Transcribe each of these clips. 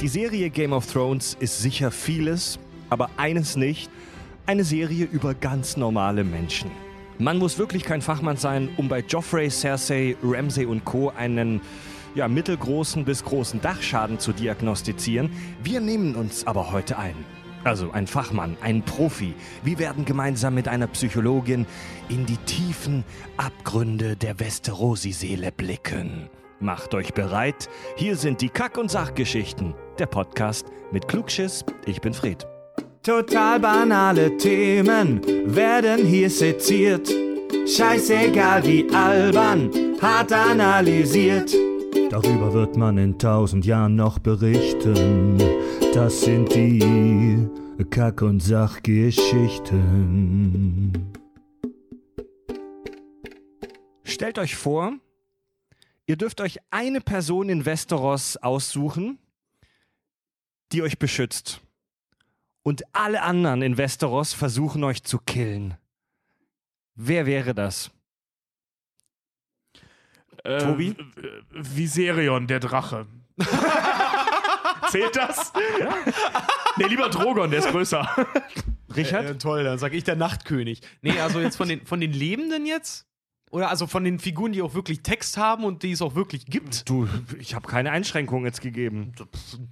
Die Serie Game of Thrones ist sicher vieles, aber eines nicht, eine Serie über ganz normale Menschen. Man muss wirklich kein Fachmann sein, um bei Joffrey, Cersei, Ramsay und Co. einen ja, mittelgroßen bis großen Dachschaden zu diagnostizieren. Wir nehmen uns aber heute ein. Also ein Fachmann, ein Profi. Wir werden gemeinsam mit einer Psychologin in die tiefen Abgründe der Westerosi-Seele blicken. Macht euch bereit. Hier sind die Kack- und Sachgeschichten. Der Podcast mit Klugschiss. Ich bin Fred. Total banale Themen werden hier seziert. Scheißegal wie albern, hart analysiert. Darüber wird man in tausend Jahren noch berichten. Das sind die Kack- und Sachgeschichten. Stellt euch vor, ihr dürft euch eine Person in Westeros aussuchen, die euch beschützt. Und alle anderen in Westeros versuchen euch zu killen. Wer wäre das? Äh, Tobi? Viserion, der Drache. Zählt das? nee, lieber Drogon, der ist größer. Richard? Äh, toll, dann sag ich der Nachtkönig. Nee, also jetzt von den, von den Lebenden jetzt? Oder also von den Figuren, die auch wirklich Text haben und die es auch wirklich gibt? Du, ich habe keine Einschränkungen jetzt gegeben.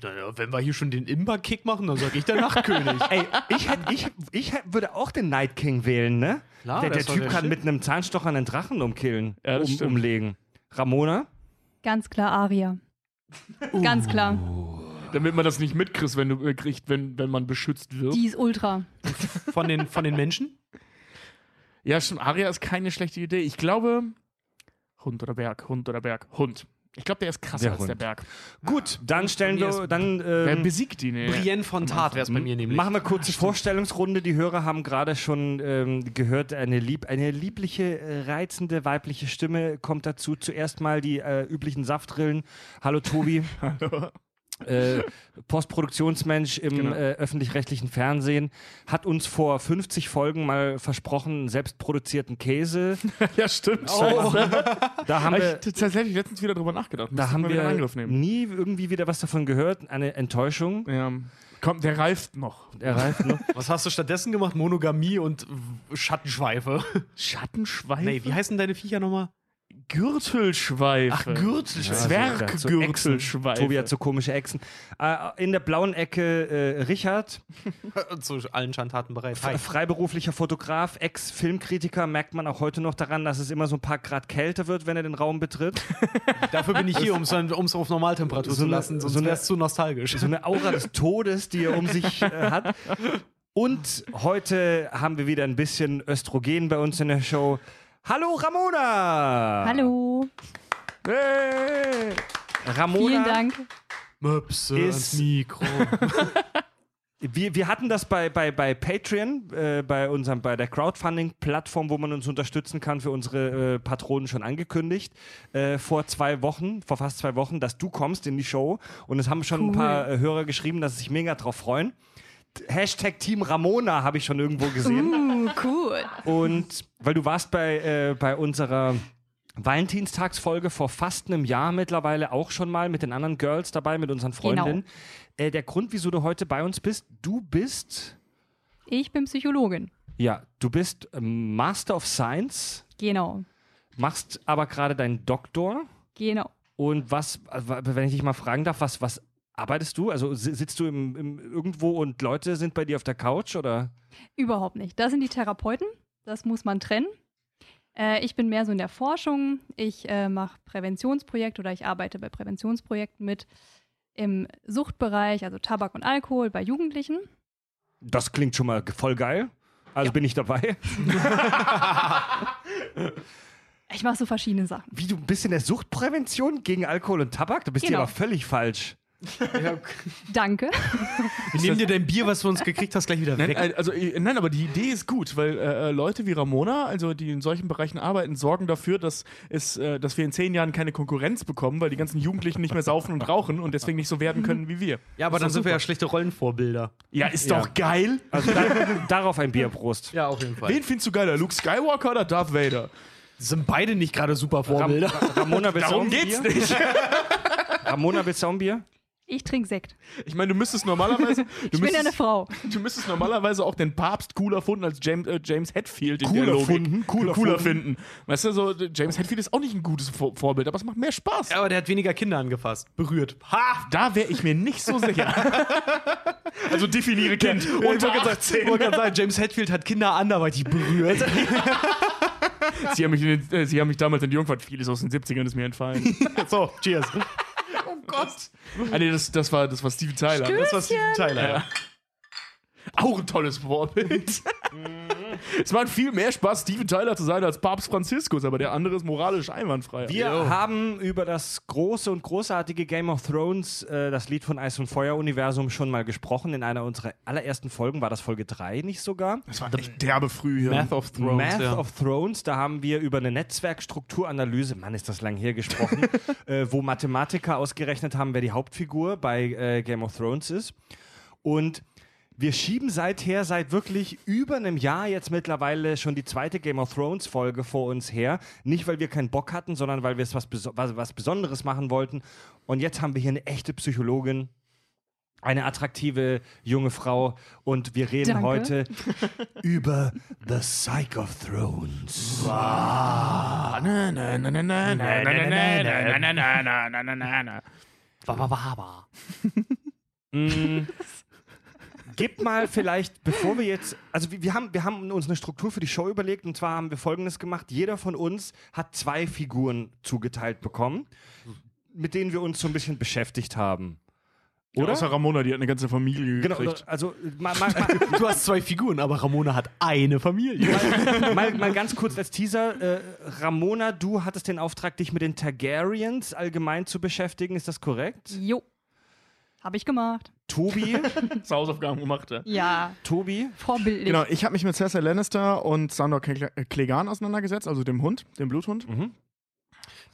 Naja, wenn wir hier schon den Imba-Kick machen, dann sag ich der Nachtkönig. Ey, ich, hätt, ich, ich hätt, würde auch den Night King wählen, ne? Klar, der der Typ der kann Shit. mit einem Zahnstocher einen Drachen umkillen, Ja, um, umlegen. Ramona? Ganz klar Aria. Ganz klar. Damit man das nicht mitkriegt, wenn, du, äh, kriegt, wenn, wenn man beschützt wird. Die ist ultra. Von den, von den Menschen? Ja, stimmt. Aria ist keine schlechte Idee. Ich glaube, Hund oder Berg, Hund oder Berg, Hund. Ich glaube, der ist krasser Der als Hund. der Berg. Gut, dann stellen wir, dann Wer ähm, besiegt ihn? ey? Brienne von Tat wäre es bei mir nämlich. machen wir kurze Vorstellungsrunde. Die Hörer haben gerade schon ähm, gehört, eine, lieb, eine liebliche, äh, reizende weibliche Stimme kommt dazu. Zuerst mal die äh, üblichen Saftrillen. Hallo Tobi. Hallo. Äh, Postproduktionsmensch im Genau. äh, öffentlich-rechtlichen Fernsehen, hat uns vor 50 Folgen mal versprochen, selbstproduzierten Käse. ja, stimmt. Oh. Da haben Hab wir, ich tatsächlich letztens wieder drüber nachgedacht. da haben wir Angriff nehmen. nie irgendwie wieder was davon gehört. Eine Enttäuschung. Ja. Komm, der reift noch. Er reift noch. Was hast du stattdessen gemacht? Monogamie und Schattenschweife. Schattenschweife? Nee, wie heißen deine Viecher nochmal? Gürtelschweife. Ach, Gürtelschweife. Zwerggürtelschweife. Tobi hat so komische Echsen. Äh, in der blauen Ecke äh, Richard, Zu allen Schandtaten bereit. f- freiberuflicher Fotograf, Ex-Filmkritiker, merkt man auch heute noch daran, dass es immer so ein paar Grad kälter wird, wenn er den Raum betritt. Dafür bin ich hier, um es auf Normaltemperatur So zu lassen, sonst so es zu nostalgisch. so eine Aura des Todes, die er um sich äh, hat. Und heute haben wir wieder ein bisschen Östrogen bei uns in der Show. Hallo Ramona! Hallo. Hey. Ramona, Vielen Dank. Möpse Ist- ans Mikro. Wir, wir hatten das bei, bei, bei Patreon, äh, bei, unserem, bei der Crowdfunding-Plattform, wo man uns unterstützen kann für unsere äh, Patronen schon angekündigt, äh, vor zwei Wochen, vor fast zwei Wochen, dass du kommst in die Show. Und es haben schon ein Cool. paar äh, Hörer geschrieben, dass sie sich mega drauf freuen. Hashtag Team Ramona habe ich schon irgendwo gesehen. Uh, cool. Und weil du warst bei, äh, bei unserer Valentinstagsfolge vor fast einem Jahr mittlerweile auch schon mal mit den anderen Girls dabei, mit unseren Freundinnen. Äh, der Grund, wieso du heute bei uns bist, du bist, Ich bin Psychologin. ja, du bist ähm, Master of Science, Genau. machst aber gerade deinen Doktor. Genau. Und was, also, wenn ich dich mal fragen darf, was, was arbeitest du? Also si- sitzt du im, im, irgendwo und Leute sind bei dir auf der Couch oder? Überhaupt nicht. Das sind die Therapeuten. Das muss man trennen. Äh, ich bin mehr so in der Forschung. Ich äh, mache Präventionsprojekte oder ich arbeite bei Präventionsprojekten mit im Suchtbereich, also Tabak und Alkohol bei Jugendlichen. Das klingt schon mal voll geil. Also Ja. bin ich dabei. Ich mache so verschiedene Sachen. Wie du bist in der Suchtprävention gegen Alkohol und Tabak? Du bist Genau. hier aber völlig falsch. Danke. Wir nehmen dir dein Bier, was du uns gekriegt hast, gleich wieder Nein, weg. äh, also, äh, nein, aber die Idee ist gut, weil äh, äh, Leute wie Ramona, also die in solchen Bereichen arbeiten, sorgen dafür, dass, es, äh, dass wir in zehn Jahren keine Konkurrenz bekommen, weil die ganzen Jugendlichen nicht mehr saufen und rauchen und deswegen nicht so werden können wie wir. Ja, aber dann sind wir ja schlechte Rollenvorbilder. Ja, ist Ja. doch geil. Also da, darauf ein Bierprost. Ja, auf jeden Fall. Wen findest du geiler, Luke Skywalker oder Darth Vader? Sind beide nicht gerade super Ram Vorbilder. Ra- Ramona, willst du auch Darum geht's Bier? nicht. Ramona, willst du auch ein Bier? Ich trinke Sekt. Ich meine, du müsstest normalerweise. Du Ich bin ja eine Frau. du müsstest normalerweise auch den Papst cooler finden als James, äh, James Hetfield. in der Cooler Logik. finden, cooler cooler finden. finden. Weißt du, so, James Hetfield ist auch nicht ein gutes Vor Vorbild, aber es macht mehr Spaß. Ja, aber der hat weniger Kinder angefasst. Berührt. Ha! Da wäre ich mir nicht so sicher. also definiere Kind. Unter 18. Ich wollte gerade sagen, James Hetfield hat Kinder anderweitig berührt. Sie haben, mich in den, äh, Sie haben mich damals in die Jungfahrt, vieles aus den 70ern ist mir entfallen. so, cheers. Oh Gott. Ah, nee, das, das, war, das war Steven Tyler. Das war Steven Tyler. Ja. Auch ein tolles Vorbild. es macht viel mehr Spaß, Steven Tyler zu sein als Papst Franziskus, aber der andere ist moralisch einwandfrei. Wir haben über das große und großartige Game of Thrones, äh, das Lied von Eis und Feuer Universum, schon mal gesprochen. In einer unserer allerersten Folgen war das Folge 3 nicht sogar. das war echt derbe früh hier. Math of Thrones. Math ja. of Thrones, da haben wir über eine Netzwerkstrukturanalyse, Mann, ist das lang her gesprochen, äh, wo Mathematiker ausgerechnet haben, wer die Hauptfigur bei äh, Game of Thrones ist. Und wir schieben seither, seit wirklich über einem Jahr jetzt mittlerweile schon die zweite Game of Thrones Folge vor uns her. Nicht, weil wir keinen Bock hatten, sondern weil wir es was, Beso was, was Besonderes machen wollten. Und jetzt haben wir hier eine echte Psychologin, eine attraktive junge Frau. Und wir reden Danke. heute über The Psych of Thrones. Gib mal vielleicht, bevor wir jetzt, also wir wir haben, wir haben uns eine Struktur für die Show überlegt und zwar haben wir folgendes gemacht. Jeder von uns hat zwei Figuren zugeteilt bekommen, mit denen wir uns so ein bisschen beschäftigt haben. Oder? Außer Ramona, die hat eine ganze Familie genau, gekriegt. also mal, mal, mal, Du hast zwei Figuren, aber Ramona hat eine Familie. mal, mal ganz kurz als Teaser. Äh, Ramona, du hattest den Auftrag, dich mit den Targaryens allgemein zu beschäftigen. Ist das korrekt? Jo. Habe ich gemacht. Tobi, Das Hausaufgaben gemacht. Ja. Ja, Tobi, vorbildlich. Genau, ich habe mich mit Cersei Lannister und Sandor äh, Clegane auseinandergesetzt, also dem Hund, dem Bluthund.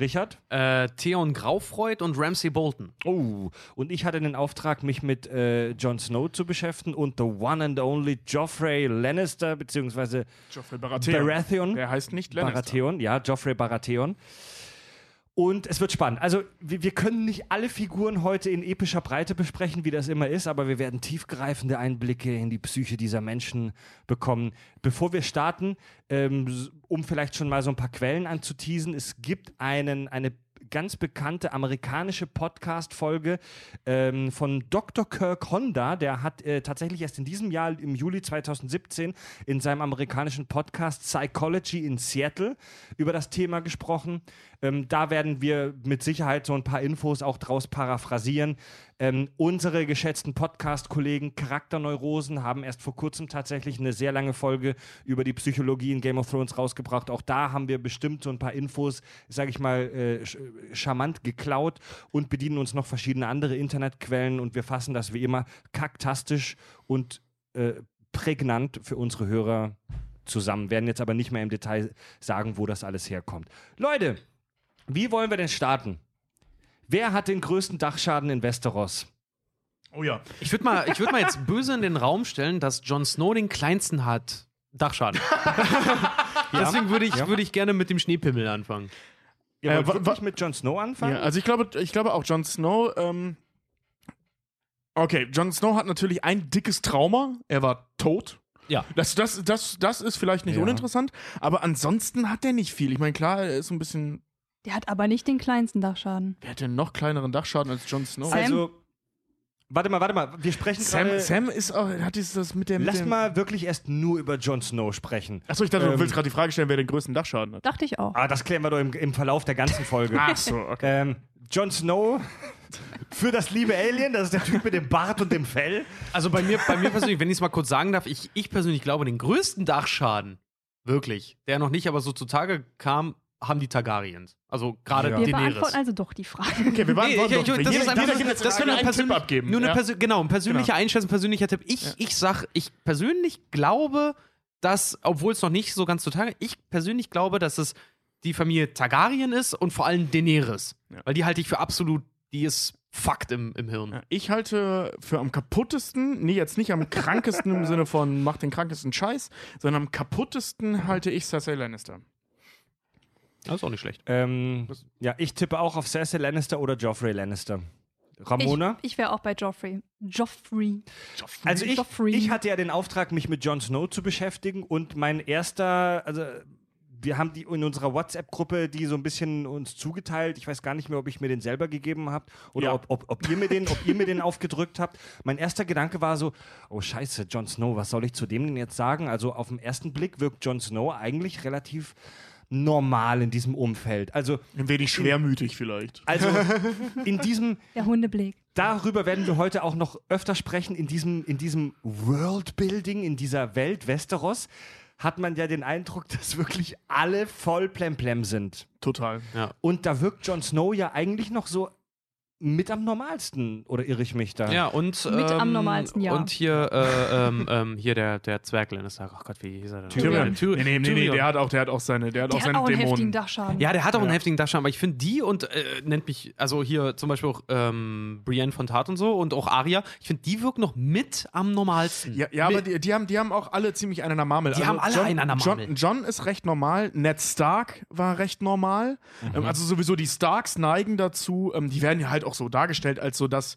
Richard. äh, Theon Graufreud und Ramsay Bolton. Oh, und ich hatte den Auftrag, mich mit äh, Jon Snow zu beschäftigen und the one and only Joffrey Lannister, beziehungsweise Joffrey Baratheon. Baratheon. Der heißt nicht Lannister. Baratheon, ja, Joffrey Baratheon. Und es wird spannend. Also, wir, wir können nicht alle Figuren heute in epischer Breite besprechen, wie das immer ist, aber wir werden tiefgreifende Einblicke in die Psyche dieser Menschen bekommen. Bevor wir starten, ähm, um vielleicht schon mal so ein paar Quellen anzuteasen, es gibt einen, eine ganz bekannte amerikanische Podcast-Folge ähm, von Dr. Kirk Honda. Der hat äh, tatsächlich erst in diesem Jahr, im Juli 2017, in seinem amerikanischen Podcast Psychology in Seattle über das Thema gesprochen. Ähm, da werden wir mit Sicherheit so ein paar Infos auch draus paraphrasieren. Ähm, unsere geschätzten Podcast-Kollegen Charakterneurosen haben erst vor kurzem tatsächlich eine sehr lange Folge über die Psychologie in Game of Thrones rausgebracht. Auch da haben wir bestimmt so ein paar Infos, sage ich mal, äh, sch- charmant geklaut und bedienen uns noch verschiedene andere Internetquellen und wir fassen das wie immer kaktastisch und äh, prägnant für unsere Hörer zusammen. Werden jetzt aber nicht mehr im Detail sagen, wo das alles herkommt. Leute, wie wollen wir denn starten? Wer hat den größten Dachschaden in Westeros? Oh ja. Ich würde mal, ich würd mal jetzt böse in den Raum stellen, dass Jon Snow den kleinsten hat. Dachschaden. Deswegen würde ich, Ja. würde ich gerne mit dem Schneepimmel anfangen. Ihr Äh, wollt wa- wirklich wa- mit Jon Snow anfangen? ja. Also ich glaube, ich glaube auch Jon Snow. Ähm, okay, Jon Snow hat natürlich ein dickes Trauma. Er war tot. Ja. Das, das, das, das ist vielleicht nicht Ja. uninteressant, aber ansonsten hat er nicht viel. Ich meine, klar, er ist so ein bisschen. Der hat aber nicht den kleinsten Dachschaden. Wer hat denn noch kleineren Dachschaden als Jon Snow? Sam? also, warte mal, warte mal. Wir sprechen Sam, gerade. Sam ist auch, hat dieses das mit dem. Mit Lass dem mal wirklich erst nur über Jon Snow sprechen. Achso, ich dachte, du Ähm, willst gerade die Frage stellen, wer den größten Dachschaden hat. Dachte ich auch. Ah, das klären wir doch im, im Verlauf der ganzen Folge. Ach so, okay. Ähm, Jon Snow für das liebe Alien, das ist der Typ mit dem Bart und dem Fell. Also bei mir, bei mir persönlich, wenn ich es mal kurz sagen darf, ich, ich persönlich glaube, den größten Dachschaden, wirklich, der noch nicht aber so zutage kam, haben die Targaryens. Also gerade Ja. Wir Daenerys. beantworten also doch die Frage. Okay, wir waren Nee, ich, ich, das jeder, ist einfach jeder jetzt das Frage nur einen persönlich, Tipp abgeben. Nur eine ja. Persö genau, ein persönlicher Genau. Einschätzung, persönlicher Tipp. Ich, Ja. ich sag, ich persönlich glaube, dass, obwohl es noch nicht so ganz zutage, ich persönlich glaube, dass es die Familie Targaryen ist und vor allem Daenerys. Ja. Weil die halte ich für absolut, die ist Fakt im, im Hirn. Ja, Ich halte für am kaputtesten, nee, jetzt nicht am krankesten im Sinne von macht den krankesten Scheiß, sondern am kaputtesten halte ich Cersei Lannister. Das ist auch nicht schlecht. Ähm, ja, ich tippe auch auf Cersei Lannister oder Joffrey Lannister. Ramona? Ich, ich wäre auch bei Joffrey. Joffrey. Also ich, Joffrey. ich hatte ja den Auftrag, mich mit Jon Snow zu beschäftigen und mein erster, also wir haben die in unserer WhatsApp-Gruppe die so ein bisschen uns zugeteilt. Ich weiß gar nicht mehr, ob ich mir den selber gegeben habe oder Ja. ob, ob, ob, ihr mir den, ob ihr mir den aufgedrückt habt. Mein erster Gedanke war so, oh scheiße, Jon Snow, was soll ich zu dem denn jetzt sagen? Also auf den ersten Blick wirkt Jon Snow eigentlich relativ normal in diesem Umfeld. Also, Ein wenig schwermütig vielleicht. also in diesem, Der Hundeblick. Darüber werden wir heute auch noch öfter sprechen. In diesem, in diesem Worldbuilding, in dieser Welt Westeros, hat man ja den Eindruck, dass wirklich alle voll plemplem sind. Total. Und da wirkt Jon Snow ja eigentlich noch so mit am normalsten. Oder irre ich mich da? Ja, und. Mit am ähm, normalsten, ja. Und hier, äh, ähm, ähm, hier der, der Zwerg Lannister. Ach Gott, wie hieß er denn? Tyrion. Tyrion. Nee, nee, nee, nee, Tyrion. der hat auch, der hat auch seine, der hat Der auch hat seine auch einen heftigen Dämonen. Dachschaden. Ja, der hat auch einen Ja. heftigen Dachschaden, aber ich finde die und äh, nennt mich, also hier zum Beispiel auch ähm, Brienne von Tart und so und auch Arya, ich finde, die wirken noch mit am normalsten. Ja, ja aber die, die, haben, die haben auch alle ziemlich einen an der Marmel. Die haben alle John, einen an der Marmel. John, John ist recht normal. Ned Stark war recht normal. Mhm. Ähm, also sowieso die Starks neigen dazu. Ähm, die werden ja halt auch so dargestellt als so das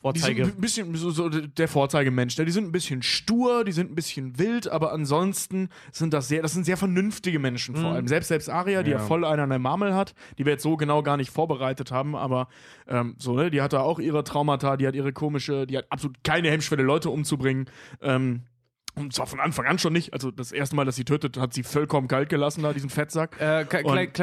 Vorzeige. ein bisschen so, so der Vorzeigemensch. ne? Die sind ein bisschen stur, die sind ein bisschen wild, aber ansonsten sind das sehr, das sind sehr vernünftige Menschen vor allem. Selbst selbst Aria, die ja, Ja. voll einen an der Marmel hat, die wir jetzt so genau gar nicht vorbereitet haben, aber ähm, so, ne, die hat da auch ihre Traumata, die hat ihre komische, die hat absolut keine Hemmschwelle, Leute umzubringen. Ähm, und zwar von Anfang an schon nicht. Also das erste Mal, dass sie tötet, hat sie vollkommen kalt gelassen, da diesen Fettsack. Äh,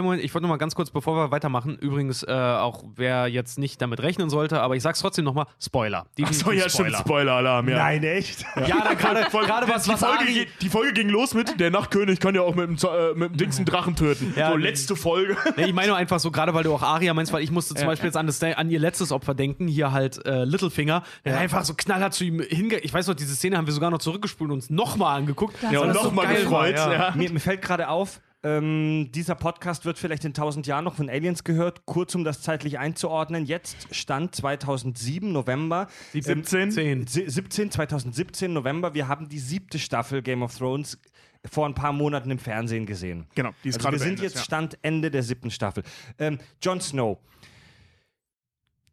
Moment, ich wollte noch mal ganz kurz, bevor wir weitermachen, übrigens äh, auch, wer jetzt nicht damit rechnen sollte, aber ich sag's trotzdem noch mal, Spoiler. Ach so, ja, stimmt, Spoiler-Alarm, ja. Nein, echt? Ja, da gerade gerade was, die, was Folge, Ari, ging- die Folge ging los mit, der Nachtkönig kann ja auch mit dem, äh, mit dem Dings einen Drachen töten. Ja, so, die- letzte Folge. Nee, ich meine nur einfach so, gerade weil du auch Aria meinst, weil ich musste zum Beispiel jetzt an, das, an ihr letztes Opfer denken, hier halt äh, Littlefinger, der einfach so knallhart zu ihm hinge... Ich weiß noch, diese Szene haben wir sogar noch zurückgespult und uns nochmal angeguckt. Das Ja, und so nochmal geil gefreut. war, ja. ja. Mir, mir fällt gerade auf, ähm, dieser Podcast wird vielleicht in 1000 Jahren noch von Aliens gehört. Kurz um das zeitlich einzuordnen. Jetzt stand 2007, November. 17? Ähm, si- 17, 2017, November. Wir haben die siebte Staffel Game of Thrones vor ein paar Monaten im Fernsehen gesehen. Genau, die ist Also gerade wir sind jetzt ja. Stand Ende der siebten Staffel. Ähm, Jon Snow.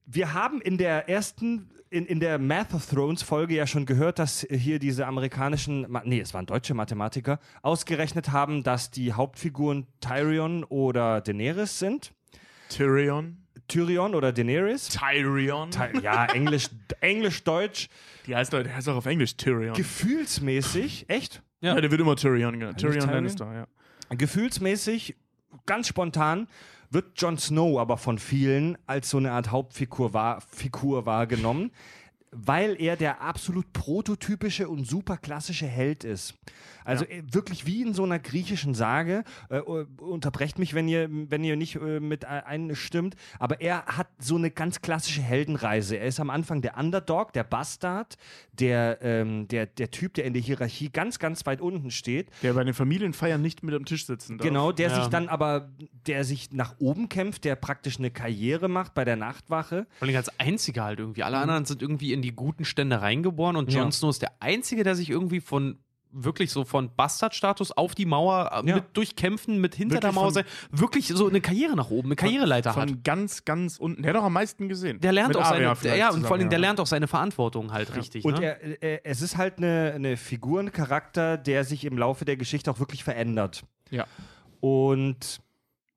Wir haben in der ersten, in, in der Math of Thrones Folge ja schon gehört, dass hier diese amerikanischen, nee, es waren deutsche Mathematiker, ausgerechnet haben, dass die Hauptfiguren Tyrion oder Daenerys sind. Tyrion. Tyrion oder Daenerys. Tyrion. Ty ja, Englisch, Englisch, Deutsch. Die heißt, der heißt auch auf Englisch Tyrion. Gefühlsmäßig, echt? ja. der wird immer Tyrion genannt. Tyrion? Lannister, ja. Gefühlsmäßig, ganz spontan, wird Jon Snow aber von vielen als so eine Art Hauptfigur wahr, Figur wahrgenommen, weil er der absolut prototypische und super klassische Held ist. Also äh, wirklich wie in so einer griechischen Sage. Äh, unterbrecht mich, wenn ihr, wenn ihr nicht äh, mit ein- einstimmt. Aber er hat so eine ganz klassische Heldenreise. Er ist am Anfang der Underdog, der Bastard, der, ähm, der, der Typ, der in der Hierarchie ganz, ganz weit unten steht. Der bei den Familienfeiern nicht mit am Tisch sitzen darf. Genau, der Ja. sich dann aber, der sich nach oben kämpft, der praktisch eine Karriere macht bei der Nachtwache. Vor allem als einziger halt irgendwie. Alle anderen sind irgendwie in die guten Stände reingeboren und Jon Ja. Snow ist der Einzige, der sich irgendwie von wirklich so von Bastardstatus auf die Mauer äh, Ja. mit durchkämpfen, mit hinter der Wirklich Mauer von- sein, wirklich so eine Karriere nach oben, eine Karriereleiter hat. Von ganz, ganz unten. Der hat doch am meisten gesehen. Der lernt Mit auch seine, der, ja, und vor allem der ja. lernt auch seine Verantwortung halt richtig. Und ne? er, er, es ist halt eine, eine Figur, ein Charakter, der sich im Laufe der Geschichte auch wirklich verändert. Ja. Und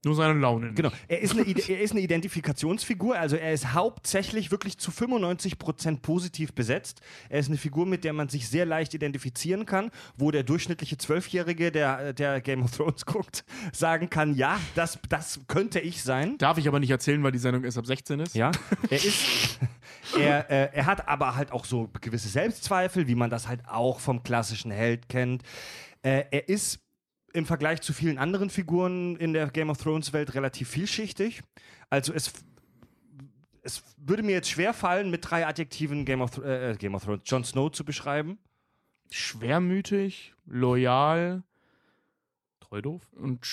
Nur seine Laune. nicht. genau, er ist, eine, er ist eine Identifikationsfigur, also er ist hauptsächlich wirklich zu 95% positiv besetzt. Er ist eine Figur, mit der man sich sehr leicht identifizieren kann, wo der durchschnittliche Zwölfjährige, der, der Game of Thrones guckt, sagen kann, ja, das, das könnte ich sein. Darf ich aber nicht erzählen, weil die Sendung erst ab 16 ist. Ja, er ist. Er, äh, er hat aber halt auch so gewisse Selbstzweifel, wie man das halt auch vom klassischen Held kennt. Äh, er ist im Vergleich zu vielen anderen Figuren in der Game of Thrones Welt relativ vielschichtig. Also es, es würde mir jetzt schwer fallen, mit drei Adjektiven Game of, Th- äh, Game of Thrones Jon Snow zu beschreiben. Schwermütig, loyal Treu doof. und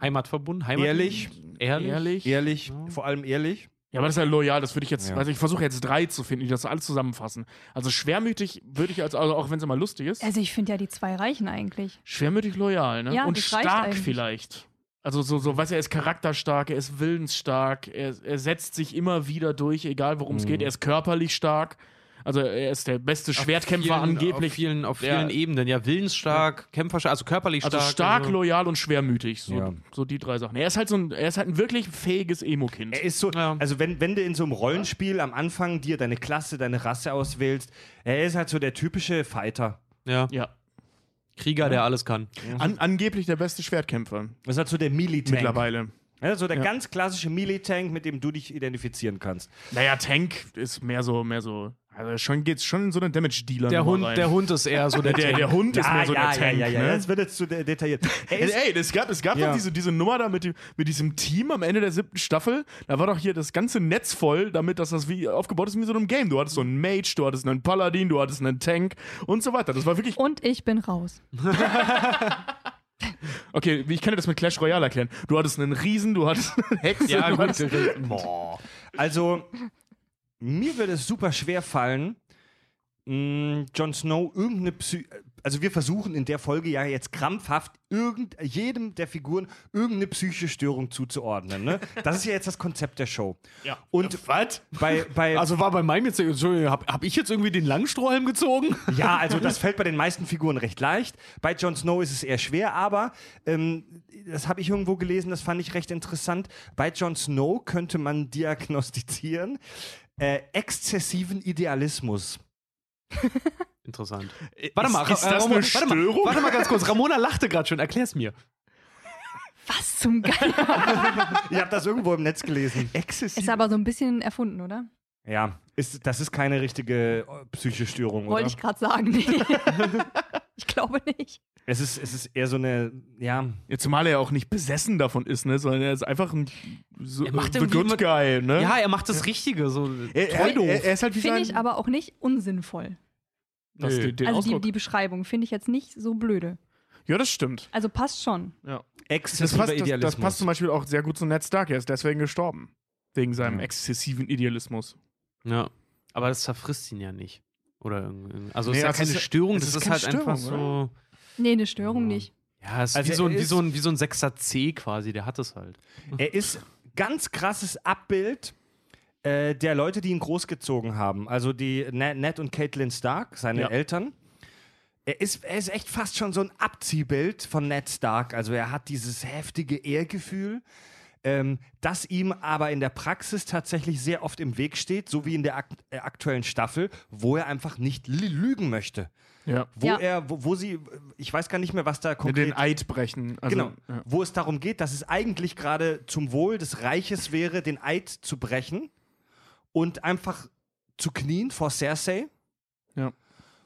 Heimatverbunden, Heimat Ehrlich. ehrlich. ehrlich. Ehrlich, Ja. vor allem ehrlich. Ja, aber das ist ja loyal, das würde ich jetzt, Ja. also ich versuche jetzt drei zu finden, die das alles zusammenfassen. Also schwermütig würde ich als, also auch wenn es immer lustig ist, Also ich finde ja die zwei reichen eigentlich. schwermütig loyal, ne? Ja, Und stark eigentlich. vielleicht. Also so, so, weißt du, er ist charakterstark, er ist willensstark, er, er setzt sich immer wieder durch, egal worum es Mhm. geht. Er ist körperlich stark. Also er ist der beste Schwertkämpfer vielen, angeblich. Auf vielen, auf Ja. vielen Ebenen. Ja, willensstark, kämpferstark, also körperlich also stark. stark, also- loyal und schwermütig. So, Ja. so die drei Sachen. Er ist halt so ein, er ist halt ein wirklich fähiges Emo-Kind. Er ist so, Ja. also wenn, wenn du in so einem Rollenspiel am Anfang dir deine Klasse, deine Rasse auswählst, er ist halt so der typische Fighter. Ja, Ja. Krieger, der alles kann. An, angeblich der beste Schwertkämpfer. Das ist halt so der Melee-Tank. Mittlerweile. Ja, so der Ja. ganz klassische Melee-Tank, mit dem du dich identifizieren kannst. Naja, Tank ist mehr so, mehr so. Also schon geht's schon in so eine Damage-Dealer. Der Hund, der Hund ist eher so der, der, der. Hund ist mehr so ja, der Tank. ja, ja, ja, ne? das wird jetzt zu de detailliert. Er Ey, ey, es gab, es gab Ja. doch diese, diese Nummer da mit, dem- mit diesem Team am Ende der siebten Staffel. Da war doch hier das ganze Netz voll, damit dass das wie aufgebaut ist wie so einem Game. Du hattest so einen Mage, du hattest einen Paladin, du hattest einen Tank und so weiter. Das war wirklich. Und ich bin raus. Okay, ich kann dir das mit Clash Royale erklären. Du hattest einen Riesen, du hattest einen Hexe. Ja, du gut. hattest, also, mir würde es super schwer fallen, mh, Jon Snow irgendeine Psy also wir versuchen in der Folge ja jetzt krampfhaft irgend jedem der Figuren irgendeine psychische Störung zuzuordnen. Ne? Das ist ja jetzt das Konzept der Show. ja. Und Was? bei, bei Also war bei meinem jetzt, Entschuldigung, hab, hab ich jetzt irgendwie den Langstrohhalm gezogen? Ja, also das fällt bei den meisten Figuren recht leicht. Bei Jon Snow ist es eher schwer, aber ähm, das habe ich irgendwo gelesen, das fand ich recht interessant. Bei Jon Snow könnte man diagnostizieren äh, exzessiven Idealismus. Interessant. Warte mal, ist das Ramona- eine warte, mal Störung? warte mal ganz kurz. Ramona lachte gerade schon. Erklär's mir. Was zum Geier? Ich habe das irgendwo im Netz gelesen. Ist aber so ein bisschen erfunden, oder? Ja, ist, das ist keine richtige äh, psychische Störung, oder? Wollte ich gerade sagen. Nee. ich glaube nicht. Es ist, es ist eher so eine, ja, Ja, zumal er ja auch nicht besessen davon ist, ne? Sondern er ist einfach ein so, Er macht the irgendwie good guy, ne? Ja, er macht das Richtige. So er, er, er, er ist halt wie Finde sein, ich aber auch nicht unsinnvoll. das, Nö. den, den Also die, die Beschreibung finde ich jetzt nicht so blöde. ja, das stimmt. Also passt schon. Ja. Das, exzessiver passt, das, Idealismus. das passt zum Beispiel auch sehr gut zu Ned Stark. Er ist deswegen gestorben. Wegen seinem Ja. exzessiven Idealismus. Ja. Aber das zerfrisst ihn ja nicht. Oder irgendwie. Also es Nee, ist ja das keine ist- Störung, es das ist ist, halt einfach Störung, so. Nee, eine Störung nicht. Ja, es ist Also wie, so, ein- wie, so ein, wie so ein 6er C quasi, der hat es halt. Er ist ganz krasses Abbild äh, der Leute, die ihn großgezogen haben. Also die Ne- Ned und Caitlin Stark, seine Ja. Eltern. Er ist, er ist echt fast schon so ein Abziehbild von Ned Stark. Also er hat dieses heftige Ehrgefühl, ähm, das ihm aber in der Praxis tatsächlich sehr oft im Weg steht, so wie in der ak äh, aktuellen Staffel, wo er einfach nicht lü- lügen möchte. Ja. Wo Ja. er, wo, wo sie, ich weiß gar nicht mehr, was da Mit konkret den Eid brechen. Also, genau. Ja. Wo es darum geht, dass es eigentlich gerade zum Wohl des Reiches wäre, den Eid zu brechen und einfach zu knien vor Cersei.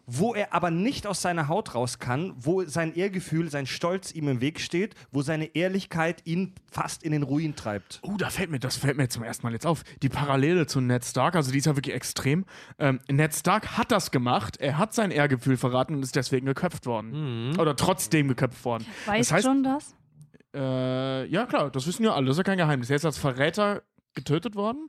Wo er aber nicht aus seiner Haut raus kann, wo sein Ehrgefühl, sein Stolz ihm im Weg steht, wo seine Ehrlichkeit ihn fast in den Ruin treibt. Oh, da fällt mir, das fällt mir zum ersten Mal jetzt auf. Die Parallele zu Ned Stark, also die ist ja wirklich extrem. Ähm, Ned Stark hat das gemacht, er hat sein Ehrgefühl verraten und ist deswegen geköpft worden. Oder trotzdem geköpft worden. Weiß das heißt, John das? Äh, ja, klar, das wissen ja alle, das ist ja kein Geheimnis. Er ist als Verräter getötet worden.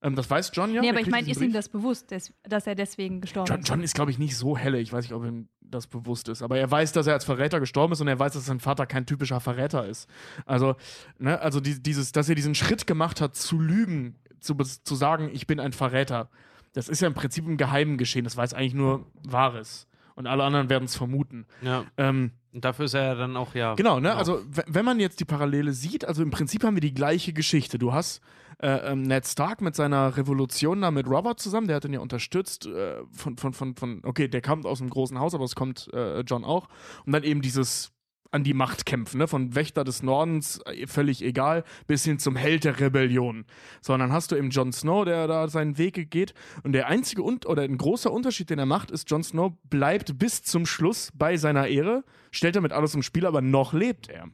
Ähm, das weiß John ja. nee, aber ich meine, ist ihm das bewusst, des, dass er deswegen gestorben John, ist? John ist, glaube ich, nicht so helle. Ich weiß nicht, ob ihm das bewusst ist. Aber er weiß, dass er als Verräter gestorben ist und er weiß, dass sein Vater kein typischer Verräter ist. Also, ne, also die, dieses, dass er diesen Schritt gemacht hat, zu lügen, zu, zu sagen, ich bin ein Verräter, das ist ja im Prinzip im Geheimen geschehen. Das weiß eigentlich nur Wahres. Und alle anderen werden es vermuten. Ja. Ähm, Und dafür ist er ja dann auch, ja. Genau, ne? Also, w- wenn man jetzt die Parallele sieht, also im Prinzip haben wir die gleiche Geschichte. Du hast äh, ähm, Ned Stark mit seiner Revolution da mit Robert zusammen, der hat ihn ja unterstützt, äh, von, von, von, von, okay, der kommt aus einem großen Haus, aber es kommt äh, John auch. Und dann eben dieses an die Macht kämpfen, ne? Von Wächter des Nordens, äh, völlig egal, bis hin zum Held der Rebellion. So, und dann hast du eben Jon Snow, der da seinen Weg geht. Und der einzige und oder ein großer Unterschied, den er macht, ist, Jon Snow bleibt bis zum Schluss bei seiner Ehre, stellt damit alles im Spiel, aber noch lebt er.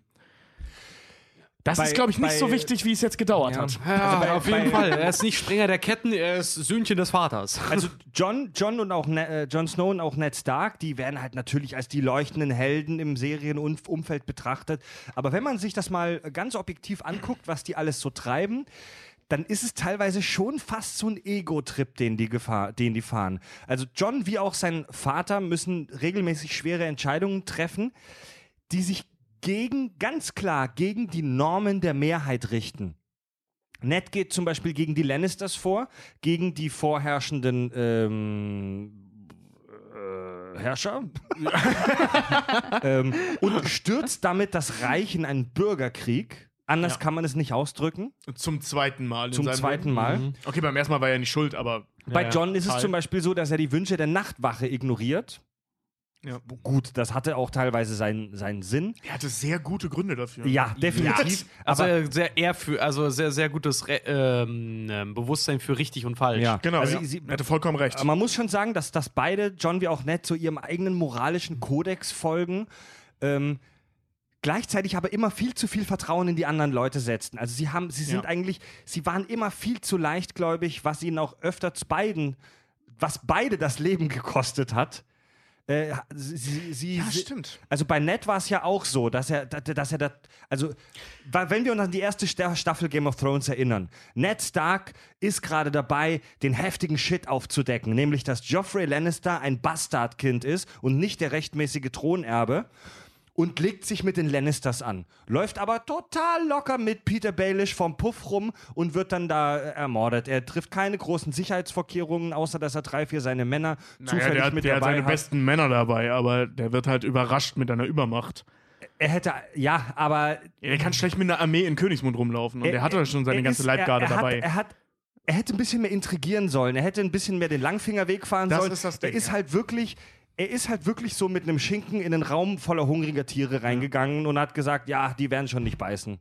Das Bei- ist, glaube ich, nicht bei- so wichtig, wie es jetzt gedauert Ja. hat. Ja, Also bei- auf jeden bei- Fall. Er ist nicht Springer der Ketten, er ist Söhnchen des Vaters. Also John, John und auch ne, äh, Jon Snow und auch Ned Stark, die werden halt natürlich als die leuchtenden Helden im Serienumfeld betrachtet. Aber wenn man sich das mal ganz objektiv anguckt, was die alles so treiben, dann ist es teilweise schon fast so ein Ego-Trip, den die, gefahr, den die fahren. Also John wie auch sein Vater müssen regelmäßig schwere Entscheidungen treffen, die sich gegen, ganz klar, gegen die Normen der Mehrheit richten. Ned geht zum Beispiel gegen die Lannisters vor, gegen die vorherrschenden ähm, äh, Herrscher ähm, und stürzt damit das Reich in einen Bürgerkrieg. Anders Ja. kann man es nicht ausdrücken. Zum zweiten Mal. Zum zweiten Leben. Mal. Mhm. Okay, beim ersten Mal war er nicht schuld, aber. Bei ja. John ist es Teil. zum Beispiel so, dass er die Wünsche der Nachtwache ignoriert. Ja. Gut, das hatte auch teilweise seinen, seinen Sinn. Er hatte sehr gute Gründe dafür. Ja, definitiv. Also aber, äh, sehr eher für, also sehr, sehr gutes Re ähm, ähm, Bewusstsein für richtig und falsch. ja. Genau, also, ja. sie, er hatte vollkommen recht. Aber man muss schon sagen, dass, dass beide, John wie auch Ned, so ihrem eigenen moralischen Kodex folgen. Ähm, gleichzeitig aber immer viel zu viel Vertrauen in die anderen Leute setzen. Also sie haben, sie sind Ja. eigentlich, sie waren immer viel zu leichtgläubig, was ihnen auch öfter zu beiden, was beide das Leben gekostet hat. Äh, sie, sie, ja, stimmt. also bei Ned war es ja auch so, dass er, dass dass er da, also wenn wir uns an die erste Sta- Staffel Game of Thrones erinnern, Ned Stark ist gerade dabei, den heftigen Shit aufzudecken, nämlich dass Joffrey Lannister ein Bastardkind ist und nicht der rechtmäßige Thronerbe und legt sich mit den Lannisters an. Läuft aber total locker mit Peter Baelish vom Puff rum und wird dann da äh, ermordet. Er trifft keine großen Sicherheitsvorkehrungen, außer dass er drei, vier seine Männer Naja, zufällig der, hat- mit der hat dabei seine hat. besten Männer dabei, aber der wird halt überrascht mit einer Übermacht. Er hätte, ja, aber Er kann schlecht mit einer Armee in Königsmund rumlaufen und er, hatte schon seine er ganze ist- Leibgarde er, er dabei. Hat, er, hat, er hätte ein bisschen mehr intrigieren sollen. Er hätte ein bisschen mehr den Langfingerweg fahren Das sollen. ist das Ding, er ist ja. halt wirklich. Er ist halt wirklich so mit einem Schinken in einen Raum voller hungriger Tiere reingegangen und hat gesagt, ja, die werden schon nicht beißen.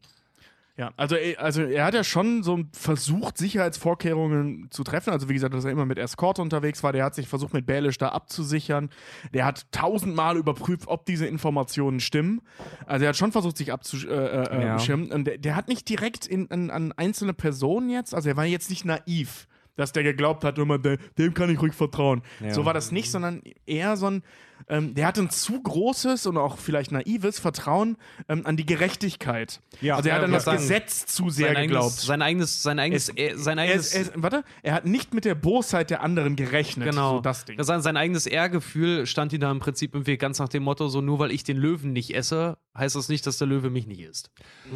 Ja, also er, also er hat ja schon so versucht, Sicherheitsvorkehrungen zu treffen. Also wie gesagt, dass er immer mit Escort unterwegs war. Der hat sich versucht, mit Baelish da abzusichern. Der hat tausendmal überprüft, ob diese Informationen stimmen. Also er hat schon versucht, sich abzuschirmen. Äh, äh, Ja. schirmen. Und der, der hat nicht direkt in, an, an einzelne Personen jetzt, also er war jetzt nicht naiv. Dass der geglaubt hat, immer, dem kann ich ruhig vertrauen. Ja. So war das nicht, sondern eher so ein, ähm, der hatte ein zu großes und auch vielleicht naives Vertrauen ähm, an die Gerechtigkeit. Ja, also er hat an das Sagen, Gesetz zu sehr sein geglaubt. eigenes, sein eigenes, sein eigenes, Es- er, sein er, eigenes, er, ist, warte, er hat nicht mit der Bosheit der anderen gerechnet. genau, So das Ding. sein, sein eigenes Ehrgefühl stand ihm da im Prinzip im Weg, ganz nach dem Motto, so nur weil ich den Löwen nicht esse, heißt das nicht, dass der Löwe mich nicht isst.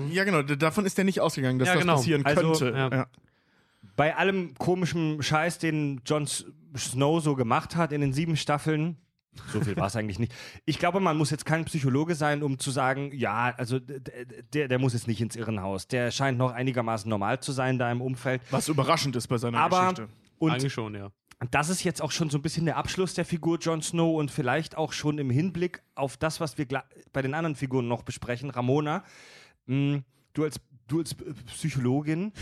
ja, genau. Davon ist er nicht ausgegangen, dass Ja, das genau. passieren Also, könnte. ja. Ja. Bei allem komischen Scheiß, den Jon Snow so gemacht hat in den sieben Staffeln, so viel war es eigentlich nicht. Ich glaube, man muss jetzt kein Psychologe sein, um zu sagen, ja, also der, der muss jetzt nicht ins Irrenhaus. Der scheint noch einigermaßen normal zu sein da im Umfeld. Was überraschend ist bei seiner Aber Geschichte. und Eigentlich schon, ja. das ist jetzt auch schon so ein bisschen der Abschluss der Figur Jon Snow und vielleicht auch schon im Hinblick auf das, was wir bei den anderen Figuren noch besprechen. Ramona, mh, du als, du als Psychologin,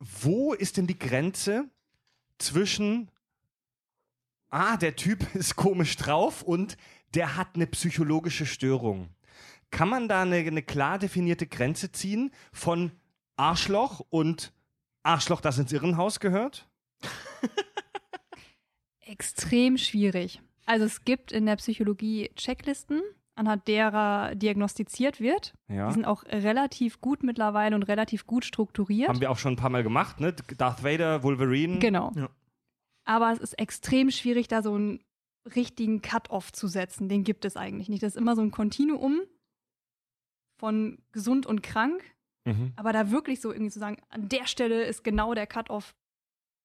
wo ist denn die Grenze zwischen, ah, der Typ ist komisch drauf und der hat eine psychologische Störung? Kann man da eine, eine klar definierte Grenze ziehen von Arschloch und Arschloch, das ins Irrenhaus gehört? Extrem schwierig. Also es gibt in der Psychologie Checklisten, anhand derer diagnostiziert wird. Ja. Die sind auch relativ gut mittlerweile und relativ gut strukturiert. Haben wir auch schon ein paar Mal gemacht, ne? Darth Vader, Wolverine. Genau. Ja. Aber es ist extrem schwierig, da so einen richtigen Cut-off zu setzen. Den gibt es eigentlich nicht. Das ist immer so ein Kontinuum von gesund und krank. Mhm. Aber da wirklich so irgendwie zu sagen, an der Stelle ist genau der Cut-off,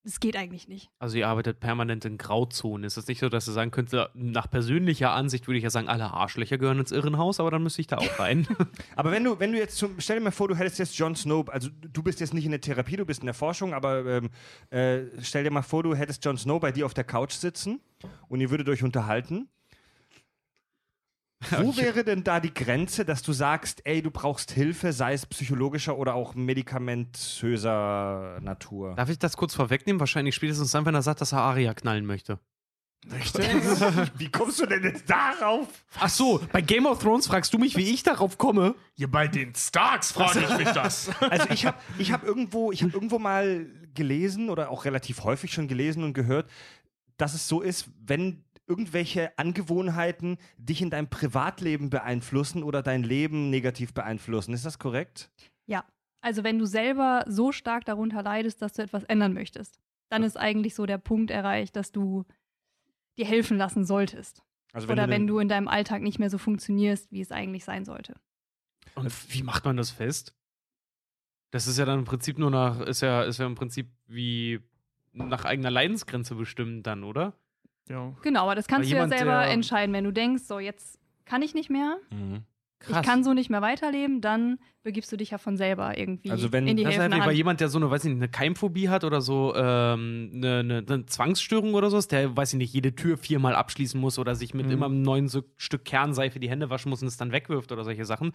das geht eigentlich nicht. Also ihr arbeitet permanent in Grauzonen. Ist es nicht so, dass ihr sagen könnte, nach persönlicher Ansicht würde ich ja sagen, alle Arschlöcher gehören ins Irrenhaus, aber dann müsste ich da auch rein. Aber wenn du, wenn du jetzt zum, stell dir mal vor, du hättest jetzt Jon Snow, also du bist jetzt nicht in der Therapie, du bist in der Forschung, aber ähm, äh, stell dir mal vor, du hättest Jon Snow bei dir auf der Couch sitzen und ihr würdet euch unterhalten. Wo wäre denn da die Grenze, dass du sagst, ey, du brauchst Hilfe, sei es psychologischer oder auch medikamentöser Natur? Darf ich das kurz vorwegnehmen? Wahrscheinlich spätestens dann, wenn er sagt, dass er Aria knallen möchte. Wie kommst du denn jetzt darauf? Ach so, bei Game of Thrones fragst du mich, wie ich darauf komme? Ja, bei den Starks frage ich mich das. Also ich habe ich hab irgendwo, ich hab irgendwo mal gelesen oder auch relativ häufig schon gelesen und gehört, dass es so ist, wenn irgendwelche Angewohnheiten dich in deinem Privatleben beeinflussen oder dein Leben negativ beeinflussen. Ist das korrekt? Ja. Also wenn du selber so stark darunter leidest, dass du etwas ändern möchtest, dann ist eigentlich so der Punkt erreicht, dass du dir helfen lassen solltest. Also Oder wenn den- du in deinem Alltag nicht mehr so funktionierst, wie es eigentlich sein sollte. Und wie macht man das fest? Das ist ja dann im Prinzip nur nach, ist ja, ist ja im Prinzip wie nach eigener Leidensgrenze bestimmt dann, oder? Ja. Genau, aber das kannst du ja jemand, selber der- entscheiden. Wenn du denkst, so jetzt kann ich nicht mehr, Mhm. ich kann so nicht mehr weiterleben, dann begibst du dich ja von selber irgendwie Also wenn- in die Das ist halt Hand. jemand, der so eine, weiß ich nicht, eine Keimphobie hat oder so ähm, eine, eine, eine Zwangsstörung oder so, der, weiß ich nicht, jede Tür viermal abschließen muss oder sich mit Mhm. immer einem neuen so Stück Kernseife die Hände waschen muss und es dann wegwirft oder solche Sachen.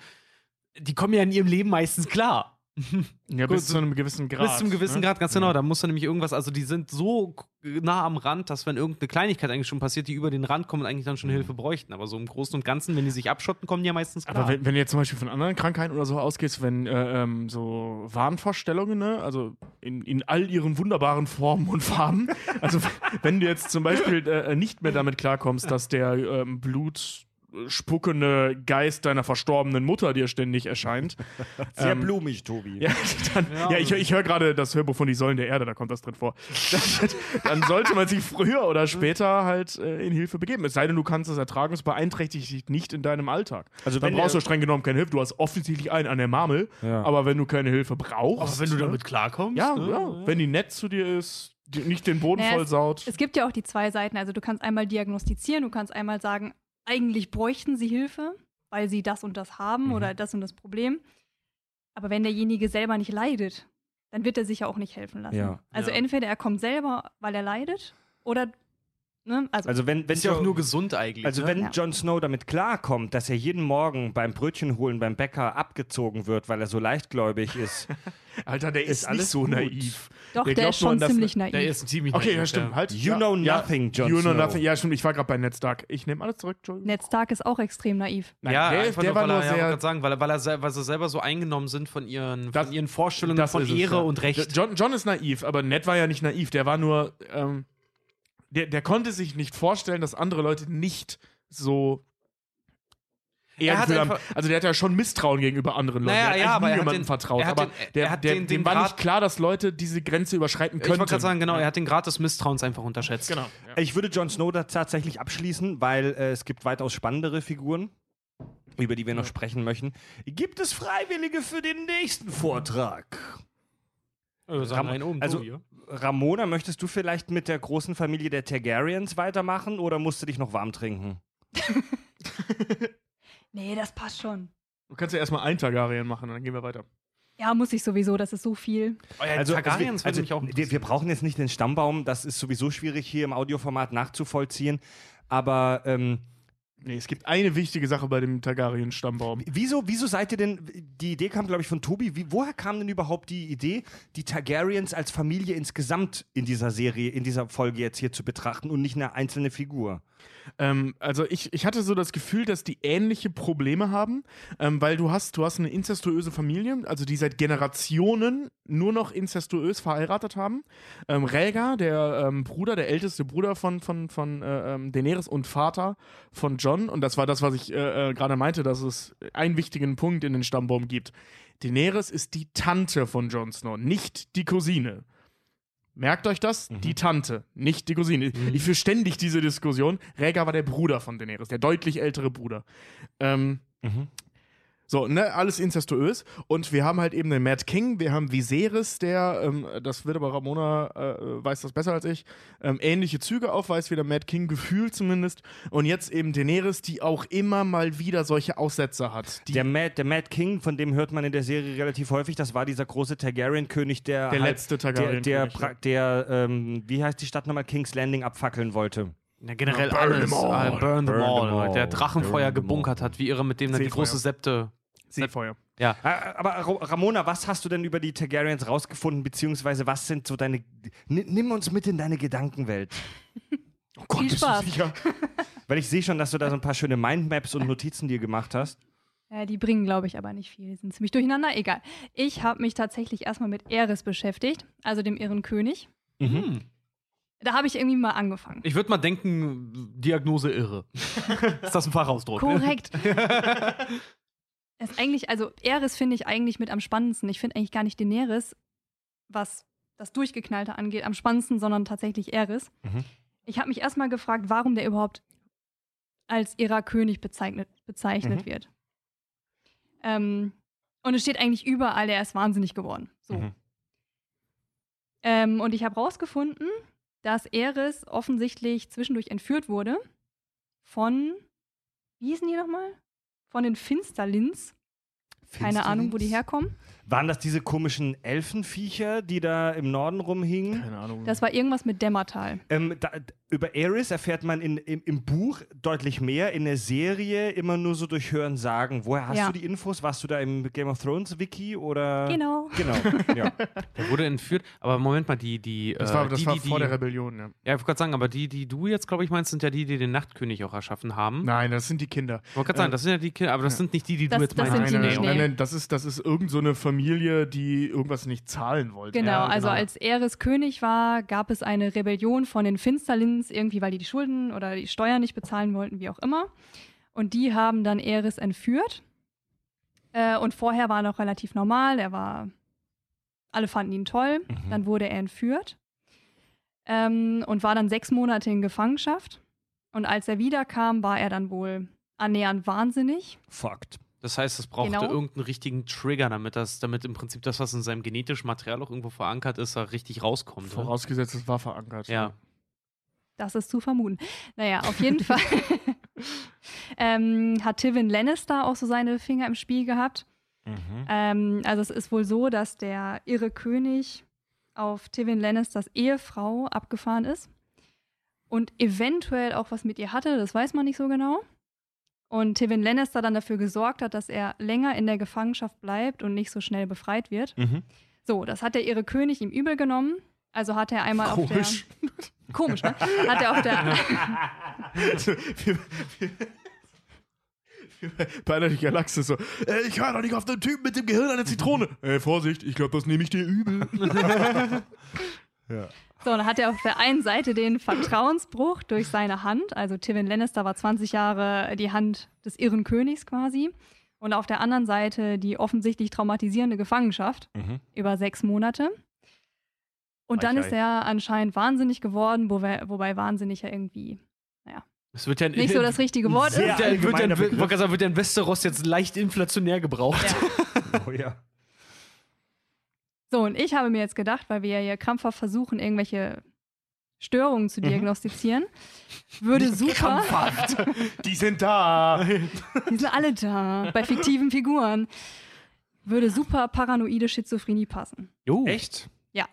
Die kommen ja in ihrem Leben meistens klar. Ja, Gut, bis zu einem gewissen Grad. Bis zum gewissen ne? Grad, ganz genau. Da muss dann nämlich irgendwas, also die sind so nah am Rand, dass wenn irgendeine Kleinigkeit eigentlich schon passiert, die über den Rand kommen und eigentlich dann schon Hilfe bräuchten. Aber so im Großen und Ganzen, wenn die sich abschotten, kommen die ja meistens klar. Aber wenn, wenn du jetzt zum Beispiel von anderen Krankheiten oder so ausgehst, wenn äh, ähm, so Wahnvorstellungen, ne, also in, in all ihren wunderbaren Formen und Farben, also wenn du jetzt zum Beispiel äh, nicht mehr damit klarkommst, dass der ähm, blutspuckende Geist deiner verstorbenen Mutter dir ständig erscheint. Sehr ähm, blumig, Tobi. Ja, dann, ja, ich, ich höre gerade das Hörbuch von Die Säulen der Erde, da kommt das drin vor. dann sollte man sich früher oder später halt äh, in Hilfe begeben. Es sei denn, du kannst es ertragen, es beeinträchtigt dich nicht in deinem Alltag. Also dann wenn brauchst du streng genommen keine Hilfe. Du hast offensichtlich einen an der Marmel, Ja. aber wenn du keine Hilfe brauchst. ne? klarkommst, Ja, ne? ja, wenn die nett zu dir ist, die nicht den Boden Naja, voll es- saut. Es gibt ja auch die zwei Seiten. Also du kannst einmal diagnostizieren, du kannst einmal sagen, eigentlich bräuchten sie Hilfe, weil sie das und das haben Mhm. oder das und das Problem. Aber wenn derjenige selber nicht leidet, dann wird er sich ja auch nicht helfen lassen. Ja. Also Ja. entweder er kommt selber, weil er leidet, oder ne, also, Also wenn, wenn Ist ja auch nur gesund eigentlich. Also ne? wenn Ja. Jon Snow damit klarkommt, dass er jeden Morgen beim Brötchen holen beim Bäcker abgezogen wird, weil er so leichtgläubig ist. Alter, der ist, ist alles nicht so gut. naiv. doch, der der, ist schon das- ziemlich naiv. Der ist ziemlich Okay, ja, naiv, stimmt. Halt. You ja, know ja, nothing, Jon You know Snow. nothing. Ja, stimmt. Ich war gerade bei Ned Stark. Ich nehme alles zurück, Entschuldigung. Ned Stark ist auch extrem naiv. Nein, ja, der, der nur, war weil nur er, ja, wollte sehr. gerade sagen, weil, er, weil, er, weil sie selber so eingenommen sind von ihren, Das- von ihren Vorstellungen von Ehre ja. und Recht. John, John ist naiv, aber Ned war ja nicht naiv. Der war nur. Ähm, der, der konnte sich nicht vorstellen, dass andere Leute nicht so. Er einfach- also der hat ja schon Misstrauen gegenüber anderen Leuten. Naja, der hat ja, aber er jemandem den- vertraut. er hat aber den- der, er hat der, den- dem den war Grad- nicht klar, dass Leute diese Grenze überschreiten ich könnten. wollte gerade sagen, genau, Ja. er hat den Grad des Misstrauens einfach unterschätzt. Genau. Ja. Ich würde Jon Snow da tatsächlich abschließen, weil äh, es gibt weitaus spannendere Figuren, über die wir noch sprechen möchten. Gibt es Freiwillige für den nächsten Vortrag? Wir sagen Ram- einen oben, also- Tobi, ja? Ramona, möchtest du vielleicht mit der großen Familie der Targaryens weitermachen oder musst du dich noch warm trinken? Nee, das passt schon. Du kannst ja erstmal ein Targaryen machen, dann gehen wir weiter. Ja, muss ich sowieso, das ist so viel. Oh ja, Also, Targaryens also, würde mich auch wir, wir brauchen jetzt nicht den Stammbaum, das ist sowieso schwierig hier im Audioformat nachzuvollziehen. Aber ähm, Nee, es gibt eine wichtige Sache bei dem Targaryen-Stammbaum. wieso, wieso seid ihr denn, die Idee kam, glaube ich, von Tobi, wie, woher kam denn überhaupt die Idee, die Targaryens als Familie insgesamt in dieser Serie, in dieser Folge jetzt hier zu betrachten und nicht eine einzelne Figur? Ähm, also ich, ich hatte so das Gefühl, dass die ähnliche Probleme haben, ähm, weil du hast, du hast eine inzestuöse Familie, also die seit Generationen nur noch inzestuös verheiratet haben. Ähm, Rhaegar, der ähm, Bruder, der älteste Bruder von, von, von äh, ähm, Daenerys und Vater von John, und das war das, was ich äh, äh, gerade meinte, dass es einen wichtigen Punkt in den Stammbaum gibt. Daenerys ist die Tante von Jon Snow, nicht die Cousine. Merkt euch das? Die Tante, nicht die Cousine. Ich führe ständig diese Diskussion. Rhaegar war der Bruder von Daenerys, der deutlich ältere Bruder. Ähm, So, ne, alles inzestuös. Und wir haben halt eben den Mad King, wir haben Viserys, der, ähm, das wird aber Ramona, äh, weiß das besser als ich, ähm, ähnliche Züge aufweist wie der Mad King, gefühlt zumindest. Und jetzt eben Daenerys, die auch immer mal wieder solche Aussätze hat. Die, Der Mad, der Mad King, von dem hört man in der Serie relativ häufig, das war dieser große Targaryen-König, der, Der halt- letzte der, Targaryen-König, der, ja. pra- der ähm, wie heißt die Stadt nochmal, King's Landing abfackeln wollte. Ja, generell Burn alles. them all. Äh, burn them Burn all. them all. Der Drachenfeuer gebunkert hat, wie irre, mit dem dann die große Septe. Seefeuer. Ja. Aber Ra- Ramona, was hast du denn über die Targaryens rausgefunden, beziehungsweise was sind so deine. N nimm uns mit in deine Gedankenwelt. Oh Gott, Viel Spaß. sicher? Weil ich sehe schon, dass du da so ein paar schöne Mindmaps und Notizen dir gemacht hast. Ja, die bringen, glaube ich, aber nicht viel. Die sind ziemlich durcheinander. Egal. Ich habe mich tatsächlich erstmal mit Eris beschäftigt, also dem irren König. Mhm. Da habe ich irgendwie mal angefangen. Ich würde mal denken, Diagnose irre. ist das ein Fachausdruck? Korrekt. ist eigentlich, also Eris finde ich eigentlich mit am spannendsten. Ich finde eigentlich gar nicht Daenerys, was das Durchgeknallte angeht, am spannendsten, sondern tatsächlich Eris. Mhm. Ich habe mich erstmal gefragt, warum der überhaupt als ihrer König bezeichnet, bezeichnet Mhm. wird. Ähm, und es steht eigentlich überall, er ist wahnsinnig geworden. So. Mhm. Ähm, und ich habe rausgefunden, dass Eris offensichtlich zwischendurch entführt wurde von, wie hießen die nochmal? Von den Finsterlins. Keine Ahnung, wo die herkommen. Waren das diese komischen Elfenviecher, die da im Norden rumhingen? Keine Ahnung. Das war irgendwas mit Dämmertal. Ähm, da, über Ares erfährt man in, im, im Buch deutlich mehr, in der Serie immer nur so durch Hören sagen. Woher hast Ja. du die Infos? Warst du da im Game of Thrones Wiki oder? Genau. Genau. ja. Der wurde entführt. Aber Moment mal, die, die. das äh, war, das die, war die, vor die, der Rebellion, ja. Ja, ich wollte gerade sagen, aber die, die du jetzt, glaube ich, meinst, sind ja die, die den Nachtkönig auch erschaffen haben. Nein, das sind die Kinder. Ich wollte gerade sagen, das sind ja die Kinder, aber das sind nicht die, die Das- du jetzt das meinst. sind nein, die nein, nein, nein, das ist, das ist irgend so eine Familie, die irgendwas nicht zahlen wollte. Genau, Ja, also als Eris König war, gab es eine Rebellion von den Finsterlins, irgendwie weil die die Schulden oder die Steuern nicht bezahlen wollten, wie auch immer. Und die haben dann Eris entführt. Äh, und vorher war er noch relativ normal, er war, alle fanden ihn toll. Mhm. Dann wurde er entführt ähm, und war dann sechs Monate in Gefangenschaft. Und als er wiederkam, war er dann wohl annähernd wahnsinnig. Fucked. Das heißt, es brauchte Genau. irgendeinen richtigen Trigger, damit das, damit im Prinzip das, was in seinem genetischen Material auch irgendwo verankert ist, da richtig rauskommt. Vorausgesetzt, es war verankert. Ja. Das ist zu vermuten. Naja, auf jeden Fall ähm, hat Tywin Lannister auch so seine Finger im Spiel gehabt. Mhm. Ähm, also es ist wohl so, dass der irre König auf Tywin Lannisters Ehefrau abgefahren ist und eventuell auch was mit ihr hatte, das weiß man nicht so genau. Und Tywin Lannister dann dafür gesorgt hat, dass er länger in der Gefangenschaft bleibt und nicht so schnell befreit wird. Mhm. So, das hat der irre König ihm übel genommen. Also hat er einmal auf Komisch. der komisch, ne? Hat er auf der bei einer Galaxis so, äh, ich höre doch nicht auf den Typen mit dem Gehirn einer Zitrone. Ey, Vorsicht, ich glaube, das nehme ich dir übel. So, dann hat er auf der einen Seite den Vertrauensbruch durch seine Hand. Also Tywin Lannister war 20 Jahre die Hand des irren Königs quasi. Und auf der anderen Seite die offensichtlich traumatisierende Gefangenschaft Mhm. über sechs Monate. Und dann ist er anscheinend wahnsinnig geworden, wobei, wobei wahnsinnig ja irgendwie Es wird ja nicht so das richtige Wort ist. wird, ja, wird, wollte gerade sagen, wird ja in Westeros jetzt leicht inflationär gebraucht. Ja. Oh ja. So, und ich habe mir jetzt gedacht, weil wir ja hier krampfhaft versuchen, irgendwelche Störungen zu diagnostizieren, würde super. Die sind da. Die sind alle da, bei fiktiven Figuren. Würde super paranoide Schizophrenie passen. Jo. Echt? Ja.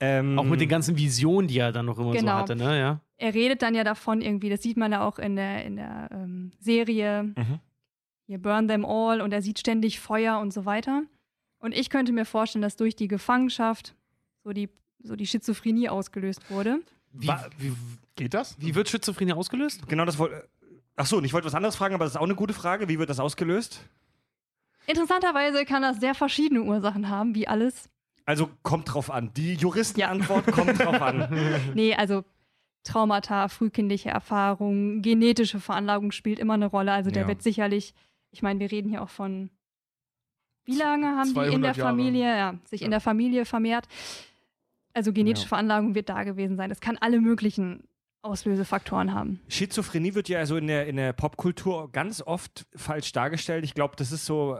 Ähm, Auch mit den ganzen Visionen, die er dann noch immer so Genau. hatte, ne? Ja. Er redet dann ja davon irgendwie, das sieht man ja auch in der, in der ähm, Serie, Mhm. hier Burn Them All und er sieht ständig Feuer und so weiter. Und ich könnte mir vorstellen, dass durch die Gefangenschaft so die, so die Schizophrenie ausgelöst wurde. Wie, wie, Geht das? wie wird Schizophrenie ausgelöst? Genau das wollte. Achso, und ich wollte was anderes fragen, aber das ist auch eine gute Frage. Wie wird das ausgelöst? Interessanterweise kann das sehr verschiedene Ursachen haben, wie alles. Also kommt drauf an. Die Juristenantwort kommt drauf an. Nee, also Traumata, frühkindliche Erfahrungen, genetische Veranlagung spielt immer eine Rolle. Also der Ja. wird sicherlich, ich meine, wir reden hier auch von, wie lange haben die in 200 der. Familie, ja, sich in der Familie vermehrt. Also genetische. Veranlagung wird da gewesen sein. Das kann alle möglichen Auslösefaktoren haben. Schizophrenie wird ja also in der, in der Popkultur ganz oft falsch dargestellt. Ich glaube, das ist so,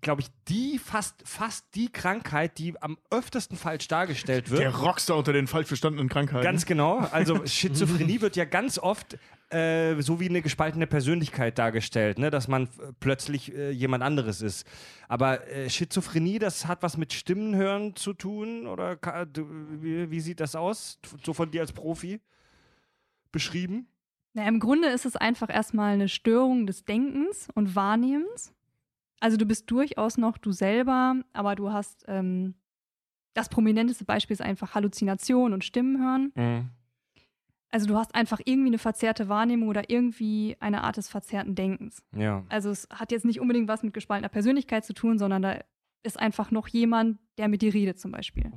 glaube ich, die fast, fast die Krankheit, die am öftesten falsch dargestellt wird. Der Rockstar unter den falsch verstandenen Krankheiten. Ganz genau. Also Schizophrenie wird ja ganz oft äh, so wie eine gespaltene Persönlichkeit dargestellt, ne? dass man äh, plötzlich äh, jemand anderes ist. Aber äh, Schizophrenie, das hat was mit Stimmenhören zu tun? Oder wie, wie sieht das aus? So von dir als Profi beschrieben? Na, Im Grunde ist es einfach erstmal eine Störung des Denkens und Wahrnehmens. Also du bist durchaus noch du selber, aber du hast ähm, das prominenteste Beispiel ist einfach Halluzination und Stimmenhören. Also du hast einfach irgendwie eine verzerrte Wahrnehmung oder irgendwie eine Art des verzerrten Denkens. Ja. Also es hat jetzt nicht unbedingt was mit gespaltener Persönlichkeit zu tun, sondern da ist einfach noch jemand, der mit dir redet zum Beispiel.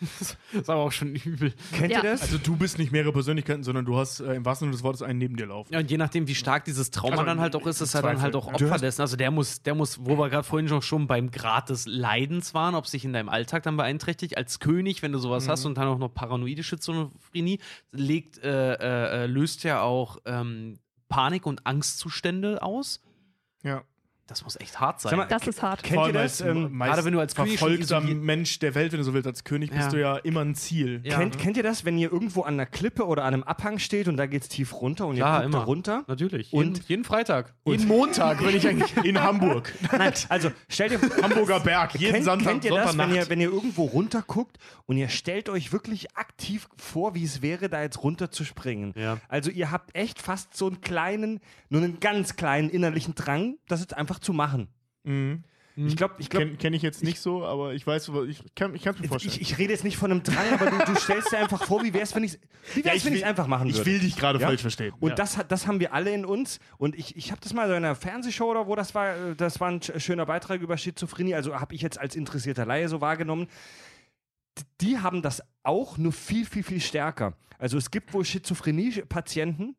Das ist aber auch schon übel. Kennt Ja. ihr das? Also du bist nicht mehrere Persönlichkeiten, sondern du hast äh, im wahrsten Sinne des Wortes einen neben dir laufen. Ja, und je nachdem, wie stark dieses Trauma Also, dann halt auch ist, ist er dann halt auch Opfer dessen. Also der muss, der muss, wo wir gerade vorhin schon, schon beim Grad des Leidens waren, ob sich in deinem Alltag dann beeinträchtigt, als König, wenn du sowas hast und dann auch noch paranoide Schizophrenie, legt, äh, äh, äh, löst ja auch ähm, Panik- und Angstzustände aus. Ja. Das muss echt hart sein. Sag mal, Das ist hart. Kennt ihr das? als Ähm, meist gerade wenn du als verfolgter Mensch der Welt, wenn du so willst, als König bist Ja. du ja immer ein Ziel. Ja. kennt, kennt ihr das, wenn ihr irgendwo an einer Klippe oder an einem Abhang steht und da geht's tief runter und Klar, ihr guckt da immer. runter? Natürlich. Und- jeden, jeden Freitag. jeden Montag, wenn ich eigentlich. In Hamburg. Nein, also stell dir Hamburger Berg. Jeden kennt, Sonntag, kennt ihr das, wenn ihr, wenn ihr irgendwo runterguckt und ihr stellt euch wirklich aktiv vor, wie es wäre, da jetzt runter zu springen? Ja. Also ihr habt echt fast so einen kleinen, nur einen ganz kleinen innerlichen Drang, das jetzt einfach zu machen. Mhm. Ich glaube, ich glaube, Kenne kenn ich jetzt nicht so, aber ich weiß, ich kann es mir vorstellen. ich, ich rede jetzt nicht von einem Drang, aber du, du stellst dir einfach vor, wie wäre es, wenn ich wie wär's, ich wenn ich einfach machen würde. ich will dich gerade Ja? falsch verstehen. Und ja. das, hat, das haben wir alle in uns. Und ich, ich habe das mal so in einer Fernsehshow oder wo das war, das war ein sch- schöner Beitrag über Schizophrenie, also habe ich jetzt als interessierter Laie so wahrgenommen. Die haben das auch, nur viel, viel, viel stärker. Also es gibt wohl Schizophrenie-Patienten,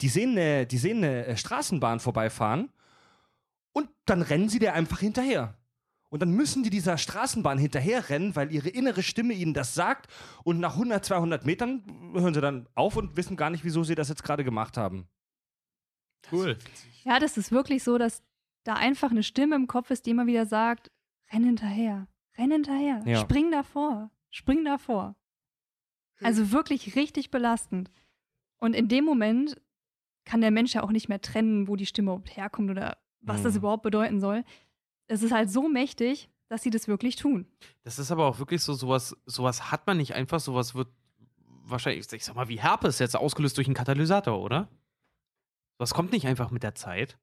die sehen eine, die sehen eine äh, Straßenbahn vorbeifahren und dann rennen sie der einfach hinterher. Und dann müssen die dieser Straßenbahn hinterherrennen, weil ihre innere Stimme ihnen das sagt. Und nach 100, 200 Metern hören sie dann auf und wissen gar nicht, wieso sie das jetzt gerade gemacht haben. Cool. Ja, das ist wirklich so, dass da einfach eine Stimme im Kopf ist, die immer wieder sagt, renn hinterher, renn hinterher, Ja. spring davor, spring davor. Also wirklich richtig belastend. Und in dem Moment kann der Mensch ja auch nicht mehr trennen, wo die Stimme überhaupt herkommt oder was das Mhm. überhaupt bedeuten soll. Es ist halt so mächtig, dass sie das wirklich tun. Das ist aber auch wirklich so, sowas, sowas hat man nicht einfach, sowas wird wahrscheinlich, ich sag mal, wie Herpes jetzt ausgelöst durch einen Katalysator, oder? Was kommt nicht einfach mit der Zeit?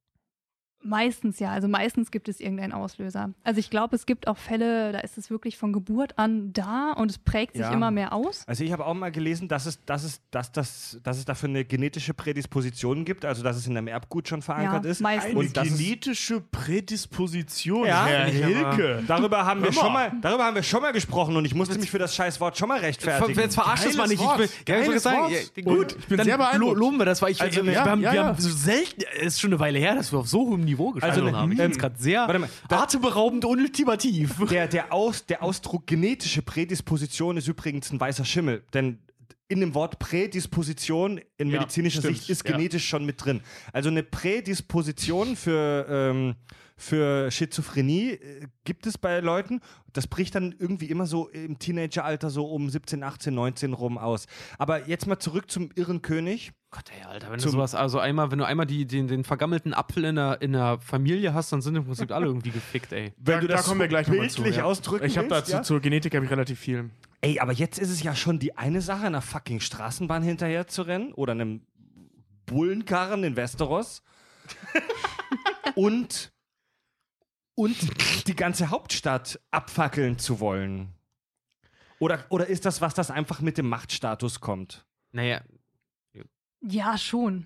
Meistens ja, also meistens gibt es irgendeinen Auslöser. Also ich glaube, es gibt auch Fälle, da ist es wirklich von Geburt an da und es prägt sich Ja. immer mehr aus. Also ich habe auch mal gelesen, dass es, dass, es, dass, dass, dass es dafür eine genetische Prädisposition gibt, also dass es in einem Erbgut schon verankert Ja, ist. meistens. Eine Und das ist- genetische Prädisposition, Ja, Herr Hilke. Darüber haben, wir schon mal, darüber haben wir schon mal gesprochen und ich musste mich für das scheiß Wort schon mal rechtfertigen. Jetzt verarscht das mal nicht. Ich will, Geiles Wort. ja, Gut, ich bin dann sehr beeindruckt. lo- loben wir das, weil ich, Also, wir, haben, ja, wir ja. haben so selten, es ist schon eine Weile her, dass wir auf so hohem Niveau gesprochen Also, haben. Ich finde es gerade sehr warte mal, atemberaubend und ultimativ. Der, der, Aus, der Ausdruck genetische Prädisposition ist übrigens ein weißer Schimmel, denn in dem Wort Prädisposition in Ja, medizinischer stimmt, Sicht ist ja. genetisch schon mit drin. Also eine Prädisposition für, ähm, für Schizophrenie äh, gibt es bei Leuten. Das bricht dann irgendwie immer so im Teenageralter so um 17, 18, 19 rum aus. Aber jetzt mal zurück zum irren König. Gott, ey, Alter, wenn du sowas, also einmal, wenn du einmal die, den, den vergammelten Apfel in der, in der Familie hast, dann sind im Prinzip alle irgendwie gefickt, ey. Wenn da, du das da kommen wir gleich nochmal zu. Ja. ausdrücken Ich habe dazu ja? zur Genetik habe ich relativ viel. Ey, aber jetzt ist es ja schon die eine Sache, einer fucking Straßenbahn hinterher zu rennen oder einem Bullenkarren in Westeros. und, und die ganze Hauptstadt abfackeln zu wollen. Oder, oder ist das was, das einfach mit dem Machtstatus kommt? Naja, Ja, schon.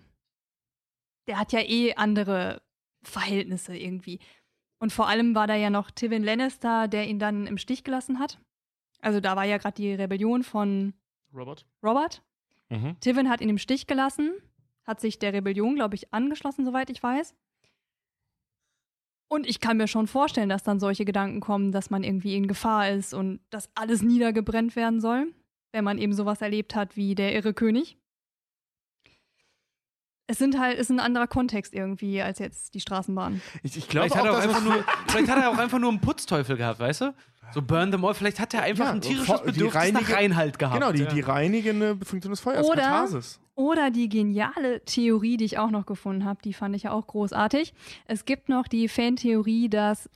Der hat ja eh andere Verhältnisse irgendwie. Und vor allem war da ja noch Tywin Lannister, der ihn dann im Stich gelassen hat. Also da war ja gerade die Rebellion von Robert? Robert. Mhm. Tywin hat ihn im Stich gelassen, hat sich der Rebellion, glaube ich, angeschlossen, soweit ich weiß. Und ich kann mir schon vorstellen, dass dann solche Gedanken kommen, dass man irgendwie in Gefahr ist und dass alles niedergebrennt werden soll, wenn man eben sowas erlebt hat wie der irre König. Es sind halt, ist ein anderer Kontext irgendwie als jetzt die Straßenbahn. Ich, ich glaube vielleicht, hat auch, er auch dass einfach nur, vielleicht hat er auch einfach nur einen Putzteufel gehabt, weißt du? So burn them all. Vielleicht hat er einfach Ja, ein tierisches Bedürfnis nach reinige- Reinhalt gehabt. Genau, die, ja. die reinigende Funktion des Feuers, Oder- Katharsis. Oder die geniale Theorie, die ich auch noch gefunden habe, die fand ich ja auch großartig. Es gibt noch die Fantheorie, dass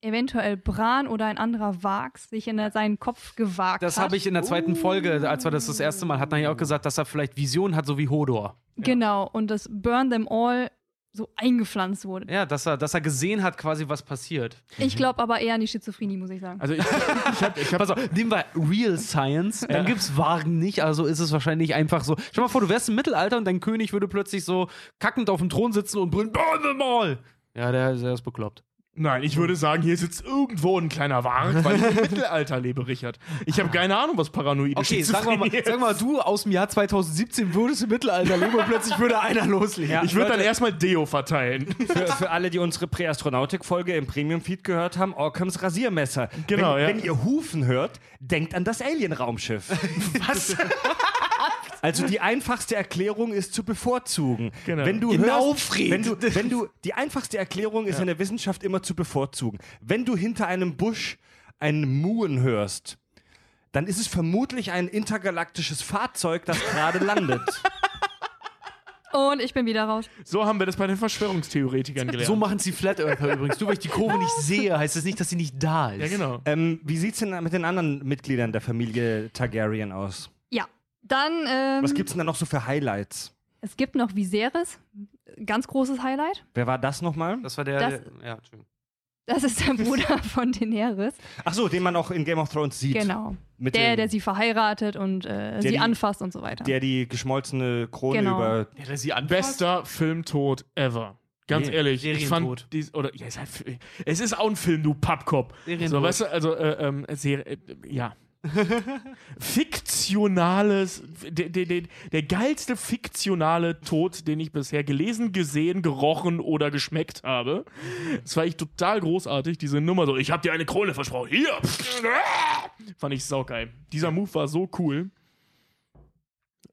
eventuell Bran oder ein anderer Vax sich in seinen Kopf gewagt Das hat. habe ich in der zweiten Folge, als wir das das erste Mal hatten, habe ich auch gesagt, dass er vielleicht Visionen hat, so wie Hodor. Genau, und das Burn Them All so eingepflanzt wurde. Ja, dass er, dass er gesehen hat, quasi, was passiert. Ich glaube aber eher an die Schizophrenie, muss ich sagen. Also ich, ich habe ich hab, Pass auf, nehmen wir Real Science, dann gibt's Wagen nicht, also ist es wahrscheinlich einfach so. Stell mal vor, du wärst im Mittelalter und dein König würde plötzlich so kackend auf dem Thron sitzen und brüllen, Burn them all! Ja, der, der ist bekloppt. Nein, ich würde sagen, hier sitzt irgendwo ein kleiner Wart, weil ich im Mittelalter lebe, Richard. Ich habe keine Ahnung, was paranoide Okay, sag mal, ist. sag mal, du aus dem Jahr 2017 würdest im Mittelalter leben und plötzlich würde einer loslegen. Ich würde dann erstmal Deo verteilen. Für, für alle, die unsere Präastronautik-Folge im Premium-Feed gehört haben, Orkhams Rasiermesser. Genau, wenn, ja. wenn ihr Hufen hört, denkt an das Alien-Raumschiff. Was? Also die einfachste Erklärung ist zu bevorzugen. Genau. Wenn du Genau, hörst, wenn du, wenn du, die einfachste Erklärung ist in der Wissenschaft immer zu bevorzugen. Wenn du hinter einem Busch einen Muhen hörst, dann ist es vermutlich ein intergalaktisches Fahrzeug, das gerade landet. Und ich bin wieder raus. So haben wir das bei den Verschwörungstheoretikern gelernt. So machen es die Flat Earther übrigens. Nur weil ich die Kurve nicht sehe, heißt das nicht, dass sie nicht da ist. ja, genau. ähm, wie sieht's denn mit den anderen Mitgliedern der Familie Targaryen aus? Dann, ähm, Was gibt's denn da noch so für Highlights? es gibt noch Viserys. Ganz großes Highlight. Wer war das nochmal? Das war der. Das- der ja, Entschuldigung. Das ist der Bruder von Daenerys. Ach so, den man auch in Game of Thrones sieht. Genau. Mit Der, dem- der sie verheiratet und äh, sie die- anfasst und so weiter. Der die geschmolzene Krone Genau. über. Ja, der sie anfasst. Bester Filmtod ever. Ganz Nee, ehrlich, ich Serientod. fand dies, oder ja, es, ist auch ein Film, du Pappkopf. So, weißt du, also äh, ähm, Serie, äh, ja. Fiktionales, der, der, der, geilste fiktionale Tod, den ich bisher gelesen, gesehen, gerochen oder geschmeckt habe. Das war echt total großartig, diese Nummer so, ich habe dir eine Krone versprochen, hier. Fand ich saugeil. Dieser Move war so cool.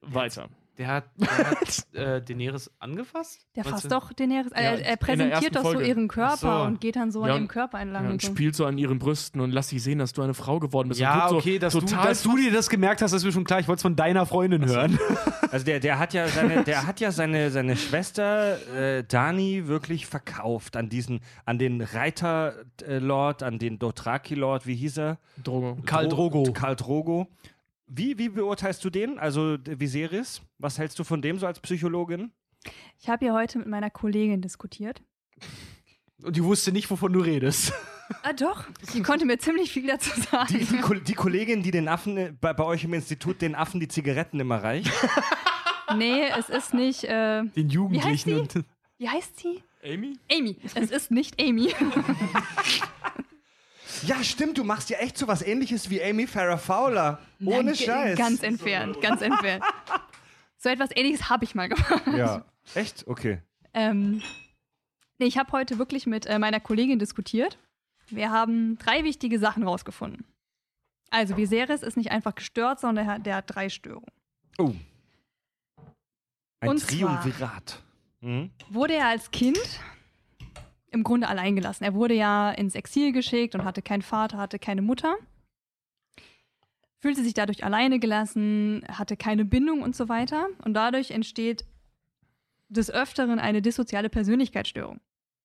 Weiter. Der hat, der hat äh, Daenerys angefasst? Der Meinst fasst du? doch Daenerys. Ja, er, er präsentiert doch so ihren Körper so. und geht dann so Ja, an ihrem Körper entlang. Ja, und und so. spielt so an ihren Brüsten und lass sie sehen, dass du eine Frau geworden bist. und Ja, guckt so okay, dass, du, total dass du dir das gemerkt hast, ist mir schon klar. Ich wollte es von deiner Freundin hören. Also der, der hat ja seine, der hat ja seine, seine Schwester äh, Dani wirklich verkauft an diesen, an den Reiter-Lord, an den Dothraki-Lord, wie hieß er? Drogo. Karl Drogo. Karl Drogo. Wie, wie beurteilst du den? Also Viserys? Was hältst du von dem so als Psychologin? Ich habe hier heute mit meiner Kollegin diskutiert. Und die wusste nicht, wovon du redest. Ah, doch. Die konnte mir ziemlich viel dazu sagen. Die, die, Ko- die Kollegin, die den Affen äh, bei, bei euch im Institut den Affen die Zigaretten immer reicht. nee, es ist nicht. Äh, Den Jugendlichen. Wie und wie heißt sie? Amy? Amy. Es ist nicht Amy. Ja, stimmt, du machst ja echt so was ähnliches wie Amy Farrah Fowler. Ohne Nein, Scheiß. Ganz entfernt, ganz entfernt. So etwas ähnliches habe ich mal gemacht. ja. Echt? Okay. Ähm, nee, ich habe heute wirklich mit äh, meiner Kollegin diskutiert. Wir haben drei wichtige Sachen rausgefunden. Also, Viserys ist nicht einfach gestört, sondern der hat, der hat drei Störungen. Oh. Ein Und zwar- Triumvirat. Mhm. Wurde er als Kind im Grunde allein gelassen. Er wurde ja ins Exil geschickt und hatte keinen Vater, hatte keine Mutter. Fühlte sich dadurch alleine gelassen, hatte keine Bindung und so weiter. Und dadurch entsteht des Öfteren eine dissoziale Persönlichkeitsstörung.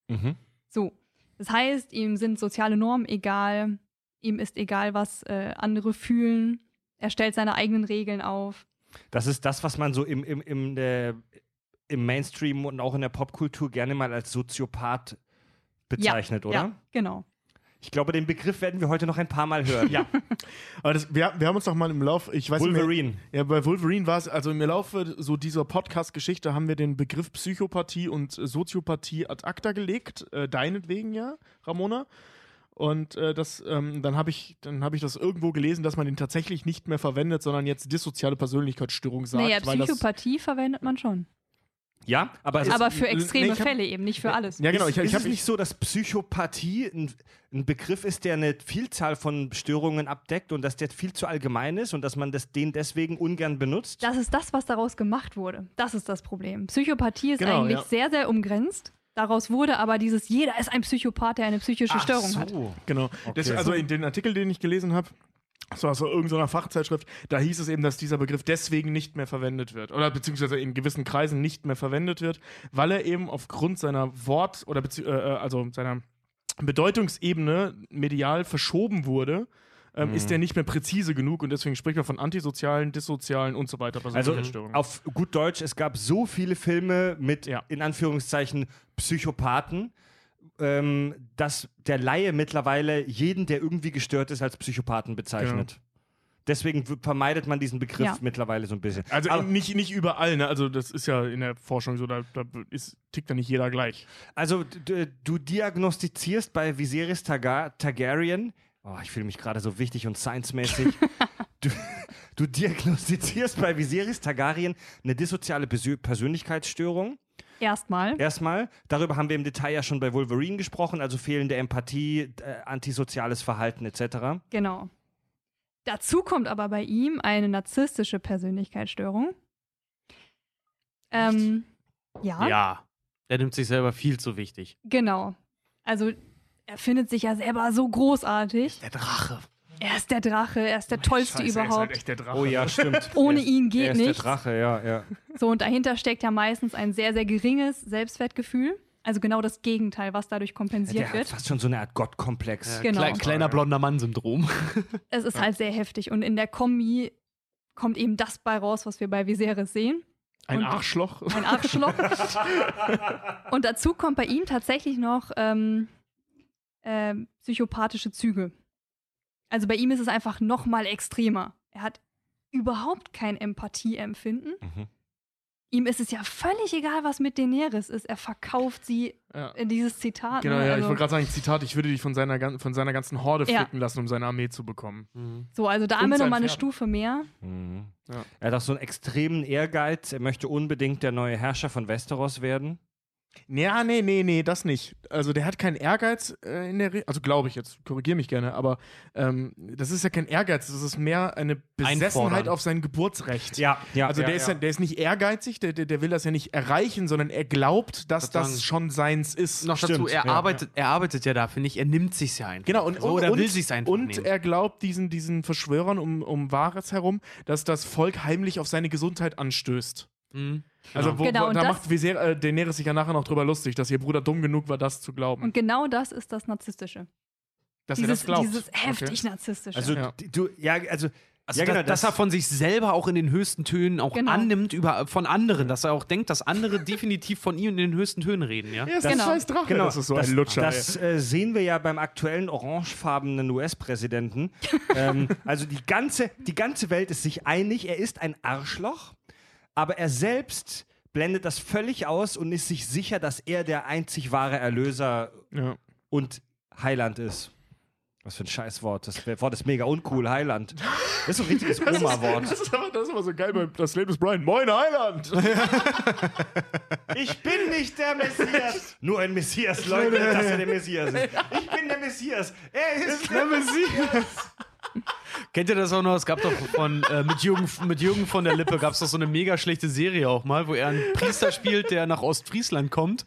Mhm. So. Das heißt, ihm sind soziale Normen egal, ihm ist egal, was äh, andere fühlen. Er stellt seine eigenen Regeln auf. Das ist das, was man so im, im, im, der, im Mainstream und auch in der Popkultur gerne mal als Soziopath bezeichnet, oder? Ja, genau. Ich glaube, den Begriff werden wir heute noch ein paar Mal hören. Ja. Aber das, wir, wir haben uns doch mal im Lauf, ich weiß nicht Wolverine. mehr, ja, bei Wolverine war es, also im Laufe so dieser Podcast-Geschichte haben wir den Begriff Psychopathie und Soziopathie ad acta gelegt, äh, deinetwegen ja, Ramona. Und äh, das, ähm, dann habe ich, dann habe ich das irgendwo gelesen, dass man den tatsächlich nicht mehr verwendet, sondern jetzt dissoziale Persönlichkeitsstörung sagt. naja, weil das, Psychopathie verwendet man schon. Ja, aber es Aber für nee, extreme ich hab- Fälle eben, nicht für alles. ja genau, ich, ist, ich ist habe es nicht so, dass Psychopathie ein, ein Begriff ist, der eine Vielzahl von Störungen abdeckt und dass der viel zu allgemein ist und dass man das, den deswegen ungern benutzt? Das ist das, was daraus gemacht wurde. Das ist das Problem. Psychopathie ist Genau, eigentlich ja. sehr, sehr umgrenzt. Daraus wurde aber dieses, jeder ist ein Psychopath, der eine psychische Störung Ach hat. so. Genau. Das, Okay. also in den Artikel, den ich gelesen habe, war aus so irgendeiner Fachzeitschrift, da hieß es eben, dass dieser Begriff deswegen nicht mehr verwendet wird. Oder beziehungsweise in gewissen Kreisen nicht mehr verwendet wird, weil er eben aufgrund seiner Wort- oder äh, äh, also seiner Bedeutungsebene medial verschoben wurde. Ähm, Ist der nicht mehr präzise genug und deswegen spricht man von antisozialen, dissozialen und so weiter. Also auf gut Deutsch, es gab so viele Filme mit, Ja. in Anführungszeichen, Psychopathen, ähm, dass der Laie mittlerweile jeden, der irgendwie gestört ist, als Psychopathen bezeichnet. Deswegen w- vermeidet man diesen Begriff Ja. mittlerweile so ein bisschen. Also Aber- nicht, nicht überall, ne? Also das ist ja in der Forschung so, da, da ist, tickt ja nicht jeder gleich. Also du diagnostizierst bei Viserys Targa Targaryen, oh, ich fühle mich gerade so wichtig und science-mäßig, du, du diagnostizierst bei Viserys Targaryen eine dissoziale Persö Persönlichkeitsstörung. Erstmal. Erstmal, darüber haben wir im Detail ja schon bei Wolverine gesprochen, also fehlende Empathie, äh, antisoziales Verhalten etc. Genau. Dazu kommt aber bei ihm eine narzisstische Persönlichkeitsstörung. Ähm, ja, Ja. Der nimmt sich selber viel zu wichtig. genau. Also er findet sich ja selber so großartig. Der Drache. Er ist der Drache, er ist der tollste Scheiße, er ist halt überhaupt. echt der Drache. Oh ja, stimmt. Ohne Er ist- ihn er geht ist nichts. Der Drache, ja, ja. So, und dahinter steckt ja meistens ein sehr, sehr geringes Selbstwertgefühl. Also genau das Gegenteil, was dadurch kompensiert Der hat wird. fast schon so eine Art Gottkomplex. Genau. Klei- kleiner blonder Mann-Syndrom. Es ist halt sehr heftig. Und in der Kombi kommt eben das bei raus, was wir bei Viserys sehen. Ein Und- Arschloch. Ein Arschloch. und dazu kommt bei ihm tatsächlich noch ähm, ähm, psychopathische Züge. Also bei ihm ist es einfach noch mal extremer. Er hat überhaupt kein Empathieempfinden. Mhm. Ihm ist es ja völlig egal, was mit Daenerys ist. Er verkauft sie Ja. in dieses Zitat. Genau, ne? ja, ich also, wollte gerade sagen, Zitat, ich würde dich von seiner, von seiner ganzen Horde Ja. flicken lassen, um seine Armee zu bekommen. so, also da haben wir noch sein mal eine. Stufe mehr. Mhm. Ja. Er hat auch so einen extremen Ehrgeiz. Er möchte unbedingt der neue Herrscher von Westeros werden. Ja, nee, nee, nee, das nicht. Also der hat keinen Ehrgeiz äh, in der Re also glaube ich jetzt, korrigiere mich gerne, aber ähm, das ist ja kein Ehrgeiz, das ist mehr eine Besessenheit Einfordern. auf sein Geburtsrecht. Ja, ja. Also ja, der, ist ja. ja, der ist nicht ehrgeizig, der, der, der will das ja nicht erreichen, sondern er glaubt, dass das sagen, schon seins ist. Noch dazu, Stimmt, er, ja, arbeitet, er arbeitet ja da, finde ich. Er nimmt sich's ja einfach. Genau, und, so, und, oder und, will sich's einfach und nehmen. er glaubt diesen, diesen Verschwörern um, um Varys herum, dass das Volk heimlich auf seine Gesundheit anstößt. Mhm. Also wo, Genau, wo, und da das- macht Viser, äh, Daenerys sich ja nachher noch drüber lustig, dass ihr Bruder dumm genug war, das zu glauben. Und genau das ist das Narzisstische. dass er Dieses, das glaubt. dieses heftig Okay. narzisstische. Also Ja. du, ja, also, Also, ja, genau, dass, dass er von sich selber auch in den höchsten Tönen auch Genau. annimmt über, von anderen, dass er auch denkt, dass andere definitiv von ihm in den höchsten Tönen reden, ja? Er ist Genau. ein scheiß Drache. Genau, das ist so das, ein Lutscher. Das äh, sehen wir ja beim aktuellen orangefarbenen US-Präsidenten. ähm, also die ganze, die ganze Welt ist sich einig, er ist ein Arschloch, aber er selbst blendet das völlig aus und ist sich sicher, dass er der einzig wahre Erlöser ja. und Heiland ist. Was für ein Scheißwort. Das Wort ist mega uncool, Heiland. Das ist so ein richtiges Das Oma-Wort. ist, aber, das ist aber so geil bei Das Leben ist Brian. Moin, Heiland! Ich bin nicht der Messias. Nur ein Messias leugnet, dass er der Messias ist. Ich bin der Messias. Er ist der Messias. Kennt ihr das auch noch? Es gab doch von, äh, mit, Jürgen, mit Jürgen von der Lippe gab es doch so eine mega schlechte Serie auch mal, wo er einen Priester spielt, der nach Ostfriesland kommt.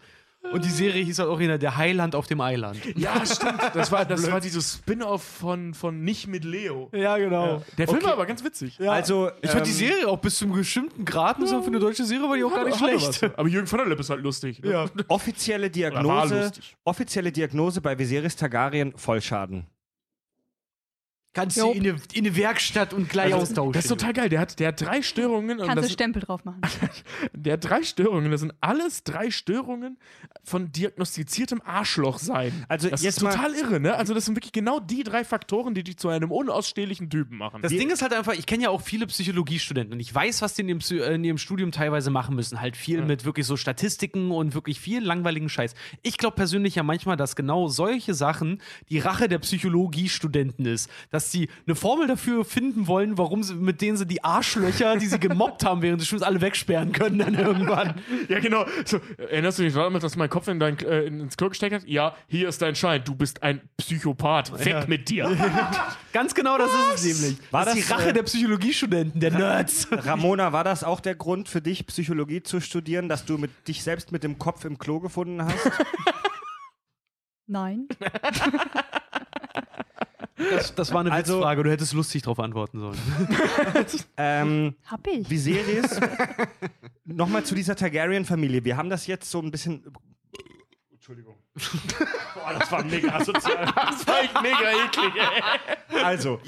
Und die Serie hieß halt original Der Heiland auf dem Eiland. Ja, stimmt. Das war, das war dieses Spin-off von, von Nicht mit Leo. Ja, genau. Der Film war aber ganz witzig. Also, Ich fand die ähm, Serie auch bis zum bestimmten Grad, muss sagen, für eine deutsche Serie war die auch gar nicht schlecht. was. Aber Jürgen von der Lippe ist halt lustig. Ne? Ja. Offizielle war Diagnose, lustig. offizielle Diagnose bei Viserys Targaryen Vollschaden. Kannst du in eine, in eine Werkstatt und gleich Also, austauschen. das ist total geil. Der hat, der hat drei Störungen. Und Kannst du Stempel drauf machen. der hat drei Störungen. Das sind alles drei Störungen von diagnostiziertem Arschlochsein. Also das jetzt ist mal- total irre, ne? Also, das sind wirklich genau die drei Faktoren, die dich zu einem unausstehlichen Typen machen. Das Ding ist halt einfach, ich kenne ja auch viele Psychologiestudenten und ich weiß, was die in ihrem, Psy- äh, in ihrem Studium teilweise machen müssen. Halt viel mit wirklich so Statistiken und wirklich viel langweiligen Scheiß. Ich glaube persönlich ja manchmal, dass genau solche Sachen die Rache der Psychologiestudenten ist. Dass sie eine Formel dafür finden wollen, warum sie, mit denen sie die Arschlöcher, die sie gemobbt haben während des Studiums, alle wegsperren können dann irgendwann. Ja, genau. So, erinnerst du dich damals, dass mein Kopf in dein, äh, ins Klo gesteckt hat? Ja, hier ist dein Schein. Du bist ein Psychopath. Weg mit dir. Ganz genau das ist es nämlich. War das ist das, die Rache äh, der Psychologiestudenten, der Nerds. Ramona, war das auch der Grund für dich, Psychologie zu studieren, dass du mit, dich selbst mit dem Kopf im Klo gefunden hast? Nein. Das, das war eine Also- Witzfrage, du hättest lustig darauf antworten sollen. ähm, Hab ich. Viserys, nochmal zu dieser Targaryen-Familie. Wir haben das jetzt so ein bisschen. Entschuldigung. Boah, das war mega asozial. Das war echt mega eklig, ey. Also,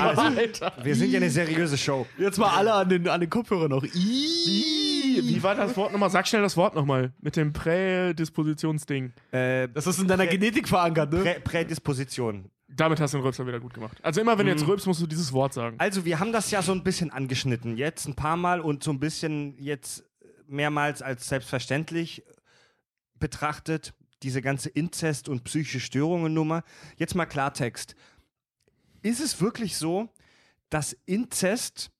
also Alter. wir sind ja eine seriöse Show. Jetzt mal alle an den, an den Kopfhörern noch. Wie war das Wort nochmal? Sag schnell das Wort nochmal. Mit dem Prädispositionsding. Äh, Das ist in deiner Genetik verankert, ne? Prä Prädisposition. Damit hast du den Rülpser wieder gut gemacht. Also immer, wenn du jetzt rülpst, musst du dieses Wort sagen. Also, wir haben das ja so ein bisschen angeschnitten. Jetzt ein paar Mal und so ein bisschen jetzt mehrmals als selbstverständlich betrachtet. Diese ganze Inzest- und psychische Störungen-Nummer. Jetzt mal Klartext. Ist es wirklich so, dass Inzest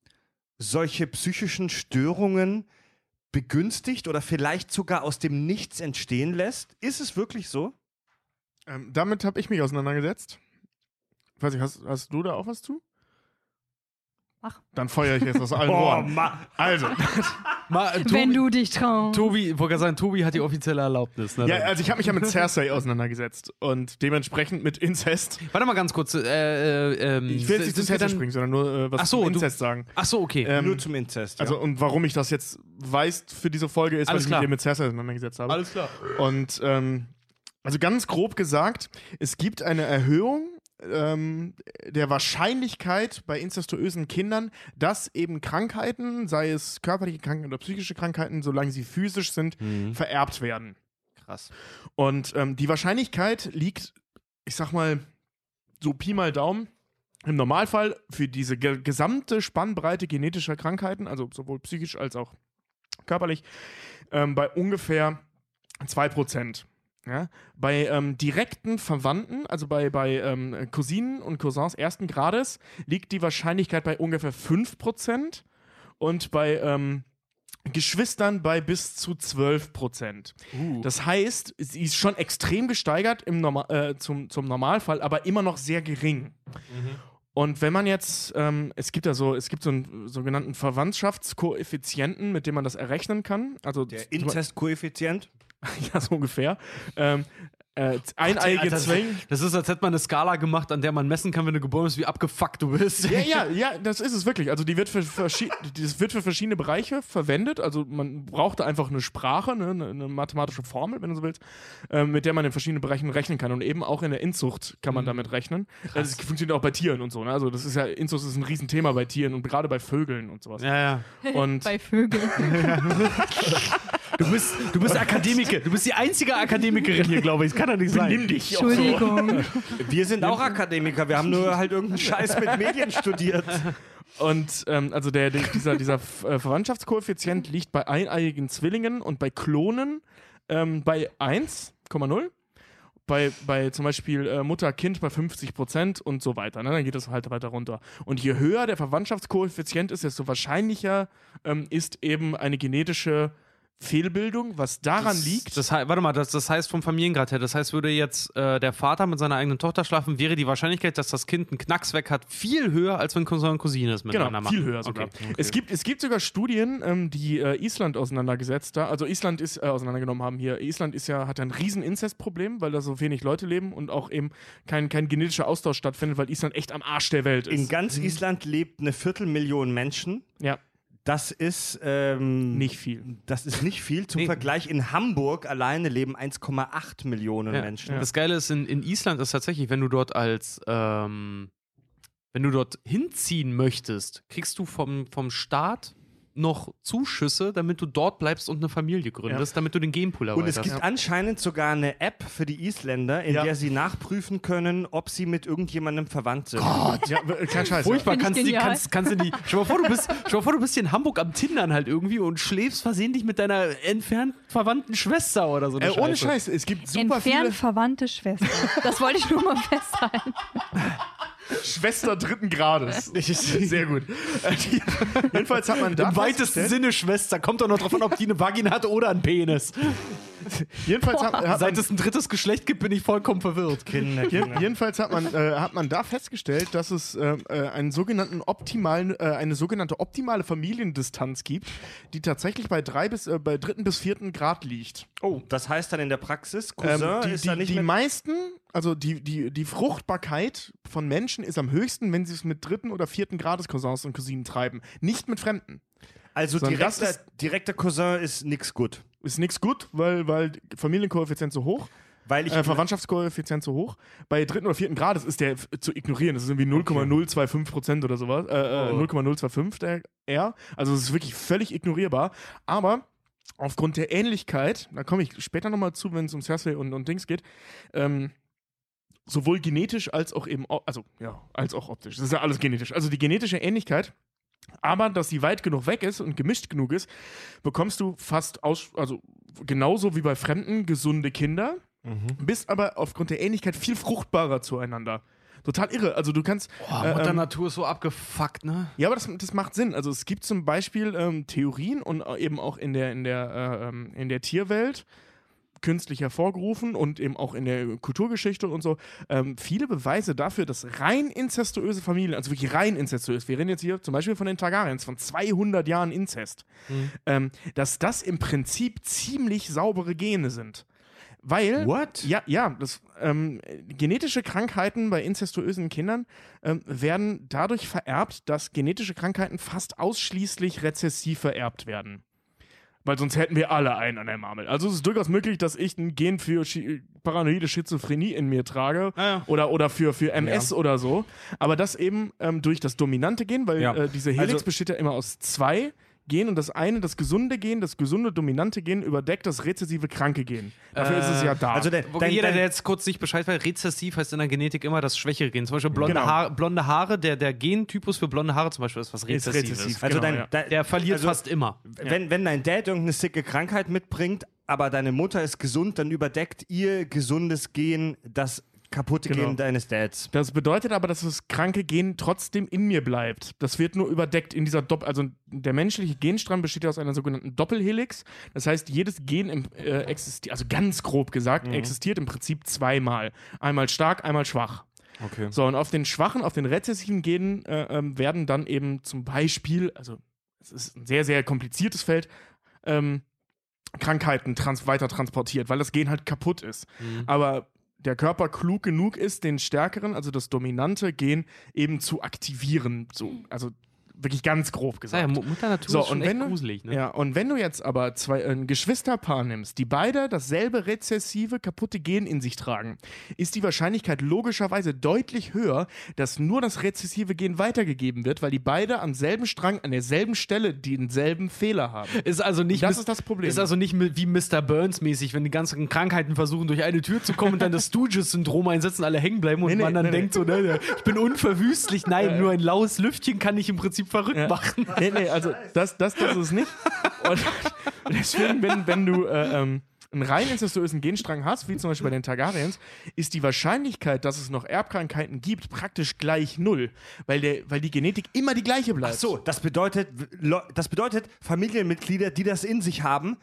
solche psychischen Störungen begünstigt oder vielleicht sogar aus dem Nichts entstehen lässt? Ist es wirklich so? Ähm, damit habe ich mich auseinandergesetzt. Ich weiß nicht, hast, hast du da auch was zu? Mach. Dann feuere ich jetzt aus allen Rohren. Also, äh, Tobi, Wenn du dich traust. Tobi, ich wollte gerade sagen, Tobi hat die offizielle Erlaubnis. Ne? ja, also ich habe mich ja mit Cersei auseinandergesetzt und dementsprechend mit Inzest. Warte mal ganz kurz. Äh, äh, ähm, Ich will jetzt nicht zu Cersei springen, sondern nur äh, was so, zum du- Inzest sagen. Ach so, okay. Ähm, Nur zum Inzest. Also, ja. und warum ich das jetzt weiß für diese Folge ist, Alles weil ich klar. mich hier mit Cersei auseinandergesetzt habe. Alles klar. Und ähm, also ganz grob gesagt, es gibt eine Erhöhung ähm, der Wahrscheinlichkeit bei inzestuösen Kindern, dass eben Krankheiten, sei es körperliche Krankheiten oder psychische Krankheiten, solange sie physisch sind, vererbt werden. krass. Und ähm, die Wahrscheinlichkeit liegt, ich sag mal, so Pi mal Daumen, im Normalfall für diese ge gesamte Spannbreite genetischer Krankheiten, also sowohl psychisch als auch körperlich, ähm, bei ungefähr 2%. Ja? Bei ähm, direkten Verwandten, also bei, bei ähm, Cousinen und Cousins ersten Grades, liegt die Wahrscheinlichkeit bei ungefähr 5% und bei ähm, Geschwistern bei bis zu 12%. Das heißt, sie ist schon extrem gesteigert im Norma äh, zum, zum Normalfall, aber immer noch sehr gering. Und wenn man jetzt, ähm, es gibt ja so, es gibt so einen sogenannten Verwandtschaftskoeffizienten, mit dem man das errechnen kann. Also Der Inzestkoeffizient? ja, so ungefähr. Ähm, äh, eineiige Alter, Zwillinge. Das ist, als hätte man eine Skala gemacht, an der man messen kann, wenn du geboren bist, wie abgefuckt du bist. Ja, ja, ja, das ist es wirklich. Also die wird für, verschi- das wird für verschiedene Bereiche verwendet. Also man braucht da einfach eine Sprache, ne, eine, eine mathematische Formel, wenn du so willst, ähm, mit der man in verschiedenen Bereichen rechnen kann. Und eben auch in der Inzucht kann man damit rechnen. Also es funktioniert auch bei Tieren und so. Ne? Also das ist ja, Inzucht ist ein Riesenthema bei Tieren und gerade bei Vögeln und sowas. Ja, ja. Und Bei Vögeln. Du bist, du bist Akademiker. Du bist die einzige Akademikerin hier, glaube ich. Das kann doch nicht sein. nimm dich. Entschuldigung. Wir sind auch Akademiker, wir haben nur halt irgendeinen Scheiß mit Medien studiert. Und ähm, also der, der, dieser, dieser äh, Verwandtschaftskoeffizient liegt bei eineiigen Zwillingen und bei Klonen ähm, bei 1,0. Bei, bei zum Beispiel äh, Mutter-Kind bei 50 Prozent und so weiter. Ne? Dann geht das halt weiter runter. Und je höher der Verwandtschaftskoeffizient ist, desto wahrscheinlicher ähm, ist eben eine genetische Fehlbildung, was daran liegt. Das, warte mal, das, das heißt vom Familiengrad her, das heißt, würde jetzt äh, der Vater mit seiner eigenen Tochter schlafen, wäre die Wahrscheinlichkeit, dass das Kind einen Knacks weg hat, viel höher, als wenn Cousin und Cousine es miteinander Genau, machen. viel höher sogar. Okay. Es, gibt, es gibt sogar Studien, ähm, die äh, Island auseinandergesetzt da, also Island ist äh, auseinandergenommen haben hier. Island ist ja, hat ja ein riesen Inzestproblem, weil da so wenig Leute leben und auch eben kein, kein genetischer Austausch stattfindet, weil Island echt am Arsch der Welt In ist. ganz Island lebt eine Viertelmillion Menschen. ja, Das ist ähm, nicht viel. Das ist nicht viel. Zum Nee. Vergleich in Hamburg alleine leben 1,8 Millionen Ja. Menschen. Das Geile ist, in, in Island ist tatsächlich, wenn du dort als, ähm, wenn du dort hinziehen möchtest, kriegst du vom, vom Staat noch Zuschüsse, damit du dort bleibst und eine Familie gründest, damit du den Gamepool Und es erweiterst. gibt anscheinend sogar eine App für die Isländer, in Ja. der sie nachprüfen können, ob sie mit irgendjemandem verwandt sind. Ja, w- kein Scheiß. Furchtbar, kannst, die, kannst, kannst du die. Stell mal, vor, du bist, stell mal vor, du bist hier in Hamburg am Tindern halt irgendwie und schläfst versehentlich mit deiner entfernt verwandten Schwester oder so. Äh, ohne Scheiße. Scheiß, es gibt super Entfernt viele verwandte Schwester. Das wollte ich nur mal festhalten. Schwester dritten Grades. Sehr gut. Jedenfalls hat man da Im weitesten Sinne Schwester. Kommt doch noch drauf an, ob die eine Vagina hat oder einen Penis. Jedenfalls hat, hat Seit man es ein drittes Geschlecht gibt, bin ich vollkommen verwirrt. Kinder, Kinder. jedenfalls hat man, äh, hat man da festgestellt, dass es äh, äh, einen sogenannten optimalen, äh, eine sogenannte optimale Familiendistanz gibt, die tatsächlich bei drei bis äh, bei dritten bis vierten Grad liegt. Oh, das heißt dann in der Praxis, Cousin Ähm, die ist da die, nicht die meisten, also die, die, die Fruchtbarkeit von Menschen ist am höchsten, wenn sie es mit dritten oder vierten Grades Cousins und Cousinen treiben, nicht mit Fremden. Also sondern direkter, ist- direkter Cousin ist nix gut. Ist nichts gut, weil, weil Familienkoeffizient so hoch. Weil ich... äh, Verwandtschaftskoeffizient so hoch. Bei dritten oder vierten Grad ist der zu ignorieren. Das ist irgendwie 0,025 Prozent oder sowas. Äh, äh, Oh. 0,025 der R. Also es ist wirklich völlig ignorierbar. Aber aufgrund der Ähnlichkeit, da komme ich später nochmal zu, wenn es um Cersei und, und Dings geht, ähm, sowohl genetisch als auch eben, also ja, als auch optisch. Das ist ja alles genetisch. Also die genetische Ähnlichkeit, aber dass sie weit genug weg ist und gemischt genug ist, bekommst du fast aus, also genauso wie bei Fremden gesunde Kinder, bist aber aufgrund der Ähnlichkeit viel fruchtbarer zueinander. Total irre. Also du kannst. Boah, äh, Mutter ähm, Natur ist so abgefuckt, ne? ja, aber das, das macht Sinn. Also es gibt zum Beispiel ähm, Theorien und äh, eben auch in der, in der, äh, ähm, in der Tierwelt künstlich hervorgerufen und eben auch in der Kulturgeschichte und so ähm, viele Beweise dafür, dass rein inzestuöse Familien, also wirklich rein inzestuös, wir reden jetzt hier zum Beispiel von den Targaryens, von 200 Jahren Inzest, ähm, dass das im Prinzip ziemlich saubere Gene sind. Weil What? ja, ja, das, ähm, genetische Krankheiten bei inzestuösen Kindern ähm, werden dadurch vererbt, dass genetische Krankheiten fast ausschließlich rezessiv vererbt werden. Weil sonst hätten wir alle einen an der Marmel. Also es ist durchaus möglich, dass ich ein Gen für Schi paranoide Schizophrenie in mir trage Ah, ja. oder, oder für, für MS oder so. Aber das eben ähm, durch das dominante Gen, weil Ja. äh, diese Helix Also- besteht ja immer aus zwei Gen und das eine, das gesunde Gen, das gesunde dominante Gen überdeckt das rezessive kranke Gen. Dafür ist es ja da. Also der, dein, jeder, der jetzt kurz nicht Bescheid weiß, rezessiv heißt in der Genetik immer das schwächere Gen. Zum Beispiel blonde, Genau. Haare, blonde Haare, der, der Gentypus für blonde Haare zum Beispiel ist was rezessives. rezessiv. also genau, dein, ja. dein, Der verliert also, fast immer. Wenn, wenn dein Dad irgendeine sicke Krankheit mitbringt, aber deine Mutter ist gesund, dann überdeckt ihr gesundes Gen das kaputte Genau. Gen deines Dads. Das bedeutet aber, dass das kranke Gen trotzdem in mir bleibt. Das wird nur überdeckt in dieser Doppel. Also der menschliche Genstrang besteht ja aus einer sogenannten Doppelhelix. Das heißt, jedes Gen im, äh, existiert, also ganz grob gesagt, existiert im Prinzip zweimal. Einmal stark, einmal schwach. Okay. So, und auf den schwachen, auf den rezessiven Genen äh, ähm, werden dann eben zum Beispiel, also es ist ein sehr, sehr kompliziertes Feld, ähm, Krankheiten trans weiter transportiert, weil das Gen halt kaputt ist. Aber der Körper klug genug ist, den stärkeren, also das dominante Gen eben zu aktivieren. So, also wirklich ganz grob gesagt. ja, Mu- Mutter Natur So, ist schon und wenn echt du- gruselig, ne? Ja, und wenn du jetzt aber zwei, ein Geschwisterpaar nimmst, die beide dasselbe rezessive, kaputte Gen in sich tragen, ist die Wahrscheinlichkeit logischerweise deutlich höher, dass nur das rezessive Gen weitergegeben wird, weil die beide am selben Strang, an derselben Stelle denselben Fehler haben. Ist also nicht Das ist das Problem. Ist also nicht wie Mr. Burns mäßig, wenn die ganzen Krankheiten versuchen, durch eine Tür zu kommen und dann das Stooges-Syndrom einsetzen, alle hängen bleiben und Nee, nee, man dann nee, nee. denkt so, ne, ich bin unverwüstlich. Nein, nur ein laues Lüftchen kann ich im Prinzip verrückt Ja. machen. Nee, nee, also das, das, das ist es nicht. Und deswegen, wenn, wenn du äh, ähm, einen rein incestuösen Genstrang hast, wie zum Beispiel bei den Targaryens, ist die Wahrscheinlichkeit, dass es noch Erbkrankheiten gibt, praktisch gleich null. Weil, der, weil die Genetik immer die gleiche bleibt. Ach so, das bedeutet, das bedeutet, Familienmitglieder, die das in sich haben,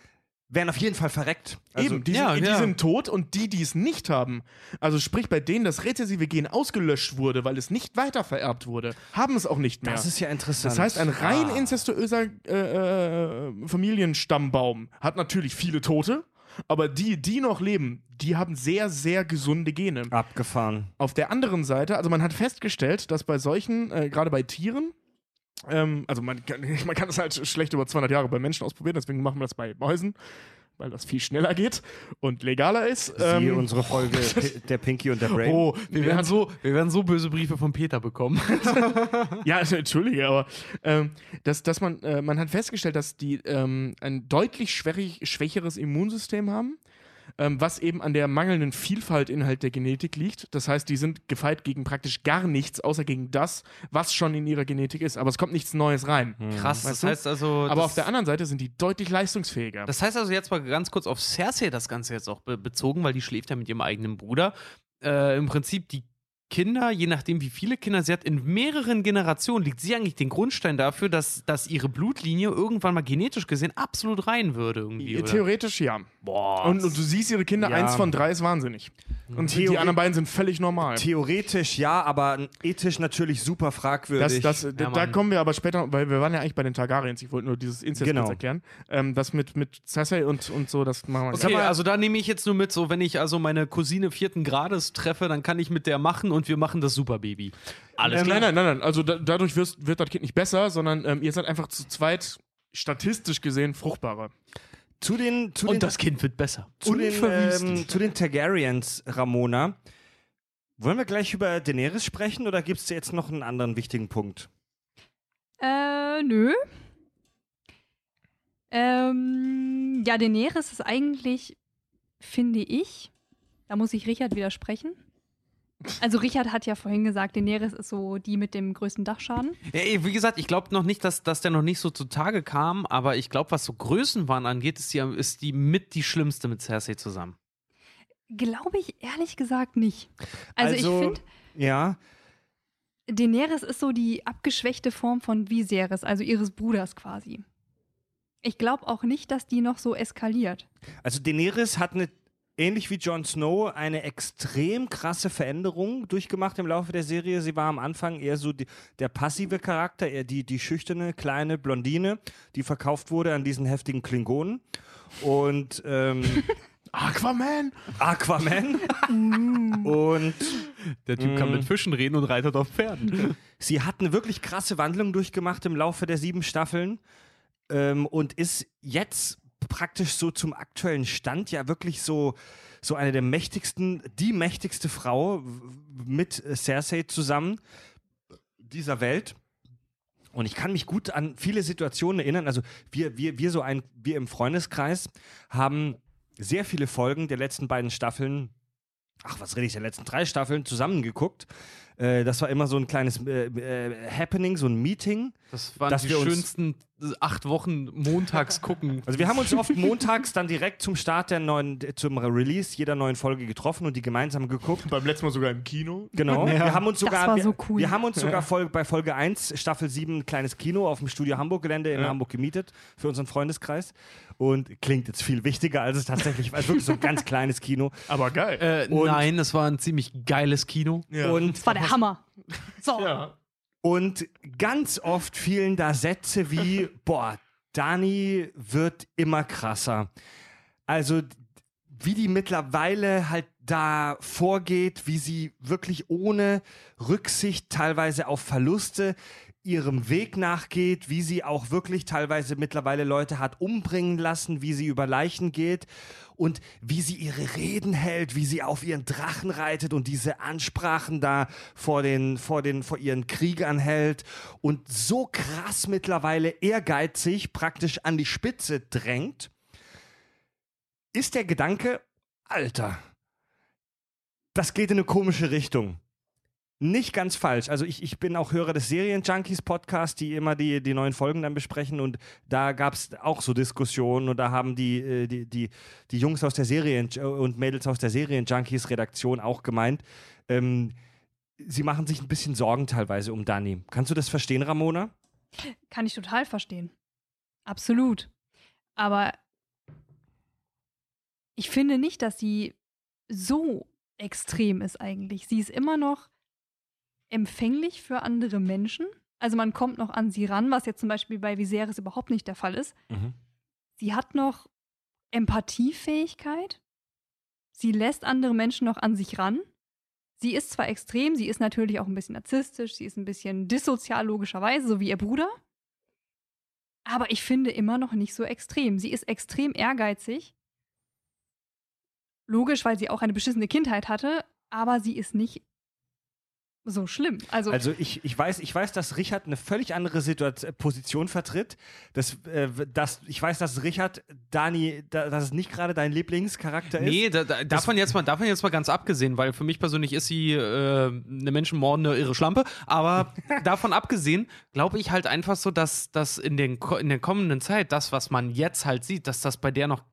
werden auf jeden Fall verreckt. Also, Eben, die, ja, sind, die ja. sind tot und die, die es nicht haben, also sprich bei denen das rezessive Gen ausgelöscht wurde, weil es nicht weiter vererbt wurde, haben es auch nicht mehr. Das ist ja interessant. Das heißt, ein rein Ah. inzestuöser äh, äh, Familienstammbaum hat natürlich viele Tote, aber die, die noch leben, die haben sehr, sehr gesunde Gene. Abgefahren. Auf der anderen Seite, also man hat festgestellt, dass bei solchen, äh, gerade bei Tieren, ähm, also man kann, man kann das halt schlecht über 200 Jahre bei Menschen ausprobieren, deswegen machen wir das bei Mäusen, weil das viel schneller geht und legaler ist. Siehe Ähm, unsere Folge P- Der Pinky und der Brain. Oh, wir werden, so, wir werden so böse Briefe von Peter bekommen. Ja, entschuldige, aber ähm, dass, dass man, äh, man hat festgestellt, dass die ähm, ein deutlich schwächeres Immunsystem haben, ähm, was eben an der mangelnden Vielfaltinhalt der Genetik liegt. Das heißt, die sind gefeit gegen praktisch gar nichts, außer gegen das, was schon in ihrer Genetik ist. Aber es kommt nichts Neues rein. Krass, das Weißt du? heißt also. Aber das, auf der anderen Seite sind die deutlich leistungsfähiger. Das heißt also jetzt mal ganz kurz auf Cersei das Ganze jetzt auch be bezogen, weil die schläft ja mit ihrem eigenen Bruder. Äh, Im Prinzip die Kinder, je nachdem wie viele Kinder sie hat, in mehreren Generationen liegt sie eigentlich den Grundstein dafür, dass, dass ihre Blutlinie irgendwann mal genetisch gesehen absolut rein würde irgendwie. Oder? Theoretisch ja. Boah. Und, und du siehst ihre Kinder, Ja. eins von drei ist wahnsinnig. Und die, die Theori- anderen beiden sind völlig normal. Theoretisch ja, aber ethisch natürlich super fragwürdig. Das, das, da Mann. kommen wir aber später, weil wir waren ja eigentlich bei den Targaryens. Ich wollte nur dieses Inzest Genau. erklären. Ähm, das mit, mit Cersei und, und so, das machen wir Okay, also da nehme ich jetzt nur mit, so wenn ich also meine Cousine vierten Grades treffe, dann kann ich mit der machen und wir machen das Superbaby. Alles Ähm, klar. nein, nein, nein, nein. Also da, dadurch wirst, wird das Kind nicht besser, sondern ähm, ihr seid einfach zu zweit statistisch gesehen fruchtbarer. zu den, zu den, Und das Kind wird besser. zu den, ähm, zu den Targaryens, Ramona. Wollen wir gleich über Daenerys sprechen oder gibt es jetzt noch einen anderen wichtigen Punkt? Äh, nö. Ähm, ja, Daenerys ist eigentlich, finde ich, da muss ich Richard widersprechen, Also Richard hat ja vorhin gesagt, Daenerys ist so die mit dem größten Dachschaden. Ja, wie gesagt, ich glaube noch nicht, dass, dass der noch nicht so zutage kam, aber ich glaube, was so Größenwahn angeht, ist die, ist die mit die schlimmste mit Cersei zusammen. Glaube ich ehrlich gesagt nicht. Also, ich finde, Ja, Daenerys ist so die abgeschwächte Form von Viserys, also ihres Bruders quasi. Ich glaube auch nicht, dass die noch so eskaliert. also Daenerys hat eine, ähnlich wie Jon Snow, eine extrem krasse Veränderung durchgemacht im Laufe der Serie. Sie war am Anfang eher so die, der passive Charakter, eher die, die schüchterne, kleine Blondine, die verkauft wurde an diesen heftigen Klingonen. Und ähm, Aquaman! Aquaman. und Der Typ kann mit Fischen reden und reitet auf Pferden. Sie hat eine wirklich krasse Wandlung durchgemacht im Laufe der sieben Staffeln ähm, und ist jetzt praktisch so zum aktuellen Stand ja wirklich so, so eine der mächtigsten, die mächtigste Frau mit Cersei zusammen dieser Welt. Und ich kann mich gut an viele Situationen erinnern. Also wir, wir, wir so ein, wir im Freundeskreis haben sehr viele Folgen der letzten beiden Staffeln ach, was rede ich, der letzten drei Staffeln zusammengeguckt. Äh, das war immer so ein kleines äh, äh, Happening, so ein Meeting. Das waren die schönsten acht Wochen montags gucken. Also wir haben uns oft montags dann direkt zum Start der neuen, zum Release jeder neuen Folge getroffen und die gemeinsam geguckt. Beim letzten Mal sogar im Kino. Genau. Wir haben uns Das sogar, war wir, so cool. wir haben uns sogar Folge, bei Folge 1, Staffel 7, ein kleines Kino auf dem Studio Hamburg-Gelände in Ja. Hamburg gemietet für unseren Freundeskreis. Und klingt jetzt viel wichtiger, als es tatsächlich war. Es ist wirklich so ein ganz kleines Kino. Aber geil. Äh, nein, es war ein ziemlich geiles Kino. ja. Und Das war der Hammer. So. ja. Und ganz oft fielen da Sätze wie, boah, Dani wird immer krasser. Also wie die mittlerweile halt da vorgeht, wie sie wirklich ohne Rücksicht teilweise auf Verluste ihrem Weg nachgeht, wie sie auch wirklich teilweise mittlerweile Leute hat umbringen lassen, wie sie über Leichen geht und wie sie ihre Reden hält, wie sie auf ihren Drachen reitet und diese Ansprachen da vor den, vor den, vor ihren Kriegern hält und so krass mittlerweile ehrgeizig praktisch an die Spitze drängt, ist der Gedanke, Alter, das geht in eine komische Richtung. Nicht ganz falsch. Also ich, ich bin auch Hörer des Serien-Junkies Podcast, die immer die, die neuen Folgen dann besprechen und da gab es auch so Diskussionen und da haben die, äh, die, die, die Jungs aus der Serien und Mädels aus der Serien-Junkies Redaktion auch gemeint, ähm, sie machen sich ein bisschen Sorgen teilweise um Dani. Kannst du das verstehen, Ramona? Kann ich total verstehen. Absolut. Aber ich finde nicht, dass sie so extrem ist eigentlich. Sie ist immer noch empfänglich für andere Menschen. Also man kommt noch an sie ran, was jetzt zum Beispiel bei Viserys überhaupt nicht der Fall ist. Sie hat noch Empathiefähigkeit. Sie lässt andere Menschen noch an sich ran. Sie ist zwar extrem, sie ist natürlich auch ein bisschen narzisstisch, sie ist ein bisschen dissozial logischerweise, so wie ihr Bruder. Aber ich finde immer noch nicht so extrem. Sie ist extrem ehrgeizig. Logisch, weil sie auch eine beschissene Kindheit hatte, aber sie ist nicht so schlimm. Also, Also ich, ich, weiß, ich weiß, dass Richard eine völlig andere Situation, Position vertritt. Das, äh, das, ich weiß, dass Richard, Dani, da, dass es nicht gerade dein Lieblingscharakter ist. Nee, da, da, davon, jetzt mal, davon jetzt mal ganz abgesehen, weil für mich persönlich ist sie äh, eine menschenmordende irre Schlampe. Aber davon abgesehen, glaube ich halt einfach so, dass das in, den, in der kommenden Zeit, das, was man jetzt halt sieht, dass das bei der noch äh,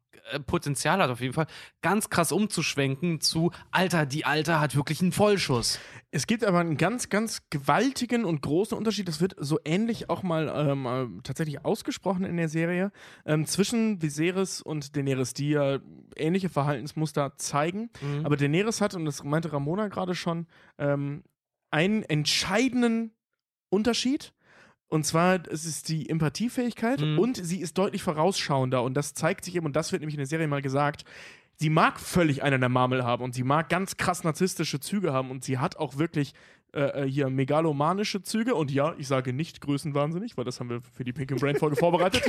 Potenzial hat, auf jeden Fall, ganz krass umzuschwenken zu, Alter, die Alte hat wirklich einen Vollschuss. Es gibt aber einen ganz, ganz gewaltigen und großen Unterschied. Das wird so ähnlich auch mal ähm, äh, tatsächlich ausgesprochen in der Serie ähm, zwischen Viserys und Daenerys, die ja ähnliche Verhaltensmuster zeigen. Aber Daenerys hat, und das meinte Ramona gerade schon, ähm, einen entscheidenden Unterschied. Und zwar, es ist die Empathiefähigkeit Mhm. und sie ist deutlich vorausschauender. Und das zeigt sich eben, und das wird nämlich in der Serie mal gesagt, sie mag völlig einen der Marmel haben und sie mag ganz krass narzisstische Züge haben und sie hat auch wirklich äh, äh, hier megalomanische Züge. Und ja, ich sage nicht größenwahnsinnig, weil das haben wir für die Pink and Brain Folge vorbereitet.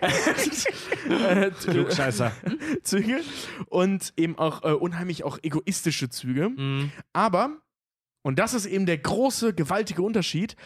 äh, Klugscheißer. Züge und eben auch äh, unheimlich auch egoistische Züge. Mhm. Aber, und das ist eben der große, gewaltige Unterschied,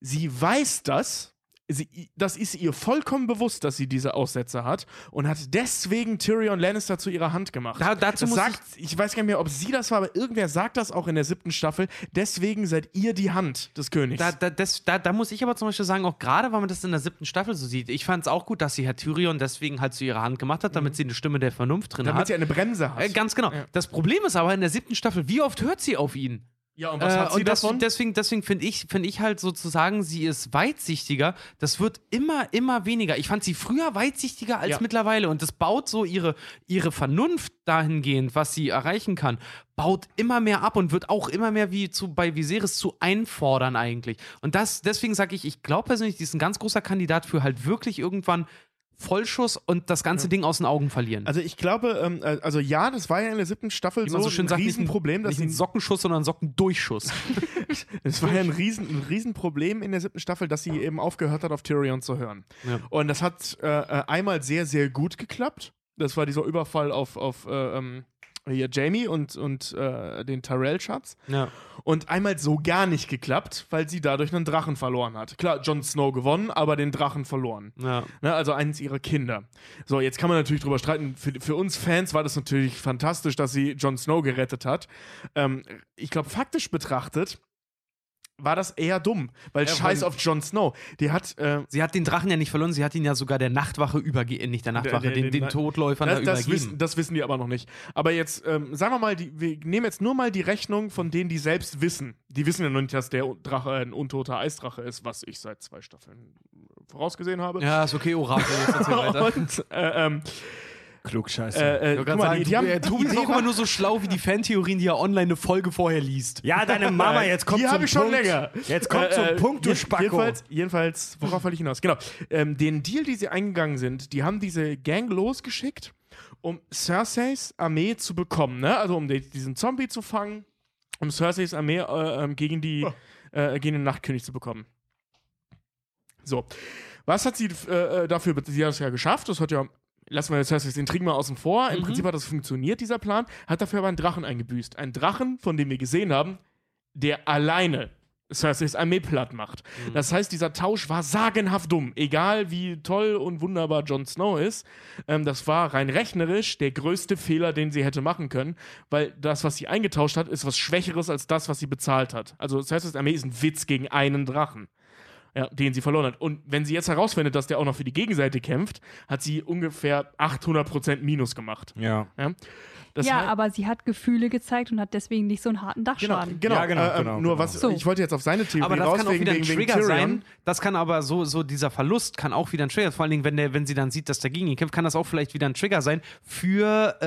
sie weiß das sie, das ist ihr vollkommen bewusst, dass sie diese Aussätze hat und hat deswegen Tyrion Lannister zu ihrer Hand gemacht. Da- dazu das muss sagt, ich, weiß gar nicht mehr, ob sie das war, aber irgendwer sagt das auch in der siebten Staffel. Deswegen seid ihr die Hand des Königs. Da, da, das, da, da muss ich aber zum Beispiel sagen, auch gerade, weil man das in der siebten Staffel so sieht, ich fand es auch gut, dass sie Herr Tyrion deswegen halt zu ihrer Hand gemacht hat, damit sie eine Stimme der Vernunft drin Mhm. damit hat. sie eine Bremse hat. Äh, ganz genau. Ja. Das Problem ist aber in der siebten Staffel, wie oft hört sie auf ihn? Ja, und was Äh, hat sie und das, davon? deswegen, deswegen finde ich, find ich halt sozusagen, sie ist weitsichtiger. Das wird immer, immer weniger. Ich fand sie früher weitsichtiger als Ja. mittlerweile. Und das baut so ihre, ihre Vernunft dahingehend, was sie erreichen kann, baut immer mehr ab und wird auch immer mehr wie zu, bei Viserys zu einfordern eigentlich. Und das, deswegen sage ich, ich glaube persönlich, die ist ein ganz großer Kandidat für halt wirklich irgendwann Vollschuss und das ganze Ding aus den Augen verlieren. also ich glaube, ähm, äh, also ja, das war ja in der siebten Staffel so, so schön ein sagt, nicht ein- Riesenproblem, dass nicht ein Sockenschuss, sondern ein Sockendurchschuss. Es war ja ein, Riesen, ein Riesenproblem in der siebten Staffel, dass sie eben aufgehört hat, auf Tyrion zu hören. Ja. Und das hat äh, äh, einmal sehr, sehr gut geklappt. Das war dieser Überfall auf, auf äh, ähm, hier Jamie und, und äh, den Tyrell-Schatz. ja. Und einmal so gar nicht geklappt, weil sie dadurch einen Drachen verloren hat. Klar, Jon Snow gewonnen, aber den Drachen verloren. Ja. Ne, also eines ihrer Kinder. So, jetzt kann man natürlich drüber streiten. Für, für uns Fans war das natürlich fantastisch, dass sie Jon Snow gerettet hat. Ähm, ich glaube, faktisch betrachtet war das eher dumm, weil Ja, scheiß auf Jon Snow. Die hat, äh, Sie hat den Drachen ja nicht verloren, sie hat ihn ja sogar der Nachtwache übergeben, nicht der Nachtwache, Der- der- den, den den- Todläufern das, da das, übergeben. wissen, das wissen die aber noch nicht. Aber jetzt, ähm, sagen wir mal, die, wir nehmen jetzt nur mal die Rechnung von denen, die selbst wissen. Die wissen ja noch nicht, dass der Drache ein untoter Eisdrache ist, was ich seit zwei Staffeln vorausgesehen habe. ja, ist okay, Orakel, jetzt erzähl weiter. Und, äh, ähm, Klugscheiße. äh, äh, guck mal, sagen, die, die du, haben, äh, Tobi die ist auch immer nur so schlau wie die Fantheorien, die er online eine Folge vorher liest. ja, deine Mama, jetzt kommt die zum habe ich schon Punkt. länger. Jetzt kommt Äh, zum äh, Punkt, du Spacko. Jedenfalls, jedenfalls, worauf wollte ich hinaus? Genau. Ähm, den Deal, die sie eingegangen sind, die haben diese Gang losgeschickt, um Cerseis Armee zu bekommen, ne? Also um die, diesen Zombie zu fangen, um Cerseis Armee äh, ähm, gegen die äh, gegen den Nachtkönig zu bekommen. So. Was hat sie äh, äh, dafür, sie hat es ja geschafft, das hat ja, lassen wir jetzt Cerseis Intrigen mal außen vor, im Prinzip hat das funktioniert, dieser Plan, hat dafür aber einen Drachen eingebüßt. Einen Drachen, von dem wir gesehen haben, der alleine Cerseis Armee platt macht. Das heißt, dieser Tausch war sagenhaft dumm. Egal wie toll und wunderbar Jon Snow ist, ähm, das war rein rechnerisch der größte Fehler, den sie hätte machen können, weil das, was sie eingetauscht hat, ist was Schwächeres als das, was sie bezahlt hat. Also Cerseis Armee ist ein Witz gegen einen Drachen. Ja, den sie verloren hat. Und wenn sie jetzt herausfindet, dass der auch noch für die Gegenseite kämpft, hat sie ungefähr 800% Minus gemacht. ja. Ja, das ja, heißt- aber sie hat Gefühle gezeigt und hat deswegen nicht so einen harten Genau, Dachschaden. genau, Ja, genau, äh, genau, Nur genau. was, So. ich wollte jetzt auf seine Theorie Aber das raus, kann auch wegen, wieder ein wegen, wegen Trigger Tyrion. sein. Das kann aber so, so dieser Verlust kann auch wieder ein Trigger. Vor allen Dingen, wenn, der, wenn sie dann sieht, dass der gegen ihn kämpft, kann das auch vielleicht wieder ein Trigger sein für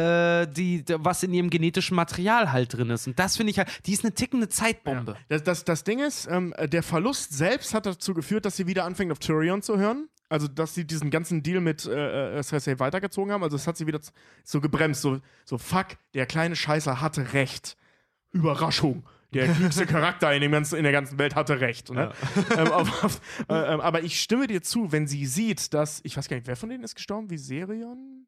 äh, die, was in ihrem genetischen Material halt drin ist. Und das finde ich halt, die ist eine tickende Zeitbombe. Das, das, das Ding ist, ähm, der Verlust selbst hat dazu geführt, dass sie wieder anfängt, auf Tyrion zu hören. Also, dass sie diesen ganzen Deal mit äh, äh, Cersei weitergezogen haben. Also, das hat sie wieder so gebremst. So, so fuck, der kleine Scheißer hatte recht. Überraschung. Der klügste Charakter in, dem ganzen, in der ganzen Welt hatte recht. Ne? ähm, auf, auf, äh, aber ich stimme dir zu, wenn sie sieht, dass, ich weiß gar nicht, wer von denen ist gestorben? Viserion?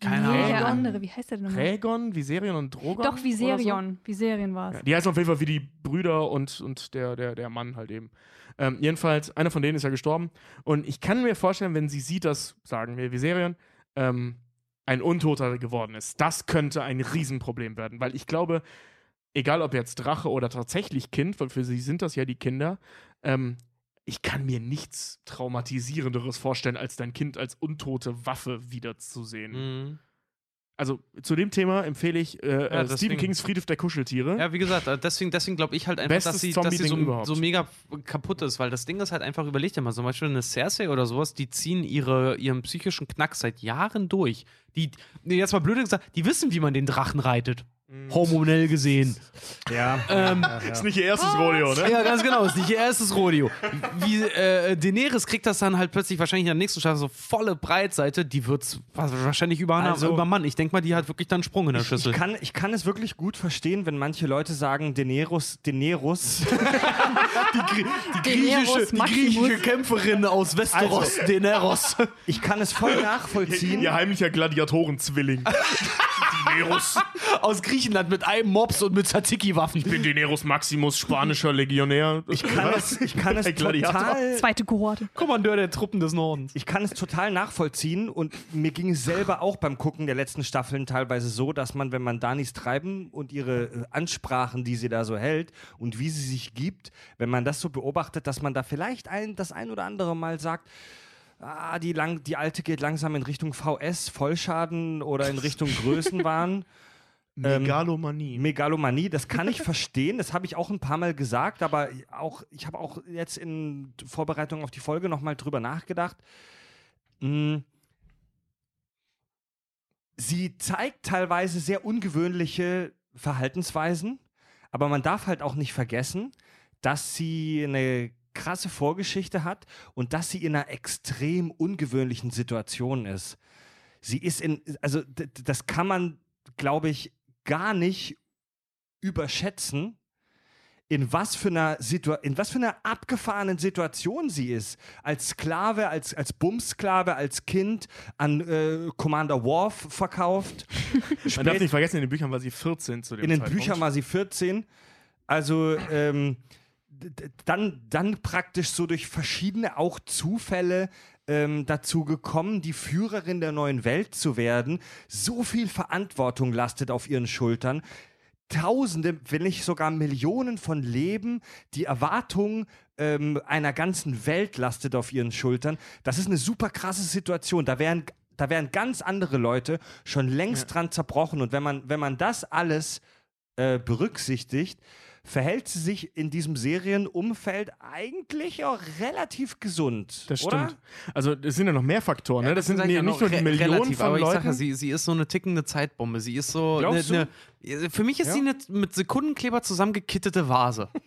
Keine nee, Ahnung. der andere, wie heißt der denn nochmal? Rhaegon, Viserion und Drogon? Doch, Viserion. Viserion war es. Ja, die heißen auf jeden Fall wie die Brüder und, und der, der, der Mann halt eben. Ähm, jedenfalls, einer von denen ist ja gestorben. Und ich kann mir vorstellen, wenn sie sieht, dass, sagen wir, Viserion, ähm, ein Untoter geworden ist, das könnte ein Riesenproblem werden. Weil ich glaube, egal ob jetzt Drache oder tatsächlich Kind, weil für sie sind das ja die Kinder, ähm, ich kann mir nichts traumatisierenderes vorstellen, als dein Kind als untote Waffe wiederzusehen. Mhm. Also zu dem Thema empfehle ich äh, äh, deswegen- Stephen Kings Friedhof der Kuscheltiere. Ja, wie gesagt, äh, deswegen, deswegen glaube ich halt einfach, Bestes dass sie, dass sie so, so mega kaputt ist, weil das Ding ist halt einfach, überleg dir mal, zum Beispiel eine Cersei oder sowas, die ziehen ihre, ihren psychischen Knack seit Jahren durch. Die, jetzt mal blöd gesagt, die wissen, wie man den Drachen reitet. Mhm. Hormonell gesehen. Ja. Ähm, Ist nicht ihr erstes Rodeo, ne? Ja, ganz genau, ist nicht ihr erstes Rodeo. Wie äh, Daenerys kriegt das dann halt plötzlich wahrscheinlich in der nächsten Staffel so volle Breitseite, die wird's wahrscheinlich über, Also- über Mann. Ich denke mal, die hat wirklich dann einen Sprung in der Schüssel. Ich kann, ich kann es wirklich gut verstehen, wenn manche Leute sagen, Daenerys, Daenerys. die griechische, die griechische Kämpferin aus Westeros, Daenerys. Ich kann es voll nachvollziehen. Ihr heimlicher Gladiatorenzwilling. Dineros, Aus Griechenland mit einem Mops und mit Tzatziki-Waffen. ich bin Dineros Maximus, spanischer Legionär. Ich kann es, ich kann es total Zweite Kohorte. Kommandeur der Truppen des Nordens. Ich kann es total nachvollziehen und mir ging es selber auch beim Gucken der letzten Staffeln teilweise so, dass man, wenn man Danis Treiben und ihre äh, Ansprachen, die sie da so hält und wie sie sich gibt, wenn man das so beobachtet, dass man da vielleicht ein, das ein oder andere Mal sagt, ah, die, lang, die Alte geht langsam in Richtung VS, Vollschaden oder in Richtung Größenwahn. Megalomanie. Megalomanie, das kann ich verstehen, das habe ich auch ein paar Mal gesagt, aber auch, ich habe auch jetzt in Vorbereitung auf die Folge nochmal drüber nachgedacht. Mm. Sie zeigt teilweise sehr ungewöhnliche Verhaltensweisen, aber man darf halt auch nicht vergessen, dass sie eine krasse Vorgeschichte hat und dass sie in einer extrem ungewöhnlichen Situation ist. Sie ist in, also das kann man, glaube ich, gar nicht überschätzen, in was für einer Situ in was für einer abgefahrenen Situation sie ist. Als Sklave, als, als Bumsklave, als Kind an äh, Commander Worf verkauft. Man darf nicht vergessen, in den Büchern war sie 14 zu dem In den Zeitpunkt. Büchern war sie 14. Also ähm, dann, dann praktisch so durch verschiedene auch Zufälle ähm, dazu gekommen, die Führerin der neuen Welt zu werden. So viel Verantwortung lastet auf ihren Schultern. Tausende, wenn nicht sogar Millionen von Leben, die Erwartung ähm, einer ganzen Welt lastet auf ihren Schultern. Das ist eine super krasse Situation. Da wären, da wären ganz andere Leute schon längst dran zerbrochen. Und wenn man, wenn man das alles äh, berücksichtigt, verhält sie sich in diesem Serienumfeld eigentlich auch relativ gesund. Das oder? stimmt. Also es sind ja noch mehr Faktoren. ne? Das, sind sag ich ja nicht nur Millionen relativ, von aber ich Leuten. sag ja, sie, sie ist so eine tickende Zeitbombe. Sie ist so. Ne, Glaubst ne, für mich ist Ja. sie eine mit Sekundenkleber zusammengekittete Vase.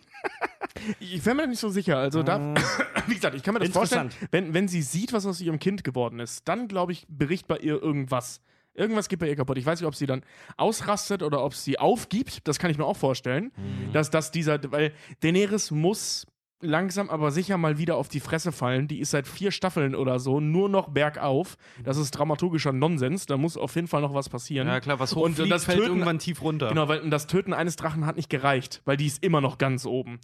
Ich wäre mir nicht so sicher. Also da, wie gesagt, ich kann mir das vorstellen, wenn, wenn sie sieht, was aus ihrem Kind geworden ist, dann glaube ich, bericht bei ihr irgendwas. Irgendwas geht bei ihr kaputt. Ich weiß nicht, ob sie dann ausrastet oder ob sie aufgibt. Das kann ich mir auch vorstellen. Dass, dass dieser, weil Daenerys muss langsam aber sicher mal wieder auf die Fresse fallen. Die ist seit vier Staffeln oder so nur noch bergauf. Das ist dramaturgischer Nonsens. Da muss auf jeden Fall noch was passieren. Ja, klar, was Und hochfliegt, das fällt Töten- irgendwann tief runter. Genau, weil das Töten eines Drachen hat nicht gereicht, weil die ist immer noch ganz oben.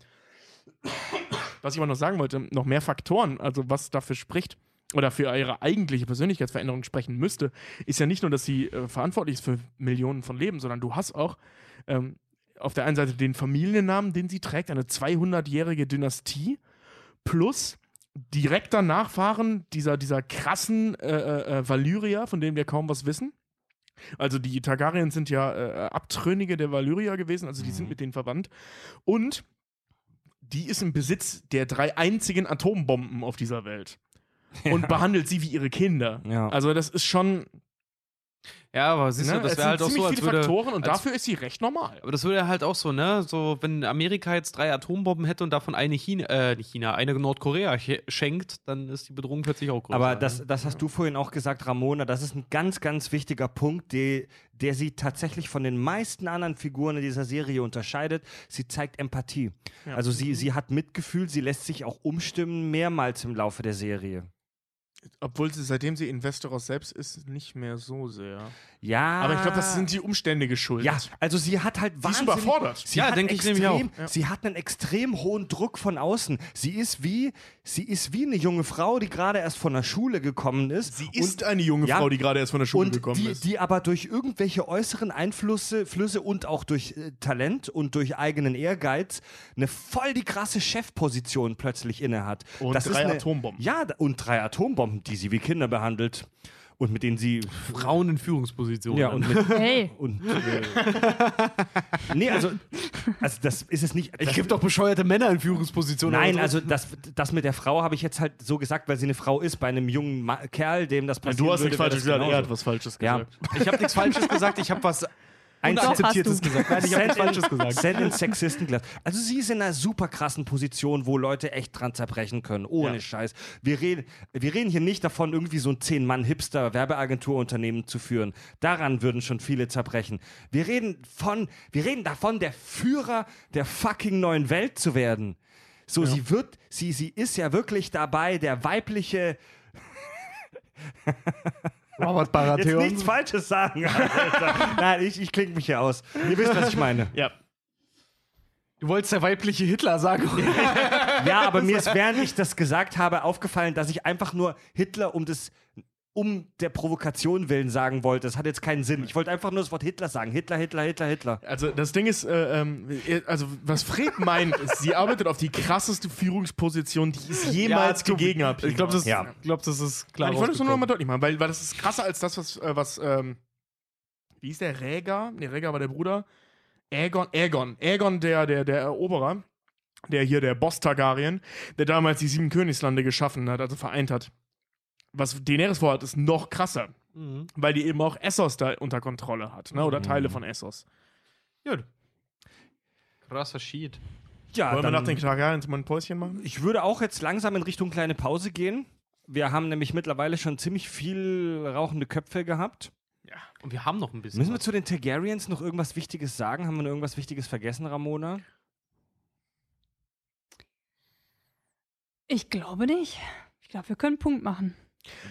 Was ich aber noch sagen wollte, noch mehr Faktoren, also was dafür spricht oder für ihre eigentliche Persönlichkeitsveränderung sprechen müsste, ist ja nicht nur, dass sie äh, verantwortlich ist für Millionen von Leben, sondern du hast auch ähm, auf der einen Seite den Familiennamen, den sie trägt, eine 200-jährige Dynastie, plus direkter Nachfahren dieser, dieser krassen äh, äh, Valyrier, von denen wir kaum was wissen. Also die Targaryens sind ja äh, Abtrünnige der Valyrier gewesen, also die sind mit denen verwandt. Und die ist im Besitz der drei einzigen Atombomben auf dieser Welt. Und behandelt sie wie ihre Kinder. Ja. Also das ist schon. ja, aber siehst Ne, du, das es wäre halt sind auch ziemlich so, als viele würde. Faktoren und als- dafür ist sie recht normal. Aber das würde ja halt auch so, ne? So, wenn Amerika jetzt drei Atombomben hätte und davon eine China, äh, nicht China, eine Nordkorea sch- schenkt, dann ist die Bedrohung plötzlich auch größer. Aber ne? das, das hast du vorhin auch gesagt, Ramona, das ist ein ganz, ganz wichtiger Punkt, der, der sie tatsächlich von den meisten anderen Figuren in dieser Serie unterscheidet. Sie zeigt Empathie. Also sie, sie hat Mitgefühl, sie lässt sich auch umstimmen, mehrmals im Laufe der Serie. Obwohl sie, seitdem sie in Westeros selbst ist, nicht mehr so sehr. Ja. Aber ich glaube, das sind die Umstände geschuldet. Ja, also sie hat halt Sie ist wahnsinnig... überfordert. Sie Ja, hat denke ich extrem, nämlich auch. Ja. Sie hat einen extrem hohen Druck von außen. Sie ist wie, sie ist wie eine junge Frau, die gerade erst von der Schule gekommen ist. Sie und- ist eine junge Ja. Frau, die gerade erst von der Schule und gekommen die, ist. die aber durch irgendwelche äußeren Einflüsse Flüsse und auch durch äh, Talent und durch eigenen Ehrgeiz eine voll die krasse Chefposition plötzlich innehat. Und das ist drei eine, Atombomben. Ja, und drei Atombomben, die sie wie Kinder behandelt und mit denen sie Frauen in Führungspositionen. ja und mit, Hey, und äh, nee, also also das ist es nicht. ich gibt doch bescheuerte Männer in Führungspositionen. Nein, also das, das mit der Frau habe ich jetzt halt so gesagt, weil sie eine Frau ist. Bei einem jungen Ma Kerl, dem das passiert du hast nichts Falsches gesagt, er hat was Falsches Ja. gesagt. ich habe nichts Falsches gesagt, ich habe was Ein Unakzeptiertes Doch, hast du. gesagt. Nein, ich habe Falsches gesagt. Send in Sexistenglas. Also sie ist in einer super krassen Position, wo Leute echt dran zerbrechen können. Ohne Ja. Scheiß. Wir reden, wir reden hier nicht davon, irgendwie so ein Zehn-Mann-Hipster-Werbeagenturunternehmen zu führen. Daran würden schon viele zerbrechen. Wir reden von, wir reden davon, der Führer der fucking neuen Welt zu werden. So, sie wird, sie, sie ist ja wirklich dabei, der weibliche Robert Jetzt Baratheon. nichts Falsches sagen. Alter. Nein, ich, ich klinge mich hier aus. Ihr wisst, was ich meine. Ja. Du wolltest der weibliche Hitler sagen. Ja, aber mir ist, während ich das gesagt habe, aufgefallen, dass ich einfach nur Hitler um des um der Provokation willen sagen wollte. Das hat jetzt keinen Sinn. Ich wollte einfach nur das Wort Hitler sagen. Hitler, Hitler, Hitler, Hitler. Also das Ding ist, äh, ähm, also was Fred meint, ist, sie arbeitet auf die krasseste Führungsposition, die es jemals du- gegeben hat. Ich glaube, das, Ja. glaub, das ist klar. Nein, ich wollte es nur noch mal rausgekommen. deutlich machen, weil, weil das ist krasser als das, was, äh, was ähm, wie hieß der, Rhaegar? Ne, Rhaegar war der Bruder. Aegon, Aegon, Aegon, der, der, der Eroberer, der hier, der Boss Targaryen, der damals die sieben Königslande geschaffen hat, also vereint hat. Was Daenerys vorhat, ist noch krasser, Mhm. weil die eben auch Essos da unter Kontrolle hat, ne? oder Teile von Essos. Gut. Krasser Sheet. Ja, Wollen wir nach den Targaryens mal ein Päuschen machen? Ich würde auch jetzt langsam in Richtung kleine Pause gehen. Wir haben nämlich mittlerweile schon ziemlich viel rauchende Köpfe gehabt. Und wir haben noch ein bisschen. Müssen wir was. zu den Targaryens noch irgendwas Wichtiges sagen? Haben wir noch irgendwas Wichtiges vergessen, Ramona? Ich glaube nicht. Ich glaube, wir können einen Punkt machen.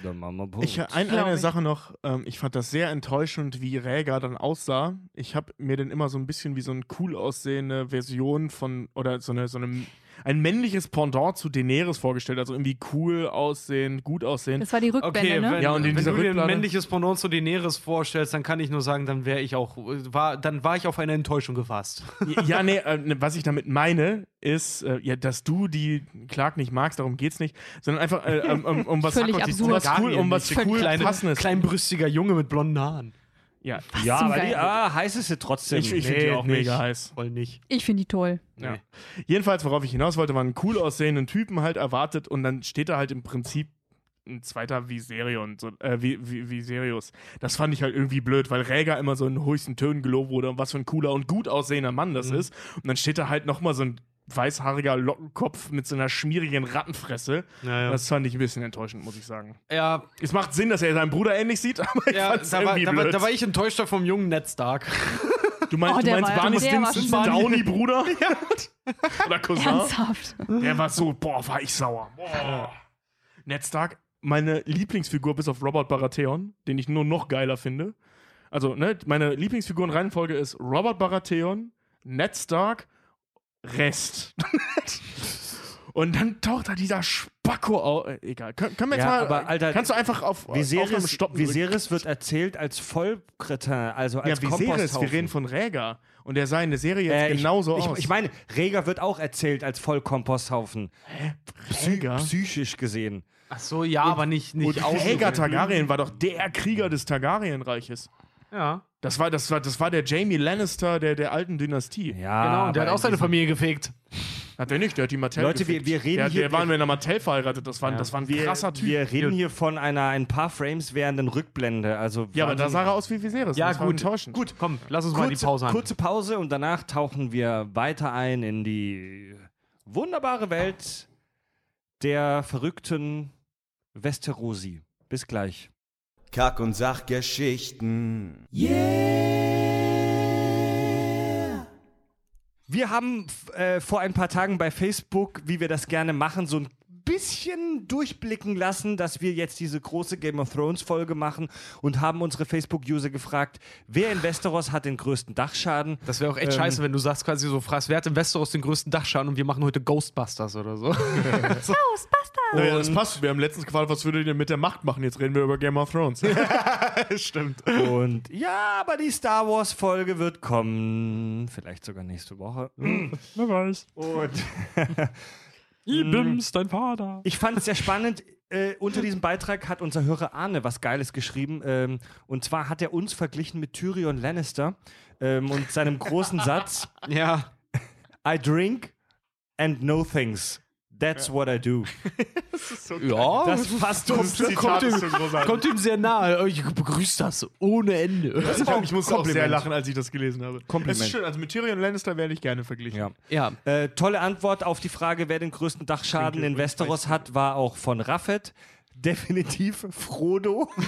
Dann machen wir Punkt. Ich, ein, eine ich. Sache noch, ähm, ich fand das sehr enttäuschend, wie Rhaegar dann aussah. Ich habe mir den immer so ein bisschen wie so eine cool aussehende Version von, oder so eine, so eine, ein männliches Pendant zu Daenerys vorgestellt. Also irgendwie cool aussehen, gut aussehen. Das war die Rückblende, Okay, ne? wenn, Ja, und in wenn dieser du dir ein männliches Pendant zu Daenerys vorstellst, dann kann ich nur sagen, dann wäre ich auch, war, dann war ich auf eine Enttäuschung gefasst. ja, nee, äh, ne, was ich damit meine, ist, äh, ja, dass du die Clark nicht magst, darum geht's nicht, sondern einfach äh, um, um, um was, Völlig um absurd. was cool, um was cool Kleine, passendes. kleinbrüstiger Junge mit blonden Haaren. Ja, ja, zum aber die, ah, heiß ist sie trotzdem. ich, ich Nee, finde die auch nicht. mega heiß. Voll nicht. Ich finde die toll. Ja. Nee. Jedenfalls, worauf ich hinaus wollte, war einen cool aussehenden Typen halt erwartet und dann steht da halt im Prinzip ein zweiter Viserion, so, äh, Vi- Vi- Viserius. Das fand ich halt irgendwie blöd, weil Rhaegar immer so in höchsten Tönen gelobt wurde und was für ein cooler und gut aussehender Mann das ist. Und dann steht da halt nochmal so ein weißhaariger Lockenkopf mit so einer schmierigen Rattenfresse. Ja, Das fand ich ein bisschen enttäuschend, muss ich sagen. ja, Es macht Sinn, dass er seinen Bruder ähnlich sieht, aber ich ja fand's da, war, irgendwie da, war, da war ich enttäuschter vom jungen Ned Stark. du meinst, Oh, du meinst war- Barney Stinson. Downey-Bruder? Oder Cousin? Ernsthaft. Der war so, boah, war ich sauer. Boah. Ned Stark, meine Lieblingsfigur bis auf Robert Baratheon, den ich nur noch geiler finde. Also, ne, meine Lieblingsfigurenreihenfolge ist Robert Baratheon, Ned Stark, Rest. Und dann taucht da dieser Spacko auf. Äh, egal. Können, können wir jetzt Ja, mal. aber, Alter, kannst du einfach auf Viserys, stoppen? Viserys wird erzählt als Vollkretin, also ja, als Viserys, wir reden von Rhaegar. Und der sah in der Serie jetzt Äh, ich- genauso ich, aus. Ich meine, Rhaegar wird auch erzählt als Vollkomposthaufen. Rhaegar? Psychisch gesehen. Ach so, ja, aber nicht, nicht Und außen. Rhaegar Targaryen war doch der Krieger des Targaryenreiches. Ja, Das war, das war, das war der Jamie Lannister der, der alten Dynastie. Ja, genau. Und der hat auch seine Familie gefegt. Hat er nicht, der hat die Martell Leute, wir- gefickt. wir reden der, hier- Der war mit einer Martell verheiratet, das war, das war ein Wir, krasser Typ. wir reden hier von einer ein paar Frames währenden Rückblende. Also ja, aber da sah er aus wie Viserys. Ja, das war gut. enttäuschend. Gut, komm, lass uns mal die kurze, Pause an. kurze Pause und danach tauchen wir weiter ein in die wunderbare Welt der verrückten Westerosi. Bis gleich. Kack- und Sachgeschichten. Wir haben äh, vor ein paar Tagen bei Facebook, wie wir das gerne machen, so ein bisschen durchblicken lassen, dass wir jetzt diese große Game of Thrones Folge machen und haben unsere Facebook-User gefragt, wer in Westeros hat den größten Dachschaden? Das wäre auch echt Ähm, scheiße, wenn du sagst, quasi so fragst, wer hat im Westeros den größten Dachschaden und wir machen heute Ghostbusters oder so. Naja, das passt. Wir haben letztens gefragt, was würdet ihr mit der Macht machen? Jetzt reden wir über Game of Thrones. Stimmt. Und ja, aber die Star Wars Folge wird kommen, vielleicht sogar nächste Woche. Wer weiß. Und Ibims, dein Vater. Ich fand es sehr spannend. Äh, unter diesem Beitrag hat unser Hörer Arne was Geiles geschrieben. Ähm, und zwar hat er uns verglichen mit Tyrion Lannister ähm, und seinem großen Satz: Ja. I drink and know things. That's what I do. Ja, Das passt Das kommt, Zitat kommt ist ihm, so kommt ihm sehr nahe. Ich begrüße das ohne Ende. ich, hab, ich musste auch sehr lachen, als ich das gelesen habe. Kompliment. Das ist schön. Also mit Tyrion Lannister werde ich gerne verglichen. Ja. Ja. Äh, tolle Antwort auf die Frage, wer den größten Dachschaden in Westeros hat, war auch von Raffet. Definitiv Frodo.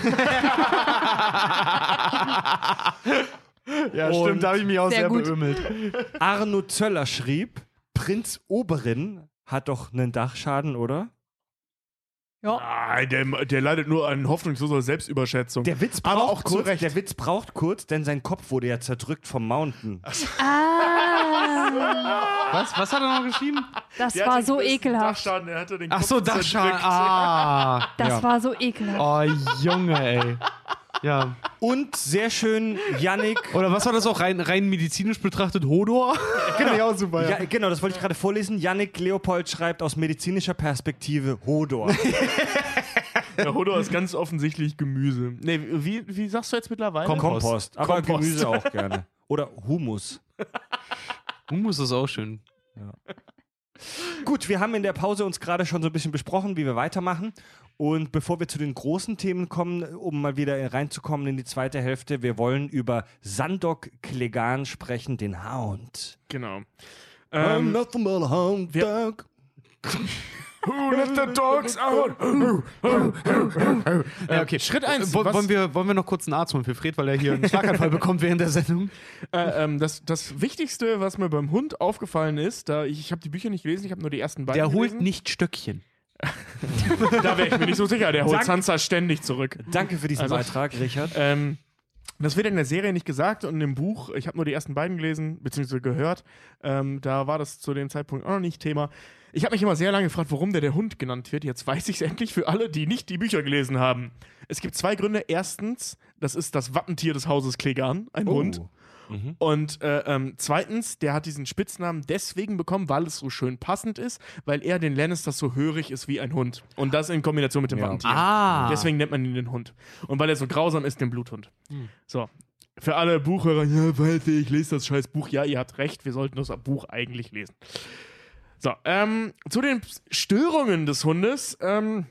Ja, Und- stimmt, da habe ich mich auch Sehr sehr, gut. beömmelt. Arno Zöller schrieb, Prinz Oberin hat doch einen Dachschaden, oder? Nein, der, der leidet nur an hoffnungsloser Selbstüberschätzung. Der Witz braucht Aber auch kurz, Recht. der Witz braucht kurz, denn sein Kopf wurde ja zerdrückt vom Mountain. Ah, Was, was hat er noch geschrieben? das Der war hatte so den ekelhaft. Dachschaden, er hatte den Ach Kopf so, Dachschaden. zerdrückt. Ah. Das ja. war so ekelhaft. Oh, Junge, ey. Ja. Und sehr schön, Yannick. Oder was war das auch rein, rein medizinisch betrachtet? Hodor? Genau, ja, super. Ja, genau, das wollte ich gerade vorlesen. Yannick Leopold schreibt aus medizinischer Perspektive Hodor. Der Hodor ist ganz offensichtlich Gemüse. Nee, wie, wie sagst du jetzt mittlerweile? Kompost. Kompost, aber Kompost. Gemüse auch gerne. Oder Humus. Humus ist auch schön. Gut, wir haben in der Pause uns gerade schon so ein bisschen besprochen, wie wir weitermachen. Und bevor wir zu den großen Themen kommen, um mal wieder reinzukommen in die zweite Hälfte, wir wollen über Sandok Klegan sprechen, den Hound. Genau. I'm Ähm, nothing but a hound dog. Who let the dogs out? Ja, okay. Schritt eins, Wo- was- Wollen wir, wollen wir noch kurz einen Arzt holen für Fred, weil er hier einen Schlaganfall bekommt während der Sendung? Äh, ähm, das, das Wichtigste, was mir beim Hund aufgefallen ist, da ich, ich habe die Bücher nicht gelesen, ich habe nur die ersten beiden Der holt gelesen. nicht Stöckchen. Da wäre ich mir nicht so sicher, der holt Sag- Sansa ständig zurück. Danke für diesen Also- Beitrag, Richard. Ähm, das wird in der Serie nicht gesagt und im Buch, ich habe nur die ersten beiden gelesen, beziehungsweise gehört, ähm, da war das zu dem Zeitpunkt auch noch nicht Thema. Ich habe mich immer sehr lange gefragt, warum der der Hund genannt wird. Jetzt weiß ich es endlich für alle, die nicht die Bücher gelesen haben. Es gibt zwei Gründe. Erstens, das ist das Wappentier des Hauses Klegan, ein Hund. Mhm. Und äh, ähm, zweitens, der hat diesen Spitznamen deswegen bekommen, weil es so schön passend ist, weil er den Lannisters so hörig ist wie ein Hund. Und das in Kombination mit dem Ja. Wappentier. Ah. Deswegen nennt man ihn den Hund. Und weil er so grausam ist, den Bluthund. So. Für alle Buchhörer, ja, weiß ich, ich lese das scheiß Buch. Ja, ihr habt recht, wir sollten das Buch eigentlich lesen. So, ähm, zu den Störungen des Hundes ähm,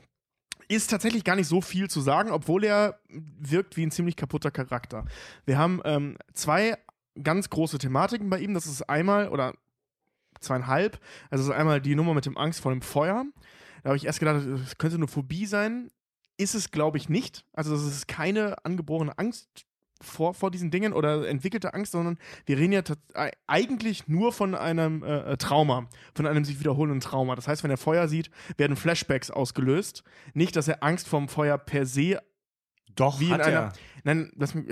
ist tatsächlich gar nicht so viel zu sagen, obwohl er wirkt wie ein ziemlich kaputter Charakter. Wir haben ähm, zwei ganz große Thematiken bei ihm. Das ist einmal, oder zweieinhalb, also das ist einmal die Nummer mit dem Angst vor dem Feuer. Da habe ich erst gedacht, das könnte eine Phobie sein. Ist es, glaube ich, nicht. Also das ist keine angeborene Angst vor, vor diesen Dingen oder entwickelte Angst, sondern wir reden ja eigentlich nur von einem äh, äh, Trauma, von einem sich wiederholenden Trauma. Das heißt, wenn er Feuer sieht, werden Flashbacks ausgelöst. Nicht, dass er Angst vorm Feuer per se Doch, wie in hat einer. er. Nein, lass mich.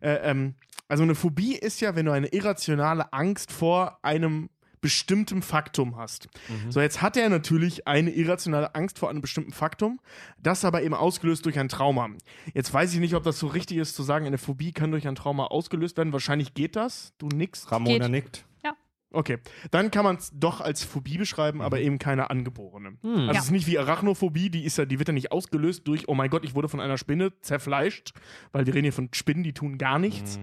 äh, ähm, also eine Phobie ist ja, wenn du eine irrationale Angst vor einem bestimmten Faktum hast. So, jetzt hat er natürlich eine irrationale Angst vor einem bestimmten Faktum, das aber eben ausgelöst durch ein Trauma. Jetzt weiß ich nicht, ob das so richtig ist zu sagen, eine Phobie kann durch ein Trauma ausgelöst werden. Wahrscheinlich geht das. Du nix. Ramona Geht. nickt. Okay, dann kann man es doch als Phobie beschreiben, aber eben keine angeborene. Also Ja. es ist nicht wie Arachnophobie, die ist ja, die wird ja nicht ausgelöst durch, oh mein Gott, ich wurde von einer Spinne zerfleischt, weil wir reden hier von Spinnen, die tun gar nichts.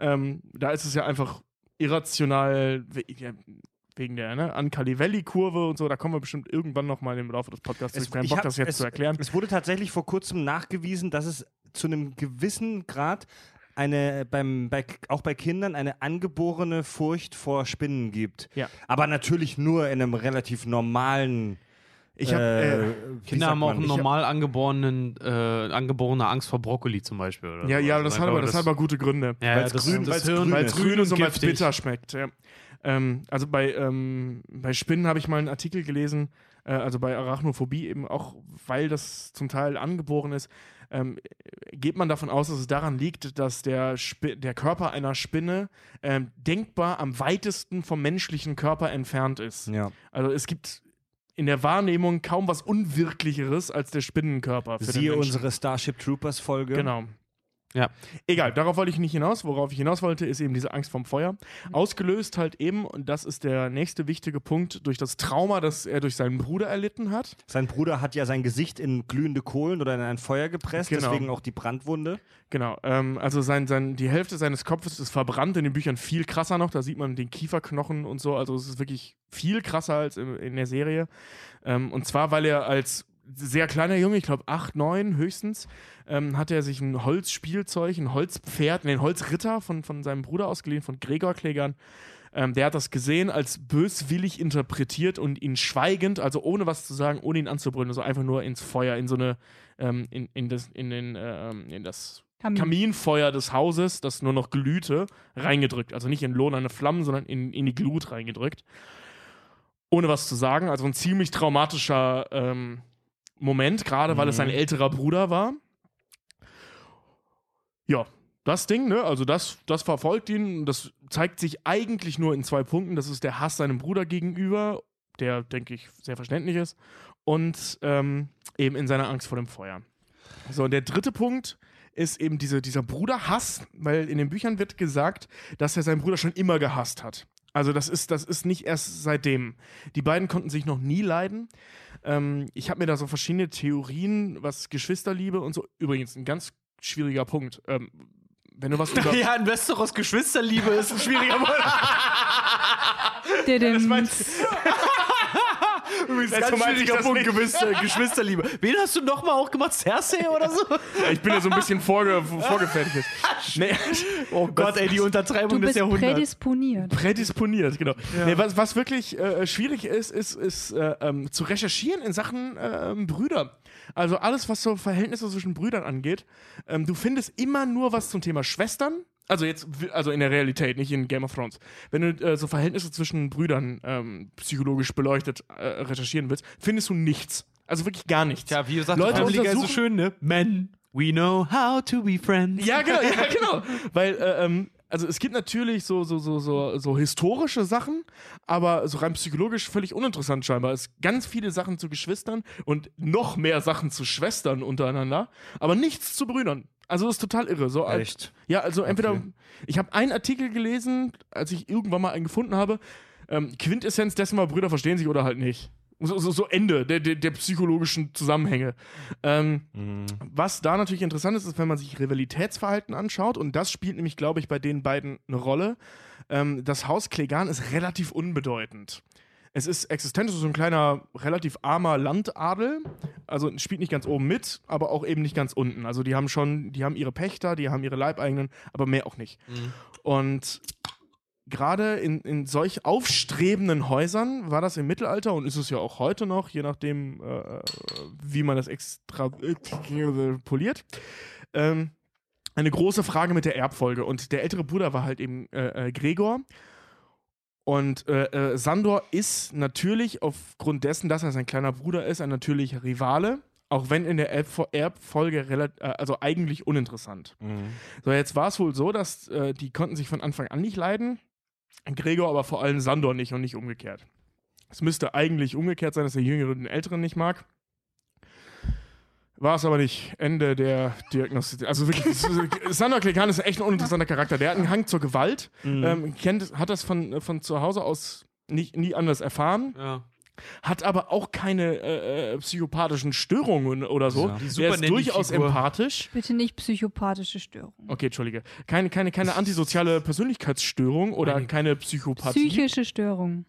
Ähm, da ist es ja einfach irrational wegen der ne, Ancali-Valley-Kurve und so, da kommen wir bestimmt irgendwann nochmal im Laufe des Podcasts. Es- Ich habe keinen Bock, hab- das jetzt es, zu erklären. Es wurde tatsächlich vor kurzem nachgewiesen, dass es zu einem gewissen Grad eine beim bei, auch bei Kindern eine angeborene Furcht vor Spinnen gibt. Ja. Aber natürlich nur in einem relativ normalen. Ich habe äh, äh, Kinder haben auch einen Ich hab- normal angeborenen, äh, angeborene Angst vor Brokkoli zum Beispiel. Oder ja, so. ja, Also das hat einfach aber, das hat aber gute Gründe. ja, weil's das, grün- das grün Weil es grün ist und weil es bitter schmeckt. Ja. Ähm, also bei, ähm, bei Spinnen habe ich mal einen Artikel gelesen, äh, also bei Arachnophobie eben auch, weil das zum Teil angeboren ist, ähm, geht man davon aus, dass es daran liegt, dass der, Spi der Körper einer Spinne ähm, denkbar am weitesten vom menschlichen Körper entfernt ist. Ja. Also es gibt in der Wahrnehmung kaum was Unwirklicheres als der Spinnenkörper. Für Siehe unsere Starship Troopers Folge. Genau. Ja. Egal, darauf wollte ich nicht hinaus. Worauf ich hinaus wollte, ist eben diese Angst vom Feuer. Mhm. Ausgelöst halt eben, und das ist der nächste wichtige Punkt, durch das Trauma, das er durch seinen Bruder erlitten hat. Sein Bruder hat ja sein Gesicht in glühende Kohlen oder in ein Feuer gepresst, Genau. deswegen auch die Brandwunde. Genau, ähm, also sein, sein, die Hälfte seines Kopfes ist verbrannt, in den Büchern viel krasser noch. Da sieht man den Kieferknochen und so. Also es ist wirklich viel krasser als in, in der Serie. Ähm, und zwar, weil er als sehr kleiner Junge, ich glaube 8, 9 höchstens, ähm, hat er sich ein Holzspielzeug, ein Holzpferd, nee, ein Holzritter von, von seinem Bruder ausgeliehen, von Gregor Klägern. Ähm, der hat das gesehen, als böswillig interpretiert und ihn schweigend, also ohne was zu sagen, ohne ihn anzubrüllen, also einfach nur ins Feuer, in so eine, ähm, in, in, das, in, den, äh, ähm, in das Kamin. Kaminfeuer des Hauses, das nur noch glühte, reingedrückt. Also nicht in lohnende Flammen, sondern in, in die Glut reingedrückt. Ohne was zu sagen. Also ein ziemlich traumatischer ähm, Moment, gerade weil es sein älterer Bruder war. Ja, das Ding, ne? Also das, das verfolgt ihn. Das zeigt sich eigentlich nur in zwei Punkten. Das ist der Hass seinem Bruder gegenüber, der, denke ich, sehr verständlich ist. Und ähm, eben in seiner Angst vor dem Feuer. So, und der dritte Punkt ist eben diese, dieser Bruderhass, weil in den Büchern wird gesagt, dass er seinen Bruder schon immer gehasst hat. Also das ist, das ist nicht erst seitdem. Die beiden konnten sich noch nie leiden. Ähm, ich habe mir da so verschiedene Theorien, was Geschwisterliebe und so. Übrigens, ein ganz schwieriger Punkt. Ähm, wenn du was über... Ja, ein Westeros Geschwisterliebe ist ein schwieriger Punkt. Didim. Übrigens, Das ganz schwieriger Punkt, nicht. Geschwister, Geschwisterliebe. Wen hast du nochmal auch gemacht? Cersei oder so? ich bin ja so ein bisschen vorge vorgefertigt. Nee, Oh Gott, ey, die Du Untertreibung des bist Jahrhunderts. prädisponiert. prädisponiert, genau. Nee, was, was wirklich äh, schwierig ist, ist, ist äh, ähm, zu recherchieren in Sachen ähm, Brüder. Also alles, was so Verhältnisse zwischen Brüdern angeht. Ähm, du findest immer nur was zum Thema Schwestern. Also jetzt, also in der Realität, nicht in Game of Thrones. Wenn du äh, so Verhältnisse zwischen Brüdern ähm, psychologisch beleuchtet äh, recherchieren willst, findest du nichts. Also wirklich gar nichts. Tja, wie gesagt, Leute Family ist so untersuchen- schön, ne? Men, we know how to be friends. Ja, genau, ja, genau. Weil, äh, ähm, also es gibt natürlich so, so, so, so, so historische Sachen, aber so rein psychologisch völlig uninteressant scheinbar. Es gibt ganz viele Sachen zu Geschwistern und noch mehr Sachen zu Schwestern untereinander, aber nichts zu Brüdern. Also das ist total irre. So Echt? Ja, also entweder, ich habe einen Artikel gelesen, als ich irgendwann mal einen gefunden habe, ähm, Quintessenz dessen war, Brüder verstehen sich oder halt nicht. So, so, so Ende der, der, der psychologischen Zusammenhänge. Ähm, was da natürlich interessant ist, ist, wenn man sich Rivalitätsverhalten anschaut, und das spielt nämlich, glaube ich, bei den beiden eine Rolle. Ähm, das Haus Klegan ist relativ unbedeutend. Es ist existent, es ist so ein kleiner, relativ armer Landadel. Also spielt nicht ganz oben mit, aber auch eben nicht ganz unten. Also die haben schon, die haben ihre Pächter, die haben ihre Leibeigenen, aber mehr auch nicht. Und gerade in, in solch aufstrebenden Häusern war das im Mittelalter und ist es ja auch heute noch, je nachdem, äh, wie man das extra äh, poliert, ähm, eine große Frage mit der Erbfolge. Und der ältere Bruder war halt eben äh, äh, Gregor. Und äh, äh, Sandor ist natürlich aufgrund dessen, dass er sein kleiner Bruder ist, ein natürlicher Rivale. Auch wenn in der Erbfo- Erbfolge äh, also eigentlich uninteressant. So, jetzt war es wohl so, dass äh, die konnten sich von Anfang an nicht leiden. Gregor aber vor allem Sandor nicht und nicht umgekehrt. Es müsste eigentlich umgekehrt sein, dass der Jüngere den Älteren nicht mag. War es aber nicht. Ende der Diagnostik. Also wirklich, Sandor Klekan ist echt ein uninteressanter Charakter. Der hat einen Hang zur Gewalt, ähm, kennt, hat das von, von zu Hause aus nicht, nie anders erfahren, Ja. hat aber auch keine äh, äh, psychopathischen Störungen oder so. Ja. Die Der ist Super durchaus Nanny-Figur. empathisch. Bitte nicht psychopathische Störung. Okay, Entschuldige. Keine, keine, keine antisoziale Persönlichkeitsstörung oder Meine- keine Psychopathie. Psychische Störung.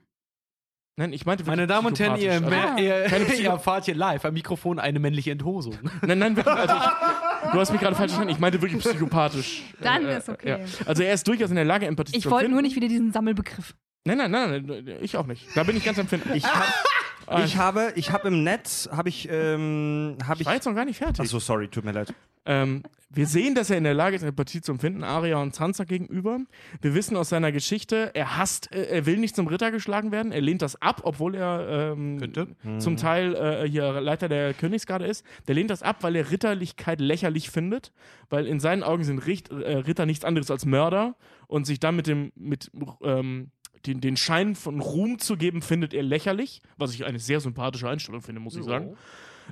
Nein, ich meinte Meine Damen und Herren, ihr. Also, ihr, keine ihr, ihr erfahrt hier live am Mikrofon eine männliche Enthosung. nein, nein, wirklich, also ich, du hast mich gerade falsch verstanden. Ich meinte wirklich psychopathisch. Dann Äh, ist okay. Ja. Also er ist durchaus in der Lage, Empathie Ich zu wollte empfinden. nur nicht wieder diesen Sammelbegriff. Nein, nein, nein, nein, ich auch nicht. Da bin ich ganz empfindlich. Ich, hab, ich habe, ich habe im Netz, habe ich, ähm, habe Ich ich. war jetzt noch gar nicht fertig. Achso, sorry, tut mir leid. Ähm, wir sehen, dass er in der Lage ist, Empathie zu empfinden, Arya und Sansa gegenüber. Wir wissen aus seiner Geschichte, er hasst, äh, er will nicht zum Ritter geschlagen werden. Er lehnt das ab, obwohl er ähm, Könnte. zum Teil äh, hier Leiter der Königsgarde ist. Der lehnt das ab, weil er Ritterlichkeit lächerlich findet, weil in seinen Augen sind Richt, äh, Ritter nichts anderes als Mörder und sich dann mit dem mit ähm, den, den Schein von Ruhm zu geben, findet er lächerlich, was ich eine sehr sympathische Einstellung finde, muss ich sagen.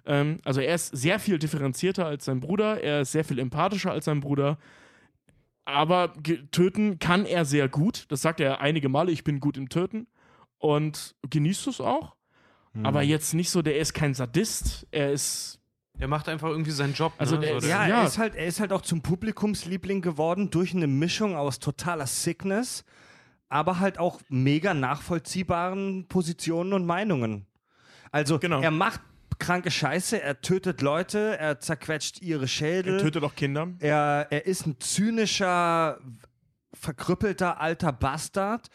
Ähm, also er ist sehr viel differenzierter als sein Bruder, er ist sehr viel empathischer als sein Bruder. Aber töten kann er sehr gut. Das sagt er einige Male, ich bin gut im Töten. Und genießt es auch. Aber jetzt nicht so, der ist kein Sadist. Er ist. Der macht einfach irgendwie seinen Job. Also ne? der Ja, Ja. Er, ist halt, er ist halt auch zum Publikumsliebling geworden durch eine Mischung aus totaler Sickness, aber halt auch mega nachvollziehbaren Positionen und Meinungen. Also Genau. er macht kranke Scheiße, er tötet Leute, er zerquetscht ihre Schädel. Er tötet auch Kinder. Er, er ist ein zynischer, verkrüppelter alter Bastard.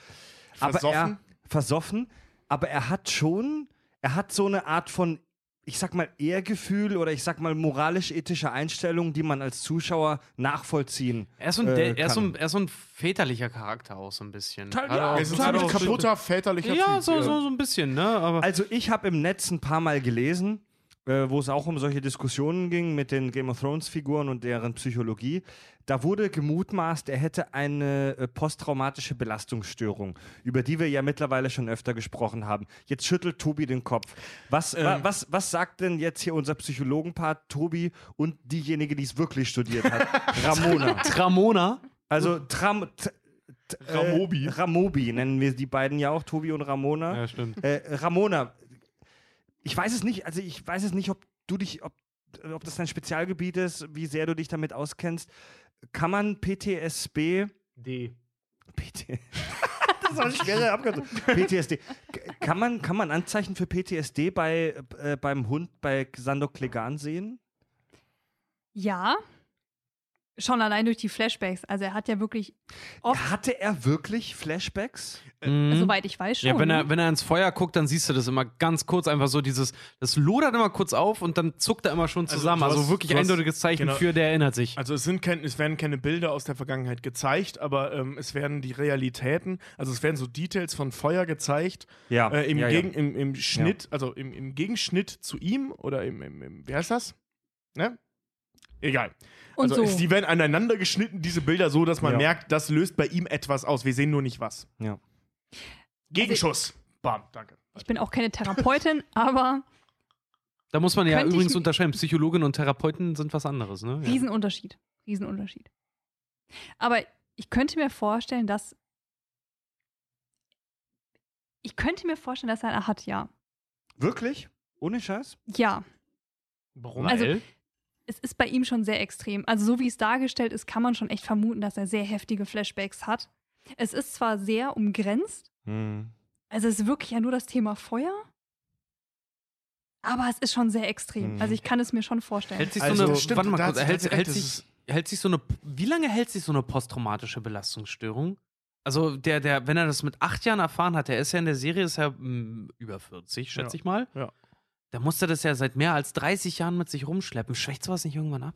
Aber er Versoffen? versoffen. Aber er hat schon, er hat so eine Art von, ich sag mal, Ehrgefühl oder ich sag mal moralisch-ethische Einstellung, die man als Zuschauer nachvollziehen Er ist, so ein, äh, er, ist so kann. ein, er ist so ein väterlicher Charakter auch so ein bisschen. Total, Hat ja, Er ist ein kaputter, väterlicher Ja, Typ. so, so, so ein bisschen, ne? Aber Also ich habe im Netz ein paar Mal gelesen, äh, wo es auch um solche Diskussionen ging mit den Game of Thrones-Figuren und deren Psychologie. Da wurde gemutmaßt, er hätte eine äh, posttraumatische Belastungsstörung, über die wir ja mittlerweile schon öfter gesprochen haben. Jetzt schüttelt Tobi den Kopf. Was, Ähm. wa, was, was sagt denn jetzt hier unser Psychologenpart Tobi und diejenige, die es wirklich studiert hat? Ramona. Ramona. Also Tram. t- äh, Ramobi. Ramobi nennen wir die beiden ja auch, Tobi und Ramona. Ja, stimmt. Äh, Ramona, ich weiß es nicht, also ich weiß es nicht, ob du dich, ob, ob das dein Spezialgebiet ist, wie sehr du dich damit auskennst. Kann man PTSB, D. PT, das war eine schwere Abkürzung, PTSD, kann man, kann man Anzeichen für PTSD bei, äh, beim Hund bei Sandok Klegan sehen? Ja. Schon allein durch die Flashbacks. Also er hat ja wirklich oft, Hatte er wirklich Flashbacks? Mhm. soweit ich weiß schon. Ja, wenn er, ne? wenn er ins Feuer guckt, dann siehst du das immer ganz kurz, einfach so dieses, das lodert immer kurz auf und dann zuckt er immer schon zusammen. du Also, hast- wirklich du hast- eindeutiges Zeichen genau. für, der erinnert sich. Also es, sind kein, es werden keine Bilder aus der Vergangenheit gezeigt, aber ähm, es werden die Realitäten, also es werden so Details von Feuer gezeigt, Ja. äh, im, ja, ja. Gegen, im, im Schnitt, also im, im Gegenschnitt zu ihm oder im, im, im wie heißt das? Ne? Egal. Und also so. die werden aneinander geschnitten, diese Bilder, so dass man Ja. merkt, das löst bei ihm etwas aus. Wir sehen nur nicht was. Ja. Gegenschuss. Bam, danke. ich bin auch keine Therapeutin, aber Da muss man ja übrigens unterscheiden. Psychologen und Therapeuten sind was anderes, ne? Ja. Riesenunterschied. Riesenunterschied. Aber ich könnte mir vorstellen, dass. Ich könnte mir vorstellen, dass er eine hat, ja. Wirklich? Ohne Scheiß? Ja. Warum? Also- Weil? Es ist bei ihm schon sehr extrem. Also, so wie es dargestellt ist, kann man schon echt vermuten, dass er sehr heftige Flashbacks hat. Es ist zwar sehr umgrenzt, Hm. also es ist wirklich ja nur das Thema Feuer, aber es ist schon sehr extrem. Mhm. Also, ich kann es mir schon vorstellen. Hält sich Also, so eine, stimmt, warte mal kurz, hält, sich, hält sich so eine, wie lange hält sich so eine posttraumatische Belastungsstörung? Also der, der, wenn er das mit acht Jahren erfahren hat, der ist ja in der Serie, ist ja mh, über 40, schätze Ja, ich mal. ja. Da muss er das ja seit mehr als 30 Jahren mit sich rumschleppen. Schwächt sowas nicht irgendwann ab?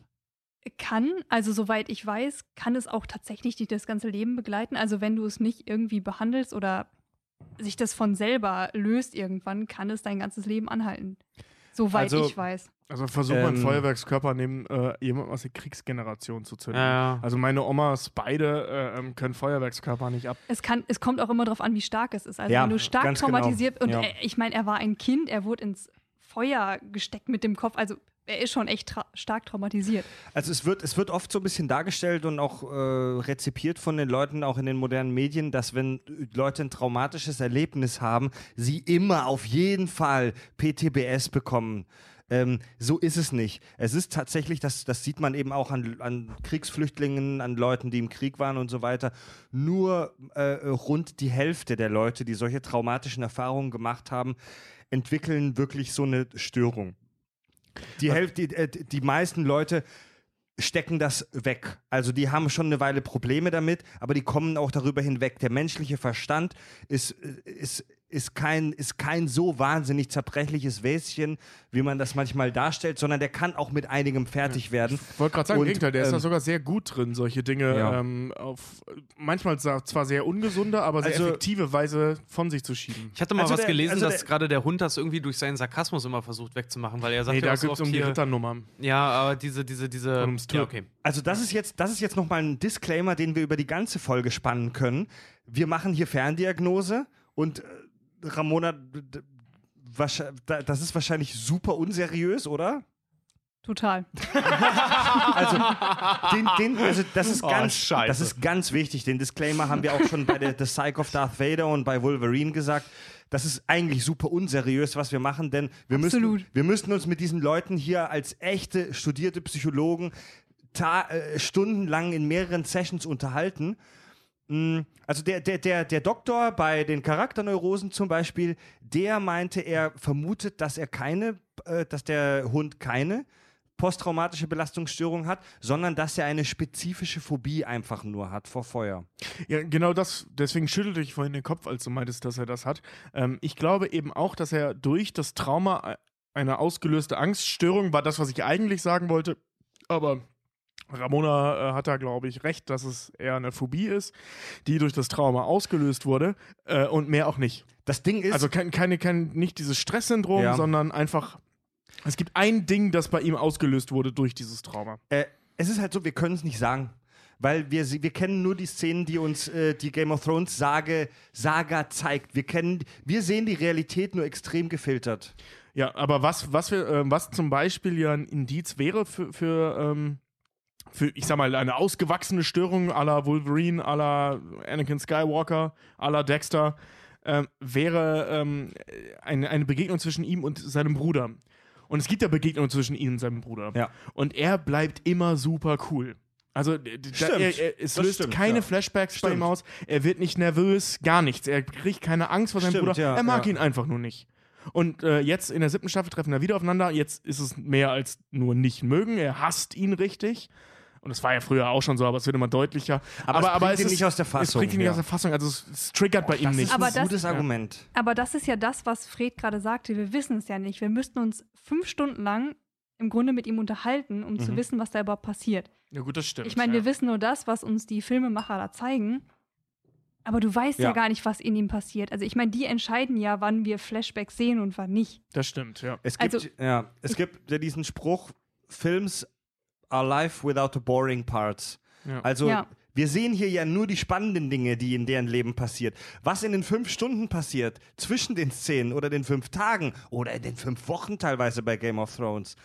Kann, also soweit ich weiß, kann es auch tatsächlich dich das ganze Leben begleiten. Also wenn du es nicht irgendwie behandelst oder sich das von selber löst irgendwann, kann es dein ganzes Leben anhalten. Soweit Also- ich weiß. Also versuch mal einen Ähm. Feuerwerkskörper neben äh, jemandem aus der Kriegsgeneration zu zünden. Ja, ja. Also meine Omas beide äh, ähm, können Feuerwerkskörper nicht ab. Es, kann, es kommt auch immer darauf an, wie stark es ist. Also Ja, wenn du stark genau. traumatisiert und Ja. äh, ich meine, er war ein Kind, er wurde ins Feuer gesteckt mit dem Kopf. Also er ist schon echt tra stark traumatisiert. Also es wird, es wird oft so ein bisschen dargestellt und auch äh, rezipiert von den Leuten, auch in den modernen Medien, dass wenn Leute ein traumatisches Erlebnis haben, sie immer auf jeden Fall PTBS bekommen. Ähm, so ist es nicht. Es ist tatsächlich, das, das sieht man eben auch an, an Kriegsflüchtlingen, an Leuten, die im Krieg waren und so weiter. Nur äh, rund die Hälfte der Leute, die solche traumatischen Erfahrungen gemacht haben, entwickeln wirklich so eine Störung. Die, Hälfte, die, äh, die meisten Leute stecken das weg. Also die haben schon eine Weile Probleme damit, aber die kommen auch darüber hinweg. Der menschliche Verstand ist, äh, ist, ist, kein, ist kein so wahnsinnig zerbrechliches Wäschen, wie man das manchmal darstellt, sondern der kann auch mit einigem fertig werden. Ich wollte gerade sagen, im Und, Gegenteil, der ist ähm, da sogar sehr gut drin, solche Dinge Ja. ähm, auf manchmal zwar sehr ungesunde, aber sehr Also- effektive Weise von sich zu schieben. Ich hatte mal Also was der- gelesen, also dass der- gerade der Hund das irgendwie durch seinen Sarkasmus immer versucht wegzumachen, weil er sagt Nee, ja da geht es um die hier, Ritternummern. Ja, aber diese, diese, diese. Ja, okay. Also das ist jetzt, das ist jetzt nochmal ein Disclaimer, den wir über die ganze Folge spannen können. Wir machen hier Ferndiagnose und äh, Ramona, das ist wahrscheinlich super unseriös, oder? Total. Also, den, den, also das, ist Oh, ganz, Scheiße. das ist ganz wichtig. Den Disclaimer haben wir auch schon bei der The Psych of Darth Vader und bei Wolverine gesagt. Das ist eigentlich super unseriös, was wir machen, denn wir müssen, Absolut. wir müssen uns mit diesen Leuten hier als echte studierte Psychologen ta äh, stundenlang in mehreren Sessions unterhalten. Mm, Also der, der, der, der Doktor bei den Charakterneurosen zum Beispiel, der meinte, er vermutet, dass er keine, äh, dass der Hund keine posttraumatische Belastungsstörung hat, sondern dass er eine spezifische Phobie einfach nur hat vor Feuer. Ja, genau das, deswegen schüttelte ich vorhin den Kopf, als du meintest, dass er das hat. Ähm, ich glaube eben auch, dass er durch das Trauma äh, eine ausgelöste Angststörung war das, was ich eigentlich sagen wollte. Aber Ramona äh, hat da, glaube ich, recht, dass es eher eine Phobie ist, die durch das Trauma ausgelöst wurde äh, und mehr auch nicht. Das Ding ist, Also kein, keine, kein, nicht dieses Stresssyndrom, Ja. sondern einfach Es gibt ein Ding, das bei ihm ausgelöst wurde durch dieses Trauma. Äh, es ist halt so, wir können es nicht sagen. Weil wir, wir kennen nur die Szenen, die uns äh, die Game of Thrones Sage, Saga zeigt. Wir, kennen, wir sehen die Realität nur extrem gefiltert. Ja, aber was, was, wir, ähm, was zum Beispiel ja ein Indiz wäre für, für, ähm, für, ich sag mal, eine ausgewachsene Störung à la Wolverine, à la Anakin Skywalker, la Dexter, ähm, wäre ähm, eine, eine Begegnung zwischen ihm und seinem Bruder. Und es gibt ja Begegnungen zwischen ihm und seinem Bruder. Ja. Und er bleibt immer super cool. Also da, Stimmt. er, er, es löst stimmt, keine ja. Flashbacks bei ihm Stimmt. aus. Er wird nicht nervös, gar nichts. Er kriegt keine Angst vor seinem Stimmt, Bruder. ja, er mag ihn einfach nur nicht. Und äh, jetzt in der siebten Staffel treffen wir wieder aufeinander. Jetzt ist es mehr als nur nicht mögen. Er hasst ihn richtig. Und das war ja früher auch schon so, aber es wird immer deutlicher. Aber es bringt ihn ist- nicht aus der Es Fassung, bringt ihn nicht ja. aus der Fassung. Also es, es triggert bei ihm Das nicht. ist Aber ein das- gutes Argument. Aber das ist ja das, was Fred gerade sagte. Wir wissen es ja nicht. Wir müssten uns fünf Stunden lang im Grunde mit ihm unterhalten, um zu wissen, was da überhaupt passiert. ja gut, das stimmt. Ich meine, ja. wir wissen nur das, was uns die Filmemacher da zeigen. Aber du weißt ja. Ja. gar nicht, was in ihm passiert. Also ich meine, die entscheiden ja, wann wir Flashbacks sehen und wann nicht. Das stimmt, ja. Es gibt, Also- ja, es gibt ja diesen Spruch, Films are life without the boring parts. Ja. Also Ja. wir sehen hier ja nur die spannenden Dinge, die in deren Leben passiert. Was in den fünf Stunden passiert, zwischen den Szenen oder den fünf Tagen oder in den fünf Wochen teilweise bei Game of Thrones,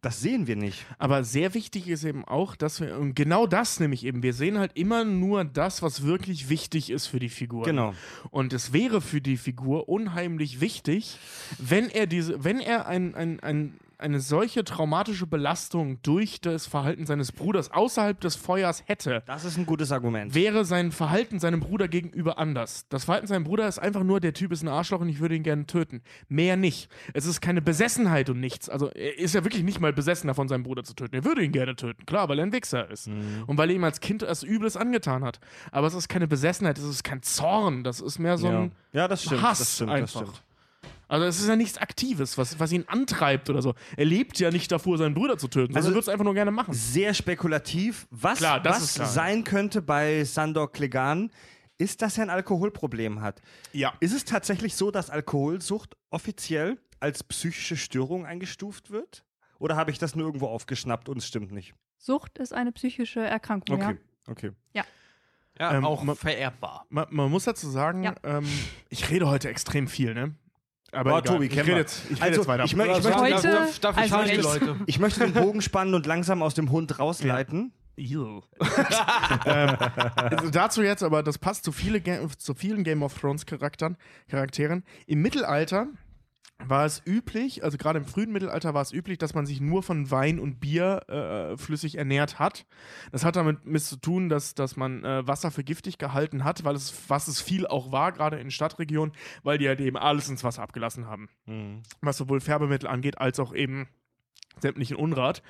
das sehen wir nicht. Aber sehr wichtig ist eben auch, dass wir, und genau das nämlich eben, wir sehen halt immer nur das, was wirklich wichtig ist für die Figur. Genau. Und es wäre für die Figur unheimlich wichtig, wenn er diese, wenn er ein, ein, ein, eine solche traumatische Belastung durch das Verhalten seines Bruders außerhalb des Feuers hätte, Das ist ein gutes Argument. wäre sein Verhalten seinem Bruder gegenüber anders. Das Verhalten seinem Bruder ist einfach nur, der Typ ist ein Arschloch und ich würde ihn gerne töten. Mehr nicht. Es ist keine Besessenheit und nichts. Also er ist ja wirklich nicht mal besessen davon, seinen Bruder zu töten. Er würde ihn gerne töten, klar, weil er ein Wichser ist. Und weil er ihm als Kind etwas Übles angetan hat. Aber es ist keine Besessenheit, es ist kein Zorn. Das ist mehr so ja. ein ja, das stimmt. Hass das stimmt, einfach. Das stimmt. Also es ist ja nichts Aktives, was, was ihn antreibt oder so. Er lebt ja nicht davor, seinen Bruder zu töten, Also- würde es einfach nur gerne machen. Sehr spekulativ. Was, Klar, das was sein könnte bei Sandor Clegane, ist, dass er ein Alkoholproblem hat. Ja. Ist es tatsächlich so, dass Alkoholsucht offiziell als psychische Störung eingestuft wird? Oder habe ich das nur irgendwo aufgeschnappt und es stimmt nicht? Sucht ist eine psychische Erkrankung, Okay, okay. Ja, Ähm, auch ma- vererbbar. Man, man muss dazu sagen, Ja. ähm, ich rede heute extrem viel, ne? Aber Oh, egal. Tobi, ich rede jetzt, ich Also, jetzt weiter. ich mö- ich möchte- Heute, darf, darf ich also. Ich möchte den Bogen spannen und langsam aus dem Hund rausleiten. Ähm, also dazu jetzt, aber das passt zu, viele Ga zu vielen Game of Thrones Charakteren, Charakteren. Im Mittelalter war es üblich, also gerade im frühen Mittelalter war es üblich, dass man sich nur von Wein und Bier äh, flüssig ernährt hat. Das hat damit mit zu tun, dass, dass man äh, Wasser für giftig gehalten hat, weil es, was es viel auch war, gerade in Stadtregionen, weil die halt eben alles ins Wasser abgelassen haben. Was sowohl Färbemittel angeht, als auch eben sämtlichen Unrat.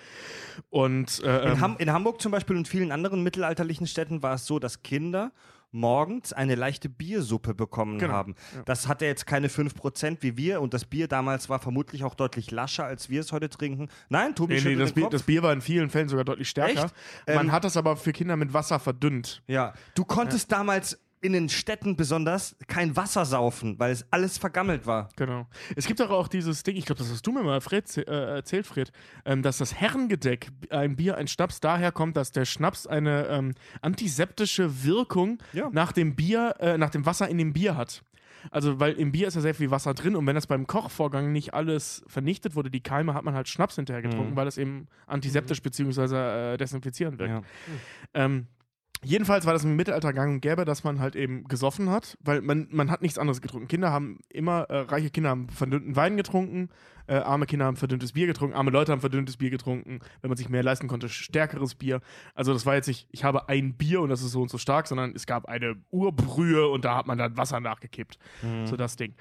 Und äh, In, ähm, Ham in Hamburg zum Beispiel und vielen anderen mittelalterlichen Städten war es so, dass Kinder morgens eine leichte Biersuppe bekommen Genau, haben. ja. Das hatte jetzt keine 5% wie wir und das Bier damals war vermutlich auch deutlich lascher, als wir es heute trinken. Nein, Tobi Nee, nee, das Bier, das Bier war in vielen Fällen sogar deutlich stärker. Echt? Man Ähm, hat das aber für Kinder mit Wasser verdünnt. Ja, du konntest damals in den Städten besonders kein Wasser saufen, weil es alles vergammelt war. Genau. Es gibt doch auch dieses Ding, ich glaube, das hast du mir mal Fred, äh, erzählt, Fred, ähm, dass das Herrengedeck, ein Bier, ein Schnaps, daher kommt, dass der Schnaps eine ähm, antiseptische Wirkung Ja. nach dem Bier, äh, nach dem Wasser in dem Bier hat. Also, weil im Bier ist ja sehr viel Wasser drin und wenn das beim Kochvorgang nicht alles vernichtet wurde, die Keime, hat man halt Schnaps hinterher getrunken, weil das eben antiseptisch bzw. Äh, desinfizierend wirkt. Ja. Ähm, jedenfalls war das im Mittelalter gang und gäbe, dass man halt eben gesoffen hat, weil man, man hat nichts anderes getrunken. Kinder haben immer, äh, reiche Kinder haben verdünnten Wein getrunken, äh, arme Kinder haben verdünntes Bier getrunken, arme Leute haben verdünntes Bier getrunken, wenn man sich mehr leisten konnte, stärkeres Bier. Also das war jetzt nicht, ich habe ein Bier und das ist so und so stark, sondern es gab eine Urbrühe und da hat man dann Wasser nachgekippt. So das Ding.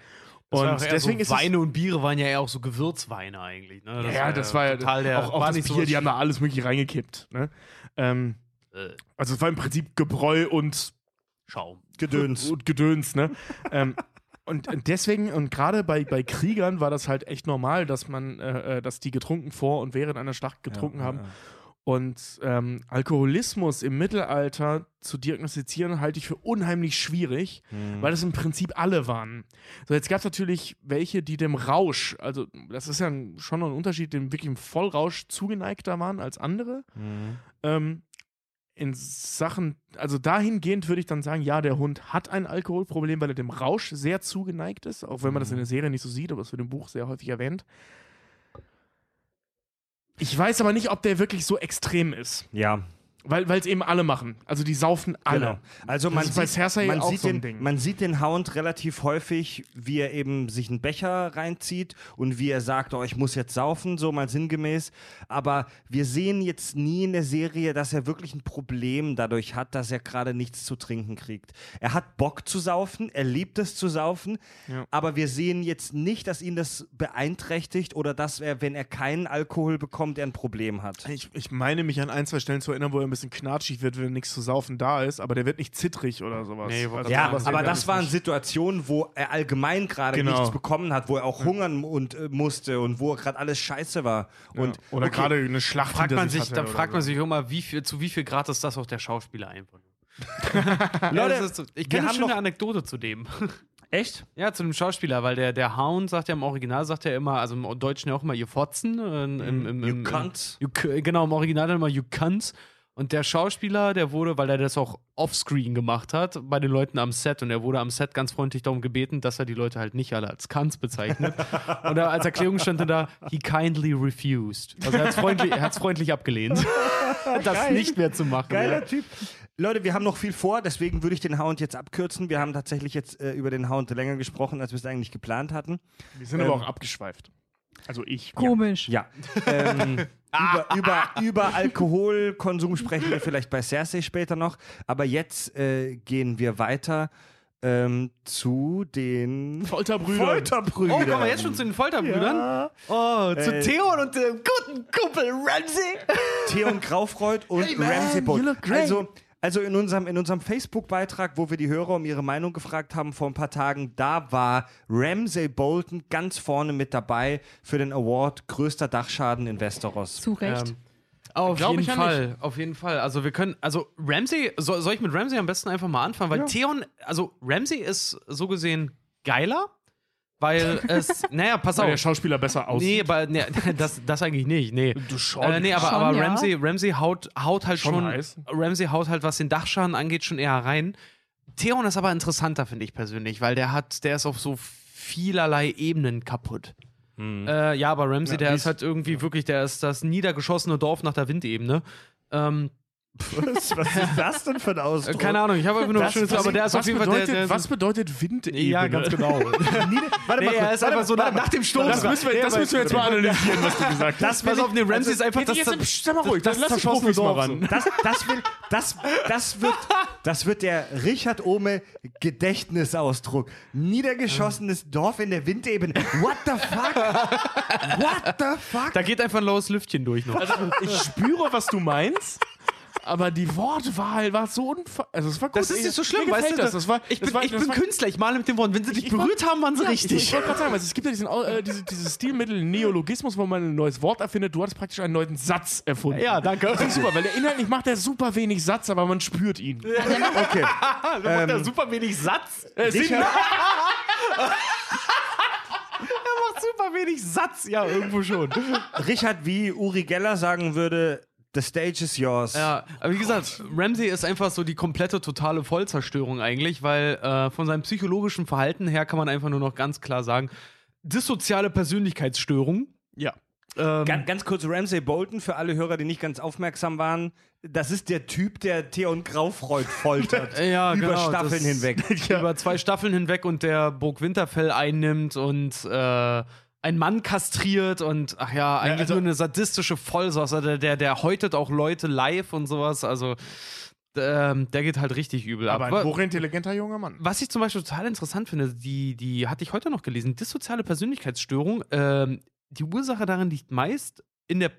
Das Und deswegen so Weine und Biere waren ja eher auch so Gewürzweine eigentlich. Ne? ja, ja, das war ja total der. auch, auch das Bier, sowas die haben da alles mögliche reingekippt. Ne? Ähm, Äh, also es war im Prinzip Gebräu und Schaum. Gedöns. Und Gedöns, ne? ähm, und deswegen, und gerade bei, bei Kriegern war das halt echt normal, dass man, äh, äh, dass die getrunken vor und während einer Schlacht getrunken Ja, haben. ja. Und ähm, Alkoholismus im Mittelalter zu diagnostizieren, halte ich für unheimlich schwierig, weil es im Prinzip alle waren. So, jetzt gab es natürlich welche, die dem Rausch, also das ist ja schon ein Unterschied, dem wirklich im Vollrausch zugeneigter waren als andere. Ähm, in Sachen, also dahingehend würde ich dann sagen, ja, der Hund hat ein Alkoholproblem, weil er dem Rausch sehr zugeneigt ist, auch wenn man das in der Serie nicht so sieht, aber es wird im Buch sehr häufig erwähnt. Ich weiß aber nicht, ob der wirklich so extrem ist, Ja, weil es eben alle machen. Also die saufen alle. Genau. Also man sieht, man, auch sieht so ein den, Ding. man sieht den Hound relativ häufig, wie er eben sich einen Becher reinzieht und wie er sagt, oh, ich muss jetzt saufen, so mal sinngemäß. Aber wir sehen jetzt nie in der Serie, dass er wirklich ein Problem dadurch hat, dass er gerade nichts zu trinken kriegt. Er hat Bock zu saufen, er liebt es zu saufen, Ja. aber wir sehen jetzt nicht, dass ihn das beeinträchtigt oder dass er, wenn er keinen Alkohol bekommt, er ein Problem hat. Ich, ich meine mich an ein, zwei Stellen zu erinnern, wo er ein bisschen knatschig wird, wenn nichts zu saufen da ist, aber der wird nicht zittrig oder sowas. Nee, also Ja, sowas aber das waren nicht. Situationen, wo er allgemein gerade Genau. nichts bekommen hat, wo er auch hungern und äh, musste und wo gerade alles scheiße war. Und ja. Oder okay, gerade eine Schlacht Fragt man sich, dann fragt man so. sich immer, wie viel, zu wie viel Grad ist das auch der Schauspieler einfach nur. Leute, Ja, das ist so- ich kenne eine schöne noch- Anekdote zu dem. echt? Ja, zu dem Schauspieler, weil der, der Hound sagt ja im Original, sagt er immer, also im Deutschen ja auch immer, ihr Fotzen. äh, Im, im, im, You im, cunt. You, genau, im Original dann immer You cunt. Und der Schauspieler, der wurde, weil er das auch offscreen gemacht hat, bei den Leuten am Set. Und er wurde am Set ganz freundlich darum gebeten, dass er die Leute halt nicht alle als Cunts bezeichnet. und da, als Erklärung stand dann da, he kindly refused. Also er hat es freundlich, er freundlich abgelehnt, das nicht mehr zu machen. Geiler Ja. Typ. Leute, wir haben noch viel vor, deswegen würde ich den Hound jetzt abkürzen. Wir haben tatsächlich jetzt äh, über den Hound länger gesprochen, als wir es eigentlich geplant hatten. Wir sind aber auch abgeschweift. Also ich. Komisch. Ja. Ähm, über, über, über Alkoholkonsum sprechen wir vielleicht bei Cersei später noch. Aber jetzt äh, gehen wir weiter ähm, zu den Folterbrüdern. Folterbrüdern. Oh, kommen wir jetzt schon zu den Folterbrüdern? Ja. Oh, zu Äh, Theon und dem guten Kumpel Ramsey. Theon Graufreud und Hey, Ramsey great. Also, also in unserem, in unserem Facebook-Beitrag, wo wir die Hörer um ihre Meinung gefragt haben vor ein paar Tagen, da war Ramsey Bolton ganz vorne mit dabei für den Award größter Dachschaden in Westeros. Zu Recht. Ähm, auf jeden ich ja Fall, auf jeden Fall. Also wir können, also Ramsey, soll, soll ich mit Ramsey am besten einfach mal anfangen? Weil Theon, also Ramsey ist so gesehen geiler, weil es, naja, pass Weil der auf. Schauspieler besser aussieht. Nee, aber nee, das, das eigentlich nicht, nee. Du schon. Äh, nee, aber, Schon, aber ja. Ramsey, Ramsey haut, haut halt Schon schon, heiß. Ramsey haut halt, was den Dachschaden angeht, schon eher rein. Theon ist aber interessanter, finde ich persönlich, weil der hat, der ist auf so vielerlei Ebenen kaputt. Äh, ja, aber Ramsey, Ja, der ist- halt irgendwie wirklich, der ist das niedergeschossene Dorf nach der Windebene. Ähm, Was, was ist das denn für ein Ausdruck? keine Ahnung, ich habe einfach nur Das- was Schönes, aber der ist was auf jeden Fall bedeutet, der, der Was bedeutet Windebene? Ja, ganz genau. Warte nee, mal er kurz, ist warte einfach so warte nach, nach dem Sturm. Das müssen wir, das müssen wir jetzt mal analysieren, was du gesagt hast. Das Pass auf, nee, Ramsey ist einfach Jetzt, das. jetzt, pst, sag mal ruhig, das lass die zerschossene Profis mal Dorf ran. Das, das, will, das, das, wird, das wird der Richard Ohme Gedächtnisausdruck. Niedergeschossenes Dorf in der Windebene. What the fuck? What the fuck? Da geht einfach ein laues Lüftchen durch noch. Also, ich spüre, was du meinst. Aber die Wortwahl war so unver... Also es war gut. Das ist nicht so schlimm, weißt du? das. das war, ich das bin, war, ich das bin war, Künstler, ich male mit den Worten. Wenn sie dich Ich berührt haben, waren sie Ja, Ich, ich richtig. wollte gerade sagen, also es gibt ja diesen, äh, diese, dieses Stilmittel Neologismus, wo man ein neues Wort erfindet. Du hattest praktisch einen neuen Satz erfunden. Ja, danke. Das ist super, weil der inhaltlich macht er super wenig Satz, aber man spürt ihn. Okay. Da macht er super wenig Satz. Äh, Er macht super wenig Satz. Ja, irgendwo schon. Richard, wie Uri Geller sagen würde, the stage is yours. Ja, aber wie gesagt, Ramsey ist einfach so die komplette, totale Vollzerstörung eigentlich, weil äh, von seinem psychologischen Verhalten her kann man einfach nur noch ganz klar sagen, dissoziale Persönlichkeitsstörung. ja. Ähm, Ganz, ganz kurz, Ramsay Bolton, für alle Hörer, die nicht ganz aufmerksam waren, das ist der Typ, der Theon Graufreud foltert. ja, über genau, Staffeln das- hinweg. Über zwei Staffeln hinweg und der Burg Winterfell einnimmt und äh, einen Mann kastriert und ach ja, eigentlich also- nur eine sadistische Vollsauce. Der, der, der häutet auch Leute live und sowas. Also ähm, der geht halt richtig übel Aber ab. ein hochintelligenter junger Mann. Was ich zum Beispiel total interessant finde, die, die hatte ich heute noch gelesen, dissoziale Persönlichkeitsstörung, ähm, die Ursache darin liegt meist in der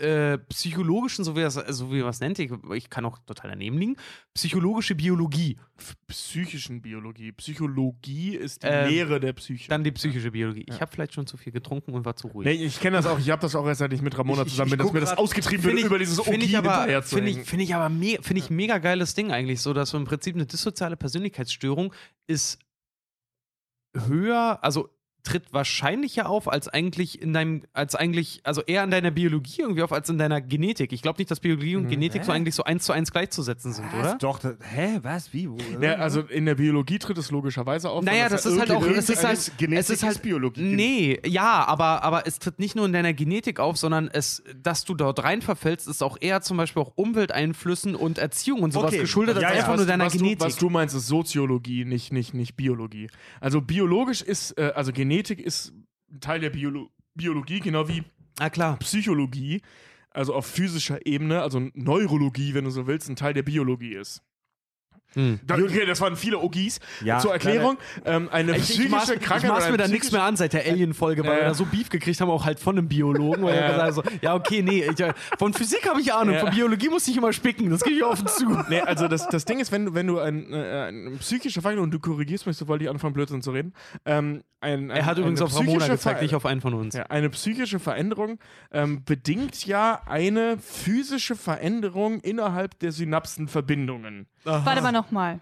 äh, psychologischen, so wie, das, so wie man es nennt, ich, ich kann auch total daneben liegen, psychologische Biologie. Psychischen Biologie. Psychologie ist die Ähm, Lehre der Psyche. Dann die psychische Biologie. Ich habe vielleicht schon zu viel getrunken und war zu ruhig. Nee, ich kenne das auch. Ich habe das auch erst, seit ich mit Ramona Ich- zusammen bin, dass mir das ausgetrieben wird, über dieses find ich OG aber, hinterher zu Finde ich, find ich aber me find ich mega geiles Ding eigentlich, so dass so im Prinzip eine dissoziale Persönlichkeitsstörung ist höher, also tritt wahrscheinlicher auf als eigentlich in deinem, als eigentlich, also eher in deiner Biologie irgendwie auf als in deiner Genetik. Ich glaube nicht, dass Biologie und Genetik so hä? eigentlich so eins zu eins gleichzusetzen sind, oder? Doch, das, hä, was, wie? Wo, Ja, also in der Biologie tritt es logischerweise auf. Naja, das ja ist halt auch, es ist halt, Genetik es ist halt ist Biologie. Nee, ja, aber, aber es tritt nicht nur in deiner Genetik auf, sondern es, dass du dort rein verfällst, ist auch eher zum Beispiel auch Umwelteinflüssen und Erziehung und sowas Okay. geschuldet, als Ja, ja. einfach nur was, deiner was Genetik. Du, was du meinst, ist Soziologie, nicht, nicht, nicht Biologie. Also biologisch ist, äh, also Genetik ist ein Teil der Biolo Biologie, genau wie Na klar. Psychologie, also auf physischer Ebene, also Neurologie, wenn du so willst, ein Teil der Biologie ist. Hm. Da, okay, das waren viele Ogis. Ja, Zur Erklärung, ähm, eine Ich, psychische ich maß, Krankheit. ich maß mir da nichts mehr an seit der Alien-Folge, weil Ja. wir da so Beef gekriegt haben, auch halt von einem Biologen, weil er Ja. gesagt hat, so, ja, okay, nee, ich, äh, von Physik habe ich Ahnung, Ja. von Biologie muss ich immer spicken, das gebe ich offen zu. Nee, also das, das Ding ist, wenn du, wenn du ein, äh, eine psychische Veränderung, und du korrigierst mich, sobald ich anfange, Blödsinn zu reden. Ähm, ein, ein, Er hat übrigens eine auf Ramona psychische gezeigt, Ver- nicht auf einen von uns. Ja, eine psychische Veränderung ähm, bedingt ja eine physische Veränderung innerhalb der Synapsenverbindungen. Warte mal nochmal.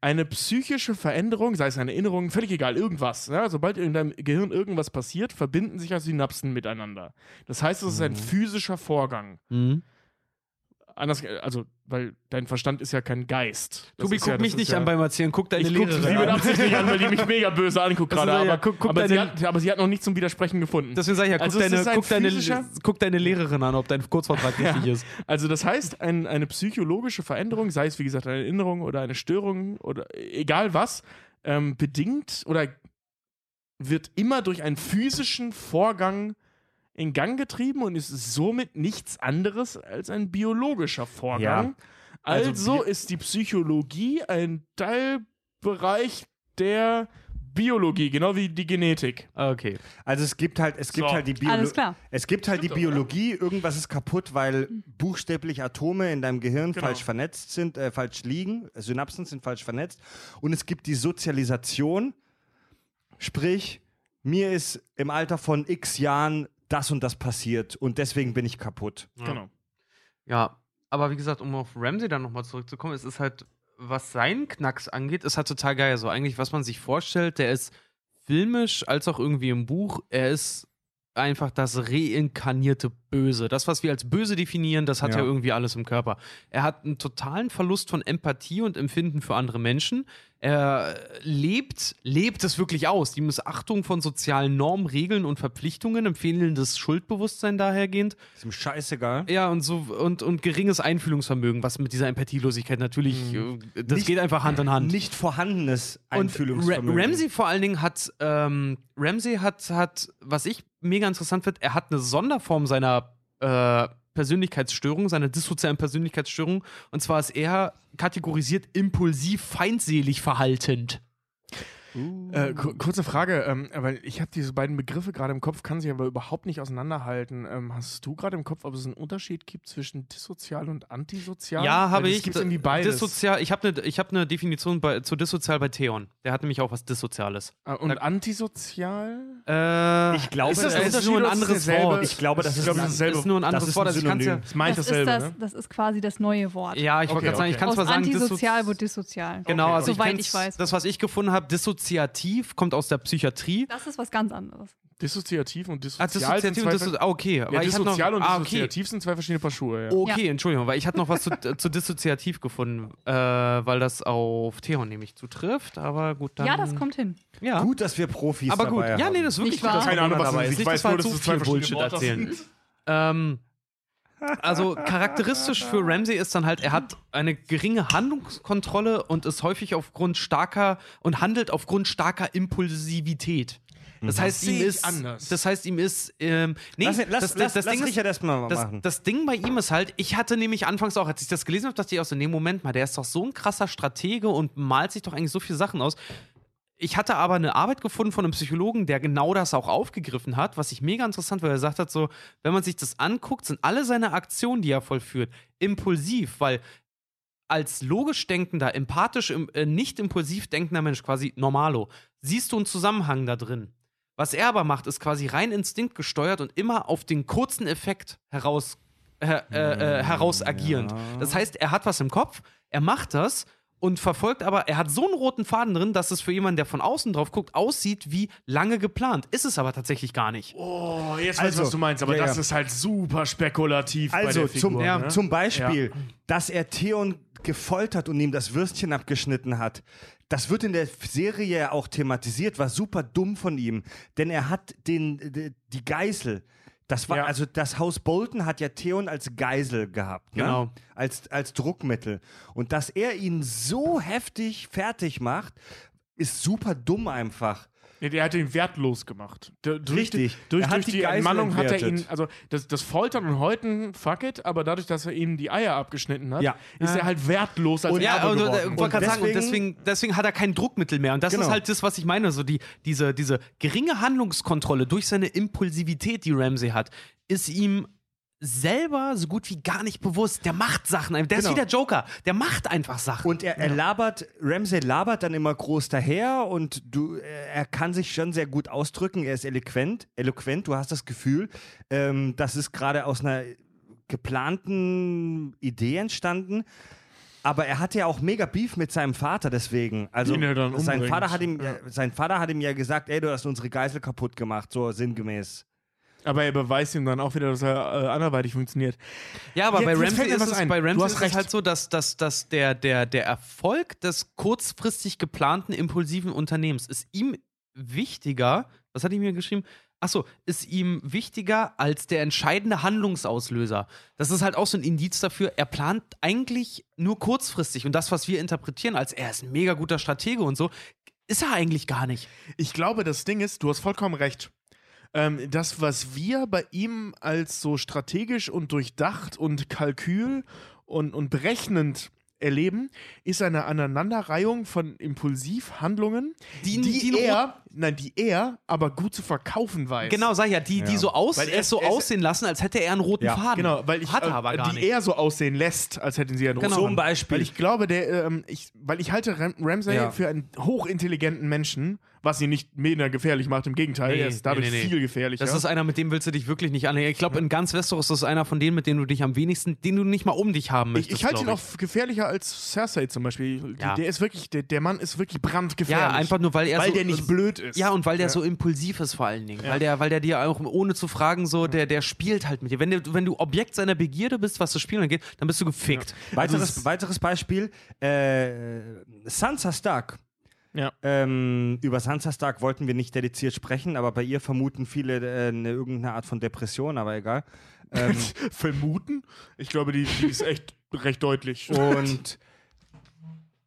Eine psychische Veränderung, sei es eine Erinnerung, völlig egal, irgendwas. Ja, sobald in deinem Gehirn irgendwas passiert, verbinden sich ja Synapsen miteinander. Das heißt, es ist ein physischer Vorgang. Mhm. Anders, also, weil dein Verstand ist ja kein Geist. Das Tobi, guck ja, mich nicht ja, an beim Erzählen, guck deine Ich gucke sie Lehrerin mit an. Absicht nicht an, weil die mich mega böse anguckt gerade. ja- Aber, guck- guck aber, sie hat, aber sie hat noch nicht zum Widersprechen gefunden. Deswegen sage ich ja, guck, Also deine, guck, deine, guck deine Lehrerin an, ob dein Kurzvortrag richtig ist. Also das heißt, ein, eine psychologische Veränderung, sei es wie gesagt eine Erinnerung oder eine Störung oder egal was, ähm, bedingt oder wird immer durch einen physischen Vorgang in Gang getrieben und ist somit nichts anderes als ein biologischer Vorgang. Also Also, bi- ist die Psychologie ein Teilbereich der Biologie, genau wie die Genetik. Okay. Also es gibt halt, es gibt So. halt die Biolo Alles klar. Es gibt halt Stimmt die doch, oder? Biologie, irgendwas ist kaputt, weil buchstäblich Atome in deinem Gehirn Genau. falsch vernetzt sind, äh, falsch liegen, Synapsen sind falsch vernetzt. Und es gibt die Sozialisation, sprich, mir ist im Alter von x Jahren das und das passiert und deswegen bin ich kaputt. Genau. Ja, aber wie gesagt, um auf Ramsey dann nochmal zurückzukommen, es ist halt, was seinen Knacks angeht, ist halt total geil. So eigentlich, was man sich vorstellt, der ist filmisch als auch irgendwie im Buch, er ist einfach das reinkarnierte Böse. Das, was wir als böse definieren, das hat ja. Ja. irgendwie alles im Körper. Er hat einen totalen Verlust von Empathie und Empfinden für andere Menschen. Er lebt, lebt es wirklich aus. Die Missachtung von sozialen Normen, Regeln und Verpflichtungen, empfehlendes Schuldbewusstsein dahergehend. Ist ihm scheißegal. Ja, und so und, und geringes Einfühlungsvermögen, was mit dieser Empathielosigkeit natürlich, äh, das Nicht- geht einfach Hand in Hand. Nicht vorhandenes und Ra Einfühlungsvermögen. Ramsey vor allen Dingen hat, ähm, Ramsey hat, hat, was ich mega interessant finde, er hat eine Sonderform seiner äh, Persönlichkeitsstörung, seiner dissozialen Persönlichkeitsstörung. Und zwar ist er kategorisiert impulsiv, feindselig verhaltend. Äh, ku- kurze Frage, ähm, weil ich habe diese beiden Begriffe gerade im Kopf, kann sie aber überhaupt nicht auseinanderhalten. Ähm, hast du gerade im Kopf, ob es einen Unterschied gibt zwischen dissozial und antisozial? Ja, habe ich. Es gibt irgendwie beides. Dissozial, ich habe eine ich hab ne Definition bei, zu dissozial bei Theon. Der hat nämlich auch was Dissoziales. Ah, und antisozial? Äh, Ich glaube, ist das, das ist ist nur ein anderes Wort. Ich glaube, das Ich ist, glaube, das ist ist nur ein anderes ist Wort. ein Also ich ja, Synonym. Das meint Das ist, dasselbe, das, ne? das ist quasi das neue Wort. ja, ich wollte Okay, gerade sagen, ich okay. kann zwar sagen, antisozial wird dissozial. Genau, Okay, also okay. Soweit ich weiß. Das, was ich gefunden habe, dissoziativ, kommt aus der Psychiatrie. Das ist was ganz anderes. Dissoziativ und Ah, dissozial sind dissoziativ zwei und dissoziativ. Ah, okay. ja, weil ich hatte noch, dissozial und ah, okay. dissoziativ sind zwei verschiedene Paar Schuhe. Ja. Okay, Entschuldigung, weil ich hatte noch was zu, zu dissoziativ gefunden, äh, weil das auf Theon nämlich zutrifft, aber gut, dann. ja, das kommt hin. Ja. Gut, dass wir Profis aber gut, dabei ja, haben. nee, das ist wirklich Nicht gut, Keine Ahnung, was dabei ist. Ich weiß nur, dass es zwei verschiedene Bullshit erzählen. sind. Ähm, also charakteristisch für Ramsey ist dann halt, er hat eine geringe Handlungskontrolle und ist häufig aufgrund starker und handelt aufgrund starker Impulsivität. Das heißt, sehe ihm ist, anders. das heißt, ihm ist, ähm, nee, Lass, lass, das, lass, das, das lass Ding ist, erstmal das, machen. das Ding bei ihm ist halt, ich hatte nämlich anfangs auch, als ich das gelesen habe, dachte ich auch so, nee, Moment mal, der ist doch so ein krasser Stratege und malt sich doch eigentlich so viele Sachen aus. Ich hatte aber eine Arbeit gefunden von einem Psychologen, der genau das auch aufgegriffen hat, was ich mega interessant, weil er gesagt hat, so, wenn man sich das anguckt, sind alle seine Aktionen, die er vollführt, impulsiv, weil als logisch denkender, empathisch, äh, nicht impulsiv denkender Mensch, quasi normalo, siehst du einen Zusammenhang da drin. Was er aber macht, ist quasi rein instinktgesteuert und immer auf den kurzen Effekt heraus, äh, äh, heraus agierend. Das heißt, er hat was im Kopf, er macht das und verfolgt aber, er hat so einen roten Faden drin, dass es für jemanden, der von außen drauf guckt, aussieht wie lange geplant. Ist es aber tatsächlich gar nicht. Oh, jetzt weiß Also, ich, was du meinst, aber ja, das ja. ist halt super spekulativ bei Also der Figur. zum, ne? zum Beispiel, dass er Theon gefoltert und ihm das Würstchen abgeschnitten hat. Das wird in der Serie auch thematisiert, war super dumm von ihm, denn er hat den, die- Geisel. Das war, Ja. also das Haus Bolton hat ja Theon als Geisel gehabt, ne? Genau. als, als Druckmittel. Und dass er ihn so heftig fertig macht, ist super dumm einfach. Nee, der hat ihn wertlos gemacht. Der, durch Richtig. Die, durch Er hat durch die die, Entmannung hat er entwertet. ihn, also das, das Foltern und Häuten, fuck it, aber dadurch, dass er ihm die Eier abgeschnitten hat, Ja. ist er halt wertlos als Und- Ja, und, geworden. wollte gerade sagen, und deswegen- deswegen, deswegen hat er kein Druckmittel mehr. Und das Genau. ist halt das, was ich meine. So die, diese, diese geringe Handlungskontrolle durch seine Impulsivität, die Ramsey hat, ist ihm selber so gut wie gar nicht bewusst. Der macht Sachen. Der Genau. ist wie der Joker. Der macht einfach Sachen. Und er, er labert, Ramsey labert dann immer groß daher und du, äh, er kann sich schon sehr gut ausdrücken. Er ist eloquent, eloquent. Du hast das Gefühl, ähm, das ist gerade aus einer geplanten Idee entstanden. Aber er hatte ja auch mega Beef mit seinem Vater deswegen. Also Den er dann sein. Vater hat ihm, Ja. sein Vater hat ihm ja gesagt, ey, du hast unsere Geisel kaputt gemacht, so sinngemäß. Aber er beweist ihm dann auch wieder, dass er äh, anderweitig funktioniert. Ja, aber Jetzt- bei Ramsey ist es, ein. bei Ramsey ist es recht. halt so, dass, dass, dass der, der, der Erfolg des kurzfristig geplanten impulsiven Unternehmens ist ihm wichtiger, was hatte ich mir geschrieben? Achso, ist ihm wichtiger als der entscheidende Handlungsauslöser. Das ist halt auch so ein Indiz dafür, er plant eigentlich nur kurzfristig und das, was wir interpretieren als er ist ein mega guter Stratege und so, ist er eigentlich gar nicht. Ich glaube, das Ding ist, du hast vollkommen recht. Ähm, das, was wir bei ihm als so strategisch und durchdacht und Kalkül und, und berechnend erleben, ist eine Aneinanderreihung von Impulsivhandlungen, Die- die, die- er, nein, die er aber gut zu verkaufen weiß. Genau, sag ich ja, die, die so, aus, Weil er- es so er ist- aussehen lassen, als hätte er einen roten Ja, Faden. Genau, weil ich Hat er äh, aber gar die nicht. eher so aussehen lässt, als hätten sie einen Genau. roten Zum Beispiel. Weil ich glaube, der, ähm, ich, weil ich halte Ram Ramsay Ja. für einen hochintelligenten Menschen, was ihn nicht weniger gefährlich macht. Im Gegenteil, Nee, er ist dadurch nee, nee, viel gefährlicher. Das ist einer, mit dem willst du dich wirklich nicht anlegen. Ich glaube, in ganz Westeros ist das einer von denen, mit denen du dich am wenigsten, den du nicht mal um dich haben ich, möchtest. ich halte ihn auch gefährlicher als Cersei zum Beispiel. Ja. Der ist wirklich, der, der Mann ist wirklich brandgefährlich. Ja, einfach nur, weil er weil so- der nicht blöd ist. Ja, und weil der Ja. so impulsiv ist vor allen Dingen. Weil, der, weil der dir auch ohne zu fragen so, der, der spielt halt mit dir. Wenn, du- wenn du Objekt seiner Begierde bist, was das Spielen angeht, dann bist du gefickt. Weiteres, Also es- weiteres Beispiel, äh, Sansa Stark. Ja. Ähm, über Sansa Stark wollten wir nicht dediziert sprechen, aber bei ihr vermuten viele äh, eine, irgendeine Art von Depression, aber egal. Ähm, Vermuten? Ich glaube, die, die ist echt recht deutlich. und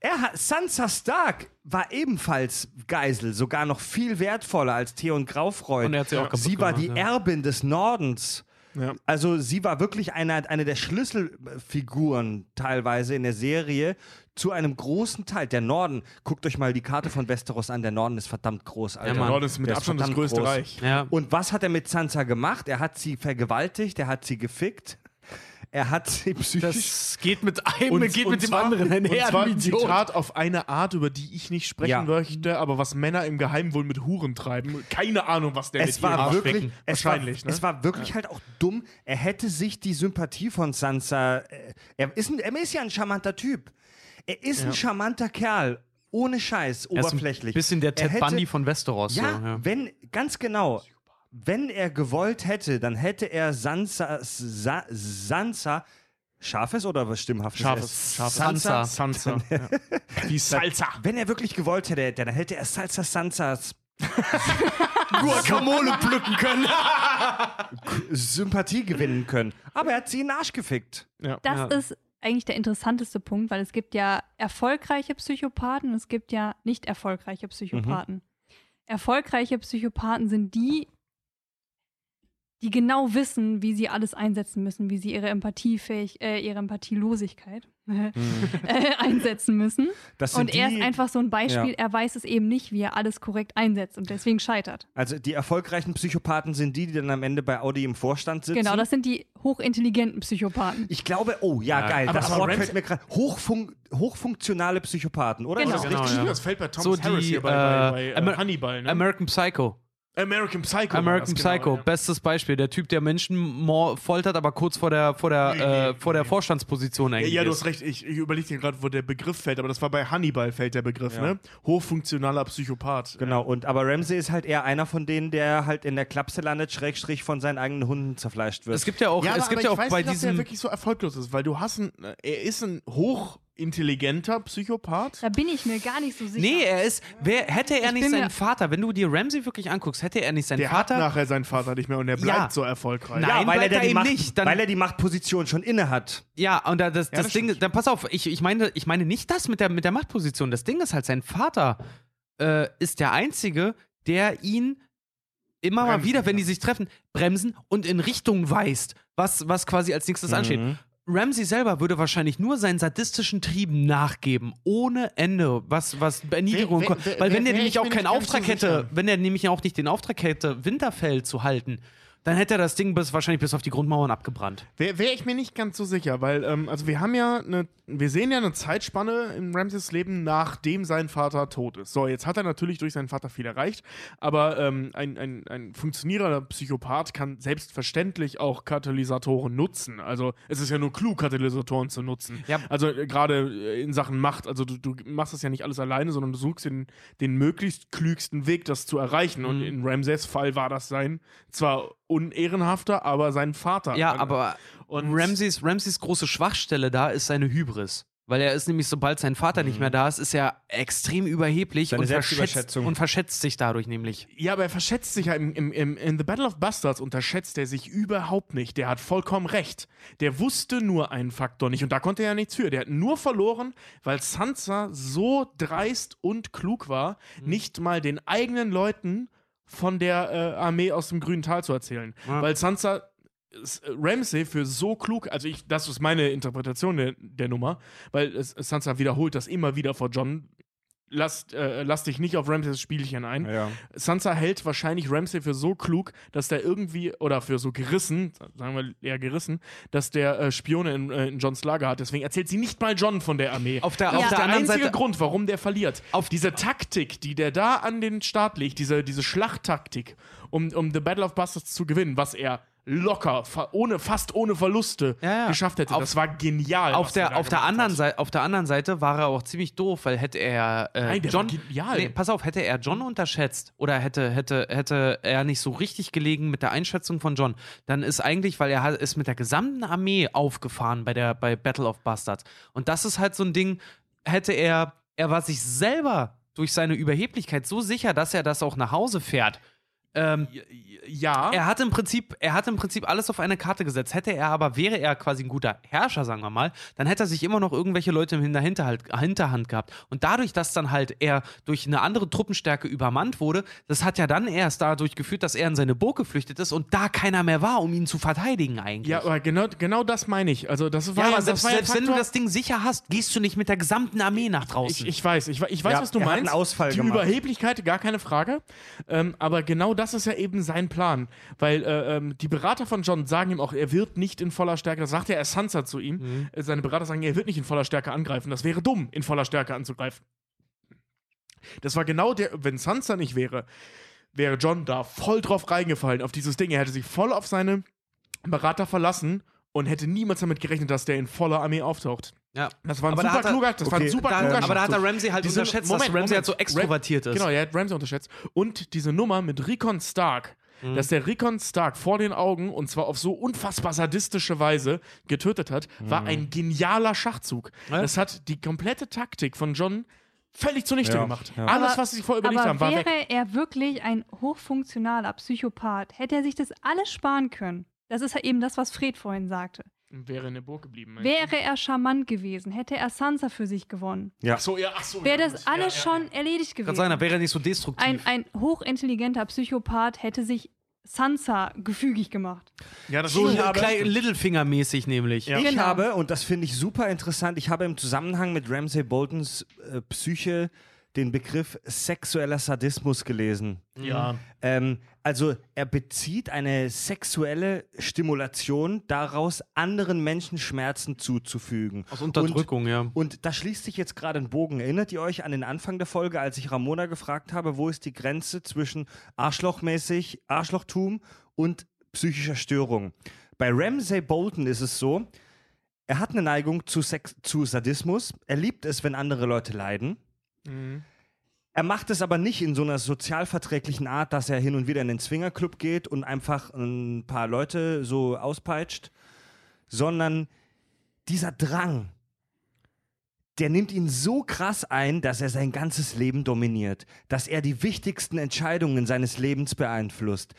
er hat, Sansa Stark war ebenfalls Geisel, sogar noch viel wertvoller als Theon Graufreud. Und er hat sie auch sie war die ja. Erbin des Nordens. Ja. Also sie war wirklich eine, eine der Schlüsselfiguren teilweise in der Serie zu einem großen Teil. Der Norden, guckt euch mal die Karte von Westeros an, der Norden ist verdammt groß. Alter. Ja, Mann. Norden ist mit Der Abstand das verdammt größte groß. Reich. Ja. Und was hat er mit Sansa gemacht? Er hat sie vergewaltigt, er hat sie gefickt, er hat sie psychisch... Das geht mit einem, Und, geht und mit dem zwar, anderen einher. Und zwar ein. Zitat auf eine Art, über die ich nicht sprechen Ja. möchte, aber was Männer im Geheimen wohl mit Huren treiben. Keine Ahnung, was der es mit war wirklich, es war, Wahrscheinlich, ne? es war wirklich halt auch dumm. Er hätte sich die Sympathie von Sansa. Äh, er, ist ein, er ist ja ein charmanter Typ. Er ist ein charmanter Kerl. Ohne Scheiß, Er ist oberflächlich. Ein bisschen der Er Ted hätte- Bundy von Westeros. Ja, so, ja. wenn, ganz genau. Wenn er gewollt hätte, dann hätte er Sansa, Sa, Sansa, scharfes oder was stimmhaftes? Scharfes, scharfes. Sansa. Sansa. ja. Wie Salsa. Wenn er wirklich gewollt hätte, dann hätte er Salsa Sansas Guacamole pflücken können. Sympathie gewinnen können. Aber er hat sie in den Arsch gefickt. Ja. Das Ja. ist eigentlich der interessanteste Punkt, weil es gibt ja erfolgreiche Psychopathen und es gibt ja nicht erfolgreiche Psychopathen. Erfolgreiche Psychopathen sind die, die genau wissen, wie sie alles einsetzen müssen, wie sie ihre Empathiefähig, äh, ihre Empathielosigkeit äh, einsetzen müssen. Das sind Und er die- ist einfach so ein Beispiel, Ja. er weiß es eben nicht, wie er alles korrekt einsetzt und deswegen scheitert. Also die erfolgreichen Psychopathen sind die, die dann am Ende bei Audi im Vorstand sitzen. Genau, das sind die hochintelligenten Psychopathen. ich glaube, oh ja, Ja, geil, aber das aber Wort fällt mir gerade. Hochfun hochfunktionale Psychopathen, oder? Genau. Ist das Genau, ja. Das fällt bei Thomas So die, Harris hier bei, äh, bei, bei äh, Amer- Hannibal. Ne? American Psycho. American Psycho. American genau, Psycho, ja. bestes Beispiel. Der Typ, der Menschen foltert, aber kurz vor der, vor der, Nee, äh, nee, vor der nee. Vorstandsposition Ja, eigentlich ja, du ist. hast recht. Ich, ich überlege dir gerade, wo der Begriff fällt, aber das war bei Hannibal fällt der Begriff, Ja. ne? Hochfunktionaler Psychopath. Genau, und aber Ramsey ist halt eher einer von denen, der halt in der Klapse landet, Schrägstrich von seinen eigenen Hunden zerfleischt wird. Es gibt ja auch, Ja, es aber, gibt ja aber auch ich weiß bei nicht, ob der diesem. wirklich so erfolglos ist, weil du hast ein, er ist ein hochintelligenter Psychopath. Da bin ich mir gar nicht so sicher. Nee, er ist. Wer, hätte er Ich nicht seinen Vater, wenn du dir Ramsey wirklich anguckst, hätte er nicht seinen Der hat Vater. nachher seinen Vater nicht mehr und er bleibt Ja. so erfolgreich. Nein. ja, weil er, bleibt der er die eben Macht, nicht, dann- weil er die Machtposition schon inne hat. Ja, und da, das, Ja, das, das Ding, dann pass auf, ich, ich, meine, ich meine nicht das mit der, mit der Machtposition. Das Ding ist halt, sein Vater äh, ist der Einzige, der ihn immer mal Bremsen wieder, wenn die sich treffen, bremsen und in Richtung weist, was, was quasi als nächstes ansteht. Ramsey selber würde wahrscheinlich nur seinen sadistischen Trieben nachgeben, ohne Ende, was, was Erniedrigung wer- Weil wenn der nämlich ich auch keinen so Auftrag hätte, wenn er nämlich auch nicht den Auftrag hätte, Winterfell zu halten, dann hätte er das Ding bis, wahrscheinlich bis auf die Grundmauern abgebrannt. Wäre wär ich mir nicht ganz so sicher, weil, ähm, also wir haben ja eine, wir sehen ja eine Zeitspanne in Ramses Leben, nachdem sein Vater tot ist. So, jetzt hat er natürlich durch seinen Vater viel erreicht, aber ähm, ein, ein, ein funktionierender Psychopath kann selbstverständlich auch Katalysatoren nutzen. Also es ist ja nur klug, Katalysatoren zu nutzen. Ja. Also äh, gerade äh, in Sachen Macht, also du, du machst das ja nicht alles alleine, sondern du suchst den, den möglichst klügsten Weg, das zu erreichen. Und Mhm. in Ramses Fall war das sein, zwar unehrenhafter, aber sein Vater. Ja, An- aber und Ramses, Ramses große Schwachstelle da ist seine Hybris. Weil er ist nämlich, sobald sein Vater nicht mehr da ist, ist er extrem überheblich Seine und verschätzt, und verschätzt sich dadurch nämlich. Ja, aber er verschätzt sich ja im, im, im, in The Battle of Bastards unterschätzt er sich überhaupt nicht. Der hat vollkommen recht. Der wusste nur einen Faktor nicht und da konnte er ja nichts für. Der hat nur verloren, weil Sansa so dreist und klug war, Mhm. nicht mal den eigenen Leuten von der äh, Armee aus dem grünen Tal zu erzählen. Ja. Weil Sansa Ramsay für so klug, also ich, das ist meine Interpretation der, der Nummer, weil es, Sansa wiederholt das immer wieder vor John. Lass, äh, lass dich nicht auf Ramsays Spielchen ein. Ja. Sansa hält wahrscheinlich Ramsay für so klug, dass der irgendwie, oder für so gerissen, sagen wir eher gerissen, dass der äh, Spione in, äh, in Johns Lager hat. Deswegen erzählt sie nicht mal John von der Armee. Auf der, das auf der der anderen einzige Seite. Grund, warum der verliert. Auf- diese Taktik, die der da an den Start legt, diese, diese Schlachttaktik, um, um The Battle of Bastards zu gewinnen, was er locker, fa ohne, fast ohne Verluste Ja, ja. geschafft hätte. Auf- das war genial. Auf er der, auf, der anderen. Seite, auf der anderen Seite war er auch ziemlich doof, weil hätte er äh, Nein, der John. Nee, pass auf, hätte er John unterschätzt oder hätte, hätte, hätte er nicht so richtig gelegen mit der Einschätzung von John, dann ist eigentlich, weil er ist mit der gesamten Armee aufgefahren bei der bei Battle of Bastards. Und das ist halt so ein Ding, hätte er, er war sich selber durch seine Überheblichkeit so sicher, dass er das auch nach Hause fährt. Ähm, Ja. er hat im Prinzip, er hat im Prinzip alles auf eine Karte gesetzt. Hätte er aber, wäre er quasi ein guter Herrscher, sagen wir mal, dann hätte er sich immer noch irgendwelche Leute in der Hinterhalt, Hinterhand gehabt. Und dadurch, dass dann halt er durch eine andere Truppenstärke übermannt wurde, das hat ja dann erst dadurch geführt, dass er in seine Burg geflüchtet ist und da keiner mehr war, um ihn zu verteidigen eigentlich. ja, aber genau, genau das meine ich. Also das war Ja, aber das selbst, war selbst wenn du das Ding sicher hast, gehst du nicht mit der gesamten Armee nach draußen. Ich, ich weiß, ich, ich weiß, Ja, was du er hat einen meinst. Ausfall Die gemacht. Überheblichkeit, gar keine Frage. Ähm, aber genau das ist ja eben sein Plan. Weil äh, ähm, die Berater von John sagen ihm auch, er wird nicht in voller Stärke, das sagt ja er Sansa zu ihm. Mhm. Äh, Seine Berater sagen, er wird nicht in voller Stärke angreifen. Das wäre dumm, in voller Stärke anzugreifen. Das war genau der, wenn Sansa nicht wäre, wäre John da voll drauf reingefallen, auf dieses Ding. Er hätte sich voll auf seine Berater verlassen und hätte niemals damit gerechnet, dass der in voller Armee auftaucht. Ja. Das war ein Aber da super hat er- kluger, das war okay, ein super Da, kluger aber da hat er. Ramsey halt Diese- unterschätzt, Moment, dass Ramsey halt so Moment. extrovertiert ist. Genau, er hat Ramsey unterschätzt. Und diese Nummer mit Recon Stark, Mhm. dass der Recon Stark vor den Augen und zwar auf so unfassbar sadistische Weise getötet hat, war ein genialer Schachzug. Ja. Das hat die komplette Taktik von John völlig zunichte Ja, gemacht. ja. Alles, was sie vorher überlegt Aber haben, war wäre weg. er wirklich ein hochfunktionaler Psychopath, hätte er sich das alles sparen können. Das ist ja eben das, was Fred vorhin sagte. Wäre in der Burg geblieben. Wäre er charmant gewesen, hätte er Sansa für sich gewonnen, Ja. Ach so, ja, ach so. wäre ja, das ja, alles ja, schon erledigt Kann gewesen. sein, da wäre er nicht so destruktiv. ein, ein hochintelligenter Psychopath hätte sich Sansa gefügig gemacht. Ja, das So Littlefinger-mäßig nämlich. Ja. Ich Genau. habe, und das finde ich super interessant, ich habe im Zusammenhang mit Ramsay Boltons äh, Psyche den Begriff sexueller Sadismus gelesen. Ja. Ähm, also er bezieht eine sexuelle Stimulation daraus, anderen Menschen Schmerzen zuzufügen. Aus Unterdrückung, ja. Und da schließt sich jetzt gerade ein Bogen. Erinnert ihr euch an den Anfang der Folge, als ich Ramona gefragt habe, wo ist die Grenze zwischen Arschlochmäßig, Arschlochtum und psychischer Störung? Bei Ramsay Bolton ist es so, er hat eine Neigung zu, Sex, zu Sadismus. Er liebt es, wenn andere Leute leiden. Er macht es aber nicht in so einer sozialverträglichen Art, dass er hin und wieder in den Swingerclub geht und einfach ein paar Leute so auspeitscht, sondern dieser Drang, der nimmt ihn so krass ein, dass er sein ganzes Leben dominiert, dass er die wichtigsten Entscheidungen seines Lebens beeinflusst.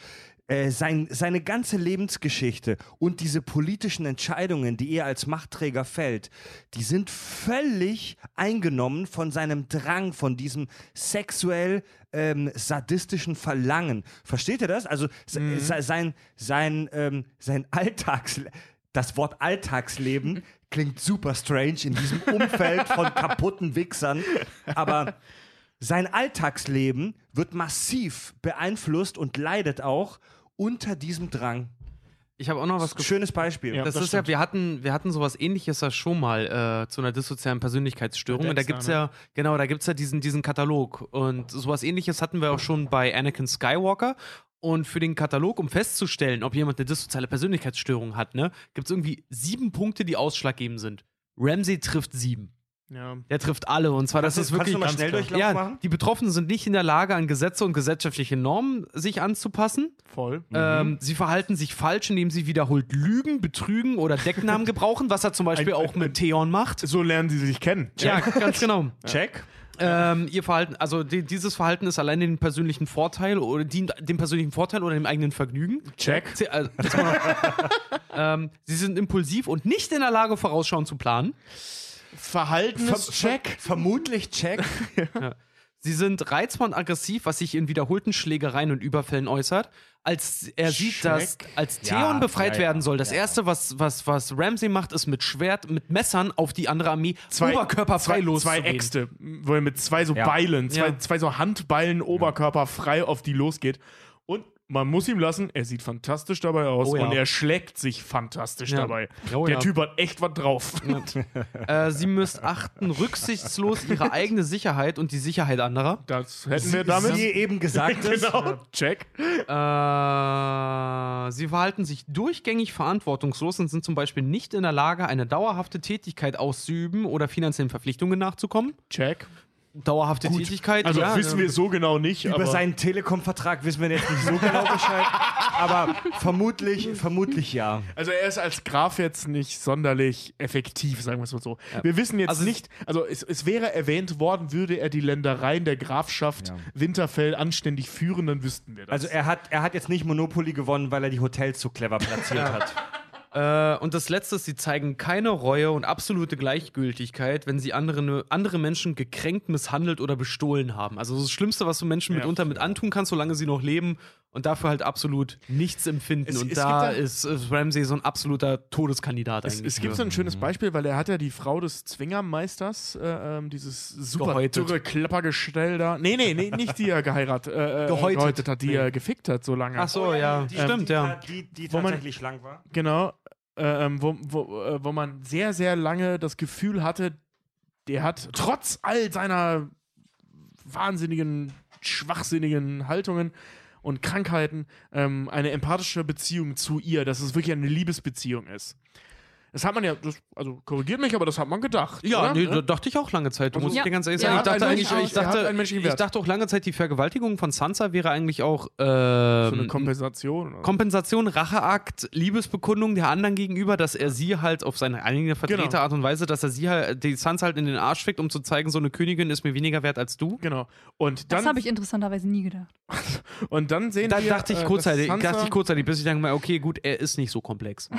Äh, sein, seine ganze Lebensgeschichte und diese politischen Entscheidungen, die er als Machtträger fällt, die sind völlig eingenommen von seinem Drang, von diesem sexuell ähm, sadistischen Verlangen. Versteht ihr das? Also se- sein, sein, ähm, sein Alltags das Wort Alltagsleben klingt super strange in diesem Umfeld von kaputten Wichsern, aber sein Alltagsleben wird massiv beeinflusst und leidet auch unter diesem Drang. Ich habe auch noch was. Schönes Beispiel. Ja. Das, das ist ja, stimmt. wir hatten, wir hatten sowas ähnliches ja schon mal äh, zu einer dissozialen Persönlichkeitsstörung. Und da gibt's ja, genau, da gibt's ja diesen, diesen Katalog. Und sowas ähnliches hatten wir auch schon bei Anakin Skywalker. Und für den Katalog, um festzustellen, ob jemand eine dissoziale Persönlichkeitsstörung hat, ne, gibt es irgendwie sieben Punkte, die ausschlaggebend sind. Ramsey trifft sieben. Ja. Der trifft alle. Und zwar, das Kannst ist du- kannst wirklich. du mal ganz Schnelldurchlauf ja, machen? die Betroffenen sind nicht in der Lage, an Gesetze und gesellschaftliche Normen sich anzupassen. Voll. Ähm, sie verhalten sich falsch, indem sie wiederholt lügen, betrügen oder Decknamen gebrauchen, was er zum Beispiel Ein- ein- auch mit Theon macht. So lernen sie sich kennen. Ja, ganz genau. Check. Ähm, ihr Verhalten, also die, dieses Verhalten ist allein den persönlichen Vorteil oder dient dem persönlichen Vorteil oder dem eigenen Vergnügen. Check. Sie, das man- ähm, sie sind impulsiv und nicht in der Lage, vorausschauend zu planen. Verhaltenscheck. Vermutlich check. Sie sind reizbar und aggressiv, was sich in wiederholten Schlägereien und Überfällen äußert. Als er sieht, dass als Theon Ja, befreit ja, ja, werden soll, das ja. erste, was, was, was Ramsey macht, ist mit Schwert, mit Messern auf die andere Armee Zwei, oberkörperfrei zwei, loszugehen. zwei Äxte, wo er mit zwei so Ja. Beilen, zwei, Ja. zwei so Handbeilen oberkörperfrei auf die losgeht. Man muss ihm lassen, er sieht fantastisch dabei aus Oh ja. und er schlägt sich fantastisch Ja. dabei. Oh Der ja. Typ hat echt was drauf. Äh, sie missachten rücksichtslos ihre eigene Sicherheit und die Sicherheit anderer. Das hätten wir damit. Wie eben gesagt ist. genau. Check. Äh, sie verhalten sich durchgängig verantwortungslos und sind zum Beispiel nicht in der Lage, eine dauerhafte Tätigkeit auszuüben oder finanziellen Verpflichtungen nachzukommen. Check. Dauerhafte Tätigkeit. Also ja, wissen ja. wir so genau nicht. Über aber seinen Telekom-Vertrag wissen wir jetzt nicht so genau Bescheid, aber vermutlich, vermutlich ja. Also er ist als Graf jetzt nicht sonderlich effektiv, sagen wir es mal so. Wir wissen jetzt Also- nicht, also es, es wäre erwähnt worden, würde er die Ländereien der Grafschaft Ja. Winterfell anständig führen, dann wüssten wir das. Also er hat, er hat jetzt nicht Monopoly gewonnen, weil er die Hotels so clever platziert hat. Äh, und das Letzte ist, sie zeigen keine Reue und absolute Gleichgültigkeit, wenn sie andere, andere Menschen gekränkt, misshandelt oder bestohlen haben. Also das Schlimmste, was du Menschen Ja. mitunter mit antun kannst, solange sie noch leben und dafür halt absolut nichts empfinden. Es- und es da ist, ist Ramsey so ein absoluter Todeskandidat es, eigentlich. es gibt so ein schönes Beispiel, weil er hat ja die Frau des Zwingermeisters, äh, ähm, dieses super Gehäutet. dürre Klappergestell da. Nee, nee, nee, nicht die er geheiratet, äh, äh, Gehäutet. gehäutet hat, die Nee. er gefickt hat so lange. Ach so, ja, Die, stimmt, die, ja. Die, die Wo man- tatsächlich schlank war. Genau, ähm, wo, wo, äh, wo man sehr, sehr lange das Gefühl hatte, der hat trotz all seiner wahnsinnigen, schwachsinnigen Haltungen und Krankheiten ähm, eine empathische Beziehung zu ihr, dass es wirklich eine Liebesbeziehung ist. Das hat man ja, das, also korrigiert mich, aber das hat man gedacht. Ja, oder? nee, Ne? da dachte ich auch lange Zeit. Du Also- musst Ja. dir ganz ehrlich Ja, sagen, ich dachte eigentlich, ich dachte, ich dachte auch lange Zeit, die Vergewaltigung von Sansa wäre eigentlich auch so ähm, eine Kompensation. oder? Kompensation, Racheakt, Liebesbekundung der anderen gegenüber, dass er sie halt auf seine eigene vertreterte Genau. Art und Weise, dass er sie halt, die Sansa halt in den Arsch fickt, um zu zeigen, so eine Königin ist mir weniger wert als du. genau. Und Das dann, habe ich interessanterweise nie gedacht. und dann sehen Da wir. dachte ich äh, kurzzeitig, dachte ich kurzzeitig, bis ich dann mal, okay, gut, er ist nicht so komplex.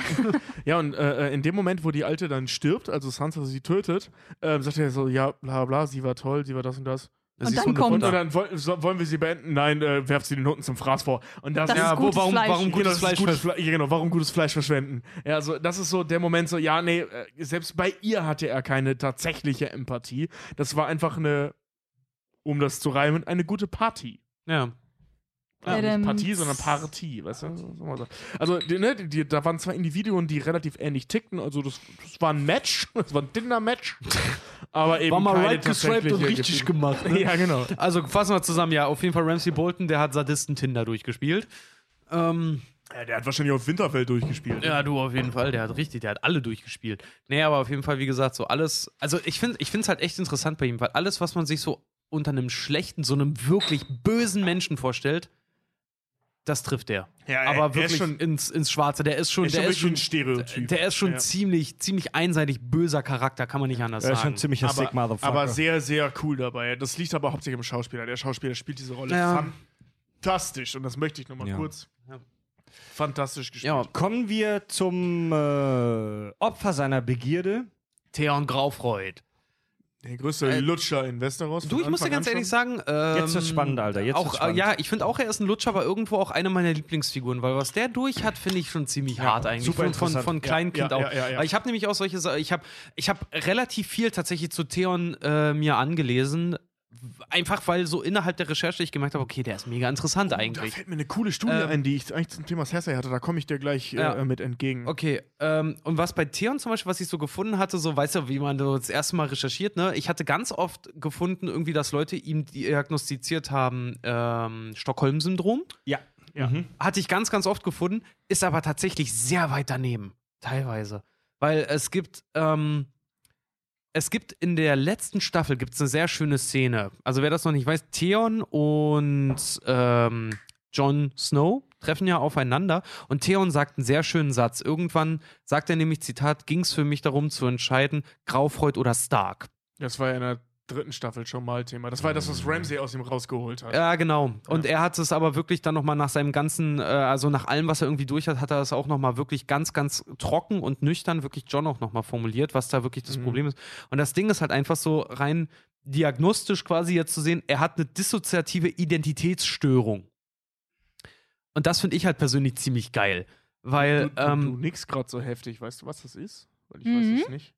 Ja, und äh, äh, in dem Moment, wo die Alte dann stirbt, also Sansa sie tötet, ähm, sagt er so, ja, bla bla, sie war toll, sie war das und das. Das Und ist dann kommt- Und Wunder. dann wollen wir sie beenden? Nein, äh, werft sie den Hunden zum Fraß vor. Und das, Das ist ist ja, wo, gutes warum, Fleisch. warum Genau, gutes das ist Fleisch? gutes Fle ja, genau, warum gutes Fleisch verschwenden? Ja, also das ist so der Moment so, ja, nee, äh, selbst bei ihr hatte er keine tatsächliche Empathie. Das war einfach eine, um das zu reimen, eine gute Party. Ja. Ja, nicht Partie, sondern Partie, weißt du? Also, die, ne, die, die, da waren zwei Individuen, die relativ ähnlich tickten. Also, das, das war ein Match, das war ein Tinder-Match. Aber eben War mal keine right gestriped und richtig Gefühle. gemacht. Ne? Ja, genau. Also fassen wir zusammen, ja, auf jeden Fall Ramsey Bolton, der hat Sadisten-Tinder durchgespielt. Ähm, Ja, der hat wahrscheinlich auf Winterfeld durchgespielt. ja, du auf jeden Fall, der hat richtig, der hat alle durchgespielt. Nee, aber auf jeden Fall, wie gesagt, so alles, also ich finde ich es halt echt interessant bei ihm, weil alles, was man sich so unter einem schlechten, so einem wirklich bösen Menschen vorstellt, das trifft der. Ja, er- aber er ist wirklich schon- ins, ins Schwarze. Der ist schon, Er ist der schon ist schon, wirklich ein Stereotyp. der ist schon Ja. ziemlich, ziemlich einseitig böser Charakter, kann man nicht anders Er ist sagen. schon ein ziemlicher sick aber, Motherfucker. aber sehr, sehr cool dabei. Das liegt aber hauptsächlich am Schauspieler. Der Schauspieler spielt diese Rolle Ja. fantastisch. Und das möchte ich nochmal Ja. kurz. Ja. Fantastisch gespielt. ja, Kommen wir zum äh, Opfer seiner Begierde. Theon Graufreud. Der größte Lutscher in Westeros. Äh, Du, ich muss dir ganz an ehrlich sagen. Ähm, Jetzt wird's spannend, Alter. Jetzt auch, wird's äh, spannend. ja, ich finde auch, er ist ein Lutscher, aber irgendwo auch eine meiner Lieblingsfiguren, weil was der durch hat, finde ich schon ziemlich hart eigentlich. super von, von, Kleinkind Ja, ja, auch. ja, ja, ja. Ich habe nämlich auch solche Sa- ich habe ich hab relativ viel tatsächlich zu Theon äh, mir angelesen. Einfach weil so innerhalb der Recherche ich gemerkt habe, okay, der ist mega interessant Da eigentlich. fällt mir eine coole Studie Ähm, ein, die ich eigentlich zum Thema Cersei hatte. Da komme ich dir gleich Ja. äh, mit entgegen. Okay, ähm, und was bei Theon zum Beispiel, was ich so gefunden hatte, so, weißt du, wie man das erste Mal recherchiert, ne? Ich hatte ganz oft gefunden, irgendwie, dass Leute ihm diagnostiziert haben, ähm, Stockholm-Syndrom. Ja. Ja. Mhm. Hatte ich ganz, ganz oft gefunden, ist aber tatsächlich sehr weit daneben, teilweise. Weil es gibt, ähm, es gibt in der letzten Staffel gibt's eine sehr schöne Szene. Also wer das noch nicht weiß, Theon und ähm, Jon Snow treffen ja aufeinander und Theon sagt einen sehr schönen Satz. Irgendwann sagt er nämlich, Zitat, ging es für mich darum zu entscheiden, Graufreud oder Stark. Das war ja in der dritten Staffel schon mal Thema. Das war das, was Ramsey aus ihm rausgeholt hat. Ja, genau. Und er hat es aber wirklich dann nochmal nach seinem ganzen, äh, also nach allem, was er irgendwie durch hat, hat er es auch nochmal wirklich ganz, ganz trocken und nüchtern wirklich John auch nochmal formuliert, was da wirklich das Mhm. Problem ist. Und das Ding ist halt einfach so rein diagnostisch quasi jetzt zu sehen, er hat eine dissoziative Identitätsstörung. Und das finde ich halt persönlich ziemlich geil. Weil, du, du, ähm, du nix gerade so heftig. Weißt du, was das ist? Weil ich Mhm. weiß es nicht.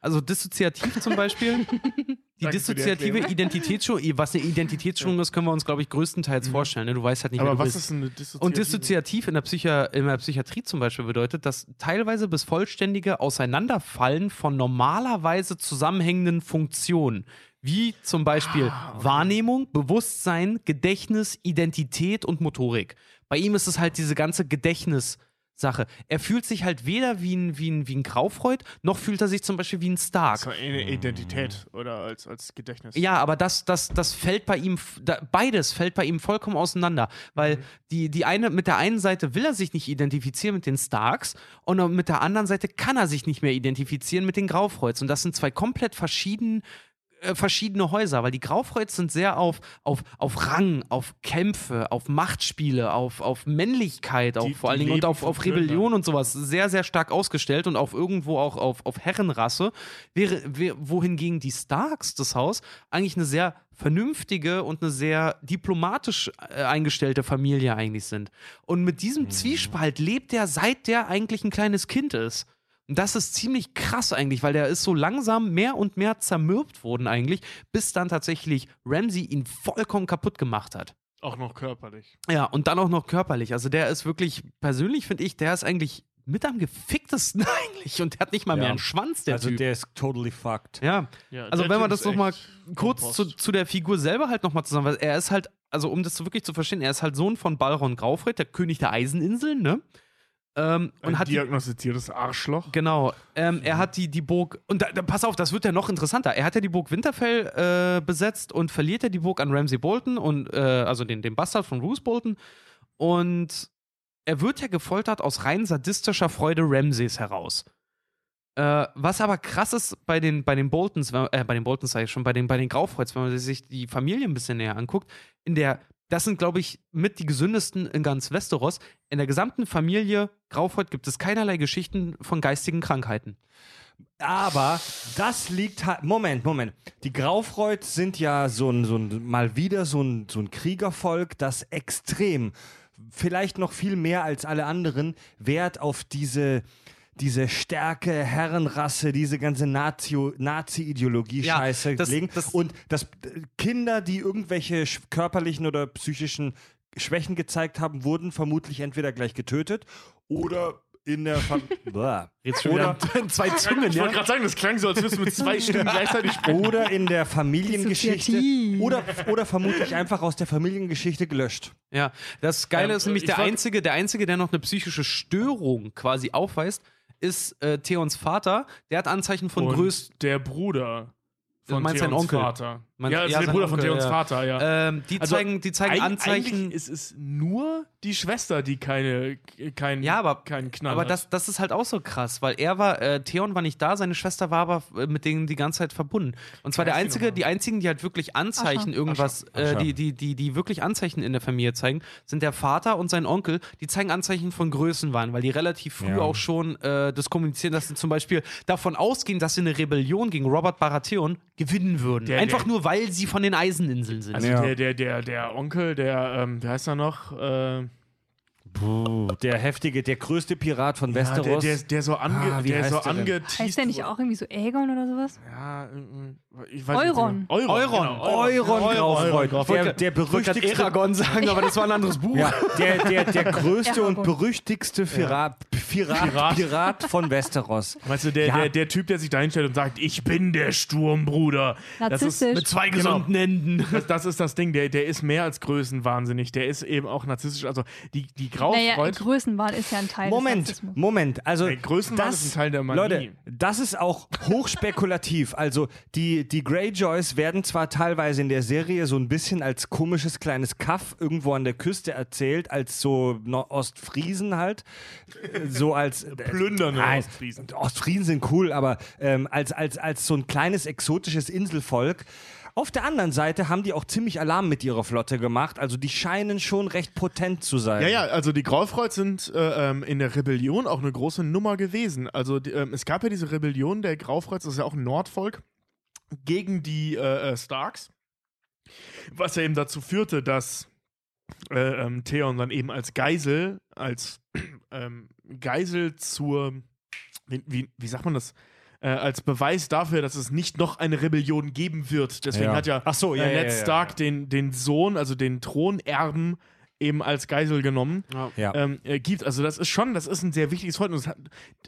Also dissoziativ zum Beispiel. Die Danke die dissoziative Erklärung. Identitätsstörung, was eine Identitätsstörung ist, können wir uns, glaube ich, größtenteils vorstellen. Ne? Du weißt halt nicht, wer Aber du was bist. ist eine Dissoziative? Und dissoziativ in der, Psychi in der Psychiatrie zum Beispiel bedeutet, dass teilweise bis vollständige Auseinanderfallen von normalerweise zusammenhängenden Funktionen, wie zum Beispiel Ah, Wahrnehmung, Bewusstsein, Gedächtnis, Identität und Motorik. Bei ihm ist es halt diese ganze Gedächtnissache. Er fühlt sich halt weder wie ein, wie ein, wie ein Graufreud, noch fühlt er sich zum Beispiel wie ein Stark. War eine Identität oder als, als Gedächtnis. Ja, aber das, das, das fällt bei ihm, da, beides fällt bei ihm vollkommen auseinander. Weil Mhm. die, die eine, mit der einen Seite will er sich nicht identifizieren mit den Starks und mit der anderen Seite kann er sich nicht mehr identifizieren mit den Graufreuds. Und das sind zwei komplett verschieden, äh, verschiedene Häuser, weil die Graufreuds sind sehr auf, auf, auf Rang, auf Kämpfe, auf Machtspiele, auf, auf Männlichkeit, auch Die- vor allen Dingen und auf, auf Rebellion und sowas sehr, sehr stark ausgestellt und auf irgendwo auch auf, auf Herrenrasse, wäre, wär, wohingegen die Starks, das Haus, eigentlich eine sehr vernünftige und eine sehr diplomatisch äh, eingestellte Familie eigentlich sind. Und mit diesem Mhm. Zwiespalt lebt er, seit der eigentlich ein kleines Kind ist. Und das ist ziemlich krass eigentlich, weil der ist so langsam mehr und mehr zermürbt worden eigentlich, bis dann tatsächlich Ramsey ihn vollkommen kaputt gemacht hat. Auch noch körperlich. Ja, und dann auch noch körperlich. Also der ist wirklich, persönlich finde ich, der ist eigentlich mit am geficktesten eigentlich und der hat nicht mal Ja. mehr einen Schwanz, der also Typ. der ist totally fucked. ja, Ja, also wenn man das ist noch mal echt kurz zu, zu der Figur selber halt nochmal zusammen, weil er ist halt, also um das wirklich zu verstehen, er ist halt Sohn von Balron Graufred, der König der Eiseninseln, ne? Ähm, und Ein hat die, diagnostiziertes Arschloch. Genau. Ähm, er hat die, die Burg. Und da, da, pass auf, das wird ja noch interessanter. Er hat ja die Burg Winterfell äh, besetzt und verliert ja die Burg an Ramsay Bolton und äh, also den, den Bastard von Roose Bolton. Und er wird ja gefoltert aus rein sadistischer Freude Ramsays heraus. Äh, was aber krass ist bei den, bei den Boltons, äh, bei den Boltons sage ich schon, bei den, bei den Graufreuds, wenn man sich die Familie ein bisschen näher anguckt, in der, das sind, glaube ich, mit die gesündesten in ganz Westeros. In der gesamten Familie Graufreud gibt es keinerlei Geschichten von geistigen Krankheiten. Aber das liegt halt. Moment, Moment. Die Graufreud sind ja so ein, so ein mal wieder so ein, so ein Kriegervolk, das extrem, vielleicht noch viel mehr als alle anderen, Wert auf diese. Diese Stärke, Herrenrasse, diese ganze Nazi- Nazi-Ideologie-Scheiße Ja, legen. das- und dass Kinder, die irgendwelche körperlichen oder psychischen Schwächen gezeigt haben, wurden vermutlich entweder gleich getötet oder in der Familie. Jetzt schon Oder- wieder zwei Zungen, Ich wollte gerade sagen, das klang so, als würdest du mit zwei Stimmen gleichzeitig sprechen. oder in der Familiengeschichte oder, oder vermutlich einfach aus der Familiengeschichte gelöscht. Ja, das Geile Ähm, ist nämlich ich der einzige, der einzige, der noch eine psychische Störung quasi aufweist, ist äh, Theons Vater. Der hat Anzeichen von Und größt. der Bruder von meinst Theons Onkel? Vater. Meinst- ja, also ja, der sein Bruder von Onkel, Theons ja. Vater, ja. Ähm, die Also, zeigen, die zeigen Eig- Anzeichen. Eigentlich ist es nur die Schwester, die keine, kein, Ja, aber, keinen Knall aber hat. das, das ist halt auch so krass, weil er war, äh, Theon war nicht da, seine Schwester war aber äh, mit denen die ganze Zeit verbunden. Und zwar der einzige, die einzigen, die halt wirklich Anzeichen Ascha. irgendwas, Ascha. Äh, die, die, die, die wirklich Anzeichen in der Familie zeigen, sind der Vater und sein Onkel, die zeigen Anzeichen von Größenwahn, weil die relativ früh Ja. auch schon äh, das kommunizieren, dass sie zum Beispiel davon ausgehen, dass sie eine Rebellion gegen Robert Baratheon gewinnen würden. Der- Einfach der- nur, weil sie von den Eiseninseln sind. also Ja. der, der, der, der Onkel, der, ähm, wie heißt er noch? Äh, Der heftige, der größte Pirat von ja, der, Westeros. der, der so, ange, Ah, wie der heißt so der angeteased Heißt der nicht auch irgendwie so Aegon oder sowas? Ja, äh, ich weiß Euron. Nicht, Euron. Euron. Genau, Euron Graufreud. Graufreud. Der, der Ich wollte gerade berüchtigste Eragon sagen, aber das war ein anderes Buch. Ja, der, der, der größte und berüchtigste Pirat, Pirat, Pirat. Pirat von Westeros. Weißt du, der, Ja. der, der Typ, der sich da hinstellt und sagt, ich bin der Sturmbruder. Das ist, Narzisstisch. Mit zwei Genau. gesunden Händen. das, das ist das Ding, der, der ist mehr als größenwahnsinnig. Der ist eben auch narzisstisch. Also die, die Naja, Graufreud. Größenwahn ist ja ein Teil des Moment, Narzissmus. Moment. Also Ey, Größenwahn das, ist ein Teil der Magie. Leute, das ist auch hochspekulativ. Also die, die Greyjoys werden zwar teilweise in der Serie so ein bisschen als komisches kleines Kaff irgendwo an der Küste erzählt, als so Ostfriesen halt. So als Plündernde Nein, Ostfriesen. Ostfriesen sind cool, aber ähm, als, als, als so ein kleines exotisches Inselvolk. Auf der anderen Seite haben die auch ziemlich Alarm mit ihrer Flotte gemacht. Also die scheinen schon recht potent zu sein. Ja, ja, also die Graufreud sind äh, ähm, in der Rebellion auch eine große Nummer gewesen. Also die, ähm, es gab ja diese Rebellion der Graufreuds, das ist ja auch ein Nordvolk, gegen die äh, äh, Starks. Was ja eben dazu führte, dass äh, ähm, Theon dann eben als Geisel, als ähm, Geisel zur, wie, wie, sagt man das? Äh, als Beweis dafür, dass es nicht noch eine Rebellion geben wird. Deswegen Ja. hat ja, Ach so, ja, äh, ja, Ned. Stark Den, den Sohn, also den Thronerben, eben als Geisel genommen Ja. ähm, äh, gibt. Also das ist schon, das ist ein sehr wichtiges Volk. Und es hat,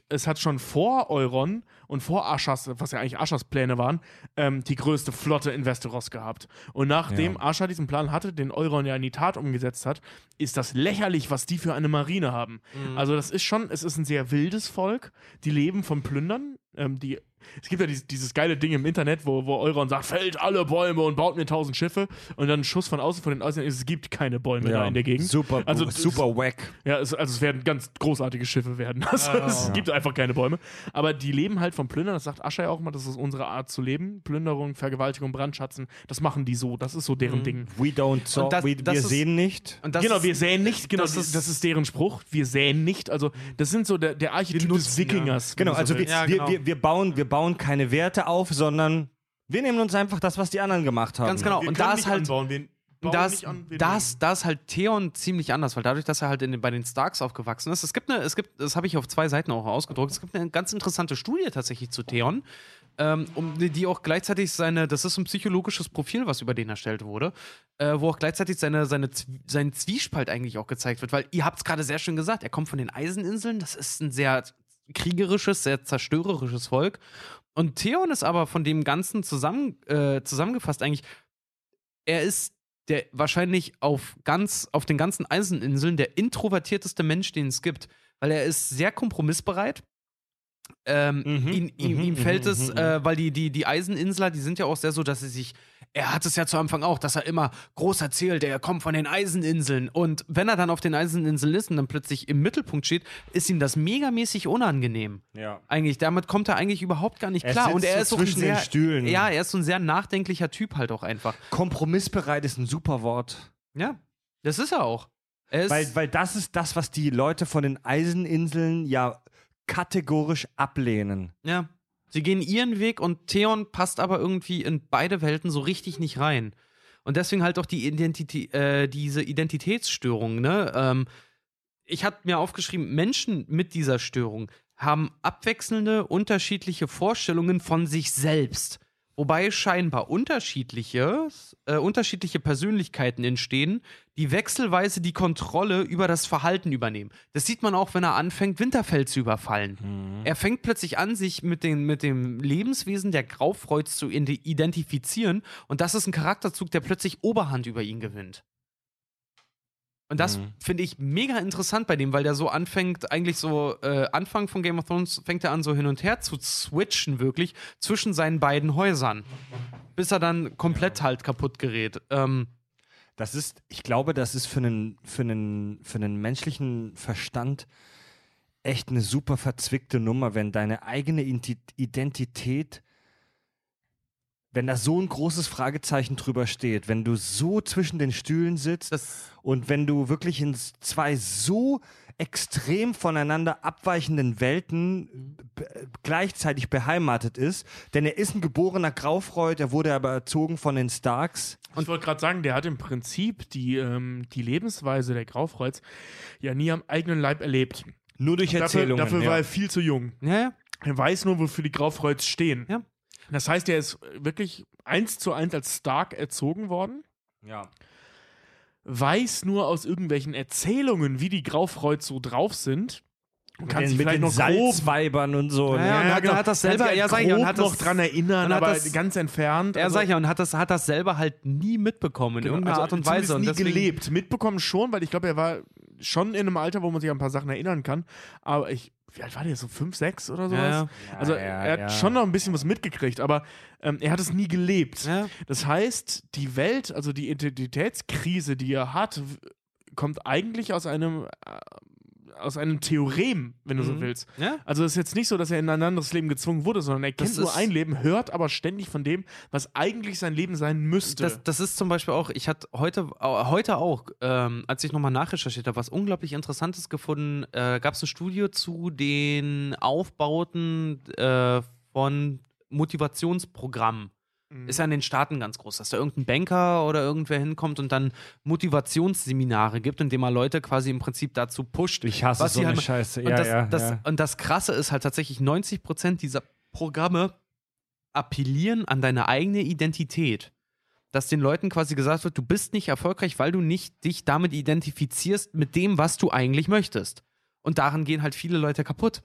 es hat schon vor Euron und vor Aschas, was ja eigentlich Aschas Pläne waren, ähm, die größte Flotte in Westeros gehabt. Und nachdem Ja. Ascha diesen Plan hatte, den Euron ja in die Tat umgesetzt hat, ist das lächerlich, was die für eine Marine haben. Also das ist schon, es ist ein sehr wildes Volk. Die leben von Plündern. Ähm, die es gibt ja dieses, dieses geile Ding im Internet, wo, wo Euron sagt, fällt alle Bäume und baut mir tausend Schiffe und dann ein Schuss von außen von den Außen, es gibt keine Bäume da in der Gegend. Super, Also, super wack. Ja, es, also es werden ganz großartige Schiffe werden. Also, es gibt einfach keine Bäume. Aber die leben halt vom Plündern. Das sagt Ascha ja auch immer, das ist unsere Art zu leben. Plünderung, Vergewaltigung, Brandschatzen. Das machen die so. Das ist so deren Ding. We don't so, das- we, das wir ist- sehen nicht. Und das genau, ist, wir säen nicht. Genau, das das ist- das ist deren Spruch. Wir säen nicht. Also, das sind so der, der Archetyp des Wikingers. Genau, so also wir. Ja, wir, genau. wir, wir, bauen, wir bauen keine Werte auf, sondern wir nehmen uns einfach das, was die anderen gemacht haben. Ganz genau. Wir und da nicht ist halt. anbauen. Wir bauen Da nicht ist, an, wir da, ist, da ist halt Theon ziemlich anders, weil dadurch, dass er halt in den, bei den Starks aufgewachsen ist, es gibt eine, es gibt, das habe ich auf zwei Seiten auch ausgedruckt, es gibt eine ganz interessante Studie tatsächlich zu Theon, ähm, um die, auch gleichzeitig seine, das ist ein psychologisches Profil, was über den erstellt wurde, äh, wo auch gleichzeitig seine, seine, sein Zwiespalt eigentlich auch gezeigt wird, weil ihr habt es gerade sehr schön gesagt, er kommt von den Eiseninseln, das ist ein sehr kriegerisches, sehr zerstörerisches Volk. Und Theon ist aber von dem Ganzen zusammen, äh, zusammengefasst eigentlich, er ist der wahrscheinlich auf ganz, auf den ganzen Eiseninseln der introvertierteste Mensch, den es gibt, weil er ist sehr kompromissbereit. Ähm, Mhm, ihn, ihm, mhm, ihm fällt mhm, es, mhm, äh, weil die, die, die Eiseninsler, die sind ja auch sehr so, dass sie sich, er hat es ja zu Anfang auch, dass er immer groß erzählt, er kommt von den Eiseninseln. Und wenn er dann auf den Eiseninseln ist und dann plötzlich im Mittelpunkt steht, ist ihm das megamäßig unangenehm. Ja. Eigentlich, damit kommt er eigentlich überhaupt gar nicht Er klar. sitzt Und er ist so ein zwischen den sehr, Stühlen. Ja, er ist so ein sehr nachdenklicher Typ halt auch einfach. Kompromissbereit ist ein super Wort. Ja, das ist er auch. Er ist, Weil, weil das ist das, was die Leute von den Eiseninseln ja kategorisch ablehnen. ja. Sie gehen ihren Weg und Theon passt aber irgendwie in beide Welten so richtig nicht rein. Und deswegen halt auch die Identität, äh, diese Identitätsstörung, ne? Ähm, ich hatte mir aufgeschrieben, Menschen mit dieser Störung haben abwechselnde, unterschiedliche Vorstellungen von sich selbst. Wobei scheinbar unterschiedliche, äh, unterschiedliche Persönlichkeiten entstehen, die wechselweise die Kontrolle über das Verhalten übernehmen. Das sieht man auch, wenn er anfängt, Winterfell zu überfallen. Er fängt plötzlich an, sich mit, den, mit dem Lebenswesen der Graufreuz zu ide- identifizieren und das ist ein Charakterzug, der plötzlich Oberhand über ihn gewinnt. Und das Mhm. finde ich mega interessant bei dem, weil der so anfängt, eigentlich so, äh, Anfang von Game of Thrones fängt er an, so hin und her zu switchen, wirklich, zwischen seinen beiden Häusern. Bis er dann komplett halt kaputt gerät. Ähm, Das ist, ich glaube, das ist für einen, für einen, für einen menschlichen Verstand echt eine super verzwickte Nummer, wenn deine eigene Identität, wenn da so ein großes Fragezeichen drüber steht, wenn du so zwischen den Stühlen sitzt das, und wenn du wirklich in zwei so extrem voneinander abweichenden Welten gleichzeitig beheimatet ist, denn er ist ein geborener Graufreud, er wurde aber erzogen von den Starks. Ich wollte gerade sagen, der hat im Prinzip die, ähm, die Lebensweise der Graufreuz ja nie am eigenen Leib erlebt. Nur durch Dafür, Erzählungen. dafür ja. war er viel zu jung. ja, ja. Er weiß nur, wofür die Graufreuz stehen. Ja. Das heißt, er ist wirklich eins zu eins als Stark erzogen worden, ja. Weiß nur aus irgendwelchen Erzählungen, wie die Graufreuz so drauf sind. Und kann Mit sich den, vielleicht mit den noch Salzweibern und so. Ja, ne? ja, und hat- hat das selber- kann sich ja, sag ich, und hat noch das- dran erinnern, aber das- ganz entfernt. Er also- sag ich ja, und hat das, hat das selber halt nie mitbekommen in Genau, irgendeiner also Art und Weise. Und nie deswegen, gelebt. Mitbekommen schon, weil ich glaube, er war schon in einem Alter, wo man sich an ein paar Sachen erinnern kann. Aber ich, wie alt war der? So fünf, sechs oder sowas? Ja, ja. Also Ja, er hat ja. schon noch ein bisschen was mitgekriegt, aber ähm, er hat es nie gelebt. Ja. Das heißt, die Welt, also die Identitätskrise, die er hat, kommt eigentlich aus einem äh, aus einem Theorem, wenn du so Mhm. willst. Ja? Also es ist jetzt nicht so, dass er in ein anderes Leben gezwungen wurde, sondern er kennt nur ein Leben, hört aber ständig von dem, was eigentlich sein Leben sein müsste. Das, das ist zum Beispiel auch, ich hatte heute, heute auch, ähm, als ich nochmal nachrecherchiert habe, was unglaublich Interessantes gefunden, äh, gab es ein Studio zu den Aufbauten äh, von Motivationsprogrammen. Mhm. Ist ja in den Staaten ganz groß, dass da irgendein Banker oder irgendwer hinkommt und dann Motivationsseminare gibt, indem er Leute quasi im Prinzip dazu pusht. Ich hasse was so sie eine halt- Scheiße. Und, ja, das, ja, das, ja. und das Krasse ist halt tatsächlich, 90% dieser Programme appellieren an deine eigene Identität. Dass den Leuten quasi gesagt wird, du bist nicht erfolgreich, weil du nicht dich damit identifizierst mit dem, was du eigentlich möchtest. Und daran gehen halt viele Leute kaputt.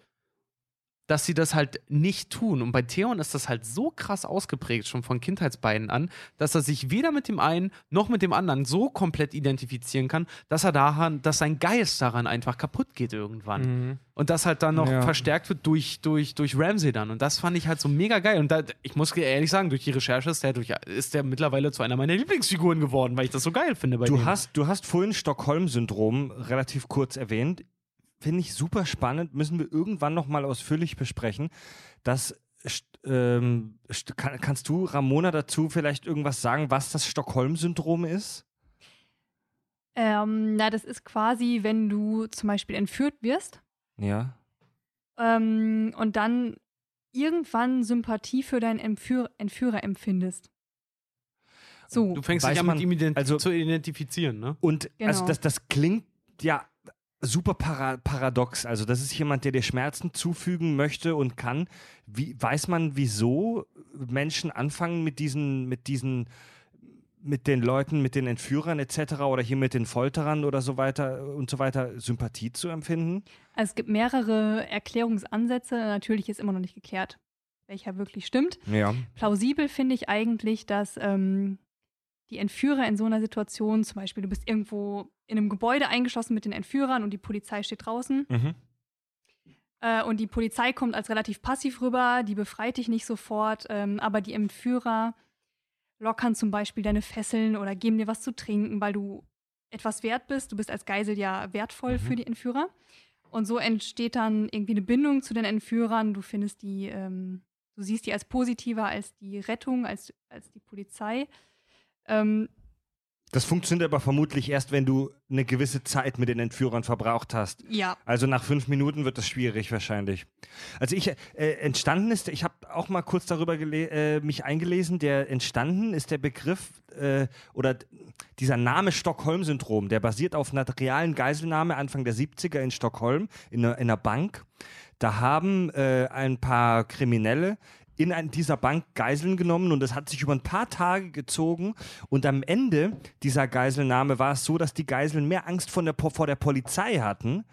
Dass sie das halt nicht tun. Und bei Theon ist das halt so krass ausgeprägt, schon von Kindheitsbeinen an, dass er sich weder mit dem einen noch mit dem anderen so komplett identifizieren kann, dass er daran, dass sein Geist daran einfach kaputt geht irgendwann. Mhm. Und das halt dann noch Ja. verstärkt wird durch, durch, durch Ramsey dann. Und das fand ich halt so mega geil. Und da, ich muss ehrlich sagen, durch die Recherche ist der, durch, ist der mittlerweile zu einer meiner Lieblingsfiguren geworden, weil ich das so geil finde bei Du dem. hast, du hast vorhin Stockholm-Syndrom relativ kurz erwähnt. Finde ich super spannend, müssen wir irgendwann nochmal ausführlich besprechen. Das ähm, kann, kannst du, Ramona, dazu vielleicht irgendwas sagen, was das Stockholm-Syndrom ist? Ähm, na, das ist quasi, wenn du zum Beispiel entführt wirst Ja. ähm, und dann irgendwann Sympathie für deinen Entführ Entführer empfindest. So. Du fängst dich an, mit ihm ident also- zu identifizieren, ne? Und also Genau. das, das klingt ja super para paradox. Also das ist jemand, der dir Schmerzen zufügen möchte und kann. Wie, weiß man, wieso Menschen anfangen mit diesen, mit diesen, mit den Leuten, mit den Entführern etc. oder hier mit den Folterern oder so weiter und so weiter Sympathie zu empfinden? Also es gibt mehrere Erklärungsansätze. Natürlich ist immer noch nicht geklärt, welcher wirklich stimmt. Ja. Plausibel finde ich eigentlich, dass ähm, die Entführer in so einer Situation, zum Beispiel du bist irgendwo in einem Gebäude eingeschlossen mit den Entführern und die Polizei steht draußen Mhm. äh, und die Polizei kommt als relativ passiv rüber, die befreit dich nicht sofort, ähm, aber die Entführer lockern zum Beispiel deine Fesseln oder geben dir was zu trinken, weil du etwas wert bist. Du bist als Geisel ja wertvoll Mhm. für die Entführer. Und so entsteht dann irgendwie eine Bindung zu den Entführern. Du findest die, ähm, du siehst die als positiver als die Rettung, als, als die Polizei. Ähm, Das funktioniert aber vermutlich erst, wenn du eine gewisse Zeit mit den Entführern verbraucht hast. Ja. Also nach fünf Minuten wird das schwierig wahrscheinlich. Also ich äh, entstanden ist, ich habe auch mal kurz darüber äh, mich eingelesen. Der entstanden ist der Begriff äh, oder dieser Name Stockholm-Syndrom. Der basiert auf einer realen Geiselnahme Anfang der 70er in Stockholm in einer, in einer Bank. Da haben äh, ein paar Kriminelle in ein, dieser Bank Geiseln genommen und das hat sich über ein paar Tage gezogen. Und am Ende dieser Geiselnahme war es so, dass die Geiseln mehr Angst von der, vor der Polizei hatten,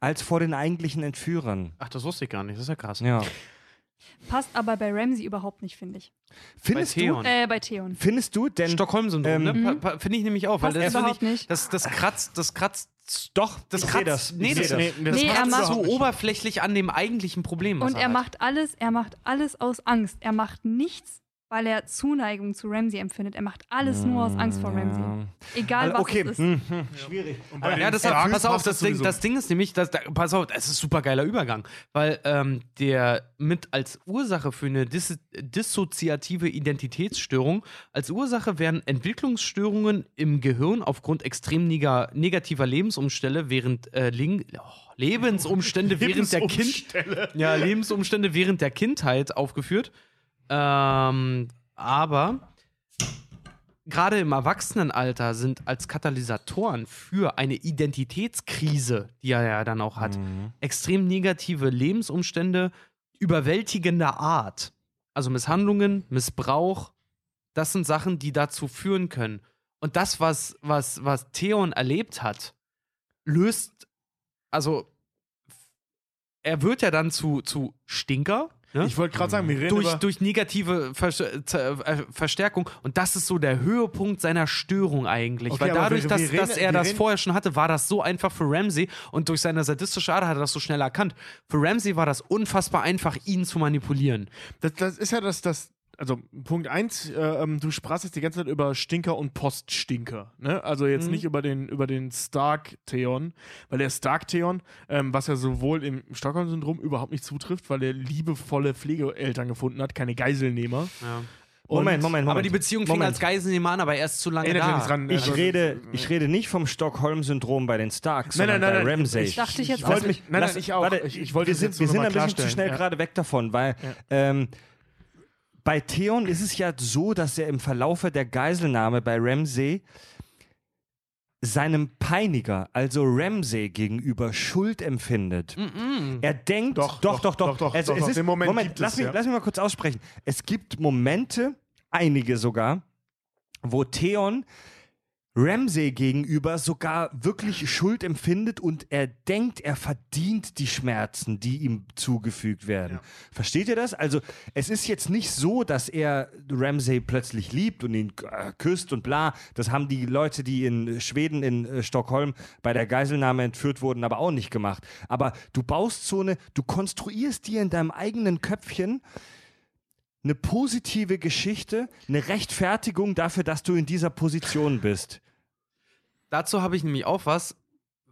als vor den eigentlichen Entführern. Ach, das wusste ich gar nicht. Das ist ja krass. Ja. Passt aber bei Ramsey überhaupt nicht, finde ich. Findest Bei du, Theon. Äh, bei Theon. findest du denn Stockholm-Syndrom, Ähm, ne? Pa- pa- Finde ich nämlich auch, weil das, überhaupt ich, nicht. das, das kratzt, das kratzt, doch, das ich kratzt, das. nee, das, das. Nee, das Nee, er passt macht so oberflächlich an dem eigentlichen Problem. was Und er hat. macht alles, er macht alles aus Angst. Er macht nichts, weil er Zuneigung zu Ramsey empfindet. Er macht alles nur aus Angst vor Ramsey. Egal was okay, es ist. hm, hm, schwierig. Ja, das Starks pass auf, das Ding, das Ding ist nämlich, das, da, pass auf, das ist ein super geiler Übergang, weil ähm, der mit als Ursache für eine dis dissoziative Identitätsstörung, als Ursache werden Entwicklungsstörungen im Gehirn aufgrund extrem nega negativer Lebensumstände während äh, Ling oh, Lebensumstände während der Kind ja, Lebensumstände während der Kindheit aufgeführt. Ähm, aber gerade im Erwachsenenalter sind als Katalysatoren für eine Identitätskrise, die er ja dann auch hat, extrem negative Lebensumstände überwältigender Art. Also Misshandlungen, Missbrauch, das sind Sachen, die dazu führen können. Und das, was, was, was Theon erlebt hat, löst, also er wird ja dann zu, zu Stinker. Ne? Ich wollte gerade sagen, wir reden durch, über... durch negative äh, Verstärkung. Und das ist so der Höhepunkt seiner Störung eigentlich. Okay, Weil dadurch, wir- dass, wir reden- dass er das vorher schon hatte, war das so einfach für Ramsey. Und durch seine sadistische Art hat er das so schnell erkannt. Für Ramsey war das unfassbar einfach, ihn zu manipulieren. Das, das ist ja das, das also Punkt eins, äh, ähm, du sprachst jetzt die ganze Zeit über Stinker und Poststinker, ne? Also jetzt Mhm. nicht über den, über den Stark-Theon, weil der Stark-Theon, ähm, was ja sowohl im Stockholm-Syndrom überhaupt nicht zutrifft, weil er liebevolle Pflegeeltern gefunden hat, keine Geiselnehmer. Und- Moment, Moment, Moment. Aber die Beziehung fing Moment. als Geiselnehmer an, aber erst zu lange Erinnert da. dran. Ich also- rede, ich rede nicht vom Stockholm-Syndrom bei den Starks, Nein, sondern nein, nein, bei nein, Ramsay. ich- Dachte ich jetzt ich auch. wollte mich, nein, Lass- nein, ich auch. Warte, ich, ich wollte wir sind, jetzt wir sind ein bisschen zu schnell Ja. gerade weg davon, weil ähm, bei Theon ist es ja so, dass er im Verlaufe der Geiselnahme bei Ramsay seinem Peiniger, also Ramsay, gegenüber Schuld empfindet. Er denkt, Doch, doch, doch, doch, doch. doch, also doch, es doch, ist, den Moment gibt lass, es, mich, ja. lass mich mal kurz aussprechen. Es gibt Momente, einige sogar, wo Theon Ramsay gegenüber sogar wirklich Schuld empfindet und er denkt, er verdient die Schmerzen, die ihm zugefügt werden. Versteht ihr das? Also, es ist jetzt nicht so, dass er Ramsay plötzlich liebt und ihn äh, küsst und bla. Das haben die Leute, die in Schweden, in äh, Stockholm bei der Geiselnahme entführt wurden, aber auch nicht gemacht. Aber du baust so eine, du konstruierst dir in deinem eigenen Köpfchen eine positive Geschichte, eine Rechtfertigung dafür, dass du in dieser Position bist. Dazu habe ich nämlich auch was,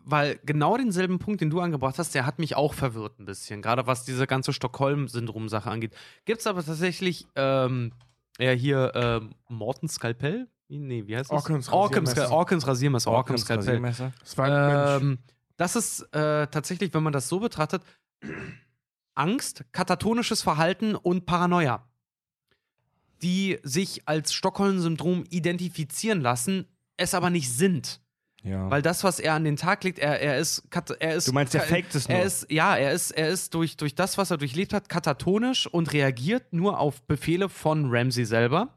weil genau denselben Punkt, den du angebracht hast, der hat mich auch verwirrt ein bisschen, gerade was diese ganze Stockholm-Syndrom-Sache angeht. Gibt es aber tatsächlich, ähm, ja, hier, ähm, Morten Skalpell? Nee, wie heißt das? Orkans, Rasiermesser. Orkans Rasiermesser. Skalpell. Rasiermesser. Es war ein Mensch. Ähm, das ist äh, tatsächlich, wenn man das so betrachtet, Angst, katatonisches Verhalten und Paranoia, die sich als Stockholm-Syndrom identifizieren lassen, es aber nicht sind. Ja. Weil das, was er an den Tag legt, er, er ist. Er ist Du meinst, er faked es nur? Er ist, ja, er ist, er ist durch, durch das, was er durchlebt hat, katatonisch und reagiert nur auf Befehle von Ramsey selber.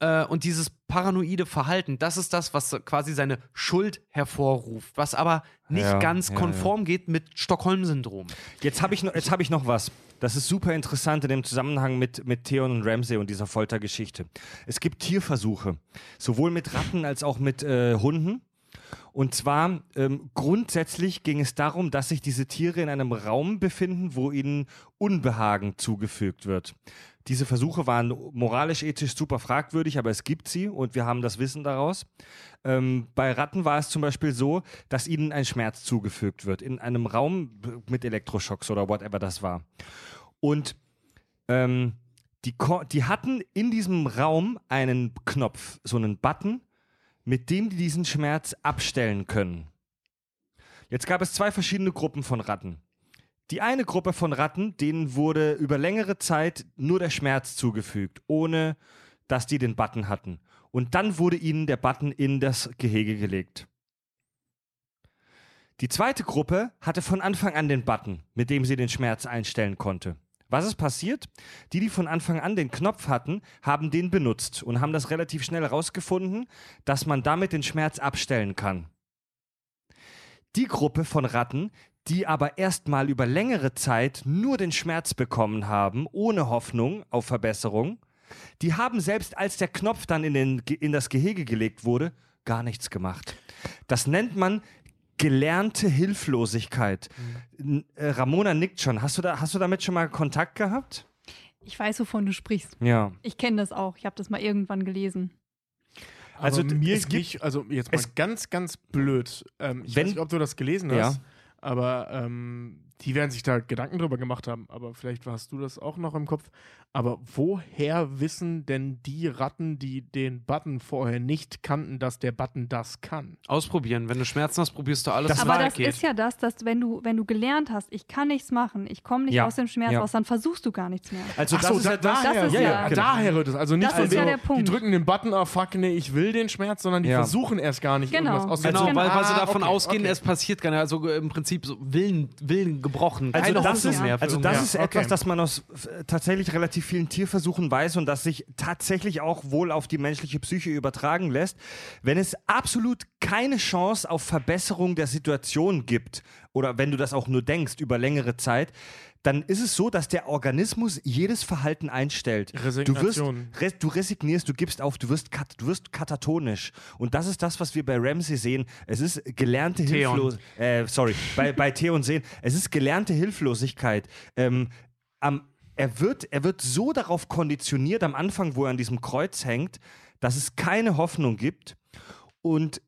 Äh, und dieses paranoide Verhalten, das ist das, was quasi seine Schuld hervorruft, was aber nicht Ja, ganz ja, konform geht mit Stockholm-Syndrom. Jetzt habe ich, noch- jetzt hab ich noch was. Das ist super interessant in dem Zusammenhang mit, mit Theon und Ramsay und dieser Foltergeschichte. Es gibt Tierversuche, sowohl mit Ratten als auch mit äh, Hunden. Und zwar ähm, grundsätzlich ging es darum, dass sich diese Tiere in einem Raum befinden, wo ihnen Unbehagen zugefügt wird. Diese Versuche waren moralisch, ethisch super fragwürdig, aber es gibt sie und wir haben das Wissen daraus. Ähm, bei Ratten war es zum Beispiel so, dass ihnen ein Schmerz zugefügt wird in einem Raum mit Elektroschocks oder whatever das war. Und ähm, die, die hatten in diesem Raum einen Knopf, so einen Button, mit dem die diesen Schmerz abstellen können. Jetzt gab es zwei verschiedene Gruppen von Ratten. Die eine Gruppe von Ratten, denen wurde über längere Zeit nur der Schmerz zugefügt, ohne dass die den Button hatten. Und dann wurde ihnen der Button in das Gehege gelegt. Die zweite Gruppe hatte von Anfang an den Button, mit dem sie den Schmerz einstellen konnte. Was ist passiert? Die, die von Anfang an den Knopf hatten, haben den benutzt und haben das relativ schnell herausgefunden, dass man damit den Schmerz abstellen kann. Die Gruppe von Ratten, die aber erstmal über längere Zeit nur den Schmerz bekommen haben, ohne Hoffnung auf Verbesserung, die haben selbst als der Knopf dann in, den, in das Gehege gelegt wurde, gar nichts gemacht. Das nennt man gelernte Hilflosigkeit. N- äh, Ramona nickt schon. Hast du, da, hast du damit schon mal Kontakt gehabt? Ich weiß, wovon du sprichst. Ja. Ich kenne das auch. Ich habe das mal irgendwann gelesen. Also, Also mir es gibt- nicht, also jetzt mal es- ganz, ganz blöd. Ähm, ich Wenn- weiß nicht, ob du das gelesen Ja. hast, aber ähm, die werden sich da Gedanken drüber gemacht haben. Aber vielleicht hast du das auch noch im Kopf. Aber woher wissen denn die Ratten, die den Button vorher nicht kannten, dass der Button das kann? Ausprobieren. Wenn du Schmerzen hast, probierst du alles, Das Aber da das geht. ist ja das, dass wenn du, wenn du gelernt hast, ich kann nichts machen, ich komme nicht Ja, aus dem Schmerz ja. raus, dann versuchst du gar nichts mehr. Also Ach das so, ist da, ja das, daher, Das ist ja, ja- ja, daher rührt es. Also nicht Das von ist ja wegen, der Punkt. die drücken den Button auf, fuck, nee, ich will den Schmerz, sondern die Ja. versuchen erst gar nicht Genau. irgendwas aus Genau, Genau. weil, weil sie Ah, davon okay, ausgehen, okay. es passiert gar nicht. Also im Prinzip so Willen, Willen gebrochen. Also Keine das Hoffnung ist, mehr. also das ist okay. etwas, das man aus äh, tatsächlich relativ vielen Tierversuchen weiß und das sich tatsächlich auch wohl auf die menschliche Psyche übertragen lässt. Wenn es absolut keine Chance auf Verbesserung der Situation gibt oder wenn du das auch nur denkst über längere Zeit, dann ist es so, dass der Organismus jedes Verhalten einstellt. Du, wirst, Resignation. du resignierst, du gibst auf, du wirst, kat, du wirst katatonisch. Und das ist das, was wir bei Ramsey sehen. Es ist gelernte. Hilflosigkeit. Äh, sorry, bei, bei Theon sehen. Es ist gelernte Hilflosigkeit. Ähm, am, er, wird, er wird so darauf konditioniert am Anfang, wo er an diesem Kreuz hängt, dass es keine Hoffnung gibt. Und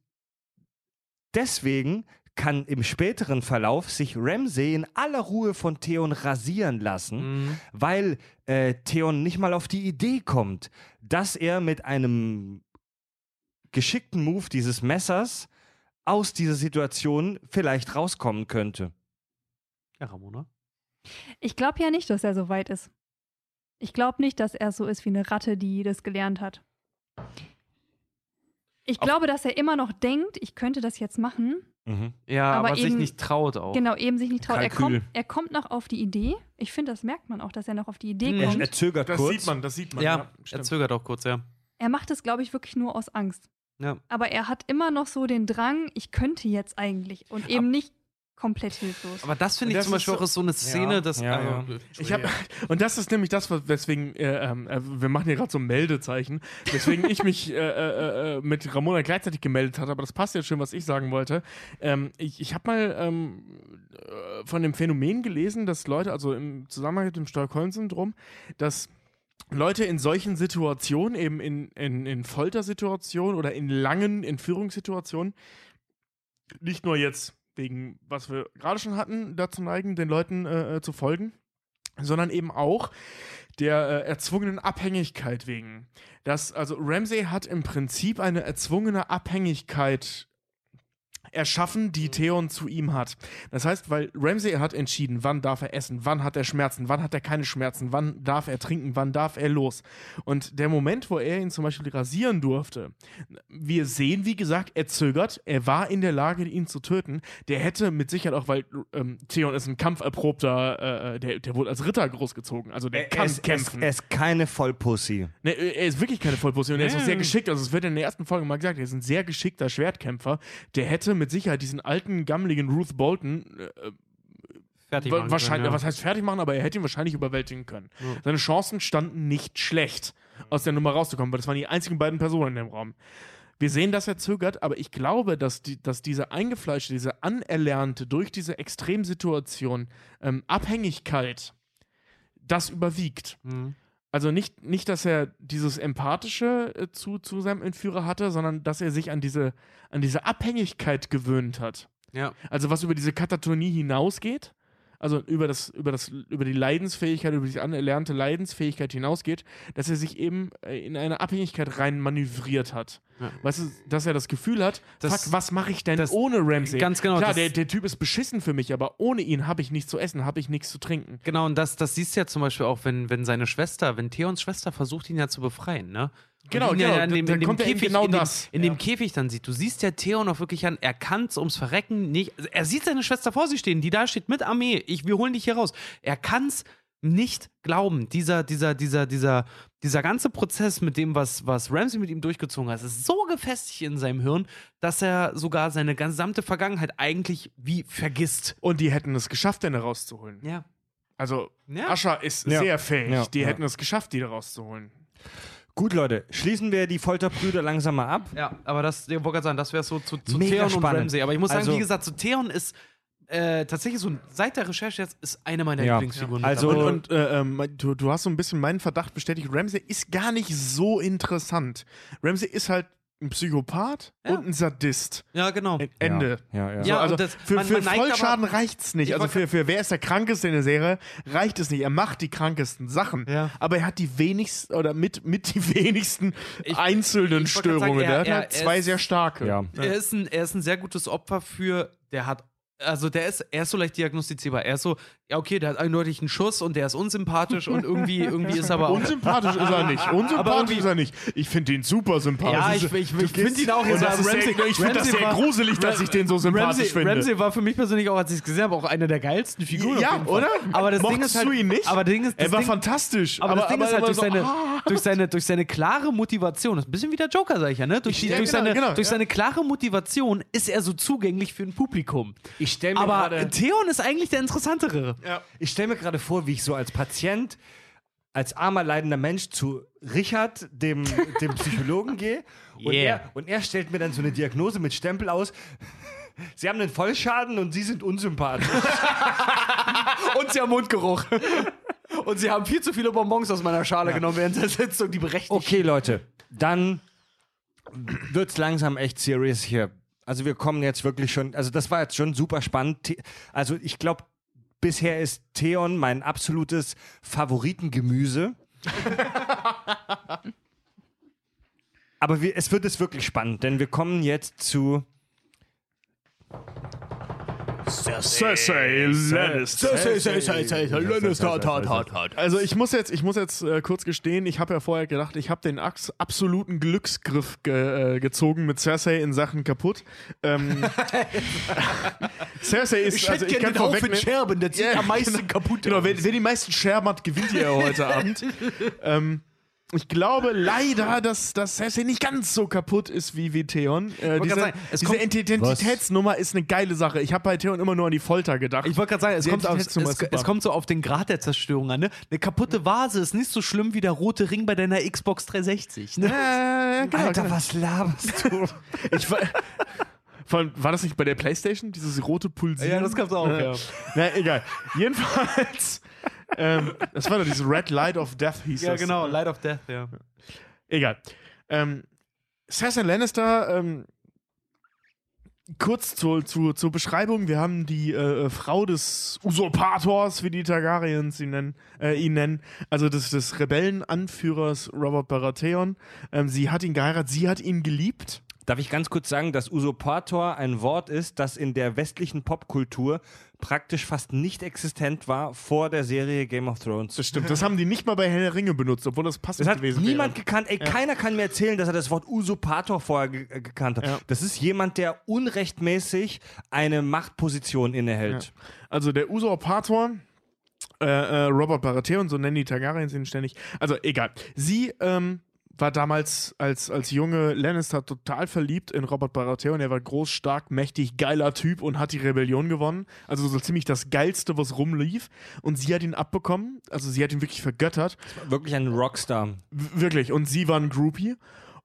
deswegen kann im späteren Verlauf sich Ramsey in aller Ruhe von Theon rasieren lassen, Mhm. weil äh, Theon nicht mal auf die Idee kommt, dass er mit einem geschickten Move dieses Messers aus dieser Situation vielleicht rauskommen könnte. Ja, Ramona. Ich glaube ja nicht, dass er so weit ist. Ich glaube nicht, dass er so ist wie eine Ratte, die das gelernt hat. Ich Auf- glaube, dass er immer noch denkt, ich könnte das jetzt machen. Ja, Aber aber, sich eben- nicht traut auch. Genau, eben sich nicht traut. Er kommt, er kommt noch auf die Idee. Ich finde, das merkt man auch, dass er noch auf die Idee Mhm. Er, kommt. er zögert Das kurz. sieht man, das sieht man. Ja, er stimmt. zögert auch kurz, ja. Er macht es, glaube ich, wirklich nur aus Angst. Ja. Aber er hat immer noch so den Drang, ich könnte jetzt eigentlich und eben nicht komplett hilflos. Aber das finde ich das zum Beispiel so- auch ist so eine Szene, Ja, dass. ja, also, ja. Ich hab, und das ist nämlich das, was- weswegen äh, ähm, äh, wir machen hier gerade so ein Meldezeichen, weswegen ich mich äh, äh, äh, mit Ramona gleichzeitig gemeldet hatte, aber das passt jetzt schon, was ich sagen wollte. Ähm, ich ich habe mal ähm, äh, von dem Phänomen gelesen, dass Leute, also im Zusammenhang mit dem Stockholm-Syndrom, dass Leute in solchen Situationen, eben in, in, in Foltersituationen oder in langen Entführungssituationen, nicht nur jetzt wegen, was wir gerade schon hatten, dazu neigen, den Leuten äh, äh, zu folgen, sondern eben auch der äh, erzwungenen Abhängigkeit wegen. Das, also Ramsey hat im Prinzip eine erzwungene Abhängigkeit erschaffen, die Theon zu ihm hat. Das heißt, weil Ramsey hat entschieden, wann darf er essen, wann hat er Schmerzen, wann hat er keine Schmerzen, wann darf er trinken, wann darf er los. Und der Moment, wo er ihn zum Beispiel rasieren durfte, wir sehen, wie gesagt, er zögert, er war in der Lage, ihn zu töten. Der hätte mit Sicherheit auch, weil ähm, Theon ist ein kampferprobter, äh, der, der wurde als Ritter großgezogen, also der Er, kann ist, kämpfen. Er ist, keine Vollpussy. Ne, er ist wirklich keine Vollposition. Er ist auch sehr geschickt. Also, es wird in der ersten Folge mal gesagt, er ist ein sehr geschickter Schwertkämpfer. Der hätte mit Sicherheit diesen alten, gammeligen Ruth Bolton äh, fertig wa- machen wahrscheinlich, können, ja. was heißt fertig machen, aber er hätte ihn wahrscheinlich überwältigen können. Ja. Seine Chancen standen nicht schlecht, aus der Nummer rauszukommen, weil das waren die einzigen beiden Personen in dem Raum. Wir sehen, dass er zögert, aber ich glaube, dass, die, dass diese eingefleischte, diese anerlernte, durch diese Extremsituation ähm, Abhängigkeit, das überwiegt. Mhm. Also nicht, nicht, dass er dieses Empathische äh, zu, zu seinem Entführer hatte, sondern dass er sich an diese, an diese Abhängigkeit gewöhnt hat. Ja. Also was über diese Katatonie hinausgeht. Also über, das, über, das, über die Leidensfähigkeit, über die anerlernte Leidensfähigkeit hinausgeht, dass er sich eben äh, in eine Abhängigkeit rein manövriert hat. Ja. Weißt du, dass er das Gefühl hat, Das- fuck, was mache ich denn das- ohne Ramsey? ganz genau, Klar, das- der, der Typ ist beschissen für mich, aber ohne ihn habe ich nichts zu essen, habe ich nichts zu trinken. Genau, und das, das siehst du ja zum Beispiel auch, wenn, wenn seine Schwester, wenn Theons Schwester versucht, ihn ja zu befreien, ne? Genau, ihn ja genau, in dem, in dem ja Käfig, genau in dem, das. in Ja. dem Käfig dann sieht. Du siehst ja Theon auch wirklich an, er kann es ums Verrecken nicht. also Er sieht seine Schwester vor sich stehen, die da steht mit Armee. Ich, wir holen dich hier raus. Er kann es nicht glauben. Dieser, dieser, dieser, dieser, dieser ganze Prozess mit dem, was, was Ramsey mit ihm durchgezogen hat, ist so gefestigt in seinem Hirn, dass er sogar seine gesamte Vergangenheit eigentlich wie vergisst. Und die hätten es geschafft, den da rauszuholen. Ja. Also, Ja. Ascha ist Ja. sehr fähig. Ja, Die ja. hätten es geschafft, die da rauszuholen. Gut, Leute, schließen wir die Folterbrüder langsam mal ab. Ja, aber das, ich wollte gerade sagen, das wäre so zu, zu Mega Theon und spannend. Ramsey. Aber ich muss sagen, Also- wie gesagt, zu Theon ist äh, tatsächlich so seit der Recherche jetzt ist eine meiner Ja. Lieblingsfiguren. Also- mittlerweile. Und, und äh, ähm, du, du hast so ein bisschen meinen Verdacht bestätigt, Ramsey ist gar nicht so interessant. Ramsey ist halt ein Psychopath Ja. und ein Sadist. ja, genau. Ende. Ja, ja. So, Ja, also und das- für, man- für man Vollschaden aber- reicht's nicht. Ich Also für, für wer ist der krankeste in der Serie, reicht es nicht. Er macht die krankesten Sachen. Ja. Aber er hat die wenigsten oder mit, mit die wenigsten Ich- einzelnen ich Störungen. sagen, er- hat er- er zwei ist- sehr starke. Ja. Er, ist ein, er ist ein sehr gutes Opfer für, der hat, also der ist, er ist so leicht diagnostizierbar. Er ist so, ja okay, der hat eindeutig einen Schuss und der ist unsympathisch und irgendwie, irgendwie ist aber. Unsympathisch ist er nicht. Unsympathisch ist er nicht. Ich finde ihn super sympathisch. Ja, ich, ich, ich finde ihn auch jetzt das ist sehr, ich finde das sehr gruselig, dass ich den so sympathisch Ramsey, finde. Ramsey war für mich persönlich auch, als ich es gesehen habe, auch eine der geilsten Figuren. Ja, oder? Aber das Ding Mochtest ist halt, du ihn nicht? Aber Ding ist, er war Ding, fantastisch. Aber, das Ding ist halt aber durch, so, seine, ah. durch, seine, durch seine klare Motivation, das ist ein bisschen wie der Joker, sag ich ja, ne? Durch, die, Ja, durch, genau, seine, genau, durch ja. seine klare Motivation ist er so zugänglich für ein Publikum. Ich stelle mir Aber gerade Theon ist eigentlich der interessantere. ich stell mir gerade vor, wie ich so als Patient, als armer leidender Mensch zu Richard, dem, dem Psychologen gehe und, Yeah. er, und er stellt mir dann so eine Diagnose mit Stempel aus. Sie haben einen Vollschaden und Sie sind unsympathisch. Und sie haben Mundgeruch. Und sie haben viel zu viele Bonbons aus meiner Schale genommen während der Sitzung, die berechtigt. Okay, Leute, dann wird's langsam echt serious hier. Also wir kommen jetzt wirklich schon, also das war jetzt schon super spannend. Also ich glaube, bisher ist Theon mein absolutes Favoritengemüse. Aber wir, es wird es wirklich spannend, denn wir kommen jetzt zu Cersei Lannister. Also ich muss jetzt, ich muss jetzt äh, kurz gestehen, ich habe ja vorher gedacht, ich habe den Ax absoluten Glücksgriff ge äh, gezogen mit Cersei in Sachen kaputt. Ähm, Cersei ist, also ich kann vorwegnehmen, Scherben, der Ja, genau. kaputt. Genau, wer, wer die meisten Scherben hat, gewinnt ja heute Abend. ähm, ich glaube leider, dass, dass Cersei nicht ganz so kaputt ist wie, wie Theon. Äh, diese sagen, es diese Identitätsnummer ist eine geile Sache. Ich habe bei Theon immer nur an die Folter gedacht. Ich wollte gerade sagen, es kommt, auf, es, es kommt so auf den Grad der Zerstörung an. Ne? Eine kaputte Vase ist nicht so schlimm wie der rote Ring bei deiner Xbox 360. Ne? Äh, genau, Alter, genau. was laberst du? Ich war, von, war das nicht bei der Playstation? Dieses rote Pulsieren? Ja, das gab's auch, ja. Na, egal. Jedenfalls, ähm, das war doch dieses Red Light of Death hieß Ja, das. genau, Light of Death, ja. Egal. Ähm, Cersei Lannister, ähm, kurz zur, zur, zur Beschreibung. Wir haben die äh, Frau des Usurpators, wie die Targaryens ihn nennen. Äh, ihn nennen. Also des, des Rebellenanführers Robert Baratheon. Ähm, sie hat ihn geheiratet, sie hat ihn geliebt. Darf ich ganz kurz sagen, dass Usurpator ein Wort ist, das in der westlichen Popkultur praktisch fast nicht existent war vor der Serie Game of Thrones. Das stimmt. Das haben die nicht mal bei Herr Ringe benutzt, obwohl das passend Das hat gewesen niemand wäre. gekannt. Ey, keiner kann mir erzählen, dass er das Wort Usurpator vorher ge äh, gekannt hat. Ja. Das ist jemand, der unrechtmäßig eine Machtposition innehält. Also der Usurpator, äh, äh, Robert Baratheon, so nennen die Targaryens ihn ständig. Also egal. Sie ähm, war damals als, als junge Lannister total verliebt in Robert Baratheon. Er war groß, stark, mächtig, geiler Typ und hat die Rebellion gewonnen. Also so ziemlich das Geilste, was rumlief. Und sie hat ihn abbekommen. Also sie hat ihn wirklich vergöttert. Wirklich ein Rockstar. W wirklich. Und sie war ein Groupie.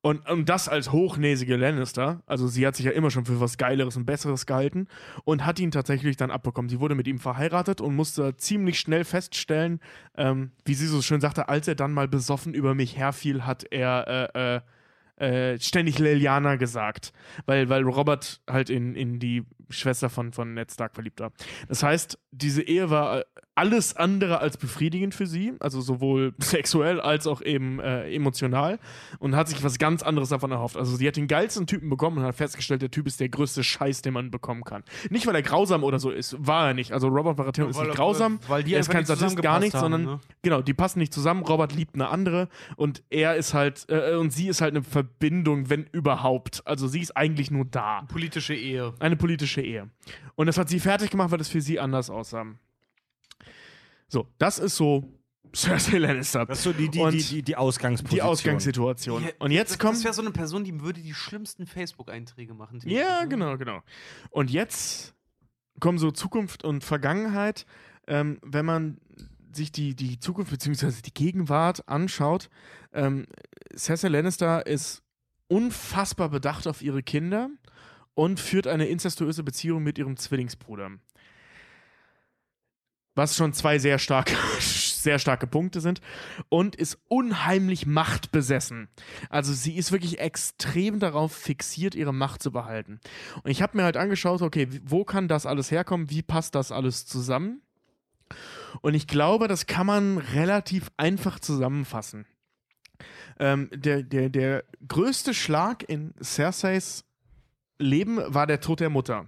Und, und das als hochnäsige Lannister. Also sie hat sich ja immer schon für was Geileres und Besseres gehalten und hat ihn tatsächlich dann abbekommen. Sie wurde mit ihm verheiratet und musste ziemlich schnell feststellen, ähm, wie sie so schön sagte, als er dann mal besoffen über mich herfiel, hat er äh, äh, äh, ständig Liliana gesagt. Weil, weil Robert halt in, in die Schwester von, von Ned Stark verliebt war. Das heißt, diese Ehe war äh, alles andere als befriedigend für sie, also sowohl sexuell als auch eben äh, emotional und hat sich was ganz anderes davon erhofft. Also sie hat den geilsten Typen bekommen und hat festgestellt, der Typ ist der größte Scheiß, den man bekommen kann. Nicht, weil er grausam oder so ist, war er nicht. Also Robert Baratheon ist Weil- nicht grausam, weil die er ist kein Sadist, gar nicht, zusammengepasst sondern ne? genau, die passen nicht zusammen. Robert liebt eine andere und er ist halt, äh, und sie ist halt eine Verbindung, wenn überhaupt. Also sie ist eigentlich nur da. Politische Ehe. Eine politische Ehe. Und das hat sie fertig gemacht, weil das für sie anders aussah. So, das ist so Cersei Lannister. Das ist so die, die, Und die, die, die Ausgangsposition. die Ausgangssituation. Ja, Und jetzt das, kommt. Das wäre so eine Person, die würde die schlimmsten Facebook-Einträge machen. Ja, genau, genau. Und jetzt kommen so Zukunft und Vergangenheit. Ähm, wenn man sich die, die Zukunft bzw. die Gegenwart anschaut, ähm, Cersei Lannister ist unfassbar bedacht auf ihre Kinder und führt eine incestuöse Beziehung mit ihrem Zwillingsbruder. Was schon zwei sehr starke, sehr starke Punkte sind. Und ist unheimlich machtbesessen. Also sie ist wirklich extrem darauf fixiert, ihre Macht zu behalten. Und ich habe mir halt angeschaut, okay, wo kann das alles herkommen? Wie passt das alles zusammen? Und ich glaube, das kann man relativ einfach zusammenfassen. Ähm, der, der, der größte Schlag in Cerseis Leben war der Tod der Mutter.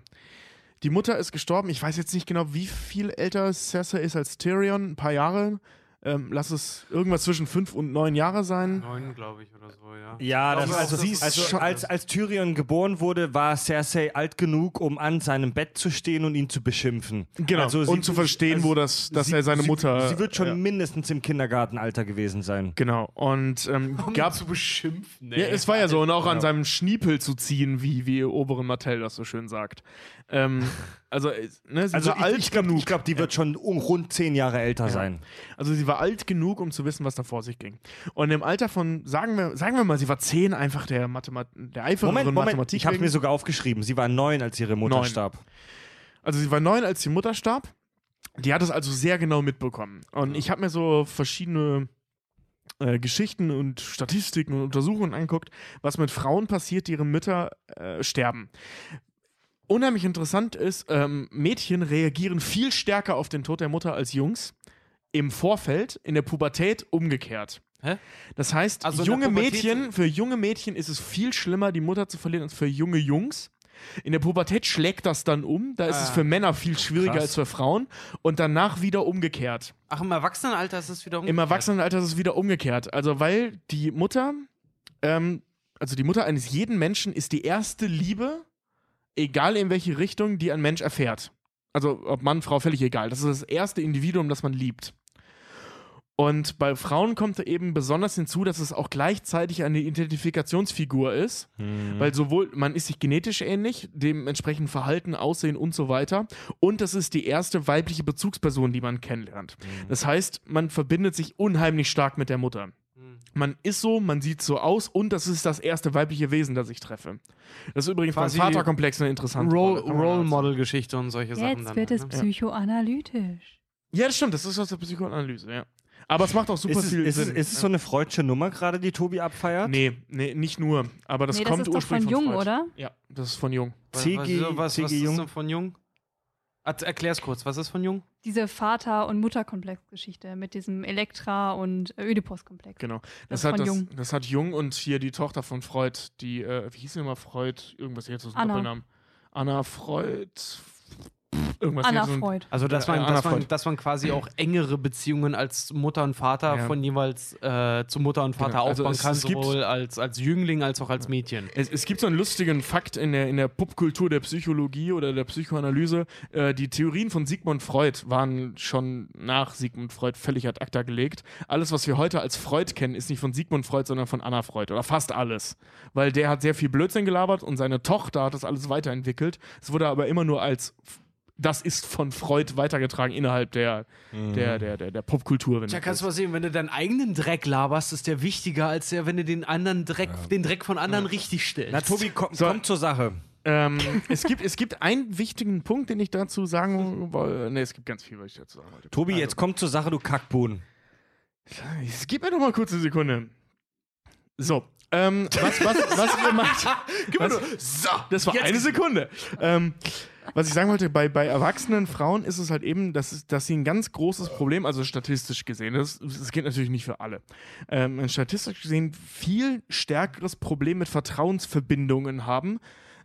Die Mutter ist gestorben. Ich weiß jetzt nicht genau, wie viel älter Cersei ist als Tyrion. Ein paar Jahre. Ähm, lass es irgendwas zwischen fünf und neun Jahre sein. Neun, glaube ich, oder so, ja. Ja, das, Also, also, sie ist also schon- als, als Tyrion geboren wurde, war Cersei alt genug, um an seinem Bett zu stehen und ihn zu beschimpfen. Genau. Also sie- und zu verstehen, also wo das, dass sie, er seine sie, Mutter. Sie wird schon Ja, mindestens im Kindergartenalter gewesen sein. genau. Und ähm, Um gab zu beschimpfen, Ja, es war ja so, und auch an Ja. seinem Schniepel zu ziehen, wie, wie oberen Martell das so schön sagt. Ähm, also, äh, ne, sie Also war ich, alt ich glaube, genug. glaub, die wird schon um rund zehn Jahre älter sein. Also sie war alt genug, um zu wissen, was da vor sich ging. Und im Alter von, sagen wir, sagen wir mal, sie war zehn, einfach der, Mathemat der einfacheren Moment, Moment, Mathematik. ich habe mir sogar aufgeschrieben, sie war neun, als ihre Mutter Neun. starb. Also sie war neun, als die Mutter starb. Die hat es also sehr genau mitbekommen. Und ich habe mir so verschiedene äh, Geschichten und Statistiken und Untersuchungen angeguckt, was mit Frauen passiert, die ihre Mütter äh, sterben. Unheimlich interessant ist, ähm, Mädchen reagieren viel stärker auf den Tod der Mutter als Jungs. Im Vorfeld, in der Pubertät umgekehrt. Hä? Das heißt, Also junge Mädchen, für junge Mädchen ist es viel schlimmer, die Mutter zu verlieren, als für junge Jungs. In der Pubertät schlägt das dann um. Da ist es Ah. für Männer viel schwieriger Krass. als für Frauen. Und danach wieder umgekehrt. Ach, im Erwachsenenalter ist es wieder Im umgekehrt. Erwachsenenalter ist es wieder umgekehrt. Also, weil die Mutter, ähm, also die Mutter eines jeden Menschen ist die erste Liebe, egal in welche Richtung, die ein Mensch erfährt. Also, ob Mann, Frau, völlig egal. Das ist das erste Individuum, das man liebt. Und bei Frauen kommt eben besonders hinzu, dass es auch gleichzeitig eine Identifikationsfigur ist, weil sowohl man ist sich genetisch ähnlich, dementsprechend Verhalten, Aussehen und so weiter, und das ist die erste weibliche Bezugsperson, die man kennenlernt. Das heißt, man verbindet sich unheimlich stark mit der Mutter. Man ist so, man sieht so aus und das ist das erste weibliche Wesen, das ich treffe. Das ist übrigens beim Vaterkomplex eine interessante Role, Role Model Geschichte und solche Sachen. Jetzt wird halt, es ne? psychoanalytisch. Ja, das stimmt, das ist aus der Psychoanalyse, ja. Aber es macht auch super Ist es, viel ist, es, Sinn. ist es so eine freudsche Nummer gerade, die Tobi abfeiert? Nee, nee, nicht nur. Aber das nee, das kommt ist doch ursprünglich von Jung, Freud. oder? Ja, das ist von Jung. Was, was, was, was ist Jung? denn von Jung? Er- Erklär's kurz, was ist von Jung? Diese Vater- und Mutterkomplex-Geschichte mit diesem Elektra- und Ödipus-Komplex. Genau. Das Das, hat, von das, Jung. das hat Jung und hier die Tochter von Freud, die, äh, wie hieß sie immer Freud? Irgendwas jetzt aus dem Anna. Doppelnamen. Anna Freud. Irgendwas Anna so Freud. Also, das, waren, das, waren, das waren quasi auch engere Beziehungen als Mutter und Vater Ja. von jeweils äh, zu Mutter und Vater Genau, also aufbauen es- kann, es gibt- sowohl als, als Jüngling als auch als Mädchen. Es, es gibt so einen lustigen Fakt in der, in der Popkultur der Psychologie oder der Psychoanalyse. Äh, die Theorien von Sigmund Freud waren schon nach Sigmund Freud völlig ad acta gelegt. Alles, was wir heute als Freud kennen, ist nicht von Sigmund Freud, sondern von Anna Freud. Oder fast alles. Weil der hat sehr viel Blödsinn gelabert und seine Tochter hat das alles weiterentwickelt. Es wurde aber immer nur als das ist von Freud weitergetragen innerhalb der, der, der, der, der Popkultur. Wenn Tja, kannst du mal sehen, wenn du deinen eigenen Dreck laberst, ist der wichtiger, als der, wenn du den anderen Dreck, den Dreck von anderen richtig stellst. Na, Tobi, komm, So. komm zur Sache. Ähm, es, gibt, es gibt einen wichtigen Punkt, den ich dazu sagen wollte. Ne, es gibt ganz viel, was ich dazu sagen wollte. Tobi, Also, jetzt komm zur Sache, du Kackbohnen. Es gib mir doch mal kurz eine Sekunde. So. Ähm, was, was, was ihr macht. Was, so, das war eine Sekunde. Ähm, was ich sagen wollte, bei, bei erwachsenen Frauen ist es halt eben, dass, dass sie ein ganz großes Problem, also statistisch gesehen, das, das geht natürlich nicht für alle, ähm, statistisch gesehen viel stärkeres Problem mit Vertrauensverbindungen haben.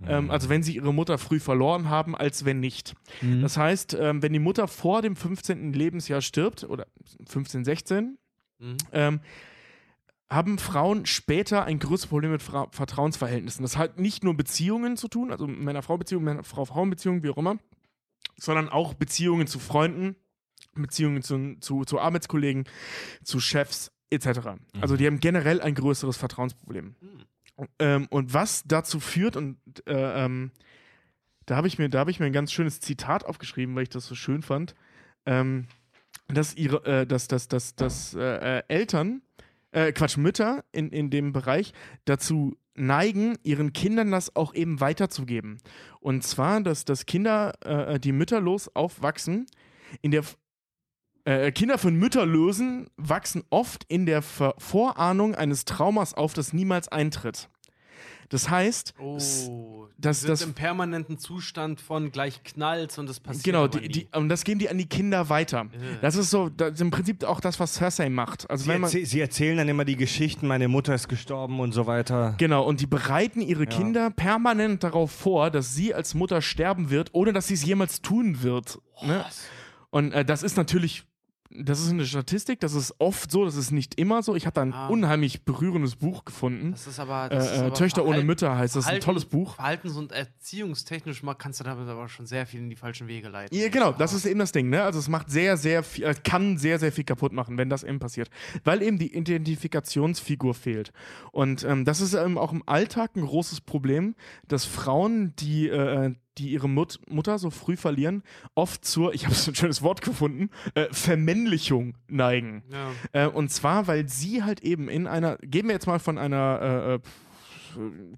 Ähm, also wenn sie ihre Mutter früh verloren haben, als wenn nicht. Das heißt, ähm, wenn die Mutter vor dem 15. Lebensjahr stirbt, oder 15, 16, Mhm. ähm, haben Frauen später ein größeres Problem mit Fra Vertrauensverhältnissen. Das hat nicht nur Beziehungen zu tun, also Männer-Frau-Beziehungen, Männer-Frau-Frauen-Beziehungen, wie auch immer, sondern auch Beziehungen zu Freunden, Beziehungen zu, zu, zu Arbeitskollegen, zu Chefs etc. Also die haben generell ein größeres Vertrauensproblem. Ähm, und was dazu führt, und äh, ähm, da habe ich, mir- da hab ich mir ein ganz schönes Zitat aufgeschrieben, weil ich das so schön fand, ähm, dass ihre, äh, dass, dass, dass, dass äh, äh, Eltern, äh, Quatsch, Mütter in, in dem Bereich dazu neigen, ihren Kindern das auch eben weiterzugeben. Und zwar, dass, dass Kinder, äh, die mütterlos aufwachsen, in der äh, Kinder von Mütterlosen wachsen oft in der Ver Vorahnung eines Traumas auf, das niemals eintritt. Das heißt, Oh, das- das, im permanenten Zustand von gleich knallt und das passiert Genau, die, nie. die, und das geben die an die Kinder weiter. Das ist so, das ist im Prinzip auch das, was Cersei macht. Also Sie, wenn man, erzäh sie erzählen dann immer die Geschichten, meine Mutter ist gestorben und so weiter. genau, und die bereiten ihre Kinder permanent darauf vor, dass sie als Mutter sterben wird, ohne dass sie es jemals tun wird. Ne? Und äh, das ist natürlich, das ist eine Statistik, das ist oft so, das ist nicht immer so. Ich habe da ein Ah. unheimlich berührendes Buch gefunden. Das ist aber. Das ist Äh, äh, aber Töchter ohne Mütter heißt das, ein Verhalten- tolles Buch. Verhaltens- und erziehungstechnisch kannst du damit aber schon sehr viel in die falschen Wege leiten. Ja, genau, das ist eben das Ding, ne? Also es macht sehr, sehr viel, äh, kann sehr, sehr viel kaputt machen, wenn das eben passiert. Weil eben die Identifikationsfigur fehlt. Und ähm, das ist ähm, auch im Alltag ein großes Problem, dass Frauen, die, äh, die ihre Mut Mutter so früh verlieren, oft zur, ich habe so ein schönes Wort gefunden, äh, Vermännlichung neigen. Ja. Äh, und zwar, weil sie halt eben in einer, gehen wir jetzt mal von einer äh, äh,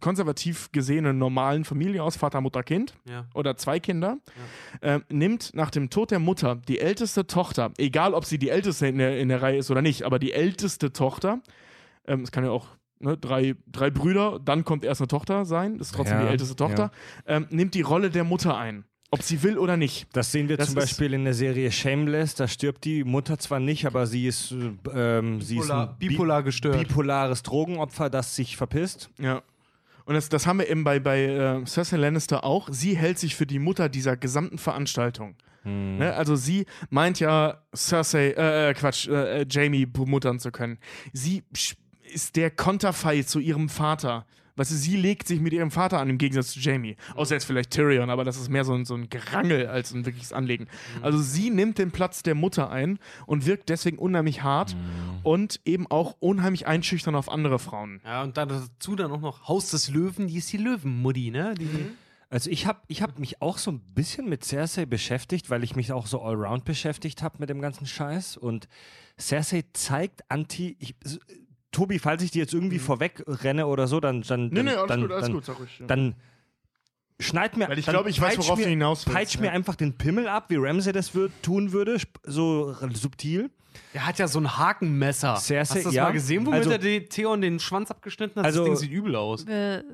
konservativ gesehenen normalen Familie aus, Vater, Mutter, Kind Ja. oder zwei Kinder, äh, nimmt nach dem Tod der Mutter die älteste Tochter, egal ob sie die älteste in der, in der Reihe ist oder nicht, aber die älteste Tochter, ähm, es kann ja auch ne, drei, drei Brüder, dann kommt erst eine Tochter sein, das ist trotzdem Ja, die älteste Tochter, ähm, nimmt die Rolle der Mutter ein. Ob sie will oder nicht. Das sehen wir Das zum ist- Beispiel in der Serie Shameless. Da stirbt die Mutter zwar nicht, aber sie ist, äh, ähm, sie ist Bipolar- ein bi- bipolar gestört. bipolares Drogenopfer, das sich verpisst. Ja. Und das, das haben wir eben bei, bei äh, Cersei Lannister auch. Sie hält sich für die Mutter dieser gesamten Veranstaltung. Ne? Also sie meint ja, Cersei, äh, äh, Quatsch, äh, äh, Jamie bemuttern zu können. Sie ist der Konterfei zu ihrem Vater. Weißt du, sie legt sich mit ihrem Vater an, im Gegensatz zu Jamie. Außer jetzt vielleicht Tyrion, aber das ist mehr so ein, so ein Gerangel als ein wirkliches Anlegen. Also sie nimmt den Platz der Mutter ein und wirkt deswegen unheimlich hart und eben auch unheimlich einschüchtern auf andere Frauen. Ja, und dazu dann auch noch Haus des Löwen, die ist die Löwenmutti, ne? Die, Also ich habe ich hab mich auch so ein bisschen mit Cersei beschäftigt, weil ich mich auch so allround beschäftigt habe mit dem ganzen Scheiß. Und Cersei zeigt Anti... Ich, Tobi, falls ich dir jetzt irgendwie vorweg renne oder so, dann, dann, dann, dann, dann, sag ruhig. dann schneid mir. Weil ich dann glaube, ich weiß, peitsch worauf mir, du hinaus willst, Peitsch ja. mir einfach den Pimmel ab, wie Ramsay das würd, tun würde, so subtil. der hat ja so ein Hakenmesser. Cersei, Hast du das ja. mal gesehen, womit Also- er die Theon den Schwanz abgeschnitten hat? Also- das Ding sieht übel aus. Äh,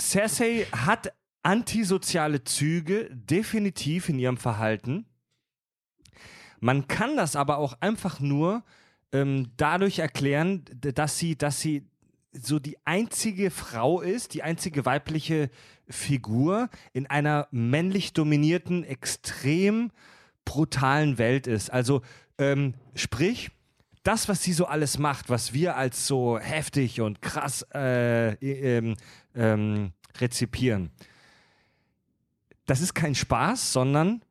Cersei hat antisoziale Züge definitiv in ihrem Verhalten. Man kann das aber auch einfach nur ähm, dadurch erklären, dass sie, dass sie so die einzige Frau ist, die einzige weibliche Figur in einer männlich dominierten, extrem brutalen Welt ist. Also ähm, sprich, das, was sie so alles macht, was wir als so heftig und krass äh, ähm, ähm, rezipieren, das ist kein Spaß, sondern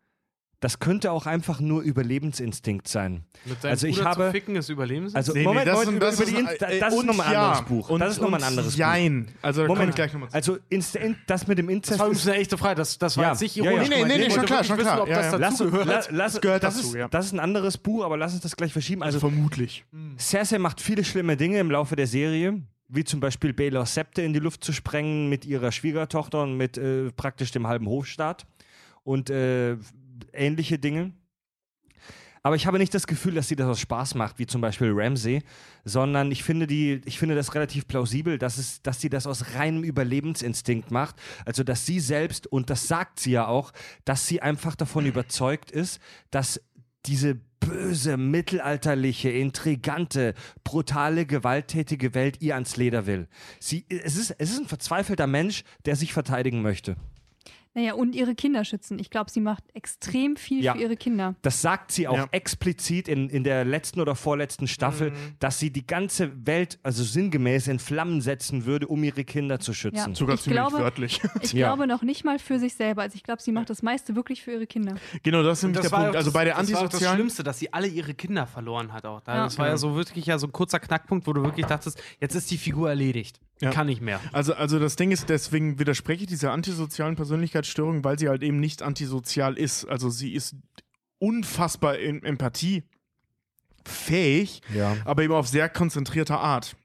das könnte auch einfach nur Überlebensinstinkt sein. Mit seinem also ich Bruder habe- zu ficken ist Überleben. Also Nee, Moment, nee, das Moment, über, das über die ist- äh, das ist nochmal ein ja. anderes Buch. Und- das ist nochmal ein anderes Buch. Jein. Also da Moment, ich gleich nochmal zu. also Inst in, das mit dem Inzest das war übrigens eine echte Frage. Das, das war Ja, jetzt nicht ja, ja. ironisch. Nee, nee, nee, Ich schon klar, schon wissen, klar. ob Ja, das ja. lass, dazugehört. la, lass, das, gehört das dazu, ist, ja. das ist ein anderes Buch, aber lass uns das gleich verschieben. Also vermutlich. Cersei macht viele schlimme Dinge im Laufe der Serie, wie zum Beispiel Baelors Septe in die Luft zu sprengen mit ihrer Schwiegertochter und mit äh, praktisch dem halben Hofstaat und äh, ähnliche Dinge. Aber ich habe nicht das Gefühl, dass sie das aus Spaß macht, wie zum Beispiel Ramsey, sondern ich finde, die, ich finde das relativ plausibel, dass, es, dass sie das aus reinem Überlebensinstinkt macht. Also, dass sie selbst, und das sagt sie ja auch, dass sie einfach davon überzeugt ist, dass diese böse, mittelalterliche, intrigante, brutale, gewalttätige Welt ihr ans Leder will. Sie, es, ist, es ist ein verzweifelter Mensch, der sich verteidigen möchte. Naja, und ihre Kinder schützen. Ich glaube, sie macht extrem viel Ja. für ihre Kinder. Das sagt sie auch Ja. explizit in, in der letzten oder vorletzten Staffel, dass sie die ganze Welt, also sinngemäß, in Flammen setzen würde, um ihre Kinder zu schützen. Ja. Sogar Ich ziemlich glaube- wörtlich. Ich Ja. glaube noch nicht mal für sich selber. Also ich glaube, sie macht das meiste wirklich für ihre Kinder. genau, das ist nämlich der war Punkt. auch Also das, bei der das war das antisozialen. Schlimmste, dass sie alle ihre Kinder verloren hat auch. Da, Ja. Das war ja so wirklich ja so ein kurzer Knackpunkt, wo du wirklich dachtest, jetzt ist die Figur erledigt. Ja. Kann nicht mehr. Also, also das Ding ist, deswegen widerspreche ich dieser antisozialen Persönlichkeitsstörung, weil sie halt eben nicht antisozial ist. Also sie ist unfassbar in Empathie fähig, Ja. aber eben auf sehr konzentrierter Art.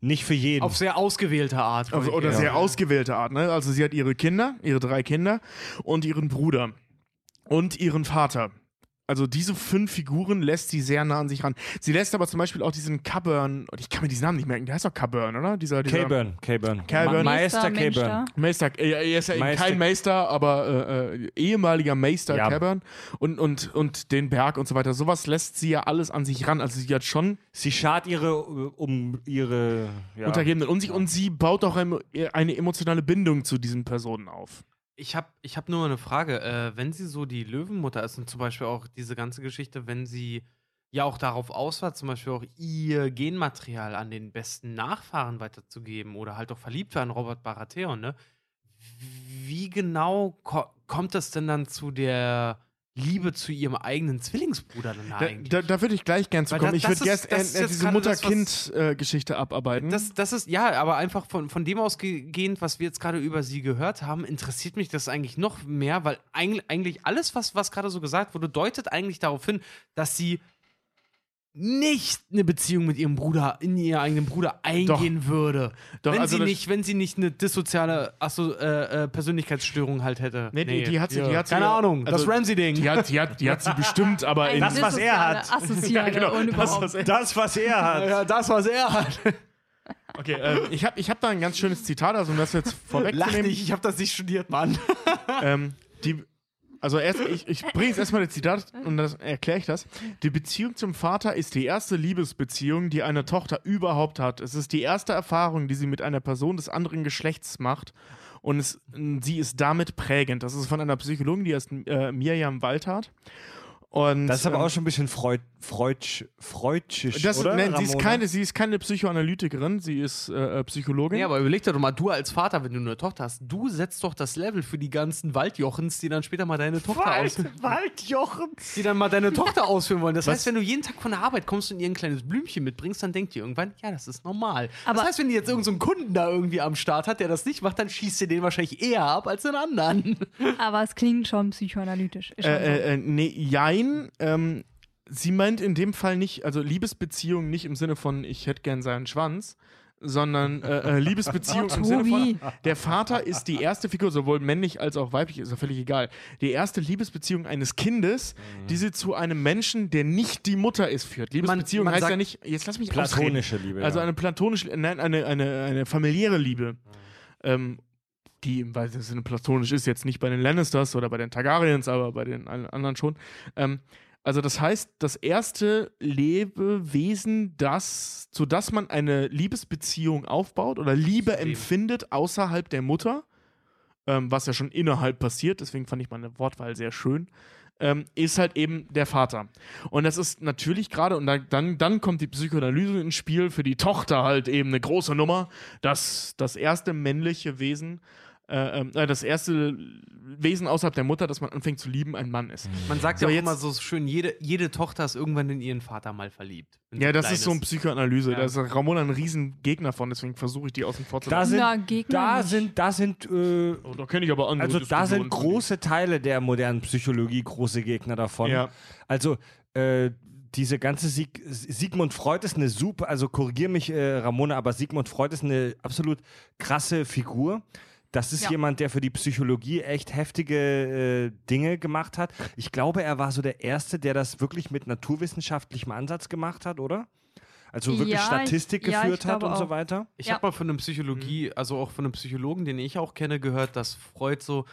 Nicht für jeden. Auf sehr ausgewählte Art. Also, oder Ja. sehr ausgewählte Art. Ne? Also sie hat ihre Kinder, ihre drei Kinder und ihren Bruder und ihren Vater. Also diese fünf Figuren lässt sie sehr nah an sich ran. Sie lässt aber zum Beispiel auch diesen Caburn, ich kann mir diesen Namen nicht merken, der heißt doch Caburn, oder? Dieser, dieser K-Burn, K-Burn. K-Burn. Meister da. Meister, äh, er ist ja eben Meister- kein Meister, aber äh, äh, ehemaliger Meister Ja. Caburn und, und, und den Berg und so weiter. Sowas lässt sie ja alles an sich ran. Also sie hat schon Sie schart ihre, um ihre, ja. Untergebenen und, sie, und sie baut auch eine, eine emotionale Bindung zu diesen Personen auf. Ich habe ich hab nur eine Frage. Äh, wenn sie so die Löwenmutter ist und zum Beispiel auch diese ganze Geschichte, wenn sie ja auch darauf aus war, zum Beispiel auch ihr Genmaterial an den besten Nachfahren weiterzugeben oder halt auch verliebt war an Robert Baratheon, ne? Wie genau ko kommt das denn dann zu der Liebe zu ihrem eigenen Zwillingsbruder dann Da, eigentlich? da, da würde ich gleich gern zu kommen. da- ich würde gerne äh, diese Mutter-Kind-Geschichte abarbeiten. Das, das ist, ja, aber einfach von, von dem ausgehend, was wir jetzt gerade über sie gehört haben, interessiert mich das eigentlich noch mehr, weil eigentlich, eigentlich alles, was, was gerade so gesagt wurde, deutet eigentlich darauf hin, dass sie nicht eine Beziehung mit ihrem Bruder, in ihren eigenen Bruder eingehen würde. Doch, wenn, also sie nicht, wenn sie nicht eine dissoziale Asso, äh, äh, Persönlichkeitsstörung halt hätte. nee, die, die hat sie, Ja. die hat sie Keine ja- Ahnung, also, das Ramsey-Ding. Die hat, die, hat, die hat sie bestimmt, aber in, Das, was er hat. Assoziale genau, das, was er- Das, was er hat. Ja, das, was er hat. Okay, äh, ich habe ich hab da ein ganz schönes Zitat, also um das jetzt Lach vorwegzunehmen. nicht, ich habe das nicht studiert, Mann. ähm, die, also erst, ich, ich bringe jetzt erstmal das Zitat und dann erkläre ich das. Die Beziehung zum Vater ist die erste Liebesbeziehung, die eine Tochter überhaupt hat. Es ist die erste Erfahrung, die sie mit einer Person des anderen Geschlechts macht. Und es, sie ist damit prägend. Das ist von einer Psychologin, die heißt äh, Mirjam Waldhardt. Und, Das ist aber ähm, auch schon ein bisschen Freud, Freudsch, freudsch, das, oder? nein, sie, ist keine, sie ist keine Psychoanalytikerin, sie ist äh, äh, Psychologin. Nee, aber überleg dir doch mal, du als Vater, wenn du eine Tochter hast, du setzt doch das Level für die ganzen Waldjochens, die dann später mal deine Tochter ausführen. Waldjochens. Die dann mal deine Tochter ausführen wollen. Das heißt, wenn du jeden Tag von der Arbeit kommst und ihr ein kleines Blümchen mitbringst, dann denkt ihr irgendwann, ja, das ist normal. Aber- das heißt, wenn ihr jetzt irgendeinen so einen Kunden da irgendwie am Start hat, der das nicht macht, dann schießt ihr den wahrscheinlich eher ab als den anderen. Aber es klingt schon psychoanalytisch. Äh, äh, äh, nee, jein. Ähm, sie meint in dem Fall nicht, also Liebesbeziehung nicht im Sinne von, ich hätte gern seinen Schwanz, sondern äh, äh, Liebesbeziehung Oh, im Sinne von, der Vater ist die erste Figur, sowohl männlich als auch weiblich, ist ja völlig egal. Die erste Liebesbeziehung eines Kindes, die sie zu einem Menschen, der nicht die Mutter ist, führt. Liebesbeziehung man heißt ja nicht, jetzt lass mich ausreden. Platonische Liebe. Also ja. eine platonische, nein, eine, eine, eine familiäre Liebe. Ähm, die im weitesten Sinne platonisch ist, jetzt nicht bei den Lannisters oder bei den Targaryens, aber bei den anderen schon. Ähm, also das heißt, das erste Lebewesen, das, zu das man eine Liebesbeziehung aufbaut oder Liebe System. empfindet außerhalb der Mutter, ähm, was ja schon innerhalb passiert, deswegen fand ich meine Wortwahl sehr schön, ähm, ist halt eben der Vater. Und das ist natürlich gerade, und da, dann, dann kommt die Psychoanalyse ins Spiel, für die Tochter halt eben eine große Nummer, dass das erste männliche Wesen, äh, ähm, äh, das erste Wesen außerhalb der Mutter, das man anfängt zu lieben, ein Mann ist. Man sagt So, ja auch immer so schön, jede, jede Tochter ist irgendwann in ihren Vater mal verliebt. Ja, das ist so eine Psychoanalyse. Da ist Ramona ein riesen Gegner von, deswegen versuche ich die außen vor zu Da lassen. sind, Na, Gegner da nicht. sind, da sind, äh, Oh, da kenne ich aber andere also da sind große Teile der modernen Psychologie große Gegner davon. Ja. Also äh, diese ganze Sieg Sigmund Freud ist eine super, also korrigier mich, äh, Ramona, aber Sigmund Freud ist eine absolut krasse Figur, Das ist Ja. jemand, der für die Psychologie echt heftige äh, Dinge gemacht hat. Ich glaube, er war so der Erste, der das wirklich mit naturwissenschaftlichem Ansatz gemacht hat, oder? Also wirklich Ja, Statistik ja, ich geführt hat glaube und so auch. weiter. Ich Ja. habe mal von einem Psychologie, also auch von einem Psychologen, den ich auch kenne, gehört, dass Freud so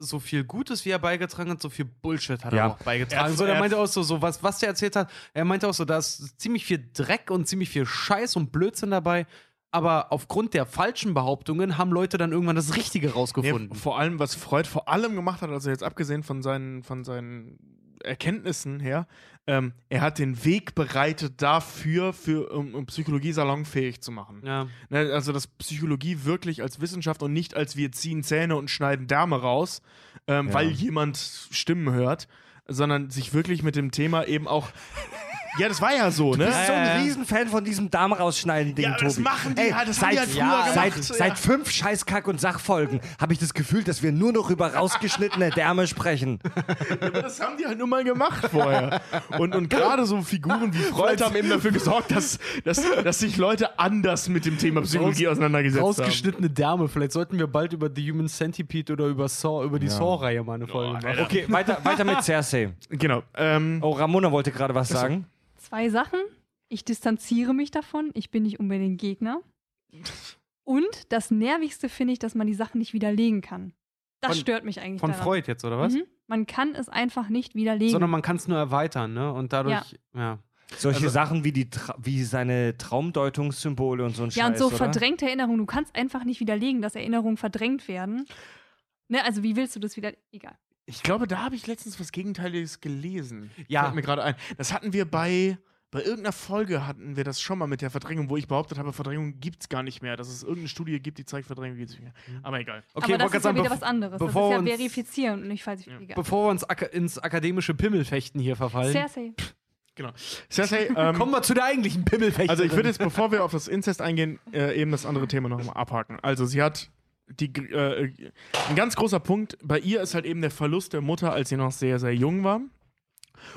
so viel Gutes, wie er beigetragen hat, so viel Bullshit hat Ja. er auch beigetragen. Er hat- so, er er hat- meinte auch so, so was, was der erzählt hat, er meinte auch so, da ist ziemlich viel Dreck und ziemlich viel Scheiß und Blödsinn dabei. Aber aufgrund der falschen Behauptungen haben Leute dann irgendwann das Richtige rausgefunden. Nee, vor allem, was Freud vor allem gemacht hat, also jetzt abgesehen von seinen, von seinen Erkenntnissen her, ähm, er hat den Weg bereitet dafür, für, um, um Psychologie salonfähig zu machen. ja. Ne, also, dass Psychologie wirklich als Wissenschaft und nicht als wir ziehen Zähne und schneiden Därme raus, ähm, Ja. weil jemand Stimmen hört, sondern sich wirklich mit dem Thema eben auch. Ja, das war ja so, ne? Du bist so Ja, ja. ein Riesenfan von diesem Darm rausschneiden Ding, Ja, Tobi. das machen die Ey, halt, das haben seit, die halt früher ja, gemacht. seit, Ja. seit fünf Scheißkack- und Sachfolgen habe ich das Gefühl, dass wir nur noch über rausgeschnittene Därme sprechen. Aber das haben die halt nur mal gemacht vorher. Und, und gerade so Figuren wie Freud haben eben dafür gesorgt, dass, dass, dass sich Leute anders mit dem Thema Psychologie auseinandergesetzt haben. Rausgeschnittene Därme. Vielleicht sollten wir bald über The Human Centipede oder über Saw, über die Saw-Reihe mal eine Folge machen. Okay, weiter, weiter mit Cersei. Genau. Ähm, Oh, Ramona wollte gerade was sagen. Zwei Sachen. Ich distanziere mich davon. Ich bin nicht unbedingt Gegner. Und das Nervigste finde ich, dass man die Sachen nicht widerlegen kann. Das Von- stört mich eigentlich Von daran. Freud jetzt, oder was? Mhm. Man kann es einfach nicht widerlegen. Sondern man kann es nur erweitern, ne? Und dadurch, ja. Solche Also- Sachen wie, die, Tra wie seine Traumdeutungssymbole und so ein ja, Scheiß, und so oder? verdrängte Erinnerungen. Du kannst einfach nicht widerlegen, dass Erinnerungen verdrängt werden. Ne, also wie willst du das wieder? Egal. Ich glaube, da habe ich letztens was Gegenteiliges gelesen. Ja. Fällt mir gerade ein. Das hatten wir bei. Bei irgendeiner Folge hatten wir das schon mal mit der Verdrängung, wo ich behauptet habe, Verdrängung gibt es gar nicht mehr. Dass es irgendeine Studie gibt, die zeigt, Verdrängung gibt es nicht mehr. Aber egal. Okay, Aber das wollte ist ja wieder was anderes. Das ist bevor ja uns- verifizieren und nicht falsifizieren. Bevor wir uns aka ins akademische Pimmelfechten hier verfallen, Cersei. Genau. Cersei, ähm, kommen wir zu der eigentlichen Pimmelfechterin. Also ich würde jetzt, bevor wir auf das Inzest eingehen, äh, eben das andere Thema noch mal abhaken. Also sie hat die, äh, ein ganz großer Punkt bei ihr ist halt eben der Verlust der Mutter, als sie noch sehr, sehr jung war.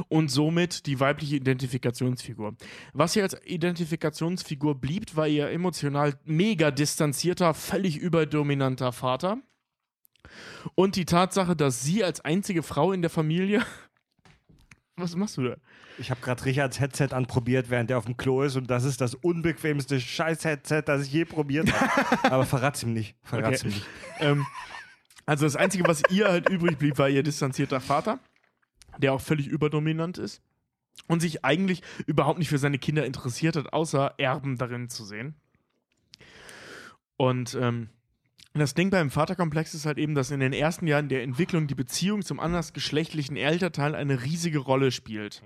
Und somit die weibliche Identifikationsfigur. Was sie als Identifikationsfigur blieb, war ihr emotional mega distanzierter, völlig überdominanter Vater. Und die Tatsache, dass sie als einzige Frau in der Familie. Was machst du da? Ich habe gerade Richards Headset anprobiert, während er auf dem Klo ist und das ist das unbequemste Scheiß-Headset, das ich je probiert habe. Aber verrat's ihm nicht. Verrat's Okay. ihm nicht. Ähm, also das Einzige, was ihr halt übrig blieb, war ihr distanzierter Vater, der auch völlig überdominant ist und sich eigentlich überhaupt nicht für seine Kinder interessiert hat, außer Erben darin zu sehen. Und ähm, das Ding beim Vaterkomplex ist halt eben, dass in den ersten Jahren der Entwicklung die Beziehung zum andersgeschlechtlichen Elternteil eine riesige Rolle spielt.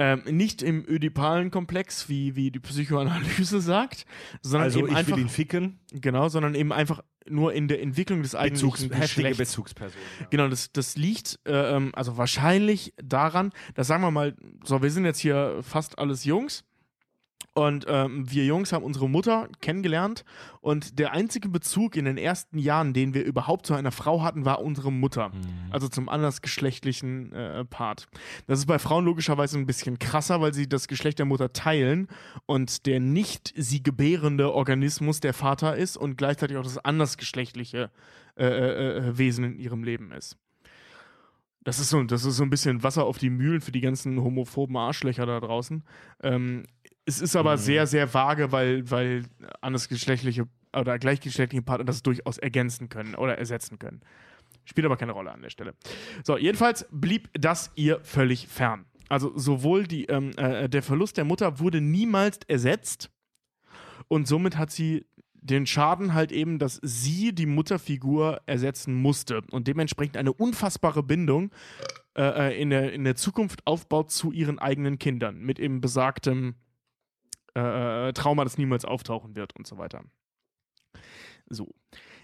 Ähm, nicht im ödipalen Komplex, wie, wie die Psychoanalyse sagt, sondern Also eben ich einfach will ihn ficken. Genau, sondern eben einfach nur in der Entwicklung des eigentlichen Bezugs Geschlechts. Bezugsperson. Ja. Genau, das, das liegt äh, ähm, also wahrscheinlich daran, dass sagen wir mal, so, wir sind jetzt hier fast alles Jungs und ähm, wir Jungs haben unsere Mutter kennengelernt und der einzige Bezug in den ersten Jahren, den wir überhaupt zu einer Frau hatten, war unsere Mutter. Also zum andersgeschlechtlichen äh, Part. Das ist bei Frauen logischerweise ein bisschen krasser, weil sie das Geschlecht der Mutter teilen und der nicht sie gebärende Organismus der Vater ist und gleichzeitig auch das andersgeschlechtliche äh, äh, äh, Wesen in ihrem Leben ist. Das ist, so, das ist so ein bisschen Wasser auf die Mühlen für die ganzen homophoben Arschlöcher da draußen. Ähm, es ist aber sehr, sehr vage, weil, weil andersgeschlechtliche oder gleichgeschlechtliche Partner das durchaus ergänzen können oder ersetzen können. Spielt aber keine Rolle an der Stelle. So, jedenfalls blieb das ihr völlig fern. Also sowohl die, ähm, äh, der Verlust der Mutter wurde niemals ersetzt und somit hat sie den Schaden halt eben, dass sie die Mutterfigur ersetzen musste und dementsprechend eine unfassbare Bindung äh, äh, in, der, in der Zukunft aufbaut zu ihren eigenen Kindern mit eben besagtem äh, äh, Trauma, das niemals auftauchen wird und so weiter. So.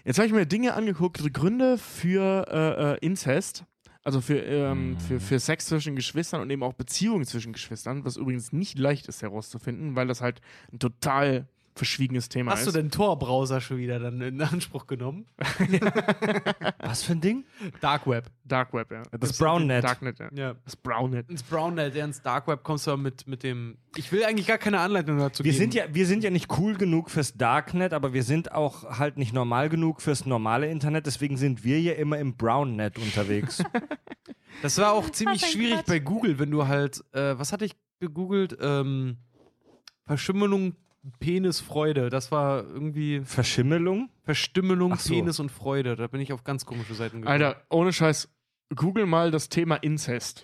Jetzt habe ich mir Dinge angeguckt, Gründe für äh, äh, Inzest, also für, ähm, für, für Sex zwischen Geschwistern und eben auch Beziehungen zwischen Geschwistern, was übrigens nicht leicht ist herauszufinden, weil das halt ein total verschwiegenes Thema Hast ist. du den Tor-Browser schon wieder dann in Anspruch genommen? Was für ein Ding? Dark Web. Dark Web, ja. Das Brownnet. Darknet, ja. Ja. Das Brownnet. Ins Brownnet, ja, ins Dark Web kommst du aber mit, mit dem. Ich will eigentlich gar keine Anleitung dazu Wir geben. sind, ja, wir sind ja nicht cool genug fürs Darknet, aber wir sind auch halt nicht normal genug fürs normale Internet. Deswegen sind wir ja immer im Brownnet unterwegs. Das war auch ziemlich schwierig Quatsch. bei Google, wenn du halt, äh, was hatte ich gegoogelt? Ähm, Verschimmelung, Penis, Freude. Das war irgendwie Verschimmelung? Verstümmelung, so. Penis und Freude. Da bin ich auf ganz komische Seiten gekommen. Alter, ohne Scheiß, google mal das Thema Inzest.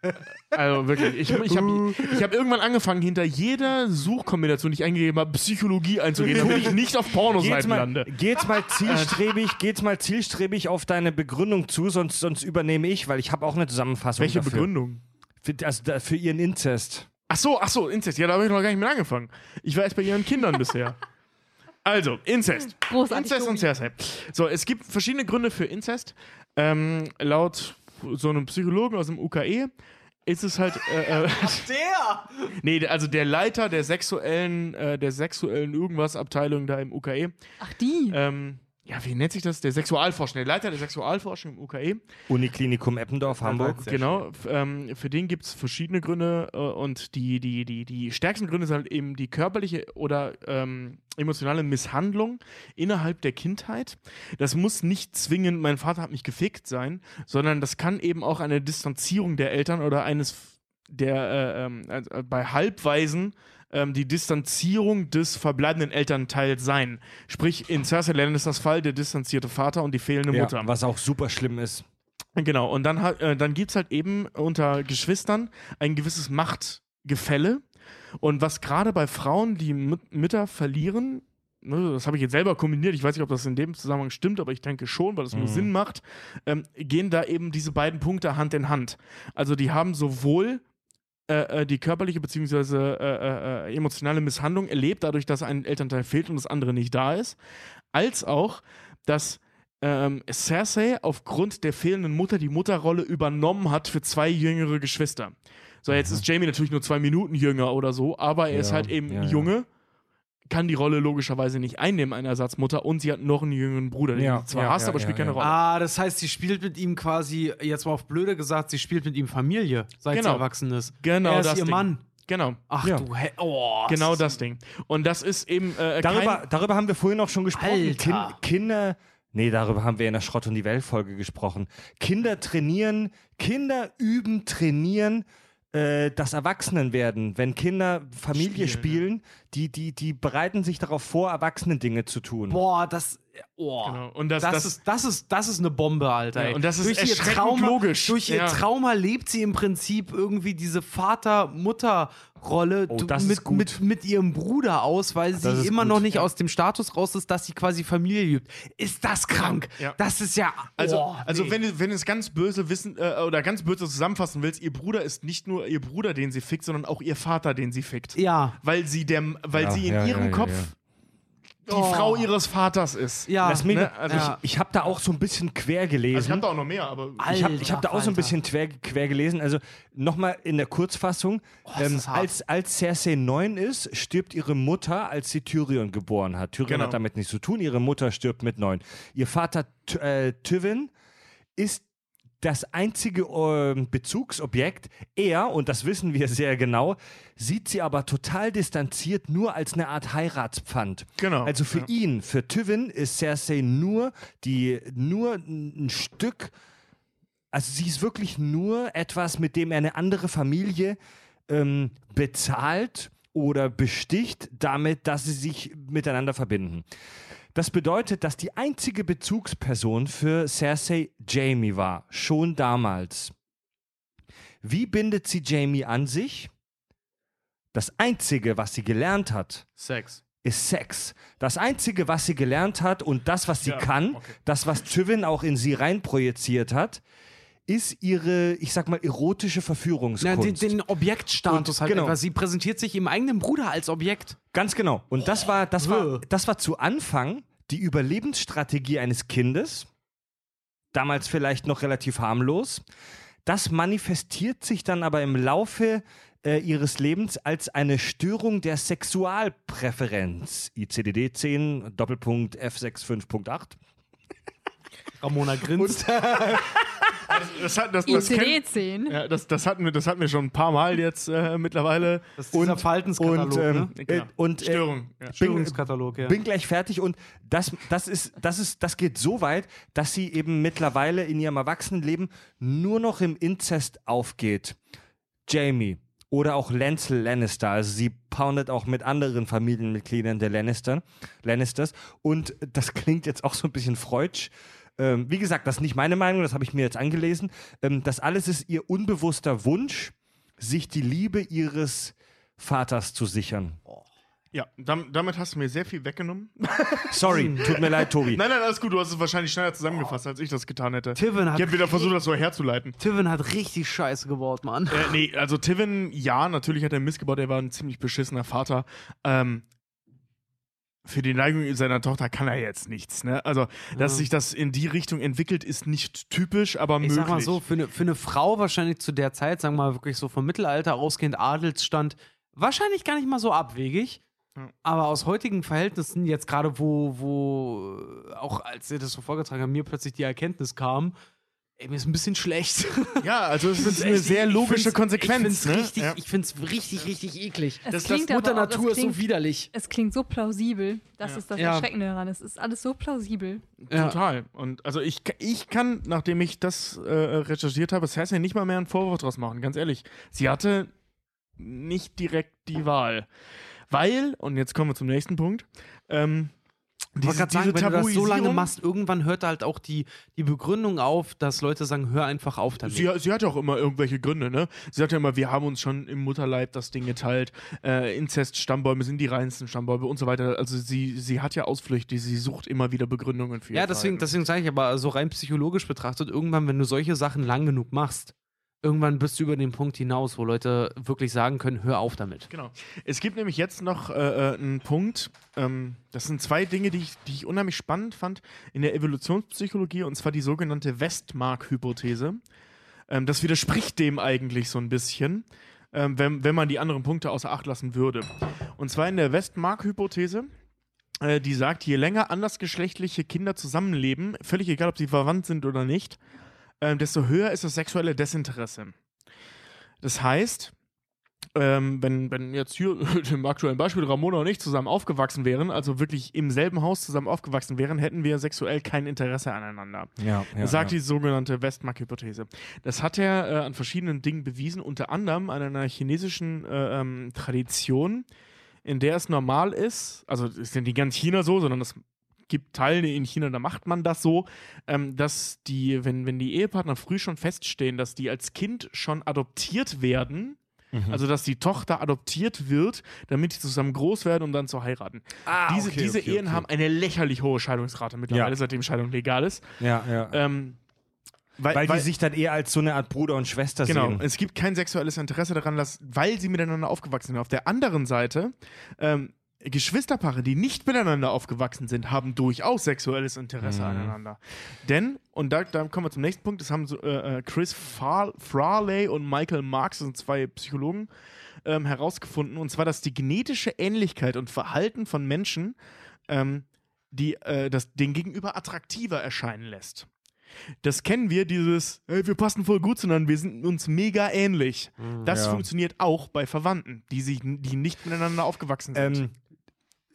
also wirklich, ich, ich habe ich hab irgendwann angefangen, hinter jeder Suchkombination, die ich eingegeben habe, Psychologie einzugehen, damit ich nicht auf Pornoseiten mal, lande. geh jetzt mal zielstrebig, geh jetzt mal zielstrebig auf deine Begründung zu, sonst, sonst übernehme ich, weil ich habe auch eine Zusammenfassung Welche dafür. Begründung? Für, also für ihren Inzest. Ach so, ach so, Inzest. Ja, da habe ich noch gar nicht mit angefangen. Ich war erst bei ihren Kindern bisher. Also, Inzest. Großartig. Inzest und. Cersei. So, es gibt verschiedene Gründe für Inzest. Ähm, laut so einem Psychologen aus dem UKE ist es halt. Äh, äh, der! nee, also der Leiter der sexuellen, äh, der sexuellen Irgendwas-Abteilung da im UKE. Ach, die. Ähm, ja, wie nennt sich das? Der Sexualforschung, der Leiter der Sexualforschung im UKE. Uniklinikum Eppendorf, Hamburg. Genau, ähm, für den gibt es verschiedene Gründe äh, und die, die, die, die stärksten Gründe sind halt eben die körperliche oder ähm, emotionale Misshandlung innerhalb der Kindheit. Das muss nicht zwingend, mein Vater hat mich gefickt sein, sondern das kann eben auch eine Distanzierung der Eltern oder eines der äh, ähm, also, äh, bei Halbweisen ähm, die Distanzierung des verbleibenden Elternteils sein. Sprich, in Cersei Land ist das Fall der distanzierte Vater und die fehlende Ja, Mutter. was auch super schlimm ist. Genau, und dann, äh, dann gibt es halt eben unter Geschwistern ein gewisses Machtgefälle. Und was gerade bei Frauen, die Mü- Mütter verlieren, ne, das habe ich jetzt selber kombiniert, ich weiß nicht, ob das in dem Zusammenhang stimmt, aber ich denke schon, weil das nur Sinn macht, ähm, gehen da eben diese beiden Punkte Hand in Hand. Also die haben sowohl äh, äh, die körperliche bzw. Äh, äh, äh, emotionale Misshandlung erlebt, dadurch, dass ein Elternteil fehlt und das andere nicht da ist, als auch, dass ähm, Cersei aufgrund der fehlenden Mutter die Mutterrolle übernommen hat für zwei jüngere Geschwister. So, jetzt ist Jamie natürlich nur zwei Minuten jünger oder so, aber er ist Ja, halt eben ja, ja. Kann die Rolle logischerweise nicht einnehmen, eine Ersatzmutter, und sie hat noch einen jüngeren Bruder, den Ja, sie zwar ja, hasst, ja, aber ja, spielt keine ja. Rolle. Ah, das heißt, sie spielt mit ihm quasi, jetzt mal auf blöde gesagt, sie spielt mit ihm Familie, seit Genau. sie erwachsen ist. Genau er ist das ihr Ding. Mann. Genau, Ach Ja. du, He oh. genau ist- das Ding. Und das ist eben äh, Darüber, kein, darüber haben wir vorhin auch schon gesprochen. Alter. Kinder. Nee, darüber haben wir in der Schrott und die Welt Folge gesprochen. Kinder trainieren, Kinder üben, trainieren äh, das Erwachsenenwerden. Wenn Kinder Familie spielen, die, die, die bereiten sich darauf vor, Erwachsene-Dinge zu tun. Boah, das. Oh. Genau. Und das- das, das- ist, das, ist, das ist eine Bombe, Alter. Ja, und das ist durch ihr erschreckend Trauma, logisch. Durch ihr Ja. Trauma lebt sie im Prinzip irgendwie diese Vater-Mutter-Rolle Oh, mit, mit, mit ihrem Bruder aus, weil sie immer gut. noch nicht aus dem Status raus ist, dass sie quasi Familie liebt. Ist das krank? Ja. Das ist ja. Also, oh, also nee. wenn, du, wenn du es ganz böse wissen äh, oder ganz böse zusammenfassen willst, ihr Bruder ist nicht nur ihr Bruder, den sie fickt, sondern auch ihr Vater, den sie fickt. Ja. Weil sie der, weil Ja, sie in ja, ihrem ja, ja, Kopf ja. Die Oh. Frau ihres Vaters ist. Ja. Ne, also ich ich habe da auch so ein bisschen quer Also ich gelesen. habe da auch noch mehr, aber Ich habe Alter hab da auch so ein bisschen quer, quer gelesen. Also nochmal in der Kurzfassung. das ähm, als, als Cersei neun ist, stirbt ihre Mutter, als sie Tyrion geboren hat. Tyrion Genau. hat damit nichts zu tun. Ihre Mutter stirbt mit neun. Ihr Vater äh, Tywin ist das einzige ähm, Bezugsobjekt. Er, und das wissen wir sehr genau, sieht sie aber total distanziert nur als eine Art Heiratspfand. Genau, Also für ja. ihn, für Tywin ist Cersei nur die, nur ein Stück also sie ist wirklich nur etwas, mit dem er eine andere Familie ähm, bezahlt oder besticht, damit, dass sie sich miteinander verbinden. Das bedeutet, dass die einzige Bezugsperson für Cersei Jamie war, schon damals. Wie bindet sie Jamie an sich? Das Einzige, was sie gelernt hat, Sex. ist Sex. Das Einzige, was sie gelernt hat und das, was sie Ja, kann, okay. das, was Tywin auch in sie reinprojiziert hat, ist ihre, ich sag mal, erotische Na, Verführungskunst. den, den Objektstatus Und- halt. genau. Sie präsentiert sich ihrem eigenen Bruder als Objekt. Ganz genau. Und das war, das war, das war zu Anfang die Überlebensstrategie eines Kindes. Damals vielleicht noch relativ harmlos. Das manifestiert sich dann aber im Laufe äh, ihres Lebens als eine Störung der Sexualpräferenz. ICDD 10, Doppelpunkt F65.8. Ramona grinst. Das, das, das, kenn- ICD-10. ja, das, das, hatten wir, das hatten wir schon ein paar Mal jetzt äh, mittlerweile. Das ist Und- Verhaltenskatalog, und, ähm, ne? äh, Genau. und äh, Störung. Ja. bin, Störungskatalog, ja. bin gleich fertig und das, das, ist, das, ist, das geht so weit, dass sie eben mittlerweile in ihrem Erwachsenenleben nur noch im Inzest aufgeht. Jamie oder auch Lancel Lannister, also sie poundet auch mit anderen Familienmitgliedern der Lannister, Lannisters und das klingt jetzt auch so ein bisschen freudsch. Ähm, wie gesagt, das ist nicht meine Meinung, das habe ich mir jetzt angelesen. Ähm, das alles ist ihr unbewusster Wunsch, sich die Liebe ihres Vaters zu sichern. Ja, dam, damit hast du mir sehr viel weggenommen. Sorry, tut mir leid, Tobi. Nein, nein, alles gut. Du hast es wahrscheinlich schneller zusammengefasst, als ich das getan hätte. Tivin hat, Ich habe wieder versucht, das so herzuleiten. Tivin hat richtig scheiße gebaut, Mann. Äh, nee, also Tivin, ja, natürlich hat er Mist gebaut, er war ein ziemlich beschissener Vater. Ähm, für die Neigung seiner Tochter kann er jetzt nichts, ne? Also, dass Ja. sich das in die Richtung entwickelt, ist nicht typisch, aber Ich möglich. sag mal so, für eine, für eine Frau wahrscheinlich zu der Zeit, sagen wir mal wirklich so vom Mittelalter ausgehend, Adelsstand, wahrscheinlich gar nicht mal so abwegig. Ja. Aber aus heutigen Verhältnissen, jetzt gerade wo, wo, äh, auch als ihr das so vorgetragen habt, mir plötzlich die Erkenntnis kam, ey, mir ist ein bisschen schlecht. Ja, also es ist eine echt- sehr logische find's- Konsequenz, Ich find's ne? richtig, ja. ich find's richtig, richtig eklig. Es Das, das klingt Mutter auch- Natur es ist so klingt- widerlich. Es klingt so plausibel. Das ist das Ja. Erschreckende daran. Es ist alles so plausibel. Ja. Total. Und also ich, ich kann, nachdem ich das äh, recherchiert habe, Cersei nicht mal mehr einen Vorwurf draus machen, ganz ehrlich. Sie hatte nicht direkt die Wahl. Weil, und jetzt kommen wir zum nächsten Punkt, ähm, Ich diese, wollte gerade sagen, wenn du das so lange machst, irgendwann hört halt auch die, die Begründung auf, dass Leute sagen, hör einfach auf damit. Sie, sie hat ja auch immer irgendwelche Gründe, ne? Sie sagt ja immer, wir haben uns schon im Mutterleib das Ding geteilt. Äh, Inzest-Stammbäume sind die reinsten Stammbäume und so weiter. Also sie, sie hat ja Ausflüchte, sie sucht immer wieder Begründungen für ihr Ja, deswegen, Verhalten. deswegen sage ich aber so rein psychologisch betrachtet, irgendwann, wenn du solche Sachen lang genug machst, irgendwann bist du über den Punkt hinaus, wo Leute wirklich sagen können, hör auf damit. Genau. Es gibt nämlich jetzt noch äh, äh, einen Punkt, ähm, das sind zwei Dinge, die ich, die ich unheimlich spannend fand in der Evolutionspsychologie, und zwar die sogenannte Westmark-Hypothese. Ähm, das widerspricht dem eigentlich so ein bisschen, ähm, wenn, wenn man die anderen Punkte außer Acht lassen würde. Und zwar in der Westmark-Hypothese, äh, die sagt, je länger andersgeschlechtliche Kinder zusammenleben, völlig egal, ob sie verwandt sind oder nicht, ähm, desto höher ist das sexuelle Desinteresse. Das heißt, ähm, wenn, wenn jetzt hier im aktuellen Beispiel Ramona und ich zusammen aufgewachsen wären, also wirklich im selben Haus zusammen aufgewachsen wären, hätten wir sexuell kein Interesse aneinander. Ja, ja, sagt ja. die sogenannte Westmark-Hypothese. Das hat er äh, an verschiedenen Dingen bewiesen, unter anderem an einer chinesischen äh, ähm, Tradition, in der es normal ist, also es ist ja nicht ganz China so, sondern es gibt Teile in China, da macht man das so, ähm, dass die, wenn, wenn die Ehepartner früh schon feststehen, dass die als Kind schon adoptiert werden, Mhm. also dass die Tochter adoptiert wird, damit die zusammen groß werden, um dann zu heiraten. Ah, diese okay, diese okay, Ehen okay. haben eine lächerlich hohe Scheidungsrate mittlerweile, Ja. seitdem Scheidung legal ist. Ja, ja. Ähm, weil, weil, weil die sich dann eher als so eine Art Bruder und Schwester Genau, sehen. es gibt kein sexuelles Interesse daran, dass, weil sie miteinander aufgewachsen sind. Auf der anderen Seite, ähm, Geschwisterpaare, die nicht miteinander aufgewachsen sind, haben durchaus sexuelles Interesse Mhm. aneinander. Denn, und da, da kommen wir zum nächsten Punkt, das haben so, äh, äh, Chris Far Farley und Michael Marks, das sind zwei Psychologen, ähm, herausgefunden, und zwar, dass die genetische Ähnlichkeit und Verhalten von Menschen ähm, die, äh, das, den Gegenüber attraktiver erscheinen lässt. Das kennen wir, dieses, hey, wir passen voll gut zueinander, wir sind uns mega ähnlich. Das Ja. funktioniert auch bei Verwandten, die, sich, die nicht miteinander aufgewachsen sind. Ähm,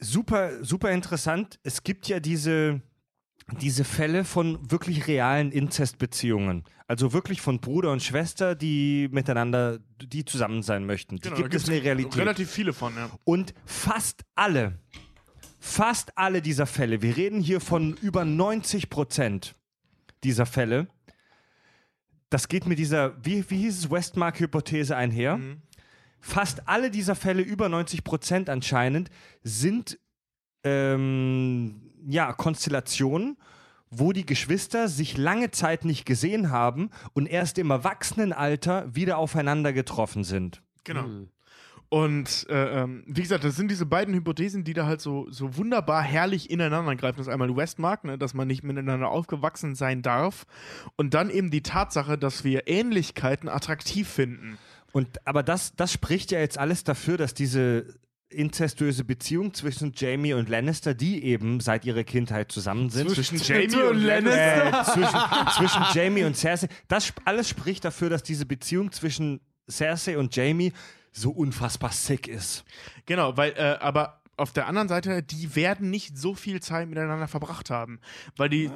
super, super interessant. Es gibt ja diese, diese Fälle von wirklich realen Inzestbeziehungen. Also wirklich von Bruder und Schwester, die miteinander, die zusammen sein möchten. Die Genau, da gibt es der Realität. Relativ viele von, ja. Und fast alle, fast alle dieser Fälle, wir reden hier von über 90 Prozent dieser Fälle, das geht mit dieser, wie, wie hieß es, Westmark-Hypothese einher. Mhm. Fast alle dieser Fälle, über 90 Prozent anscheinend, sind ähm, ja, Konstellationen, wo die Geschwister sich lange Zeit nicht gesehen haben und erst im Erwachsenenalter wieder aufeinander getroffen sind. Genau. Und äh, ähm, wie gesagt, das sind diese beiden Hypothesen, die da halt so, so wunderbar herrlich ineinander greifen. Das ist einmal Westmark, ne, dass man nicht miteinander aufgewachsen sein darf. Und dann eben die Tatsache, dass wir Ähnlichkeiten attraktiv finden. Und aber das, das spricht ja jetzt alles dafür, dass diese inzestuöse Beziehung zwischen Jamie und Lannister, die eben seit ihrer Kindheit zusammen sind. Zwischen Jamie und äh, zwischen, zwischen Jamie und Cersei. Das alles spricht dafür, dass diese Beziehung zwischen Cersei und Jamie so unfassbar sick ist. Genau, weil, äh, aber auf der anderen Seite, die werden nicht so viel Zeit miteinander verbracht haben. Weil die,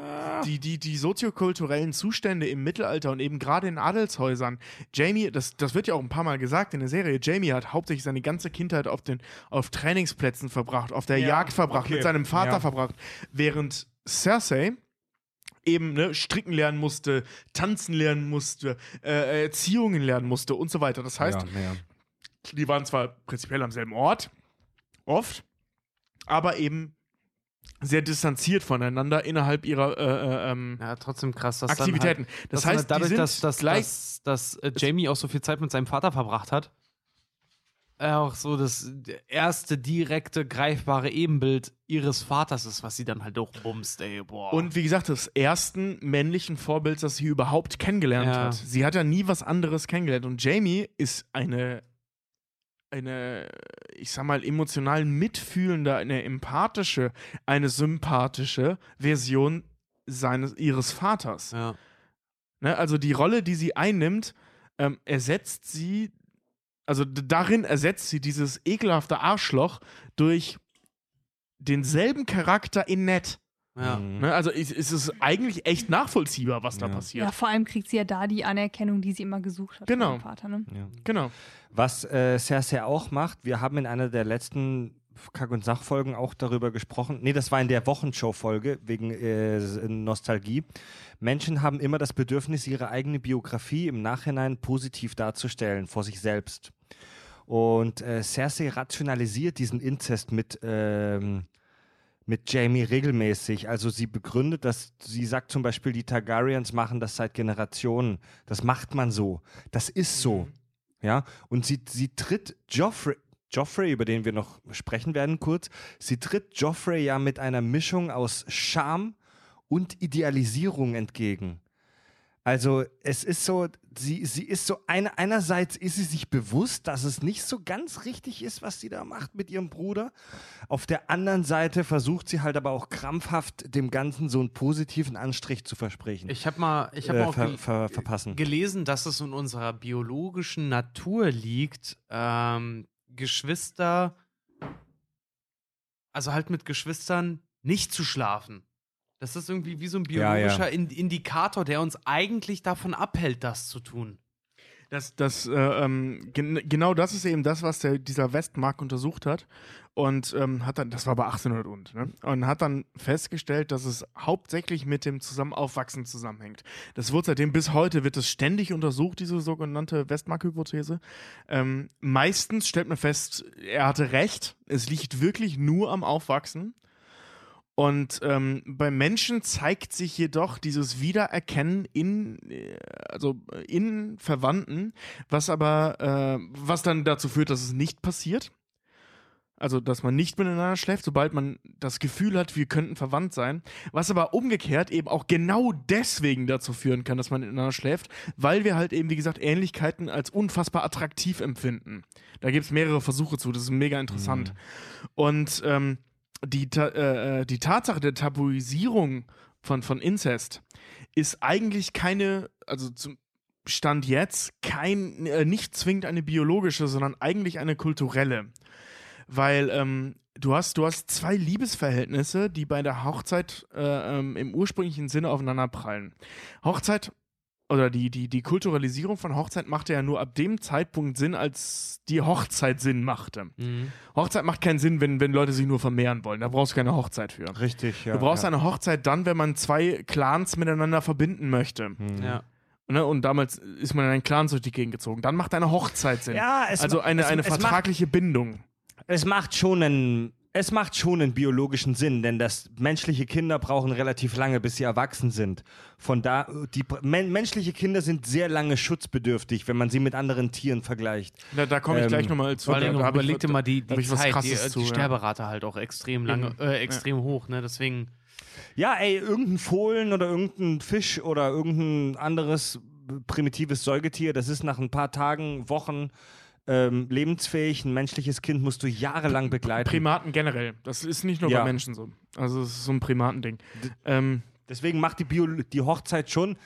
die, die, die soziokulturellen Zustände im Mittelalter und eben gerade in Adelshäusern, Jamie, das, das wird ja auch ein paar Mal gesagt in der Serie, Jamie hat hauptsächlich seine ganze Kindheit auf, den, auf Trainingsplätzen verbracht, auf der Ja, Jagd verbracht, okay. mit seinem Vater Ja. verbracht. Während Cersei eben ne, stricken lernen musste, tanzen lernen musste, äh, Erziehungen lernen musste und so weiter. Das heißt, ja, ja. die waren zwar prinzipiell am selben Ort, oft, aber eben sehr distanziert voneinander innerhalb ihrer äh, äh, ähm, Ja, trotzdem krass, dass Aktivitäten. Dann halt, das heißt, dadurch, dass, dass, gleich. dass, dass äh, Jamie auch so viel Zeit mit seinem Vater verbracht hat, äh, auch so das erste direkte, greifbare Ebenbild ihres Vaters ist, was sie dann halt auch bumst, ey, boah. und wie gesagt, des ersten männlichen Vorbilds, das sie überhaupt kennengelernt Ja. hat. Sie hat ja nie was anderes kennengelernt. Und Jamie ist eine, eine, ich sag mal, emotional mitfühlende, eine empathische, eine sympathische Version seines, ihres Vaters. ja. Ne? Also die Rolle, die sie einnimmt, ähm, ersetzt sie, also darin ersetzt sie dieses ekelhafte Arschloch durch denselben Charakter in nett. Ja. Mhm. Ne? Also ist, ist es eigentlich echt nachvollziehbar, was da Ja. passiert. Ja, vor allem kriegt sie ja da die Anerkennung, die sie immer gesucht hat Genau. von ihrem Vater. Ne? Ja. Genau. Was äh, Cersei auch macht, wir haben in einer der letzten Kack- und Sachfolgen auch darüber gesprochen. Nee, das war in der Wochenshow-Folge wegen äh, Nostalgie. Menschen haben immer das Bedürfnis, ihre eigene Biografie im Nachhinein positiv darzustellen vor sich selbst. Und äh, Cersei rationalisiert diesen Inzest mit, ähm, mit Jamie regelmäßig. Also sie begründet, dass sie sagt zum Beispiel, die Targaryens machen das seit Generationen. Das macht man so. Das ist so. Ja, und sie, sie tritt Joffrey, Joffrey, über den wir noch sprechen werden kurz, sie tritt Joffrey ja mit einer Mischung aus Scham und Idealisierung entgegen. Also es ist so, sie, sie ist so, eine, einerseits ist sie sich bewusst, dass es nicht so ganz richtig ist, was sie da macht mit ihrem Bruder. Auf der anderen Seite versucht sie halt aber auch krampfhaft dem Ganzen so einen positiven Anstrich zu versprechen. Ich habe mal, ich habe äh, mal auch ver, ver, verpassen. gelesen, dass es in unserer biologischen Natur liegt, ähm, Geschwister, also halt mit Geschwistern nicht zu schlafen. Das ist irgendwie wie so ein Ja, ja. biologischer In Indikator, der uns eigentlich davon abhält, das zu tun. Das, das, äh, ähm, gen genau das ist eben das, was der, dieser Westmark untersucht hat. Und ähm, hat dann, das war bei 1800 und, ne? Und hat dann festgestellt, dass es hauptsächlich mit dem Zusammenaufwachsen zusammenhängt. Das wird seitdem bis heute, wird es ständig untersucht, diese sogenannte Westmark-Hypothese. Ähm, meistens stellt man fest, er hatte recht. Es liegt wirklich nur am Aufwachsen. Und ähm, beim Menschen zeigt sich jedoch dieses Wiedererkennen in, äh, also in Verwandten, was aber, äh, was dann dazu führt, dass es nicht passiert. Also, dass man nicht miteinander schläft, sobald man das Gefühl hat, wir könnten verwandt sein. Was aber umgekehrt eben auch genau deswegen dazu führen kann, dass man miteinander schläft, weil wir halt eben, wie gesagt, Ähnlichkeiten als unfassbar attraktiv empfinden. Da gibt es mehrere Versuche zu, das ist mega interessant. Und ähm, die, äh, äh, die Tatsache der Tabuisierung von, von Inzest ist eigentlich keine, also zum Stand jetzt, kein, äh, nicht zwingend eine biologische, sondern eigentlich eine kulturelle. Weil ähm, du, hast, du hast zwei Liebesverhältnisse, die bei der Hochzeit äh, ähm, im ursprünglichen Sinne aufeinanderprallen. Hochzeit oder die, die, die Kulturalisierung von Hochzeit machte ja nur ab dem Zeitpunkt Sinn, als die Hochzeit Sinn machte. Hochzeit macht keinen Sinn, wenn, wenn Leute sich nur vermehren wollen. Da brauchst du keine Hochzeit für. Richtig, ja. du brauchst ja. eine Hochzeit dann, wenn man zwei Clans miteinander verbinden möchte. Mhm. Ja. Ne? Und damals ist man in einen Clan durch die Gegend gezogen. Dann macht eine Hochzeit Sinn. Ja, es also eine, es- eine es macht- vertragliche Bindung. Es macht schon einen, es macht schon einen biologischen Sinn, denn das menschliche Kinder brauchen relativ lange, bis sie erwachsen sind. Von da, die men, menschliche Kinder sind sehr lange schutzbedürftig, wenn man sie mit anderen Tieren vergleicht. Da, da komme ich Ähm, gleich nochmal zu. Vor allem was- dir mal die, die Zeit, die, äh, zu, die ja. Sterberate halt auch extrem lange, äh, extrem hoch, ne? Deswegen, Ja, ey, irgendein Fohlen oder irgendein Fisch oder irgendein anderes primitives Säugetier. Das ist nach ein paar Tagen, Wochen ähm, lebensfähig. Ein menschliches Kind musst du jahrelang begleiten. Primaten generell. Das ist nicht nur Ja. bei Menschen so. Also es ist so ein Primatending. Ähm, Deswegen macht die, Bio die Hochzeit schon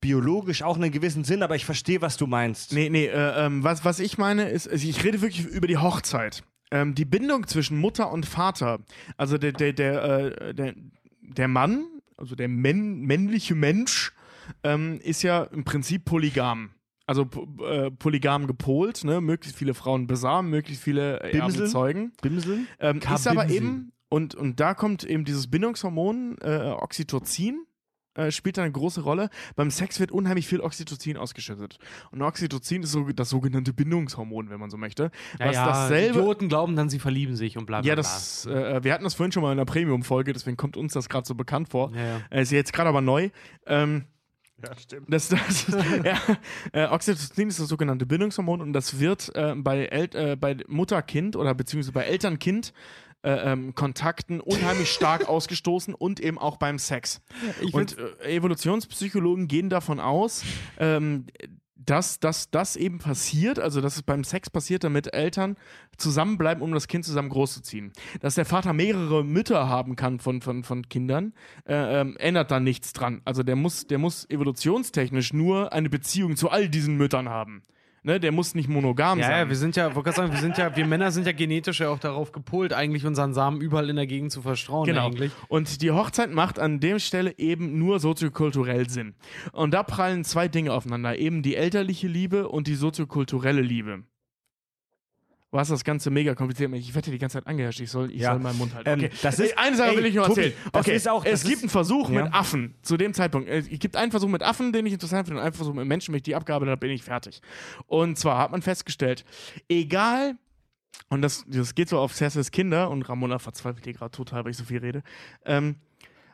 biologisch auch einen gewissen Sinn, aber ich verstehe, was du meinst. Nee, nee, äh, ähm, was, was ich meine ist, also ich rede wirklich über die Hochzeit. Ähm, die Bindung zwischen Mutter und Vater, also der, der, der, äh, der, der Mann, also der männ, männliche Mensch, ähm, ist ja im Prinzip polygam. Also äh, polygam gepolt, ne? möglichst viele Frauen besamen, möglichst viele Erben Bimseln? zeugen. Bimseln? Ähm, ist aber eben, und, und da kommt eben dieses Bindungshormon äh, Oxytocin, äh, spielt da eine große Rolle. Beim Sex wird unheimlich viel Oxytocin ausgeschüttet. Und Oxytocin ist so das sogenannte Bindungshormon, wenn man so möchte. was dasselbe. Idioten glauben dann, sie verlieben sich und bla bla Ja, bla. das, äh, wir hatten das vorhin schon mal in einer Premium-Folge, deswegen kommt uns das gerade so bekannt vor. Ja, ja. Äh, ist jetzt gerade aber neu. Ähm, Ja, stimmt. das, das, ja, äh, Oxytocin ist das sogenannte Bindungshormon und das wird äh, bei, El äh, bei Mutter-Kind oder beziehungsweise bei Eltern-Kind äh, ähm, Kontakten unheimlich stark ausgestoßen und eben auch beim Sex. und äh, Evolutionspsychologen gehen davon aus, ähm, dass, dass das eben passiert, also dass es beim Sex passiert, damit Eltern zusammenbleiben, um das Kind zusammen großzuziehen. Dass der Vater mehrere Mütter haben kann von, von, von Kindern, äh, ähm, ändert da nichts dran. Also der muss, der muss evolutionstechnisch nur eine Beziehung zu all diesen Müttern haben. Ne, der muss nicht monogam Ja, sein. ja, wir sind ja, wollte sagen, wir sind ja, wir Männer sind ja genetisch ja auch darauf gepolt, eigentlich unseren Samen überall in der Gegend zu verstrauen. Genau. Eigentlich. Und die Hochzeit macht an der Stelle eben nur soziokulturell Sinn. Und da prallen zwei Dinge aufeinander. Eben die elterliche Liebe und die soziokulturelle Liebe. Was das Ganze mega kompliziert. Ich werde die ganze Zeit angeherrscht. Ich soll, ich Ja. soll meinen Mund halten. Ähm, Okay. das ist- Ey, Eine Sache ey, will ich noch erzählen. das Okay. ist auch- es das gibt ist- einen Versuch Ja. mit Affen zu dem Zeitpunkt. Es gibt einen Versuch mit Affen, den ich interessant finde, und einen Versuch mit Menschen. Wenn ich die abgearbeitet habe, bin ich fertig. Und zwar hat man festgestellt, egal und das, das geht so auf Cerses Kinder und Ramona verzweifelt hier gerade total, weil ich so viel rede. Ähm,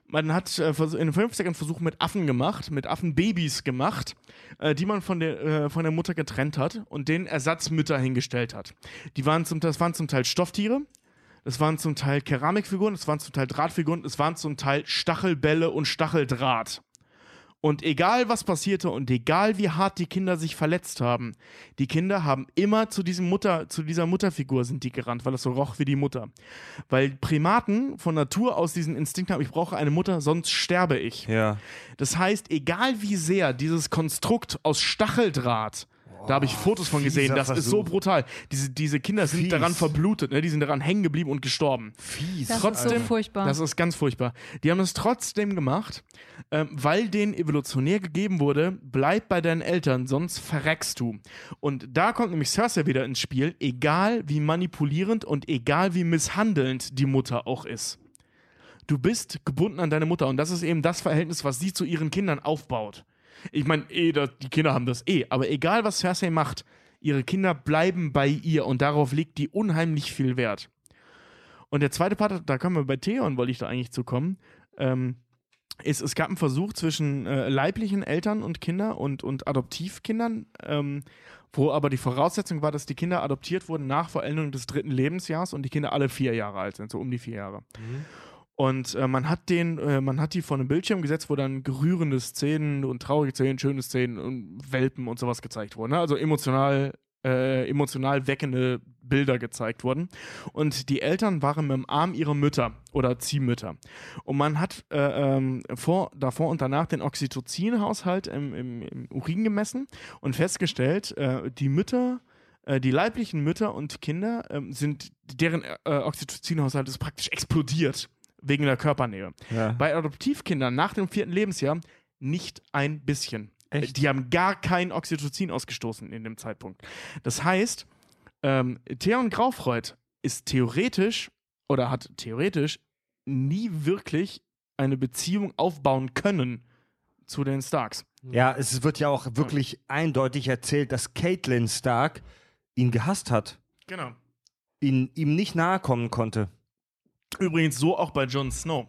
man hat äh, in den 50ern einen Versuch mit Affen gemacht, mit Affenbabys gemacht, äh, die man von der, äh, von der Mutter getrennt hat und denen Ersatzmütter hingestellt hat. Die waren zum, das waren zum Teil Stofftiere, das waren zum Teil Keramikfiguren, das waren zum Teil Drahtfiguren, es waren zum Teil Stachelbälle und Stacheldraht. Und egal was passierte und egal wie hart die Kinder sich verletzt haben, die Kinder haben immer zu diesem Mutter, zu dieser Mutterfigur sind die gerannt, weil das so roch wie die Mutter. Weil Primaten von Natur aus diesen Instinkt haben, ich brauche eine Mutter, sonst sterbe ich. Ja. Das heißt, egal wie sehr dieses Konstrukt aus Stacheldraht, da habe ich Fotos von gesehen, das ist so Versuch. brutal. Diese, diese Kinder sind Fies. daran verblutet, ne? die sind daran hängen geblieben und gestorben. Fies. Das Trotzdem- ist so furchtbar. Das ist ganz furchtbar. Die haben es trotzdem gemacht, ähm, weil denen evolutionär gegeben wurde, bleib bei deinen Eltern, sonst verreckst du. Und da kommt nämlich Cersei wieder ins Spiel, egal wie manipulierend und egal wie misshandelnd die Mutter auch ist. Du bist gebunden an deine Mutter und das ist eben das Verhältnis, was sie zu ihren Kindern aufbaut. Ich meine, eh, das- die Kinder haben das eh, aber egal was Cersei macht, ihre Kinder bleiben bei ihr und darauf legt die unheimlich viel Wert. Und der zweite Part, da kommen wir bei Theon, wollte ich da eigentlich zu kommen, ähm, ist, es gab einen Versuch zwischen äh, leiblichen Eltern und Kinder und, und Adoptivkindern, ähm, wo aber die Voraussetzung war, dass die Kinder adoptiert wurden nach Vollendung des dritten Lebensjahres und die Kinder alle vier Jahre alt sind, so um die vier Jahre. Und äh, man hat den, äh, man hat die vor einem Bildschirm gesetzt, wo dann gerührende Szenen und traurige Szenen, schöne Szenen und Welpen und sowas gezeigt wurden. Ne? Also emotional, äh, emotional weckende Bilder gezeigt wurden. Und die Eltern waren mit dem Arm ihrer Mütter oder Ziehmütter. Und man hat äh, ähm, vor, davor und danach den Oxytocin-Haushalt im, im, im Urin gemessen und festgestellt, äh, die Mütter äh, die leiblichen Mütter und Kinder ähm, sind, deren äh, Oxytocin-Haushalt ist praktisch explodiert wegen der Körpernähe. Ja. Bei Adoptivkindern nach dem vierten Lebensjahr nicht ein bisschen. Äh, Die haben gar kein Oxytocin ausgestoßen in dem Zeitpunkt. Das heißt, ähm, Theon Graufreud ist theoretisch oder hat theoretisch nie wirklich eine Beziehung aufbauen können zu den Starks. Ja, es wird ja auch wirklich eindeutig erzählt, dass Caitlin Stark ihn gehasst hat, Genau. ihn, ihm nicht nahe kommen konnte. Übrigens so auch bei Jon Snow.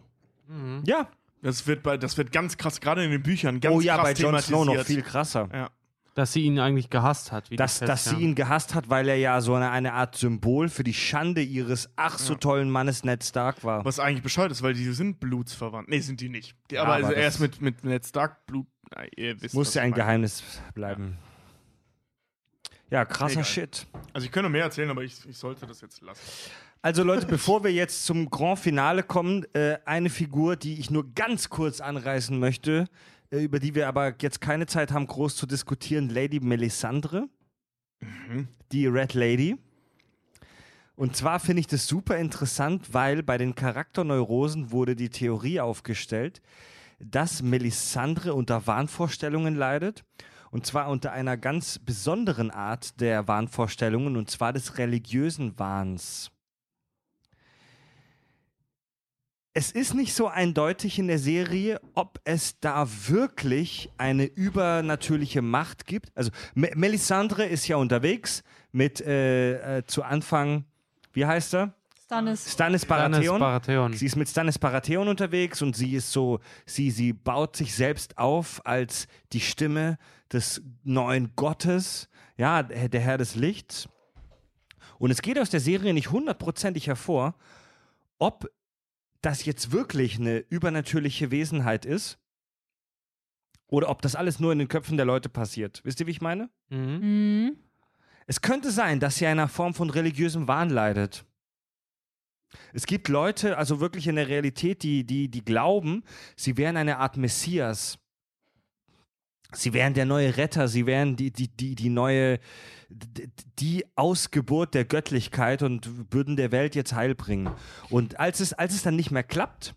Ja. Das wird, bei, das wird ganz krass, gerade in den Büchern, ganz oh ja, krass bei Jon Snow noch viel krasser. Ja. Dass sie ihn eigentlich gehasst hat. Wie dass, dass sie ihn gehasst hat, weil er ja so eine, eine Art Symbol für die Schande ihres ach so tollen Mannes Ned Stark war. Was eigentlich bescheuert ist, weil die sind blutsverwandt. Nee, sind die nicht. Die, Ja, aber aber also er ist mit, mit Ned Stark Blut. Na, ihr wisst, Muss ja ein meine. Geheimnis bleiben. Ja, krasser Egal. Shit. Also ich könnte mehr erzählen, aber ich, ich sollte das jetzt lassen. Also Leute, bevor wir jetzt zum Grand Finale kommen, äh, eine Figur, die ich nur ganz kurz anreißen möchte, äh, über die wir aber jetzt keine Zeit haben, groß zu diskutieren, Lady Melisandre, die Red Lady. Und zwar finde ich das super interessant, weil bei den Charakterneurosen wurde die Theorie aufgestellt, dass Melisandre unter Wahnvorstellungen leidet. Und zwar unter einer ganz besonderen Art der Wahnvorstellungen, und zwar des religiösen Wahns. Es ist nicht so eindeutig in der Serie, ob es da wirklich eine übernatürliche Macht gibt. Also Me Melisandre ist ja unterwegs mit äh, äh, zu Anfang, wie heißt er? Stannis. Stannis Stannis Baratheon. Baratheon. Sie ist mit Stannis Baratheon unterwegs und sie ist so, sie, sie baut sich selbst auf als die Stimme des neuen Gottes, ja, der Herr des Lichts. Und es geht aus der Serie nicht hundertprozentig hervor, ob das jetzt wirklich eine übernatürliche Wesenheit ist oder ob das alles nur in den Köpfen der Leute passiert. Wisst ihr, wie ich meine? Mhm. Mhm. Es könnte sein, dass sie einer Form von religiösem Wahn leidet. Es gibt Leute, also wirklich in der Realität, die, die, die glauben, sie wären eine Art Messias. Sie wären der neue Retter, sie wären die, die, die, die neue, die Ausgeburt der Göttlichkeit und würden der Welt jetzt Heil bringen. Und als es, als es dann nicht mehr klappt,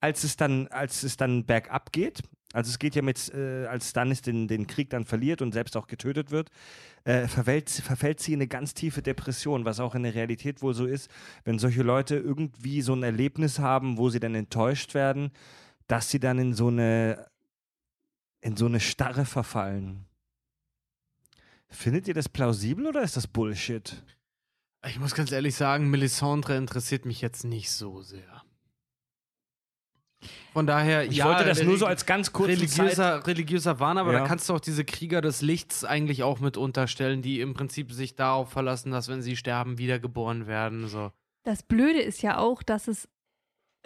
als es dann, als es dann bergab geht, also es geht ja mit, äh, als Stannis den, den Krieg dann verliert und selbst auch getötet wird, äh, verfällt, verfällt sie in eine ganz tiefe Depression, was auch in der Realität wohl so ist, wenn solche Leute irgendwie so ein Erlebnis haben, wo sie dann enttäuscht werden, dass sie dann in so eine, in so eine Starre verfallen. Findet ihr das plausibel oder ist das Bullshit? Ich muss ganz ehrlich sagen, Melisandre interessiert mich jetzt nicht so sehr. Von daher, Ich ja, wollte das nur so als ganz Zeit. religiöser, religiöser Wahn, aber Ja. da kannst du auch diese Krieger des Lichts eigentlich auch mit unterstellen, die im Prinzip sich darauf verlassen, dass wenn sie sterben, wiedergeboren werden. So. Das Blöde ist ja auch, dass es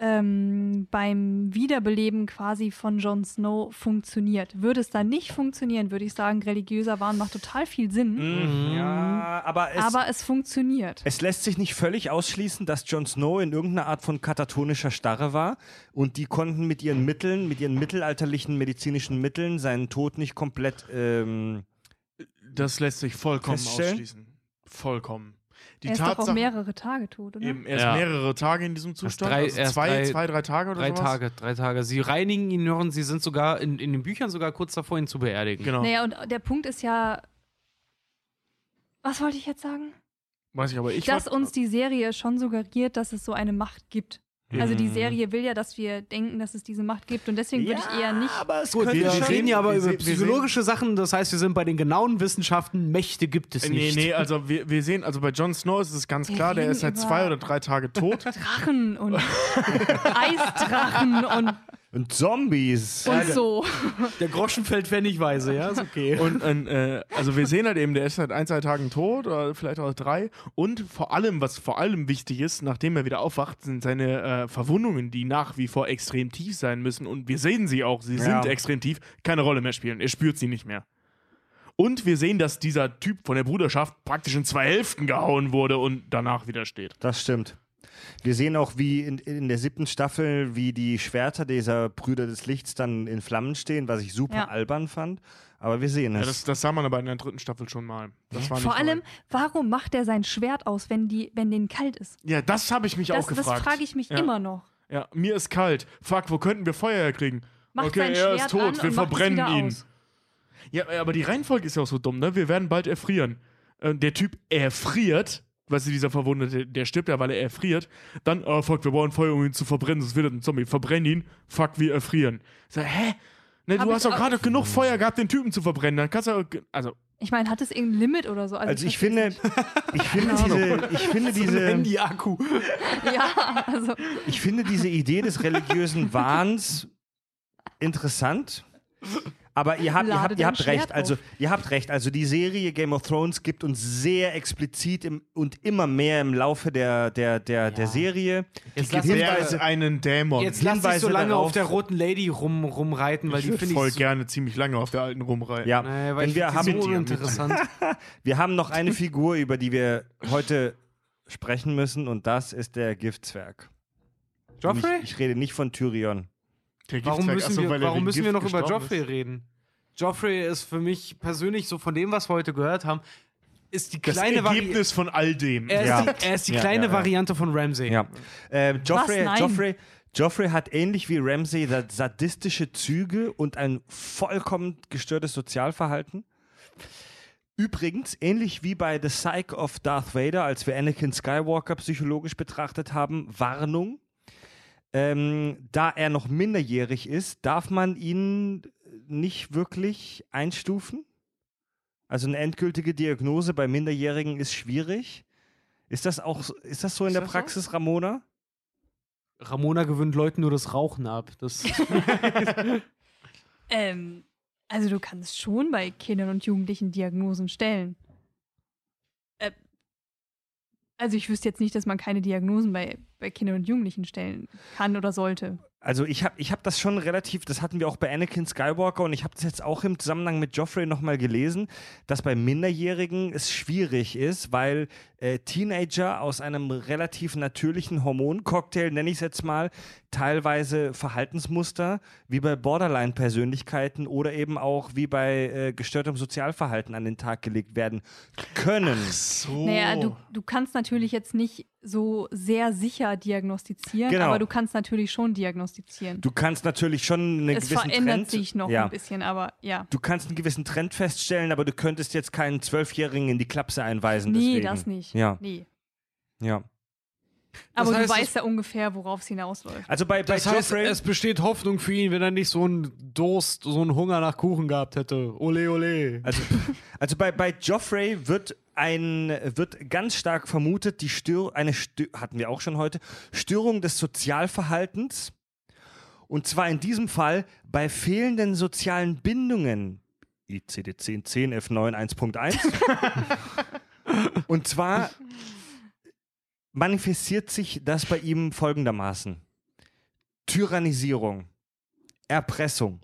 ähm, beim Wiederbeleben quasi von Jon Snow funktioniert. Würde es dann nicht funktionieren, würde ich sagen, religiöser Wahn macht total viel Sinn. Mhm. Ja, aber es, aber es funktioniert. Es lässt sich nicht völlig ausschließen, dass Jon Snow in irgendeiner Art von katatonischer Starre war und die konnten mit ihren Mitteln, mit ihren mittelalterlichen medizinischen Mitteln seinen Tod nicht komplett. Ähm, Das lässt sich vollkommen ausschließen. Vollkommen. Die er ist doch auch Tatsache, mehrere Tage tot, oder? eben, er ist Ja. mehrere Tage in diesem Zustand. drei- also erst zwei, drei- zwei, drei Tage oder Drei sowas. Tage, drei Tage. Sie reinigen ihn noch und sie sind sogar in, in den Büchern sogar kurz davor, ihn zu beerdigen. Genau. Naja, und der Punkt ist ja. Was wollte ich jetzt sagen? Weiß ich, aber ich dass uns die Serie schon suggeriert, dass es so eine Macht gibt. Also die Mhm. Serie will ja, dass wir denken, dass es diese Macht gibt und deswegen würde ich eher nicht. Aber es Gut, wir, schon- reden ja aber wir über psychologische Sachen, das heißt, wir sind bei den genauen Wissenschaften, Mächte gibt es Äh, Nee, nicht. nee, also wir, wir sehen, also bei Jon Snow ist es ganz Wir klar, der ist seit zwei oder drei Tage tot. Drachen und Eisdrachen und, Und Zombies. und so. Der Groschen fällt pfennigweise, ja, ist okay. Und äh, also wir sehen halt eben, der ist seit ein, zwei Tagen tot oder vielleicht auch drei. Und vor allem, was vor allem wichtig ist, nachdem er wieder aufwacht, sind seine äh, Verwundungen, die nach wie vor extrem tief sein müssen. Und wir sehen sie auch, sie Ja. sind extrem tief, keine Rolle mehr spielen. Er spürt sie nicht mehr. Und wir sehen, dass dieser Typ von der Bruderschaft praktisch in zwei Hälften gehauen wurde und danach wieder steht. Das stimmt. Wir sehen auch, wie in, in der siebten Staffel, wie die Schwerter dieser Brüder des Lichts dann in Flammen stehen, was ich super Ja. albern fand. Aber wir sehen Ja, es. das, das sah man aber in der dritten Staffel schon mal. Das war Vor allem, neu. warum macht er sein Schwert aus, wenn, die, wenn denen kalt ist? Ja, das habe ich mich Das, auch das gefragt. frage ich mich Ja. immer noch. Ja, mir ist kalt. Fuck, wo könnten wir Feuer herkriegen? Macht okay, sein er Schwert ist tot, wir verbrennen ihn. Aus. Ja, aber die Reihenfolge ist ja auch so dumm, ne? Wir werden bald erfrieren. Äh, Der Typ erfriert, weißt du, dieser Verwundete, der stirbt ja, weil er erfriert. Dann, oh fuck, wir brauchen Feuer, um ihn zu verbrennen, sonst wird er ein Zombie. Verbrenn ihn, fuck, wir erfrieren. Ich sag, hä? Ne, Hab du ich hast doch auch- gerade genug Feuer gehabt, den Typen zu verbrennen. Dann kannst du also, Ich meine, hat es irgendein Limit oder so? Also ich versteh's finde, ich finde diese, ich finde diese, Handy-Akku. nicht. Ja, also. ich finde diese Idee des religiösen Wahns interessant. Aber ihr habt, ihr habt, ihr habt recht. Also auf. ihr habt recht. Also die Serie Game of Thrones gibt uns sehr explizit im, und immer mehr im Laufe der, der, der, der Serie Jetzt Der Hinweise. einen Dämon. Jetzt lass dich so lange darauf. auf der roten Lady rum, rumreiten, weil ich die würde finde voll ich so, gerne ziemlich lange auf der alten rumreiten. Ja, Nee, weil denn ich wir haben, so uninteressant. wir haben noch eine Figur, über die wir heute sprechen müssen und das ist der Giftzwerg. Joffrey? Ich, ich rede nicht von Tyrion. Der Warum müssen achso, wir, warum müssen wir noch über Joffrey ist. reden? Joffrey ist für mich persönlich, so von dem, was wir heute gehört haben, ist die Das kleine Variante. Ergebnis von all dem. Er ist Ja. die, er ist die Ja, kleine ja, ja. Variante von Ramsey. Ja. Äh, Joffrey, Nein. Joffrey, Joffrey hat ähnlich wie Ramsay sa- sadistische Züge und ein vollkommen gestörtes Sozialverhalten. Übrigens, ähnlich wie bei The Psyche of Darth Vader, als wir Anakin Skywalker psychologisch betrachtet haben, Warnung. Ähm, da er noch minderjährig ist, darf man ihn nicht wirklich einstufen. Also eine endgültige Diagnose bei Minderjährigen ist schwierig. Ist das auch so- ist das so in Ist der das so? Praxis, Ramona? Ramona gewöhnt Leuten nur das Rauchen ab. Das, Ähm, also du kannst schon bei Kindern und Jugendlichen Diagnosen stellen. Äh, also ich wüsste jetzt nicht, dass man keine Diagnosen bei, bei Kindern und Jugendlichen stellen kann oder sollte. Also ich habe ich hab das schon relativ, das hatten wir auch bei Anakin Skywalker und ich habe das jetzt auch im Zusammenhang mit Joffrey nochmal gelesen, dass bei Minderjährigen es schwierig ist, weil äh, Teenager aus einem relativ natürlichen Hormoncocktail, nenne ich es jetzt mal, teilweise Verhaltensmuster wie bei Borderline-Persönlichkeiten oder eben auch wie bei äh, gestörtem Sozialverhalten an den Tag gelegt werden können. So. Naja, du, du kannst natürlich jetzt nicht so sehr sicher diagnostizieren, Genau. aber du kannst natürlich schon diagnostizieren. Du kannst natürlich schon einen es gewissen verändert Trend, sich noch ja. ein bisschen, aber ja. Du kannst einen gewissen Trend feststellen, aber du könntest jetzt keinen Zwölfjährigen in die Klapse einweisen. Nee, deswegen. das nicht. Ja. Nee. Ja. Aber heißt, du weißt ja ungefähr, worauf es hinausläuft. Also bei, bei das heißt, Joffrey, es besteht Hoffnung für ihn, wenn er nicht so einen Durst, so einen Hunger nach Kuchen gehabt hätte. Ole, ole. also, also bei, bei Joffrey wird ein wird ganz stark vermutet, die Stör eine Stö hatten wir auch schon heute, Störung des Sozialverhaltens. Und zwar in diesem Fall bei fehlenden sozialen Bindungen. ICD-10 10 F9 1.1. Und zwar manifestiert sich das bei ihm folgendermaßen. Tyrannisierung, Erpressung,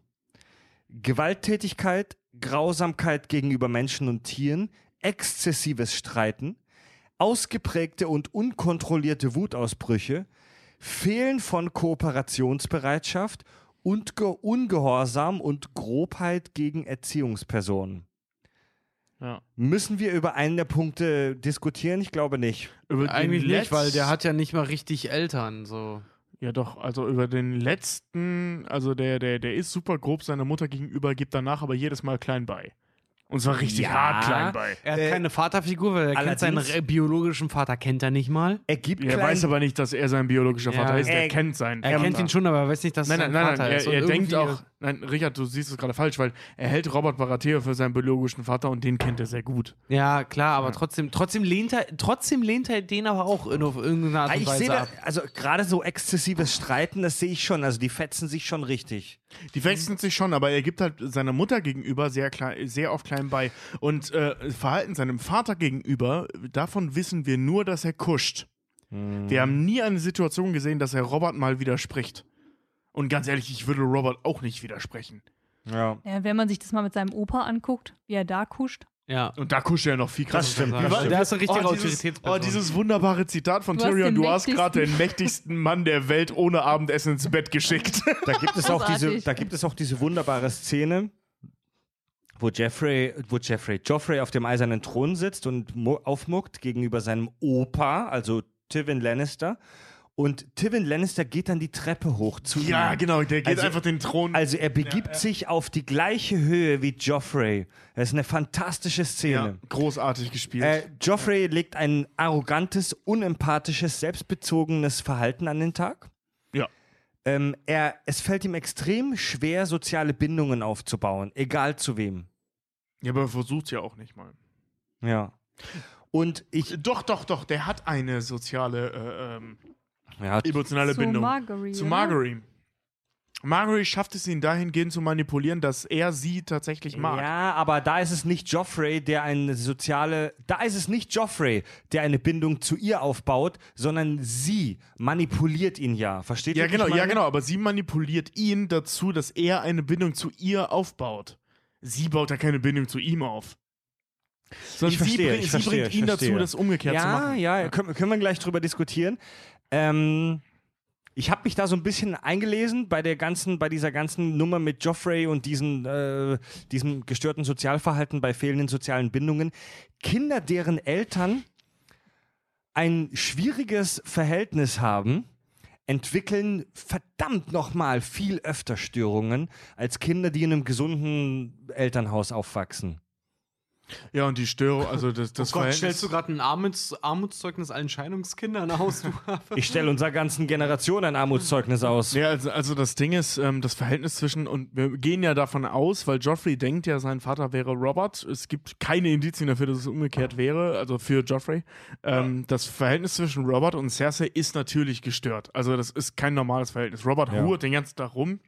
Gewalttätigkeit, Grausamkeit gegenüber Menschen und Tieren, exzessives Streiten, ausgeprägte und unkontrollierte Wutausbrüche, Fehlen von Kooperationsbereitschaft und Ge Ungehorsam und Grobheit gegen Erziehungspersonen. Ja. Müssen wir über einen der Punkte diskutieren? Ich glaube nicht. Über den Eigentlich nicht, weil der letz- hat ja nicht mal richtig Eltern. So. Ja, doch, also über den letzten, also der, der, der ist super grob seiner Mutter gegenüber, gibt danach aber jedes Mal klein bei. Und zwar richtig Ja. hart klein bei. Er hat Äh, keine Vaterfigur, weil er kennt seinen biologischen Vater kennt er nicht mal. Er gibt Er weiß aber nicht, dass er sein biologischer Ja. Vater ist. Er Er- kennt seinen Er kennt Vater. ihn schon, aber er weiß nicht, dass Nein, es nein, sein nein, Vater nein. ist. Er, Und er denkt auch, nein, Richard, du siehst es gerade falsch, weil er hält Robert Baratheon für seinen biologischen Vater und den kennt er sehr gut. Ja, klar, aber trotzdem, trotzdem lehnt er, trotzdem lehnt er den aber auch in auf irgendeine Art Ah, und Ich Weise sehe da, ab. also gerade so exzessives Streiten, das sehe ich schon. Also die fetzen sich schon richtig. Die wechseln sich schon, aber er gibt halt seiner Mutter gegenüber sehr, klein, sehr oft klein bei. Und äh, Verhalten seinem Vater gegenüber, davon wissen wir nur, dass er kuscht. Wir haben nie eine Situation gesehen, dass er Robert mal widerspricht. Und ganz ehrlich, ich würde Robert auch nicht widersprechen. Ja. Ja, wenn man sich das mal mit seinem Opa anguckt, wie er da kuscht. Ja. Und da kuscht er noch viel krasser. Das stimmt, das stimmt. Der ist eine richtige oh, dieses, Autoritätsperson. oh, dieses wunderbare Zitat von Du Tyrion, du hast gerade den mächtigsten Mann der Welt ohne Abendessen ins Bett geschickt. Da gibt es auch diese, da gibt es auch diese wunderbare Szene, wo Jeffrey, wo Jeffrey, Joffrey auf dem eisernen Thron sitzt und mu- aufmuckt gegenüber seinem Opa, also Tywin Lannister. Und Tywin Lannister geht dann die Treppe hoch zu ja, ihm. genau, der geht Also- einfach den Thron. Also er begibt sich auf die gleiche Höhe wie Joffrey. Das ist eine fantastische ja, Szene. großartig gespielt. Äh, Joffrey legt ein arrogantes, unempathisches, selbstbezogenes Verhalten an den Tag. ja. Ähm, er, es fällt ihm extrem schwer, soziale Bindungen aufzubauen, egal zu wem. ja, aber er versucht ja auch nicht mal. Ja. Und ich, Doch, doch, doch, der hat eine soziale, äh, ähm, ja, emotionale Zu Bindung. Marguerite, Zu? Marguerite. Margaery schafft es ihn dahingehend zu manipulieren, dass er sie tatsächlich mag. Ja, aber da ist es nicht Joffrey, der eine soziale, da ist es nicht Joffrey, der eine Bindung zu ihr aufbaut, sondern sie manipuliert ihn ja. Versteht Ja, ihr? genau, ja, genau, aber sie manipuliert ihn dazu, dass er eine Bindung zu ihr aufbaut. Sie baut ja keine Bindung zu ihm auf. Sondern Ich verstehe, sie, bring, ich sie verstehe, bringt ihn verstehe. dazu, das umgekehrt zu Ja, machen. ja, können, können wir gleich drüber diskutieren. Ähm, ich habe mich da so ein bisschen eingelesen bei der ganzen, bei dieser ganzen Nummer mit Joffrey und diesen, äh, diesem gestörten Sozialverhalten bei fehlenden sozialen Bindungen. Kinder, deren Eltern ein schwieriges Verhältnis haben, entwickeln verdammt nochmal viel öfter Störungen als Kinder, die in einem gesunden Elternhaus aufwachsen. Ja, und die Störung, also das, das oh Gott, Verhältnis- stellst du gerade ein Armuts Armutszeugnis allen Scheidungskindern aus? Du Ich stelle unserer ganzen Generation ein Armutszeugnis aus. Ja, also, also das Ding ist, ähm, das Verhältnis zwischen, und wir gehen ja davon aus, weil Joffrey denkt ja, sein Vater wäre Robert. Es gibt keine Indizien dafür, dass es umgekehrt wäre, also für Joffrey. Ähm, Das Verhältnis zwischen Robert und Cersei ist natürlich gestört. Also das ist kein normales Verhältnis. Robert Ja. ruht den ganzen Tag rum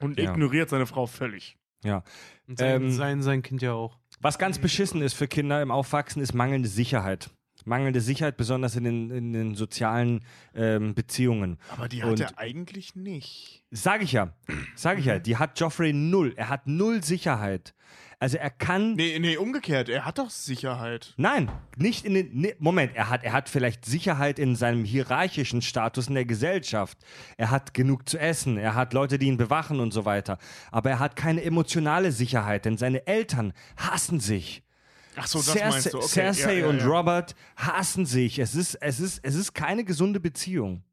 und Ja. ignoriert seine Frau völlig. Ja. Und sein, Ähm, sein, sein Kind ja auch. Was ganz beschissen ist für Kinder im Aufwachsen, ist mangelnde Sicherheit. Mangelnde Sicherheit, besonders in den, in den sozialen ähm, Beziehungen. Aber die Und- hat er eigentlich nicht. Sag ich ja. Sag ich ja. Die hat Joffrey null. Er hat null Sicherheit. Also er kann. Nee, nee, umgekehrt. Er hat doch Sicherheit. Nein, nicht in den. Nee, Moment, er hat, er hat vielleicht Sicherheit in seinem hierarchischen Status in der Gesellschaft. Er hat genug zu essen, er hat Leute, die ihn bewachen und so weiter. Aber er hat keine emotionale Sicherheit, denn seine Eltern hassen sich. Ach so, das Cersei, meinst du. Okay. Cersei ja, ja, und ja. Robert hassen sich. Es ist, es, ist, es ist keine gesunde Beziehung.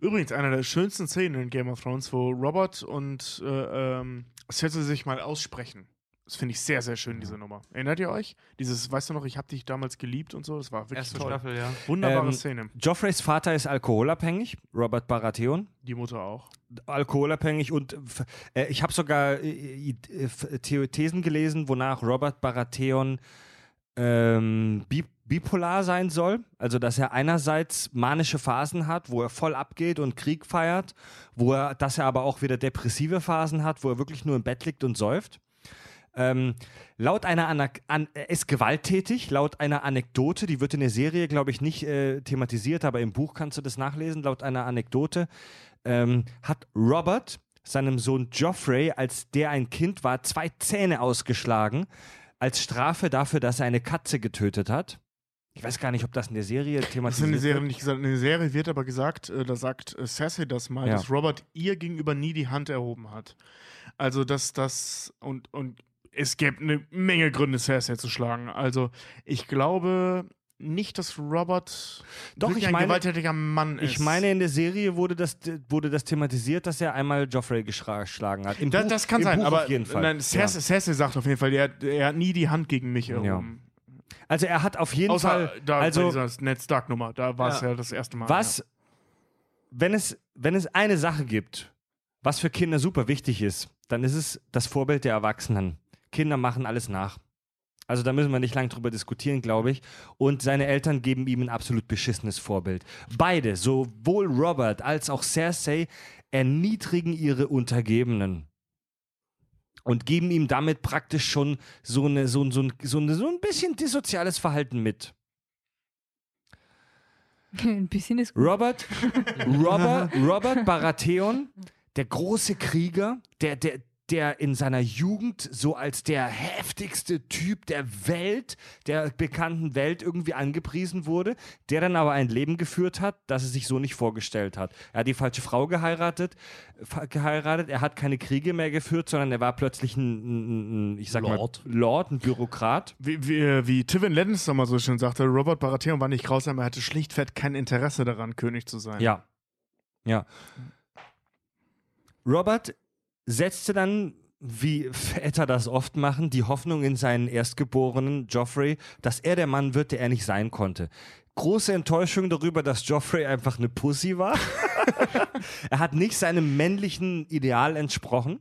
Übrigens, einer der schönsten Szenen in Game of Thrones, wo Robert und äh, ähm, Cersei sich mal aussprechen. Das finde ich sehr, sehr schön, diese Nummer. Erinnert ihr euch? Dieses, weißt du noch, ich habe dich damals geliebt und so. Das war wirklich Erste toll. Staffel, ja. Wunderbare Ähm, Szene. Joffreys Vater ist alkoholabhängig, Robert Baratheon. Die Mutter auch. alkoholabhängig und äh, ich habe sogar äh, äh, The- Thesen gelesen, wonach Robert Baratheon ähm, bi bipolar sein soll. Also, dass er einerseits manische Phasen hat, wo er voll abgeht und Krieg feiert, wo er, dass er aber auch wieder depressive Phasen hat, wo er wirklich nur im Bett liegt und säuft. Ähm, laut einer Anak an, er ist gewalttätig, laut einer Anekdote, die wird in der Serie, glaube ich, nicht äh, thematisiert, aber im Buch kannst du das nachlesen. Laut einer Anekdote ähm, hat Robert seinem Sohn Joffrey, als der ein Kind war, zwei Zähne ausgeschlagen, als Strafe dafür, dass er eine Katze getötet hat. Ich weiß gar nicht, ob das in der Serie Das ist thematisiert in der Serie wird. nicht gesagt. In der Serie wird aber gesagt, äh, da sagt äh, Cersei das mal, Ja. dass Robert ihr gegenüber nie die Hand erhoben hat. Also, dass das und, und es gäbe eine Menge Gründe, Cersei zu schlagen. Also, ich glaube nicht, dass Robert Doch, ich ein meine- gewalttätiger Mann ist. Ich meine, in der Serie wurde das, wurde das thematisiert, dass er einmal Joffrey geschlagen hat. Im das, Buch, das kann im sein, Buch aber auf jeden Fall. Nein, Cersei, Cersei sagt auf jeden Fall, er, er hat nie die Hand gegen mich erhoben. Also er hat auf jeden Außer Fall. da also bei dieser Ned Stark-Nummer, da war es ja. das erste Mal. was, wenn es, wenn es eine Sache gibt, was für Kinder super wichtig ist, dann ist es das Vorbild der Erwachsenen. Kinder machen alles nach. Also da müssen wir nicht lange drüber diskutieren, glaube ich. Und seine Eltern geben ihm ein absolut beschissenes Vorbild. Beide, sowohl Robert als auch Cersei, erniedrigen ihre Untergebenen. Und geben ihm damit praktisch schon so, eine, so, so, ein- so, eine, so ein bisschen dissoziales Verhalten mit. Ein bisschen ist gut. Robert, Robert, Robert Baratheon, der große Krieger, der, der, der in seiner Jugend so als der heftigste Typ der Welt, der bekannten Welt irgendwie angepriesen wurde, der dann aber ein Leben geführt hat, das er sich so nicht vorgestellt hat. Er hat die falsche Frau geheiratet, geheiratet, er hat keine Kriege mehr geführt, sondern er war plötzlich ein, ein, ein ich sag Lord. mal, Lord, ein Bürokrat. Wie, wie, wie Tywin Lannister mal so schön sagte, Robert Baratheon war nicht grausam, er hatte schlichtweg kein Interesse daran, König zu sein. Ja. Ja. Robert setzte dann, wie Väter das oft machen, die Hoffnung in seinen Erstgeborenen Joffrey, dass er der Mann wird, der er nicht sein konnte. Große Enttäuschung darüber, dass Joffrey einfach eine Pussy war. er hat nicht seinem männlichen Ideal entsprochen.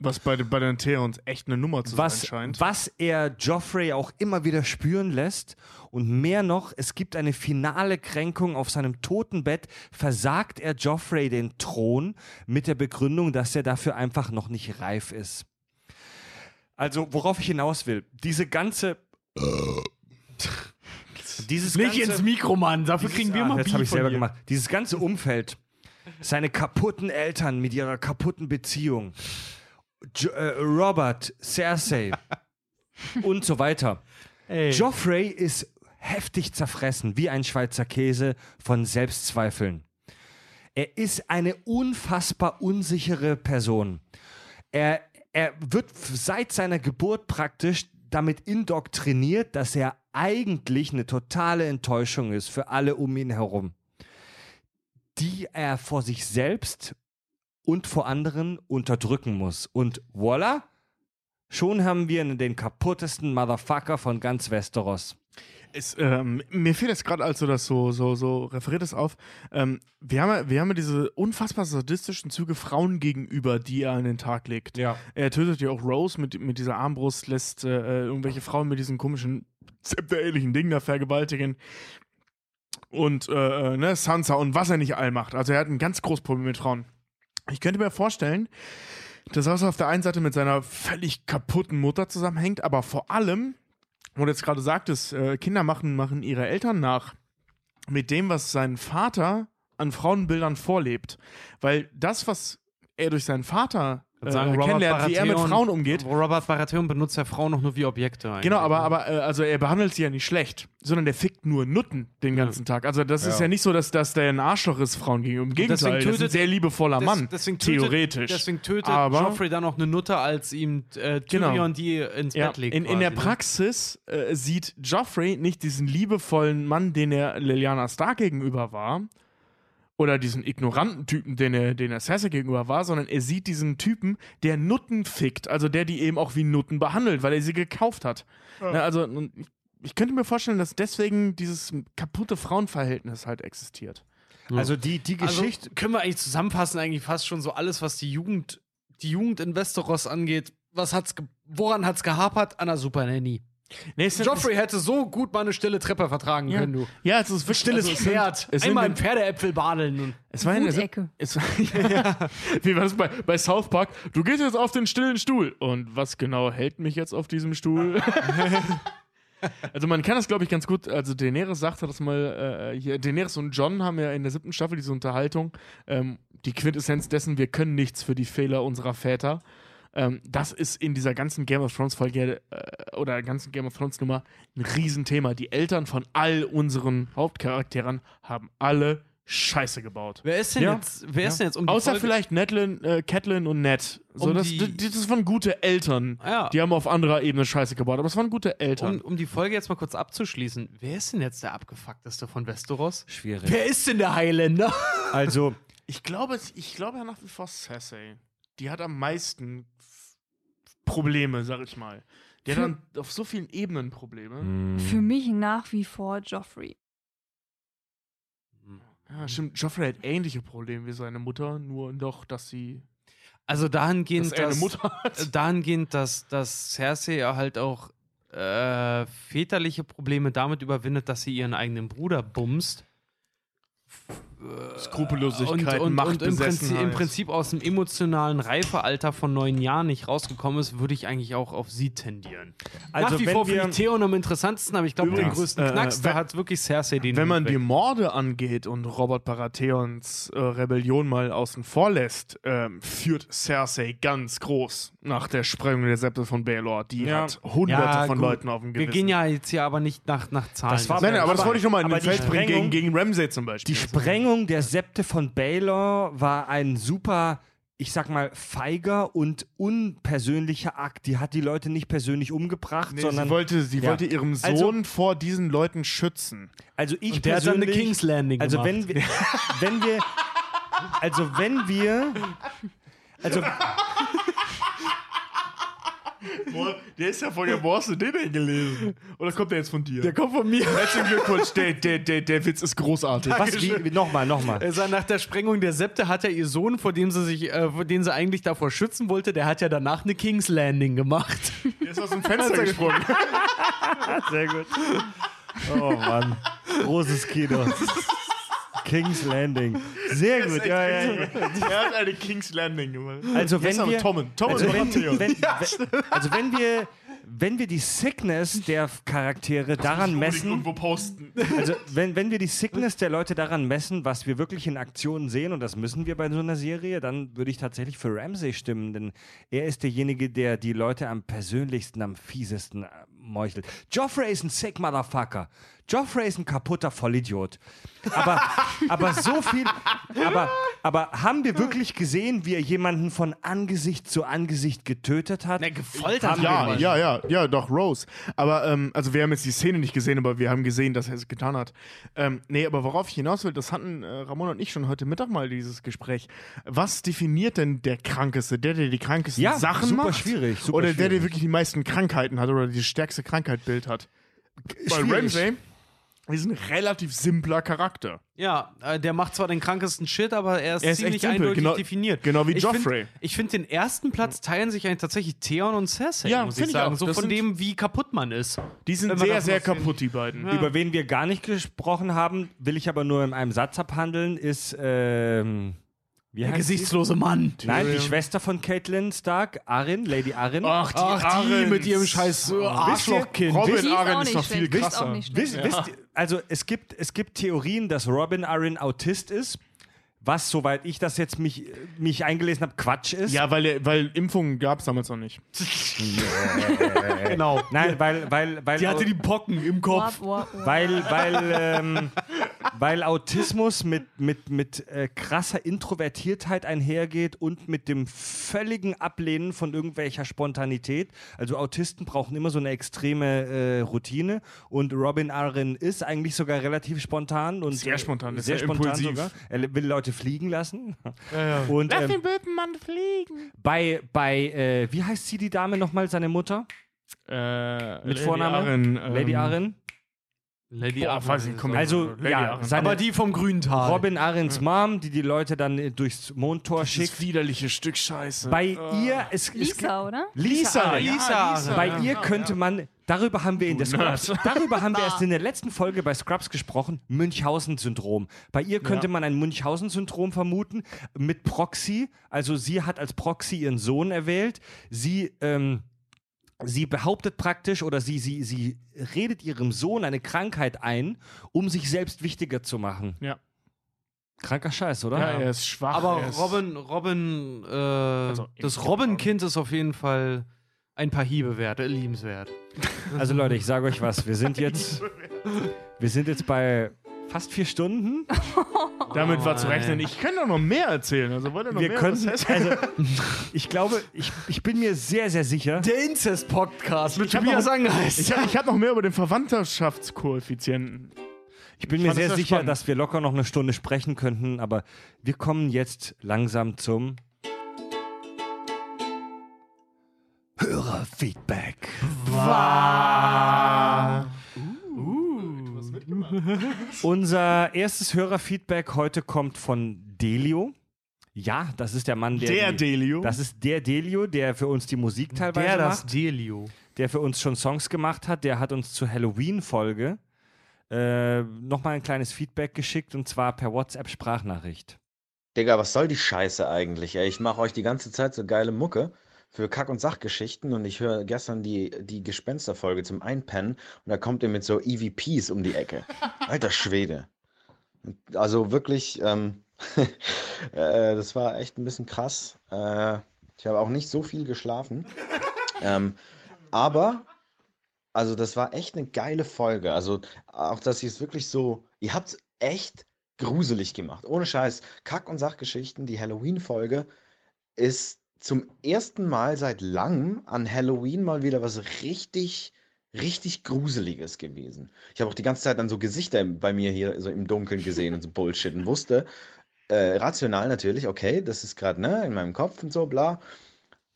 Was bei, den- bei den Theons echt eine Nummer zu was, sein scheint. was er Joffrey auch immer wieder spüren lässt. Und mehr noch, es gibt eine finale Kränkung auf seinem Totenbett, versagt er Joffrey den Thron mit der Begründung, dass er dafür einfach noch nicht reif ist. Also, worauf ich hinaus will, diese ganze. dieses Nicht ganze, ins Mikro, Mann. Dafür dieses- kriegen wir ah, mal Jetzt Beef habe ich selber gemacht. Dieses ganze Umfeld, seine kaputten Eltern mit ihrer kaputten Beziehung, jo äh, Robert, Cersei und so weiter. Joffrey ist heftig zerfressen, wie ein Schweizer Käse von Selbstzweifeln. Er ist eine unfassbar unsichere Person. Er, er wird seit seiner Geburt praktisch damit indoktriniert, dass er eigentlich eine totale Enttäuschung ist für alle um ihn herum, die er vor sich selbst und vor anderen unterdrücken muss. Und voila, schon haben wir den kaputtesten Motherfucker von ganz Westeros. Es, ähm, mir fiel jetzt gerade, als du das so, so, so referiert hast, auf. Ähm, wir, haben, ja- wir haben ja diese unfassbar sadistischen Züge Frauen gegenüber, die er an den Tag legt. Ja. Er tötet ja auch Rose mit, mit dieser Armbrust, lässt äh, irgendwelche Frauen mit diesem komischen, zepterähnlichen Ding da vergewaltigen. Und äh, äh, ne, Sansa und was er nicht all macht. Also er hat ein ganz großes Problem mit Frauen. Ich könnte mir vorstellen, dass das auf der einen Seite mit seiner völlig kaputten Mutter zusammenhängt, aber vor allem, wo du jetzt gerade sagtest, äh, Kinder machen, machen ihre Eltern nach mit dem, was sein Vater an Frauenbildern vorlebt. Weil das, was er durch seinen Vater äh, Sagen, kennenlernt, wie er mit Baratheon- Frauen umgeht, Robert Baratheon benutzt ja Frauen noch nur wie Objekte. eigentlich, Genau, aber, ne? aber äh, also er behandelt sie ja nicht schlecht, sondern der fickt nur Nutten den ganzen Tag. Also das ist Ja. ja nicht so, dass, dass der ein Arschloch ist Frauen gegenüber. Im Gegenteil, deswegen das ist ein tötet- sehr liebevoller Des- Mann, deswegen tötet, theoretisch. Deswegen tötet Aber- Joffrey dann noch eine Nutte, als ihm äh, Tyrion Genau. die ins ja, Bett legt. in, in der ne? Praxis äh, sieht Joffrey nicht diesen liebevollen Mann, den er Liliana Stark gegenüber war, oder diesen ignoranten Typen, den er, den er Cersei gegenüber war, sondern er sieht diesen Typen, der Nutten fickt, also der die eben auch wie Nutten behandelt, weil er sie gekauft hat. Ne, also und ich, ich könnte mir vorstellen, dass deswegen dieses kaputte Frauenverhältnis halt existiert. Also die, die Also Geschichte. können wir eigentlich zusammenfassen, eigentlich fast schon so alles, was die Jugend, die Jugend in Westeros angeht. Was hat's ge woran hat's gehapert? An der Super Nanny. Nee, Joffrey hätte so gut mal eine stille Treppe vertragen ja, können, du. ja, es ist wirklich Stilles also Pferd. es sind Einmal in- im Pferdeäpfel badeln. Es war in der Wutecke. es, ja, wie war das bei, bei South Park? Du gehst jetzt auf den stillen Stuhl. Und was genau hält mich jetzt auf diesem Stuhl? also man kann das, glaube ich, ganz gut. Also Daenerys sagte das mal, äh, hier, Daenerys und John haben ja in der siebten Staffel diese Unterhaltung. Ähm, die Quintessenz dessen, wir können nichts für die Fehler unserer Väter. Ähm, das ist in dieser ganzen Game of Thrones Folge äh, oder ganzen Game of Thrones Nummer ein Riesenthema. Die Eltern von all unseren Hauptcharakteren haben alle Scheiße gebaut. wer ist denn Ja. jetzt? Wer ist denn jetzt um die Außer Folge- vielleicht Netlin, äh, Catelyn und Ned. So, Um das, die- das, das waren gute Eltern. Ja. Die haben auf anderer Ebene Scheiße gebaut, aber es waren gute Eltern. Um, um die Folge jetzt mal kurz abzuschließen, wer ist denn jetzt der abgefuckteste von Westeros? Schwierig. Wer ist denn der Highlander? Also, ich glaube, ich glaube ja nach wie vor Cersei. Die hat am meisten Probleme, sag ich mal. Die hat Für- dann auf so vielen Ebenen Probleme. mh, Für mich nach wie vor Joffrey. Ja, stimmt. Joffrey hat ähnliche Probleme wie seine Mutter, nur doch, dass sie Also dass dahingehend, er eine dass, Mutter hat. dahingehend, dass, dass Cersei ja halt auch äh, väterliche Probleme damit überwindet, dass sie ihren eigenen Bruder bumst. Skrupellosigkeit, und, und, und im. Prinzip, im Prinzip aus dem emotionalen Reifealter von neun Jahren nicht rausgekommen ist, würde ich eigentlich auch auf sie tendieren. Also Nach wie wenn vor wir- finde ich Theon am interessantesten, aber ich glaube, den größten äh, Knacks, da hat wirklich Cersei den Wenn man Hut die weg. Morde angeht und Robert Baratheons äh, Rebellion mal außen vor lässt, ähm, führt Cersei ganz groß nach der Sprengung der Septe von Baelor. Die Ja. hat hunderte Ja, von gut. Leuten auf dem Wir Gewissen. gehen ja jetzt hier aber nicht nach, nach Zahlen. Das war- Nein, nein, aber, das Aber- wollte ich nochmal in aber den die Feld bringen gegen, Sprengung- gegen Ramsay zum Beispiel. die Sprengung der Septe von Baylor war ein super, ich sag mal, feiger und unpersönlicher Akt. Die hat die Leute nicht persönlich umgebracht, Nee, sondern sie wollte, sie Ja. wollte ihren Sohn Also- vor diesen Leuten schützen. also ich Und der hat dann eine persönlich, King's Landing also gemacht. wenn wir, wenn wir, also wenn wir, also Der ist ja von du den denn gelesen? Oder kommt der jetzt von dir? Der kommt von mir. Herzlichen Glückwunsch, der, der, der, der Witz ist großartig. Was? Wie, wie, nochmal, nochmal. Er nach der Sprengung der Septe hat ja ihr Sohn, vor dem sie sich, äh, vor den sie eigentlich davor schützen wollte, der hat ja danach eine King's Landing gemacht. Der ist aus dem Fenster gesprungen. Sehr gut. Oh Mann. Großes Kino. King's Landing. Sehr gut. Ja, ja, ja. Er hat eine King's Landing gemacht. Also wenn wir, Tommen. Tommen also, wenn, wenn, wenn, also wenn wir, wenn wir die Sickness der Charaktere daran messen, posten. also wenn, wenn wir die Sickness der Leute daran messen, was wir wirklich in Aktionen sehen, und das müssen wir bei so einer Serie, dann würde ich tatsächlich für Ramsey stimmen, denn er ist derjenige, der die Leute am persönlichsten, am fiesesten meuchelt. Joffrey ist ein sick Motherfucker. Joffrey ist ein kaputter Vollidiot. Aber, aber so viel, aber, aber haben wir wirklich gesehen, wie er jemanden von Angesicht zu Angesicht getötet hat? Na, gefoltert Haben wir Ja, ja, ja, ja, doch, Rose. Aber, ähm, also wir haben jetzt die Szene nicht gesehen, aber wir haben gesehen, dass er es getan hat. Ähm, nee, aber worauf ich hinaus will, das hatten äh, Ramon und ich schon heute Mittag mal dieses Gespräch. Was definiert denn der Krankeste? Der, der die krankesten Ja, Sachen super macht? schwierig, super oder der, der wirklich die meisten Krankheiten hat oder die stärkste Krankheitbild hat? Bei Schwierig. Ramsay ist ein relativ simpler Charakter. Ja, äh, der macht zwar den krankesten Shit, aber er ist, Er ist ziemlich eindeutig genau- definiert. genau wie ich Joffrey. Find, ich finde, den ersten Platz teilen sich eigentlich tatsächlich Theon und Cersei, Ja, muss find ich ich sagen. auch. So Das von dem, wie kaputt man ist. Die sind sehr, sehr kaputt, die beiden. Über wen wir gar nicht gesprochen haben, will ich aber nur in einem Satz abhandeln, ist, ähm, wie Der gesichtslose Mann. Nein, die Schwester von Caitlin Stark, Arin, Lady Arin. Ach, die, Ach, die mit ihrem scheiß äh, Arschlochkind. Robin Die ist noch viel. Die krasser. auch nicht schlecht. Wisst, wisst, also es gibt, es gibt Theorien, dass Robin Arin Autist ist, was, soweit ich das jetzt mich, mich eingelesen habe, Quatsch ist. Ja, weil, weil Impfungen gab es damals noch nicht. Genau. Nein, weil, weil, weil, Die hatte die Pocken im Kopf. Weil, weil, ähm, weil Autismus mit, mit, mit äh, krasser Introvertiertheit einhergeht und mit dem völligen Ablehnen von irgendwelcher Spontanität. Also Autisten brauchen immer so eine extreme äh, Routine und Robin Arryn ist eigentlich sogar relativ spontan und Sehr äh, spontan, ist sehr sehr spontan impulsiv. sogar. Er will Leute fliegen lassen. Und ähm, Bötenmann fliegen. bei, bei äh, wie heißt sie die Dame nochmal, seine Mutter? Äh, Mit Vorname? Lady Arryn. Lady Boah, Arryn weiß ich, es. Also, Lady ja, Aber die vom Grüntal. Robin Arryns Mom, die die Leute dann äh, durchs Mondtor Das schickt. widerliche Stück Scheiße. Bei Oh. ihr es, es Lisa, oder? Lisa, Lisa, Lisa ja. Bei ja, ihr ja, könnte man, darüber haben wir in der. Scrubs, darüber haben wir erst in der letzten Folge bei Scrubs gesprochen, Münchhausen-Syndrom. Bei ihr könnte Ja. man ein Münchhausen-Syndrom vermuten mit Proxy. Also sie hat als Proxy ihren Sohn erwählt. Sie, ähm, sie behauptet praktisch oder sie, sie, sie redet ihrem Sohn eine Krankheit ein, um sich selbst wichtiger zu machen. Ja. Kranker Scheiß, oder? Ja, er ist schwach. Aber er ist Robin, Robin, äh, Also, das Robin-Kind ist auf jeden Fall ein paar Hiebe wert, liebenswert. Also Leute, ich sage euch was, wir sind jetzt, wir sind jetzt bei fast vier Stunden. Damit war Oh, zu rechnen. Ich könnte auch noch mehr erzählen. Also wollt ihr noch Wir mehr könnten, das also ich glaube, ich, ich bin mir sehr, sehr sicher. Der Inzest-Podcast mit Tobias Angeist. Ich habe ich hab noch mehr über den Verwandtschaftskoeffizienten. Ich bin mir fand das sehr sehr sicher, spannend. dass wir locker noch eine Stunde sprechen könnten, aber wir kommen jetzt langsam zum Hörerfeedback. Unser erstes Hörerfeedback heute kommt von Delio. Ja, das ist der Mann, der. Der die, Delio. Das ist der Delio, der für uns die Musik teilweise Der, das macht. Delio. der für uns schon Songs gemacht hat, der hat uns zur Halloween-Folge äh, nochmal ein kleines Feedback geschickt und zwar per WhatsApp-Sprachnachricht. Digga, was soll die Scheiße eigentlich? Ey? Ich mache euch die ganze Zeit so geile Mucke für Kack- und Sachgeschichten und ich höre gestern die, die Gespensterfolge zum Einpennen und da kommt ihr mit so EVPs um die Ecke. Alter Schwede. Also wirklich, ähm, äh, das war echt ein bisschen krass. Äh, ich habe auch nicht so viel geschlafen. Ähm, aber, also das war echt eine geile Folge. Also auch, dass ihr es wirklich so, ihr habt es echt gruselig gemacht. Ohne Scheiß. Kack- und Sachgeschichten, die Halloween-Folge ist zum ersten Mal seit langem an Halloween mal wieder was richtig, richtig Gruseliges gewesen. Ich habe auch die ganze Zeit dann so Gesichter bei mir hier so im Dunkeln gesehen und so Bullshit und wusste, äh, rational natürlich, okay, das ist gerade ne, in meinem Kopf und so, bla.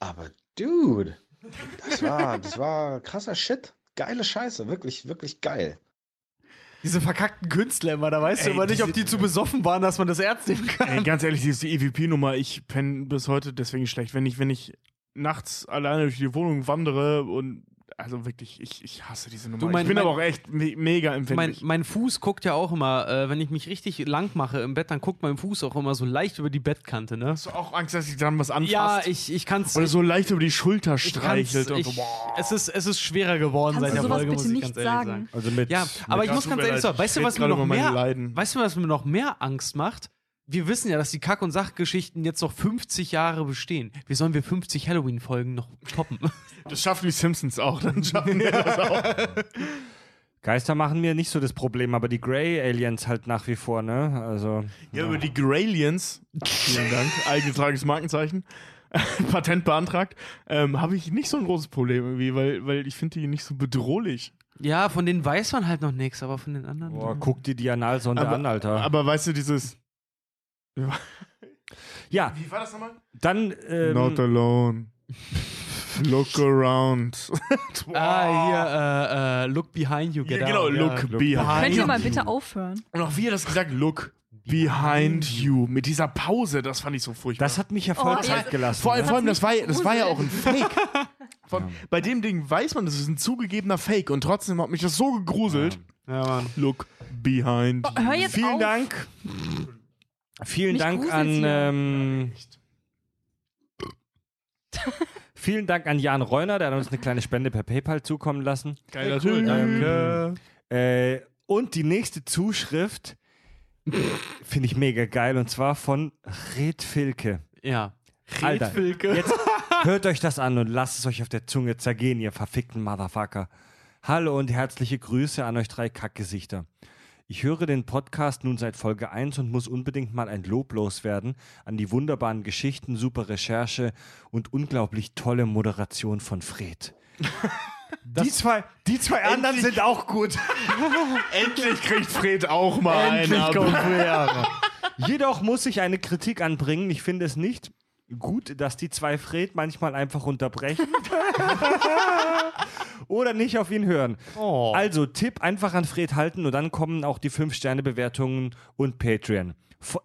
Aber dude, Das war, das war krasser Shit. Geile Scheiße, wirklich, wirklich geil. Diese verkackten Künstler immer, da weißt Ey, du immer nicht, ob die zu besoffen waren, dass man das ernst nehmen kann. Ey, ganz ehrlich, diese EVP-Nummer, ich penne bis heute deswegen schlecht. Wenn ich, wenn ich nachts alleine durch die Wohnung wandere und also wirklich, ich, ich hasse diese Nummer. Du, mein- ich bin mein- aber auch echt me mega Mein, empfindlich. mein Fuß guckt ja auch immer, äh, wenn ich mich richtig lang mache im Bett, dann guckt mein Fuß auch immer so leicht über die Bettkante, ne? Hast du auch Angst, dass ich dann was anfasst? Ja, ich, ich kann es. Oder so leicht über die Schulter streichelt und so. ich, Boah. es, ist, es ist schwerer geworden Kannst seit du der Folge, muss bitte ich nicht ganz ehrlich sagen? sagen. Also mit. Ja, aber ich Ja, muss ganz ehrlich sagen, weißt du, ich was red mir gerade noch über meine mehr, Leiden. weißt du, was mir noch mehr Angst macht? Wir wissen ja, dass die Kack- und Sachgeschichten jetzt noch 50 Jahre bestehen. Wie sollen wir 50 Halloween-Folgen noch toppen? Das schaffen die Simpsons auch, dann schaffen wir das auch. Geister machen mir nicht so das Problem, aber die Grey Aliens halt nach wie vor, ne? Also. Ja, über die Graliens, vielen Dank, eingetragenes Markenzeichen, Patent beantragt, ähm, habe ich nicht so ein großes Problem irgendwie, weil, weil ich finde die nicht so bedrohlich. ja, von denen weiß man halt noch nichts, aber von den anderen. Boah, guck dir die Analsonde Aber, an, Alter. aber weißt du, dieses. Ja, Wie war das nochmal? dann. Ähm, Not alone. Look around. Ah, hier, äh, äh, look behind you, Ja, get genau, out. look, look behind Könnt ihr mal bitte aufhören? Und auch wie er das gesagt look behind you. Mit dieser Pause, das fand ich so furchtbar. das hat mich ja voll Oh, Zeit ja. gelassen. vor allem, ne? vor allem das, war, ja- das war ja auch ein Fake. Von, Ja. Bei dem Ding weiß man, das ist ein zugegebener Fake und trotzdem hat mich das so gegruselt. Ja, Mann. Look behind you. Hör jetzt Vielen auf. Dank. Vielen Mich Dank an. Ähm, vielen Dank an Jan Reuner, der hat uns eine kleine Spende per PayPal zukommen lassen. Geiler cool, Typ. danke. Äh, und die nächste Zuschrift finde ich mega geil und zwar von Red Filke. Ja. Alter, Redfilke. Jetzt hört euch das an und lasst es euch auf der Zunge zergehen, ihr verfickten Motherfucker. Hallo und herzliche Grüße an euch drei Kackgesichter. Ich höre den Podcast nun seit Folge 1 und muss unbedingt mal ein Lob loswerden an die wunderbaren Geschichten, super Recherche und unglaublich tolle Moderation von Fred. die zwei, die zwei anderen sind auch gut. Endlich kriegt Fred auch mal Endlich einen. kommt. Jedoch muss ich eine Kritik anbringen. Ich finde es nicht gut, dass die zwei Fred manchmal einfach unterbrechen. Oder nicht auf ihn hören. Oh. Also Tipp, einfach an Fred halten und dann kommen auch die 5-Sterne-Bewertungen und Patreon.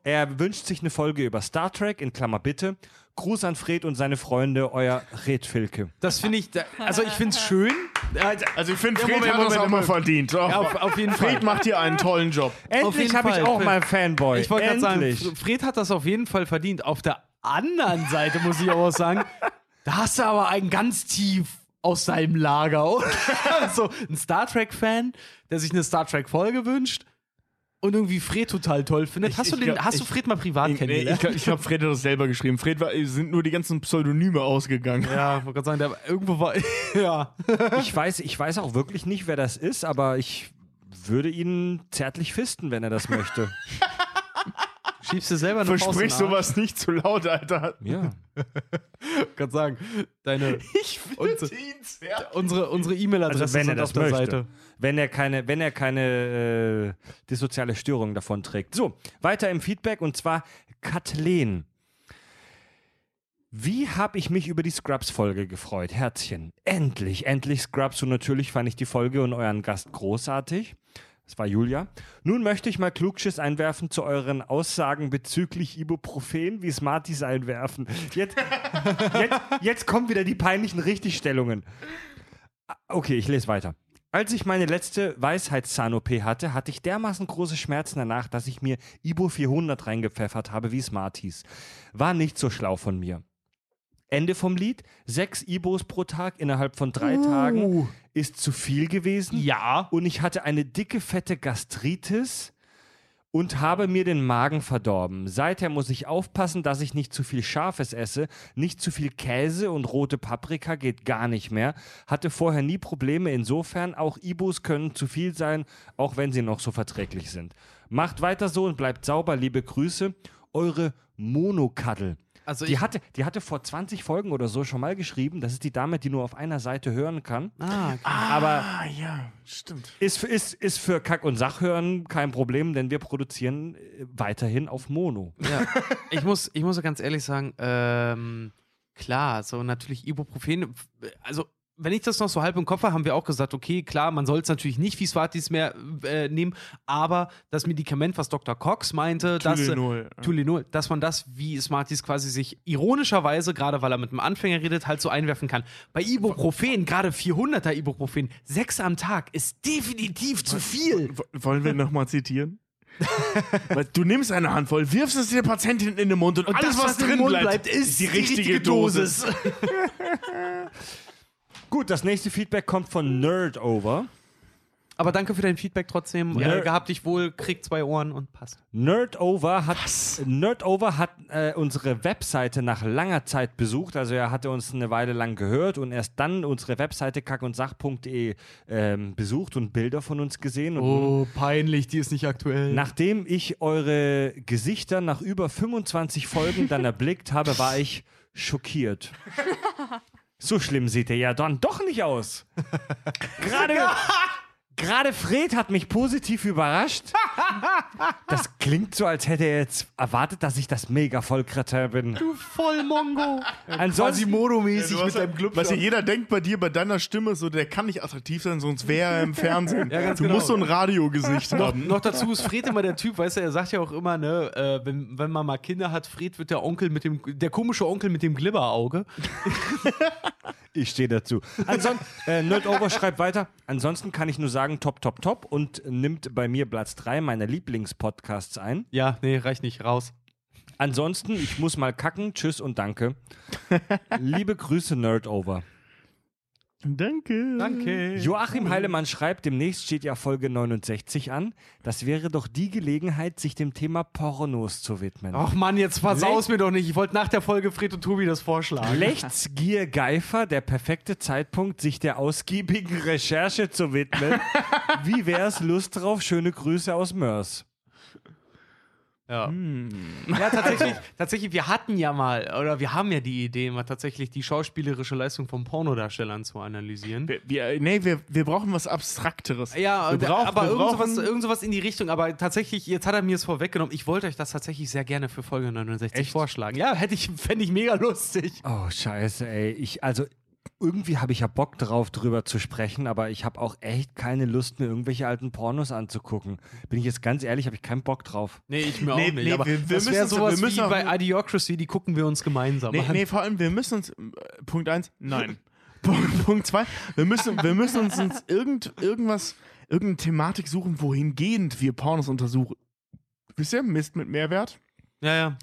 Er wünscht sich eine Folge über Star Trek, in Klammer bitte. Gruß an Fred und seine Freunde, euer Red Filke. Das finde ich, da- also ich finde es schön. Also, ich finde, Fred Moment, hat das Moment, auch mal verdient. ja, auf, auf jeden Fred Fall. macht hier einen tollen Job. Endlich habe ich auch mal einen Fanboy. Ich wollte gerade sagen, Fred hat das auf jeden Fall verdient. Auf der anderen Seite muss ich aber auch sagen, da hast du aber einen ganz tief aus seinem Lager. oder? so ein Star Trek-Fan, der sich eine Star Trek-Folge wünscht und irgendwie Fred total toll findet. Ich- hast du, ich den, glaub- hast du ich- Fred mal privat Nee, ich kennengelernt? glaube, glaub, Fred hat das selber geschrieben. Fred war, sind nur die ganzen Pseudonyme ausgegangen. ja, ich wollte gerade sagen, der irgendwo war. ja. Ich weiß, ich weiß auch wirklich nicht, wer das ist, aber ich würde ihn zärtlich fisten, wenn er das möchte. Schiebst du selber eine Faust Versprich Arsch? sowas nicht zu laut, Alter. Ja. Ich kann sagen, deine, Ich Unsere- ihn sehr. unsere unsere E-Mail-Adresse Also wenn er das auf der möchte. Seite. Wenn er keine, wenn er keine äh, dissoziale Störung davon trägt. So, weiter im Feedback und zwar Kathleen. Wie habe ich mich über die Scrubs-Folge gefreut? Herzchen. Endlich, endlich Scrubs und natürlich fand ich die Folge und euren Gast großartig. Das war Julia. Nun möchte ich mal Klugschiss einwerfen zu euren Aussagen bezüglich Ibuprofen, wie Smarties einwerfen. Jetzt, jetzt, jetzt kommen wieder die peinlichen Richtigstellungen. Okay, ich lese weiter. Als ich meine letzte Weisheitszahn-OP hatte, hatte ich dermaßen große Schmerzen danach, dass ich mir Ibo 400 reingepfeffert habe wie Smarties. War nicht so schlau von mir. Ende vom Lied. Sechs Ibos pro Tag innerhalb von drei Tagen ist zu viel gewesen. Ja. Und ich hatte eine dicke, fette Gastritis und habe mir den Magen verdorben. Seither muss ich aufpassen, dass ich nicht zu viel Scharfes esse, nicht zu viel Käse und rote Paprika geht gar nicht mehr. Hatte vorher nie Probleme, insofern auch Ibus können zu viel sein, auch wenn sie noch so verträglich sind. Macht weiter so und bleibt sauber, liebe Grüße. Eure Monokaddel. Also Die ich, hatte, die hatte vor 20 Folgen oder so schon mal geschrieben. Das ist die Dame, die nur auf einer Seite hören kann. ah, okay. Aber Ah, ja, stimmt. ist, für- ist, ist für Kack- und Sachhören kein Problem, denn wir produzieren äh, weiterhin auf Mono. Ja, ich muss, ich muss ganz ehrlich sagen, ähm, Klar, so natürlich Ibuprofen. Also, wenn ich das noch so halb im Kopf habe, haben wir auch gesagt, okay, klar, man soll es natürlich nicht wie Smarties mehr äh, nehmen, aber das Medikament, was Dr. Cox meinte, dass, äh, Tylenol. Tylenol, dass man das wie Smarties quasi sich ironischerweise, gerade weil er mit einem Anfänger redet, halt so einwerfen kann. Bei Ibuprofen, gerade 400er Ibuprofen, sechs am Tag ist definitiv zu viel. Wollen wir nochmal zitieren? Du nimmst eine Handvoll, wirfst es der Patientin in den Mund und, alles, das, was, im drin Mund bleibt, ist die richtige, Dosis. Dosis. Gut, das nächste Feedback kommt von Nerdover. Aber danke für dein Feedback trotzdem. Ja. Äh, gehabt dich wohl, krieg zwei Ohren und passt. Nerdover hat, Nerdover hat äh, unsere Webseite nach langer Zeit besucht. Also er hatte uns eine Weile lang gehört und erst dann unsere Webseite kackundsach.de ähm, besucht und Bilder von uns gesehen. Und Oh, peinlich, die ist nicht aktuell. Nachdem ich eure Gesichter nach über 25 Folgen dann erblickt habe, war ich schockiert. So schlimm sieht er ja dann doch nicht aus. Gerade, gerade Fred hat mich positiv überrascht. Das klingt so, als hätte er jetzt erwartet, dass ich das mega Vollkreter bin. du Vollmongo. Ansonsten, Quasimodo-mäßig Du hast ja- Was ja jeder denkt bei dir, bei deiner Stimme, so der kann nicht attraktiv sein, sonst wäre er im Fernsehen. Ja, du genau. musst so ein Radiogesicht haben. noch dazu ist Fred immer der Typ, weißt du, er sagt ja auch immer, ne, äh, wenn, wenn man mal Kinder hat, Fred wird der Onkel mit dem, der komische Onkel mit dem Glibberauge. ich stehe dazu. Ansonsten, äh, Nerdover schreibt weiter. Ansonsten kann ich nur sagen, top, top, top und nimmt bei mir Platz 3 meiner Lieblingspodcasts ein. Ja, nee, reicht nicht, raus. Ansonsten, ich muss mal kacken. Tschüss und danke. Liebe Grüße, Nerdover. Danke. Danke. Joachim Heilemann schreibt, demnächst steht ja Folge 69 an. Das wäre doch die Gelegenheit, sich dem Thema Pornos zu widmen. Ach Mann, jetzt versaus mir doch nicht. Ich wollte nach der Folge Fred und Tobi das vorschlagen. Lechts Gier Geifer, der perfekte Zeitpunkt, sich der ausgiebigen Recherche zu widmen. Wie wär's? Lust drauf? Schöne Grüße aus Mörs. Ja. ja, tatsächlich, tatsächlich, wir hatten ja mal, oder wir haben ja die Idee, mal tatsächlich die schauspielerische Leistung von Pornodarstellern zu analysieren. Wir, wir, nee, wir, wir brauchen was Abstrakteres. Ja, wir brauchen, aber wir irgend sowas, irgend sowas in die Richtung. Aber tatsächlich, jetzt hat er mir es vorweggenommen. Ich wollte euch das tatsächlich sehr gerne für Folge 69 Echt? vorschlagen. Ja, hätte ich, fände ich mega lustig. Oh, scheiße, ey. Ich, also, irgendwie habe ich ja Bock drauf, drüber zu sprechen, aber ich habe auch echt keine Lust, mir irgendwelche alten Pornos anzugucken. Bin ich jetzt ganz ehrlich, habe ich keinen Bock drauf. Nee, ich mir Nee, auch nicht. nee, aber wir- wir das müssen sowas wir müssen wie bei Idiocracy, die gucken wir uns gemeinsam nee, an. nee, vor allem, wir müssen uns, Punkt eins, nein. Punkt, Punkt zwei, wir müssen, wir müssen uns, uns irgend, irgendwas, irgendeine Thematik suchen, wohingehend wir Pornos untersuchen. Wisst ihr, Mist mit Mehrwert? Ja, ja.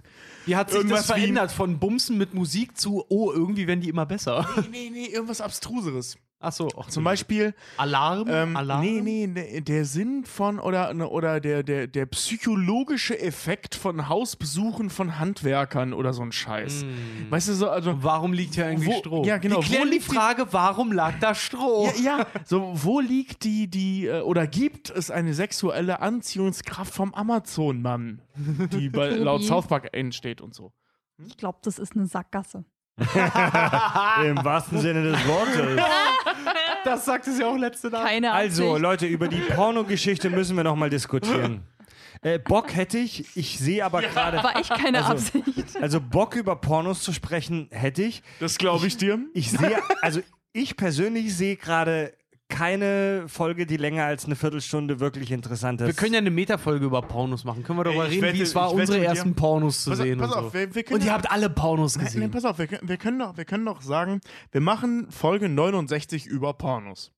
Wie hat sich Irgendwas das verändert von Bumsen mit Musik zu, oh, irgendwie werden die immer besser? Nee, nee, nee, irgendwas Abstruseres. Achso, Zum Beispiel, Alarm? Ähm, Alarm? Nee, nee, der, der Sinn von oder, oder der, der, der psychologische Effekt von Hausbesuchen von Handwerkern oder so ein Scheiß. Weißt du, so, also. Warum liegt hier eigentlich Wo- Strom? ja, genau, Wir klären wo die liegt die- Frage, warum lag da Strom? Ja, ja, so, wo liegt die, die, äh, oder gibt es eine sexuelle Anziehungskraft vom Amazon-Mann, die bei, laut South Park entsteht und so? Ich glaube, das ist eine Sackgasse. Im wahrsten Sinne des Wortes. Das sagte sie auch letzte Nacht. Keine Also, Absicht. Leute, über die Pornogeschichte müssen wir nochmal diskutieren. Äh, Bock hätte ich, ich sehe aber gerade. War echt keine Also- Absicht. Also Bock über Pornos zu sprechen hätte ich. Das glaube ich dir. Ich sehe, also ich persönlich sehe gerade keine Folge, die länger als eine Viertelstunde wirklich interessant ist. Wir können ja eine Metafolge über Pornos machen. Können wir darüber reden, wette- wie es war, wette unsere dir- ersten Pornos zu Pass sehen pass und auf, so. wir- wir Und ihr ja- habt alle Pornos gesehen. nein, pass auf, wir, können- wir, können doch, wir können doch sagen, wir machen Folge 69 über Pornos.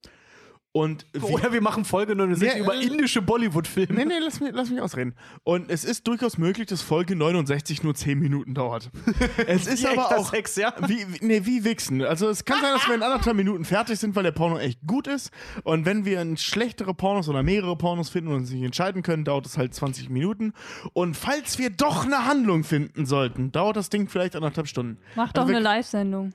Und wir, Oder wir machen Folge 69 Ja, über äh, indische Bollywood-Filme. Nee, nee, lass mich, lass mich ausreden. Und es ist durchaus möglich, dass Folge 69 nur 10 Minuten dauert. Es ist Wie aber auch. Sex, ja? Wie, wie- nee, wie Wichsen. Also es kann sein, dass wir in anderthalb Minuten fertig sind, weil der Porno echt gut ist. Und wenn wir ein schlechtere Pornos oder mehrere Pornos finden und uns nicht entscheiden können, dauert es halt 20 Minuten. Und falls wir doch eine Handlung finden sollten, dauert das Ding vielleicht anderthalb Stunden. Mach doch Also eine Live-Sendung.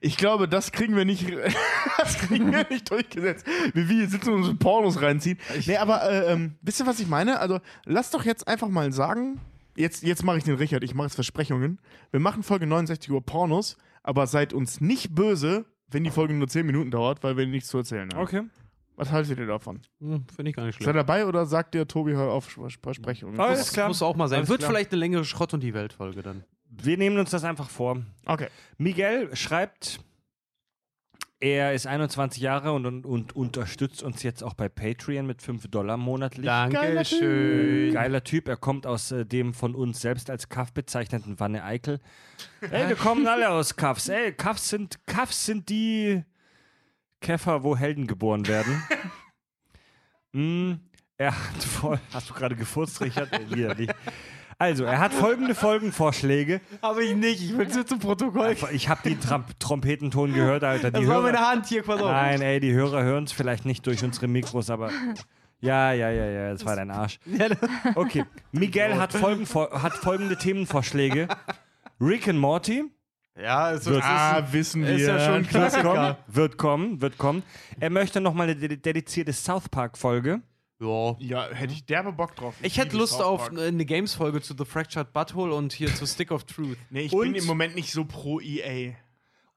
Ich glaube, das kriegen wir nicht, das kriegen wir nicht durchgesetzt. Wie wir hier sitzen und uns Pornos reinziehen. Nee, aber äh, ähm, wisst ihr, was ich meine? Also, lass doch jetzt einfach mal sagen, jetzt, jetzt mache ich den Richard, ich mache jetzt Versprechungen. Wir machen Folge 69 Uhr Pornos, aber seid uns nicht böse, wenn die Folge nur 10 Minuten dauert, weil wir nichts zu erzählen haben. Okay. Was haltet ihr davon? Hm, Finde ich gar nicht Seid schlecht. ihr dabei oder sagt ihr, Tobi, hör auf Vers- Versprechungen? Alles Das klar. muss auch mal sein. Alles Wird klar. vielleicht eine längere Schrott- und die Welt-Folge dann. Wir nehmen uns das einfach vor. Okay. Miguel schreibt, er ist 21 Jahre und, und, und unterstützt uns jetzt auch bei Patreon mit 5 Dollar monatlich. Dankeschön. Geiler Typ, er kommt aus äh, dem von uns selbst als Kaff bezeichneten Wanne Eickel. Ey, wir kommen alle aus Kaffs. Ey, Kaffs sind, Kaffs sind die Käfer, wo Helden geboren werden. mm, er hat voll. Hast du gerade gefurzt, Richard? Äh, Wieder nicht. Also, er hat folgende Folgenvorschläge. Habe ich nicht. Ich will es zum Protokoll. Ich habe den Tram Trompetenton gehört, Alter. Die Das war Hörer, meine Hand hier, pass auf. Nein, ey, die Hörer hören es vielleicht nicht durch unsere Mikros, aber. Ja, ja, ja, ja, das war dein Arsch. Okay, Miguel hat, folgen, hat folgende Themenvorschläge: Rick and Morty Ja, es Wird- Ah, wissen wir. ist ja schon ein wird kommen, Klassiker. wird kommen, wird kommen. Er möchte nochmal eine de- dedizierte South Park-Folge. Ja. Ja, hätte ich derbe Bock drauf. Ich hätte liebe Lust auf äh, eine Games-Folge zu The Fractured Butthole und hier zu Stick of Truth. Nee, ich Und- bin im Moment nicht so pro EA.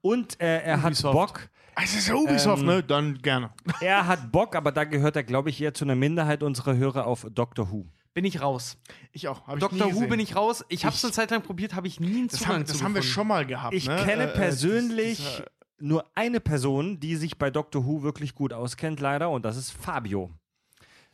Und äh, er hat Ubisoft. Bock. Es ist ja Ubisoft, Ähm, ne? Dann gerne. Er hat Bock, aber da gehört er, glaube ich, eher zu einer Minderheit unserer Hörer auf Doctor Who. Bin ich raus. Ich auch. Hab ich Doctor nie Who gesehen. bin ich raus. Ich habe es Ich- eine Zeit lang probiert, habe ich nie einen Das, Zugang haben, zu das haben wir gefunden. schon mal gehabt. Ich ne? kenne Äh, äh, persönlich dieser- nur eine Person, die sich bei Doctor Who wirklich gut auskennt, leider, und das ist Fabio.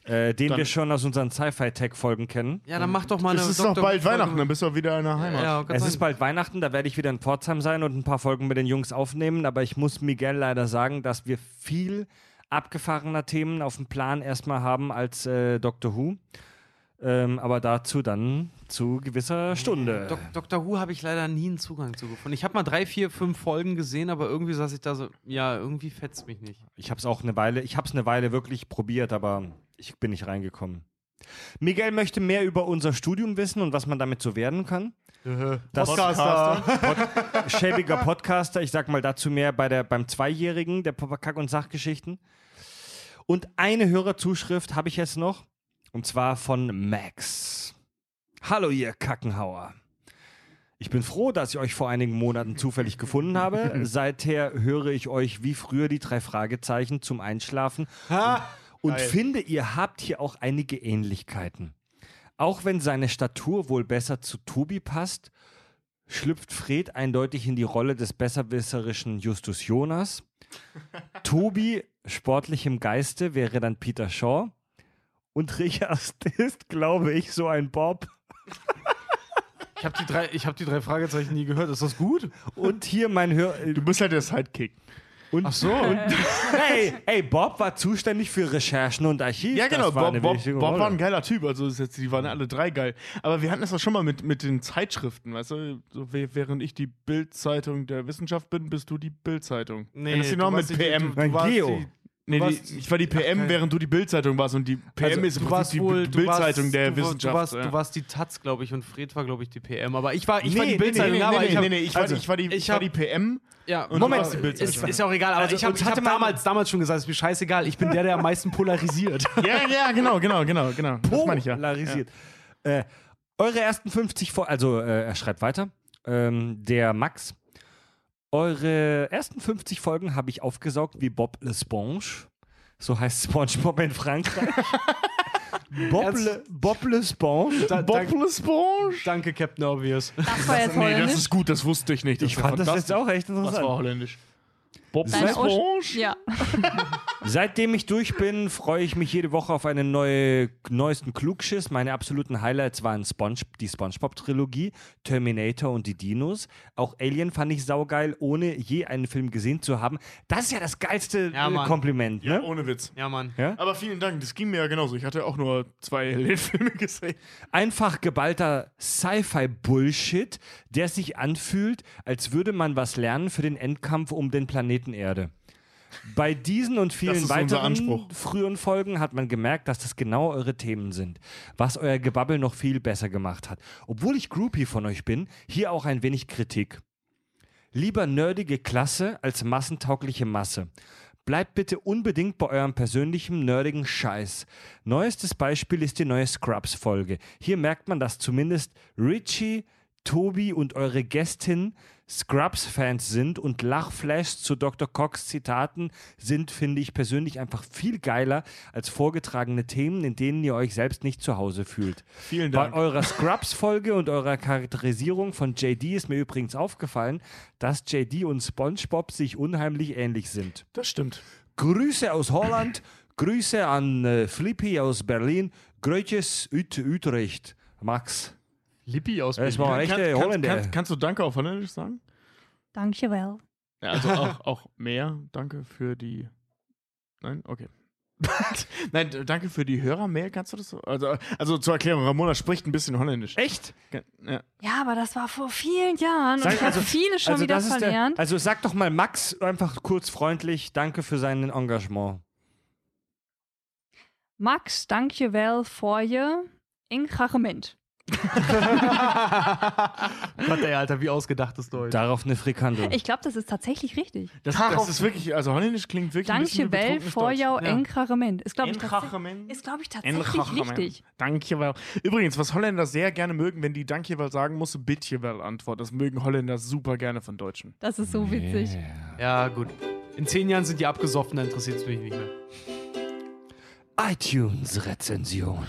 Äh, den Dann- wir schon aus unseren Sci-Fi-Tech-Folgen kennen. Ja, dann mach doch mal eine Es ist doch bald. Weihnachten, dann bist du auch wieder in der Heimat. Ja, Es sein. ist bald Weihnachten, da werde ich wieder in Pforzheim sein und ein paar Folgen mit den Jungs aufnehmen, aber ich muss Miguel leider sagen, dass wir viel abgefahrener Themen auf dem Plan erstmal haben als äh, Doctor Who. Ähm, aber dazu dann zu gewisser Stunde. Dok Dr. Who habe ich leider nie einen Zugang zu gefunden. Ich habe mal drei, vier, fünf Folgen gesehen, aber irgendwie saß ich da so, ja, irgendwie fetzt mich nicht. Ich habe es auch eine Weile, ich habe es eine Weile wirklich probiert, aber ich bin nicht reingekommen. Miguel möchte mehr über unser Studium wissen und was man damit so werden kann. Das Podcaster. Pod schäbiger Podcaster, ich sag mal dazu mehr bei der, beim Zweijährigen der Kack- und Sachgeschichten. Und eine Hörerzuschrift habe ich jetzt noch, und zwar von Max. Hallo ihr Kackenhauer. Ich bin froh, dass ich euch vor einigen Monaten zufällig gefunden habe. Seither höre ich euch wie früher die drei Fragezeichen zum Einschlafen und Geil. finde, ihr habt hier auch einige Ähnlichkeiten. Auch wenn seine Statur wohl besser zu Tobi passt, schlüpft Fred eindeutig in die Rolle des besserwisserischen Justus Jonas. Tobi, sportlich im Geiste, wäre dann Peter Shaw. Und Richard ist, glaube ich, so ein Bob. Ich habe die, drei- ich hab die drei Fragezeichen nie gehört. Ist das gut? Und hier mein Hör. Du bist halt der Sidekick. Und, Ach so. hey, hey, Bob war zuständig für Recherchen und Archiv. Ja, genau. Das war Bob, eine Bob, Bob war ein geiler Typ. Also, jetzt, die waren alle drei geil. Aber wir hatten das doch schon mal mit, mit den Zeitschriften. Weißt du, so, wäh- während ich die Bild-Zeitung der Wissenschaft bin, bist du die Bild-Zeitung. Nee, Erinnerst du noch mit warst die- PM? du- du Geo. die- nee, die, ich war die PM, okay. während du die Bild-Zeitung warst. Und die PM Also, ist du warst Prinzip wohl die Bild-Zeitung der du, war- Wissenschaft. Du warst, ja. du warst die Taz, glaube ich, und Fred war, glaube ich, die PM. Aber ich war, ich war Nee, die nee, Bildzeitung. nee, nee, aber nee, ich hab, nee, nee, ich, war, also, die- ich war die, ich war die PM. Ja, Und Moment, du warst die ist, Bild-Zeitung. ist ja auch egal, aber Also, ich habe hab damals, damals schon gesagt, es ist mir scheißegal. Ich bin der, der am meisten polarisiert. Ja, ja, genau, genau, genau, genau. Das meine ich ja. Polarisiert. Äh, eure ersten 50 Folgen, also äh, er schreibt weiter, ähm, der Max. Eure ersten 50 Folgen habe ich aufgesaugt wie Bob L'Esponge. So heißt SpongeBob in Frankreich. Bob? Le, Bob L'Esponge. Da- Bob L'Esponge? Danke, Captain Obvious. Das war jetzt Nee, das holländisch. ist gut, das wusste ich nicht. Das Ich fand das jetzt auch echt Das war interessant. holländisch. Bob Deine L'Esponge? Ja. Seitdem ich durch bin, freue ich mich jede Woche auf einen neue, neuesten Klugschiss. Meine absoluten Highlights waren Sponge, die Spongebob-Trilogie, Terminator und die Dinos. Auch Alien fand ich saugeil, ohne je einen Film gesehen zu haben. Das ist ja das geilste Ja, äh, Mann. Kompliment, Ja, ne? ohne Witz. Ja, Mann. Ja? Aber vielen Dank, das ging mir ja genauso. Ich hatte auch nur zwei Alien-Filme gesehen. Einfach geballter Sci-Fi-Bullshit, der sich anfühlt, als würde man was lernen für den Endkampf um den Planeten Erde. Bei diesen und vielen weiteren frühen Folgen hat man gemerkt, dass das genau eure Themen sind, was euer Gebabbel noch viel besser gemacht hat. Obwohl ich Groupie von euch bin, hier auch ein wenig Kritik. Lieber nerdige Klasse als massentaugliche Masse. Bleibt bitte unbedingt bei eurem persönlichen nerdigen Scheiß. Neuestes Beispiel ist die neue Scrubs-Folge. Hier merkt man, dass zumindest Richie Tobi und eure Gästin Scrubs-Fans sind und Lachflashs zu Dr. Cox Zitaten sind, finde ich persönlich einfach viel geiler als vorgetragene Themen, in denen ihr euch selbst nicht zu Hause fühlt. Vielen Bei Dank. eurer Scrubs-Folge und eurer Charakterisierung von JD ist mir übrigens aufgefallen, dass JD und SpongeBob sich unheimlich ähnlich sind. Das stimmt. Grüße aus Holland, Grüße an äh, Flippi aus Berlin, Ut Utrecht. Max. Lippi aus Das Berlin. war echte Kann- Holländer. Kannst, kannst du Danke auf Holländisch sagen? Dankjewel. Ja, also auch, auch mehr. Danke für die. Nein? Okay. Nein, danke für die Hörermail. Kannst du das so? Also, also zur Erklärung, Ramona spricht ein bisschen Holländisch. Echt? Ja. Ja, aber das war vor vielen Jahren Sag- und ich habe also- viele schon wieder das ist der, verlernt. also sag doch mal Max einfach kurz freundlich, danke für sein Engagement. Max, dankjewel voor je engagement. Gott, ey, Alter, wie ausgedachtes Deutsch. Darauf eine Frikandel. Ich glaube, das ist tatsächlich richtig. Das, das ist wirklich, also Holländisch klingt wirklich Dankjewel jouw Ja. engagement. Ist, glaube ich, ist, glaub ich, tatsächlich richtig. Dankjewel. Übrigens, was Holländer sehr gerne mögen, wenn die Dankjewel sagen, muss Bitjewel antworten. Das mögen Holländer super gerne von Deutschen. Das ist so witzig. Ja, gut. In zehn Jahren sind die abgesoffen, dann interessiert es mich nicht mehr. iTunes-Rezension.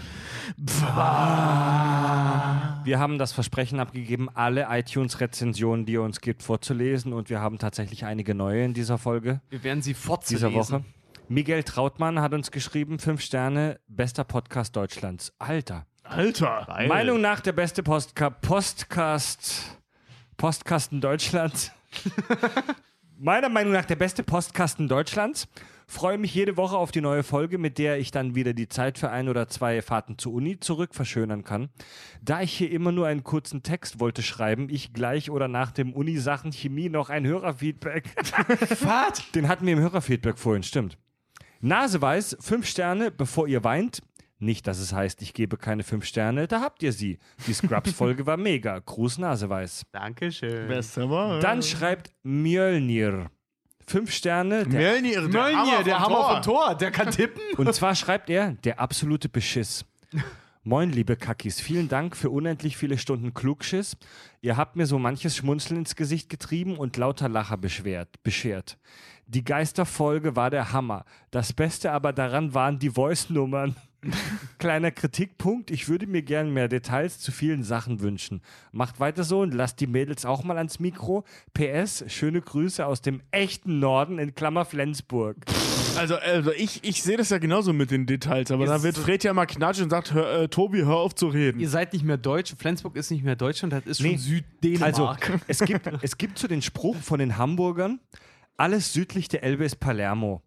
Wir haben das Versprechen abgegeben, alle iTunes-Rezensionen, die ihr uns gibt, vorzulesen und wir haben tatsächlich einige neue in dieser Folge, Wir werden sie fortzulesen. dieser Woche. Miguel Trautmann hat uns geschrieben, fünf Sterne, bester Podcast Deutschlands. Alter. Alter! Meinung nach der beste Postka Postcast Postkasten Deutschlands. Meiner Meinung nach der beste Postkasten Deutschlands. Freue mich jede Woche auf die neue Folge, mit der ich dann wieder die Zeit für ein oder zwei Fahrten zur Uni zurück verschönern kann. Da ich hier immer nur einen kurzen Text wollte schreiben, ich gleich oder nach dem Uni-Sachen Chemie noch ein Hörerfeedback. Was? Den hatten wir im Hörerfeedback vorhin, stimmt. Naseweiß, fünf Sterne, bevor ihr weint. Nicht, dass es heißt, ich gebe keine fünf Sterne, da habt ihr sie. Die Scrubs-Folge war mega. Gruß Naseweiß. Dankeschön. Besser war. Dann schreibt Mjölnir. Fünf Sterne. Der, Mjölnir, der, Mölnir, der Hammer Thor. von Tor, der kann tippen. und zwar schreibt er, der absolute Beschiss. Moin, liebe Kackis. Vielen Dank für unendlich viele Stunden Klugschiss. Ihr habt mir so manches Schmunzeln ins Gesicht getrieben und lauter Lacher beschwert, beschert. Die Geisterfolge war der Hammer. Das Beste aber daran waren die Voice-Nummern. Kleiner Kritikpunkt, ich würde mir gern mehr Details zu vielen Sachen wünschen. Macht weiter so und lasst die Mädels auch mal ans Mikro. PS, schöne Grüße aus dem echten Norden in Klammer Flensburg. Also, also ich, ich sehe das ja genauso mit den Details, aber Ist da wird Fred ja mal knatschen und sagt, hör, äh, Tobi, hör auf zu reden. Ihr seid nicht mehr Deutsch. Flensburg ist nicht mehr Deutschland, das ist schon Nee. Süddänemark. Also, es gibt, es gibt so den Spruch von den Hamburgern, alles südlich der Elbe ist Palermo.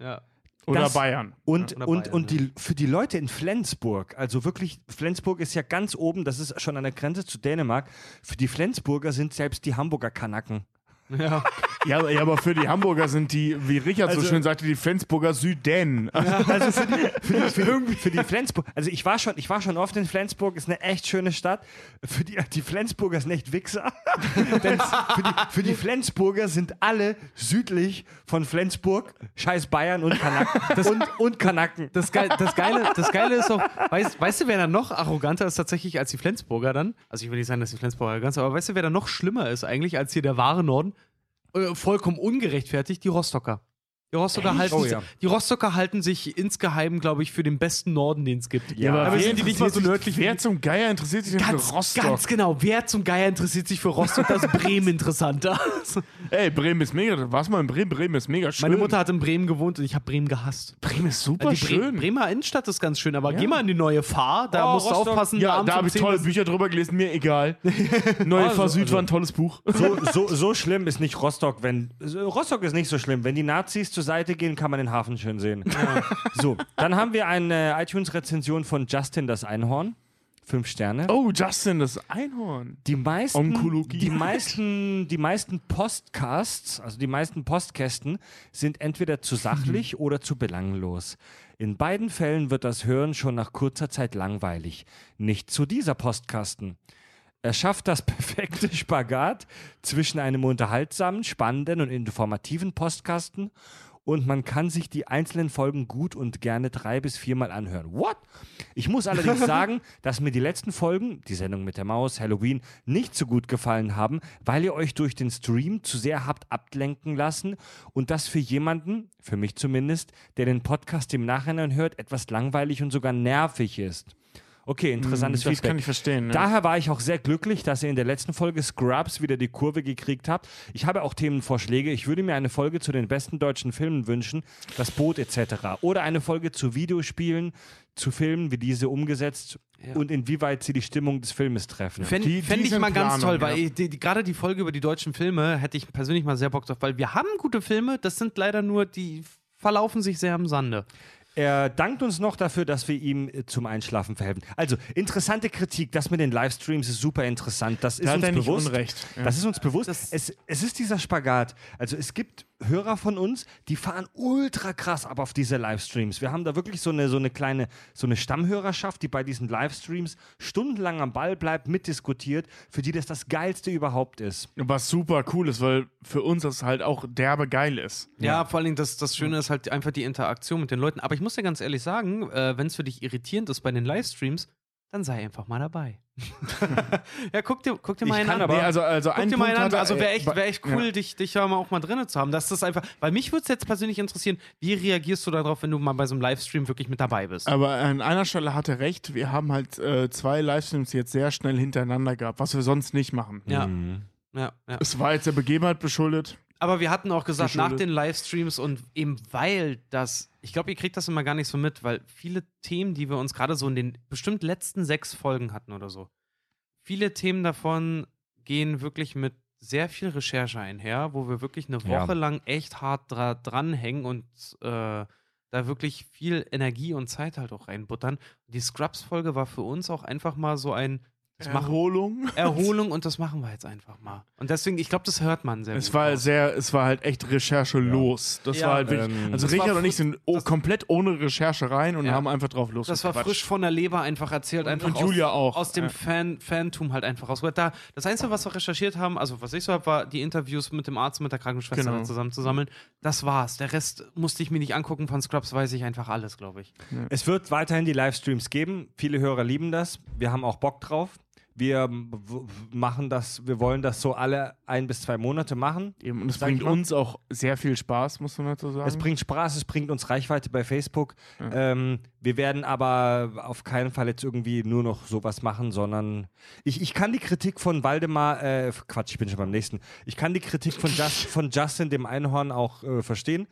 ja. Oder das- Bayern. Und, Ja, oder und, Bayern, und die, für die Leute in Flensburg, also wirklich, Flensburg ist ja ganz oben, das ist schon an der Grenze zu Dänemark. Für die Flensburger sind selbst die Hamburger Kanaken. Ja. Ja, aber- ja, aber für die Hamburger sind die, wie Richard so Also- schön sagte, die Flensburger Südänen. Also für die, für die, für die, für die Flensburg, also ich war, schon, ich war schon oft in Flensburg, ist eine echt schöne Stadt. Für die, die Flensburger sind echt Wichser. Denn für die, für die Flensburger sind alle südlich von Flensburg, scheiß Bayern und Kanaken. und, und Kanaken. Das, Geil, das, Geile, das Geile ist doch, weißt, weißt du, wer dann noch arroganter ist tatsächlich als die Flensburger dann? Also ich will nicht sagen, dass die Flensburger arrogant sind, aber weißt du, wer dann noch schlimmer ist eigentlich als hier der wahre Norden? Äh, vollkommen ungerechtfertigt, die Rostocker. Die Rostocker, halten, Oh sich- ja. die Rostocker halten sich insgeheim, glaube ich, für den besten Norden, den es gibt. Ja, aber wer sind die nicht mal so nördlich Wer zum Geier interessiert sich denn Ganz, für Rostock? ganz genau. Wer zum Geier interessiert sich für Rostock? Das ist Bremen interessanter. Ey, Bremen ist mega. Warst mal in Bremen? Bremen ist mega schön. Meine Mutter hat in Bremen gewohnt und ich habe Bremen gehasst. Bremen ist super die Bre schön. Bremer Innenstadt ist ganz schön, aber geh mal in die neue Fahr, da Oh, musst du aufpassen. ja, da habe ich 10 tolle Bücher drüber gelesen, mir egal. Neue Also- Fahr Süd also- war ein tolles Buch. So, so, so schlimm ist nicht Rostock, wenn. Rostock ist nicht so schlimm. Wenn die Nazis zur Seite gehen, kann man den Hafen schön sehen. So, dann haben wir eine iTunes-Rezension von Justin das Einhorn. Fünf Sterne. Oh, Justin, das Einhorn. Die meisten, Onkologie. die meisten, die meisten Postcasts, also die meisten Postkästen, sind entweder zu sachlich oder zu belanglos. In beiden Fällen wird das Hören schon nach kurzer Zeit langweilig. Nicht zu dieser Postkasten. Er schafft das perfekte Spagat zwischen einem unterhaltsamen, spannenden und informativen Postkasten und man kann sich die einzelnen Folgen gut und gerne drei bis viermal anhören. What? Ich muss allerdings sagen, dass mir die letzten Folgen, die Sendung mit der Maus, Halloween, nicht so gut gefallen haben, weil ihr euch durch den Stream zu sehr habt ablenken lassen und das für jemanden, für mich zumindest, der den Podcast im Nachhinein hört, etwas langweilig und sogar nervig ist. Okay, interessantes das Feedback. kann ich verstehen. Ne? Daher war ich auch sehr glücklich, dass ihr in der letzten Folge Scrubs wieder die Kurve gekriegt habt. Ich habe auch Themenvorschläge. Ich würde mir eine Folge zu den besten deutschen Filmen wünschen, das Boot etc. Oder eine Folge zu Videospielen, zu Filmen, wie diese umgesetzt Ja. und inwieweit sie die Stimmung des Filmes treffen. Fände ich mal ganz Planung, toll, weil ja. die, die, gerade die Folge über die deutschen Filme hätte ich persönlich mal sehr Bock drauf, weil wir haben gute Filme, das sind leider nur, die verlaufen sich sehr im Sande. Er dankt uns noch dafür, dass wir ihm äh, zum Einschlafen verhelfen. Also, interessante Kritik. Das mit den Livestreams ist super interessant. Das ist Da uns er bewusst. Unrecht. Ja. Das ist uns bewusst. Das- es, es ist dieser Spagat. Also es gibt Hörer von uns, die fahren ultra krass ab auf diese Livestreams. Wir haben da wirklich so eine, so eine kleine, so eine Stammhörerschaft, die bei diesen Livestreams stundenlang am Ball bleibt, mitdiskutiert, für die das das Geilste überhaupt ist. Was super cool ist, weil für uns das halt auch derbe geil ist. Ja, vor allen Dingen, das, das Schöne ist halt einfach die Interaktion mit den Leuten. Aber ich muss dir ganz ehrlich sagen, äh, wenn es für dich irritierend ist bei den Livestreams, dann sei einfach mal dabei. ja, guck dir, guck dir mal einen kann an. aber- Nee, also, also Guck ein dir mal Punkt einen an. Also wäre echt, äh, wär echt cool, ja. dich, dich mal auch mal drin zu haben. Das ist einfach, weil mich würde es jetzt persönlich interessieren, wie reagierst du darauf, wenn du mal bei so einem Livestream wirklich mit dabei bist? Aber an einer Stelle hat er recht. Wir haben halt äh, zwei Livestreams jetzt sehr schnell hintereinander gehabt, was wir sonst nicht machen. Ja, Mhm. ja, ja. Es war jetzt der Begebenheit beschuldet. Aber wir hatten auch gesagt, nach den Livestreams und eben weil das, ich glaube, ihr kriegt das immer gar nicht so mit, weil viele Themen, die wir uns gerade so in den bestimmt letzten sechs Folgen hatten oder so, viele Themen davon gehen wirklich mit sehr viel Recherche einher, wo wir wirklich eine Ja. Woche lang echt hart dra dranhängen und äh, da wirklich viel Energie und Zeit halt auch reinbuttern. Die Scrubs-Folge war für uns auch einfach mal so ein das machen, Erholung. Erholung und das machen wir jetzt einfach mal. Und deswegen, ich glaube, das hört man sehr Es gut. war sehr, es war halt echt Recherche los. Das Ja. war halt wirklich, Ähm, also Richard und ich sind o- das- komplett ohne Recherche rein und Ja. haben einfach drauf los. Das war frisch von der Leber einfach erzählt, einfach und Julia aus, auch. aus dem Ja. Fan, Fantum halt einfach raus. Da, das Einzige, was wir recherchiert haben, also was ich so habe, war die Interviews mit dem Arzt und mit der Krankenschwester Genau. zusammenzusammeln. Das war's. Der Rest musste ich mir nicht angucken. Von Scrubs weiß ich einfach alles, glaube ich. Es wird weiterhin die Livestreams geben. Viele Hörer lieben das. Wir haben auch Bock drauf. Wir machen das, wir wollen das so alle ein bis zwei Monate machen. Eben, und es bringt uns auch sehr viel Spaß, muss man dazu sagen. Es bringt Spaß, es bringt uns Reichweite bei Facebook. Ähm, wir werden aber auf keinen Fall jetzt irgendwie nur noch sowas machen, sondern ich, ich kann die Kritik von Waldemar, äh, Quatsch, ich bin schon beim nächsten. Ich kann die Kritik von, Just, von Justin, dem Einhorn, auch äh, verstehen.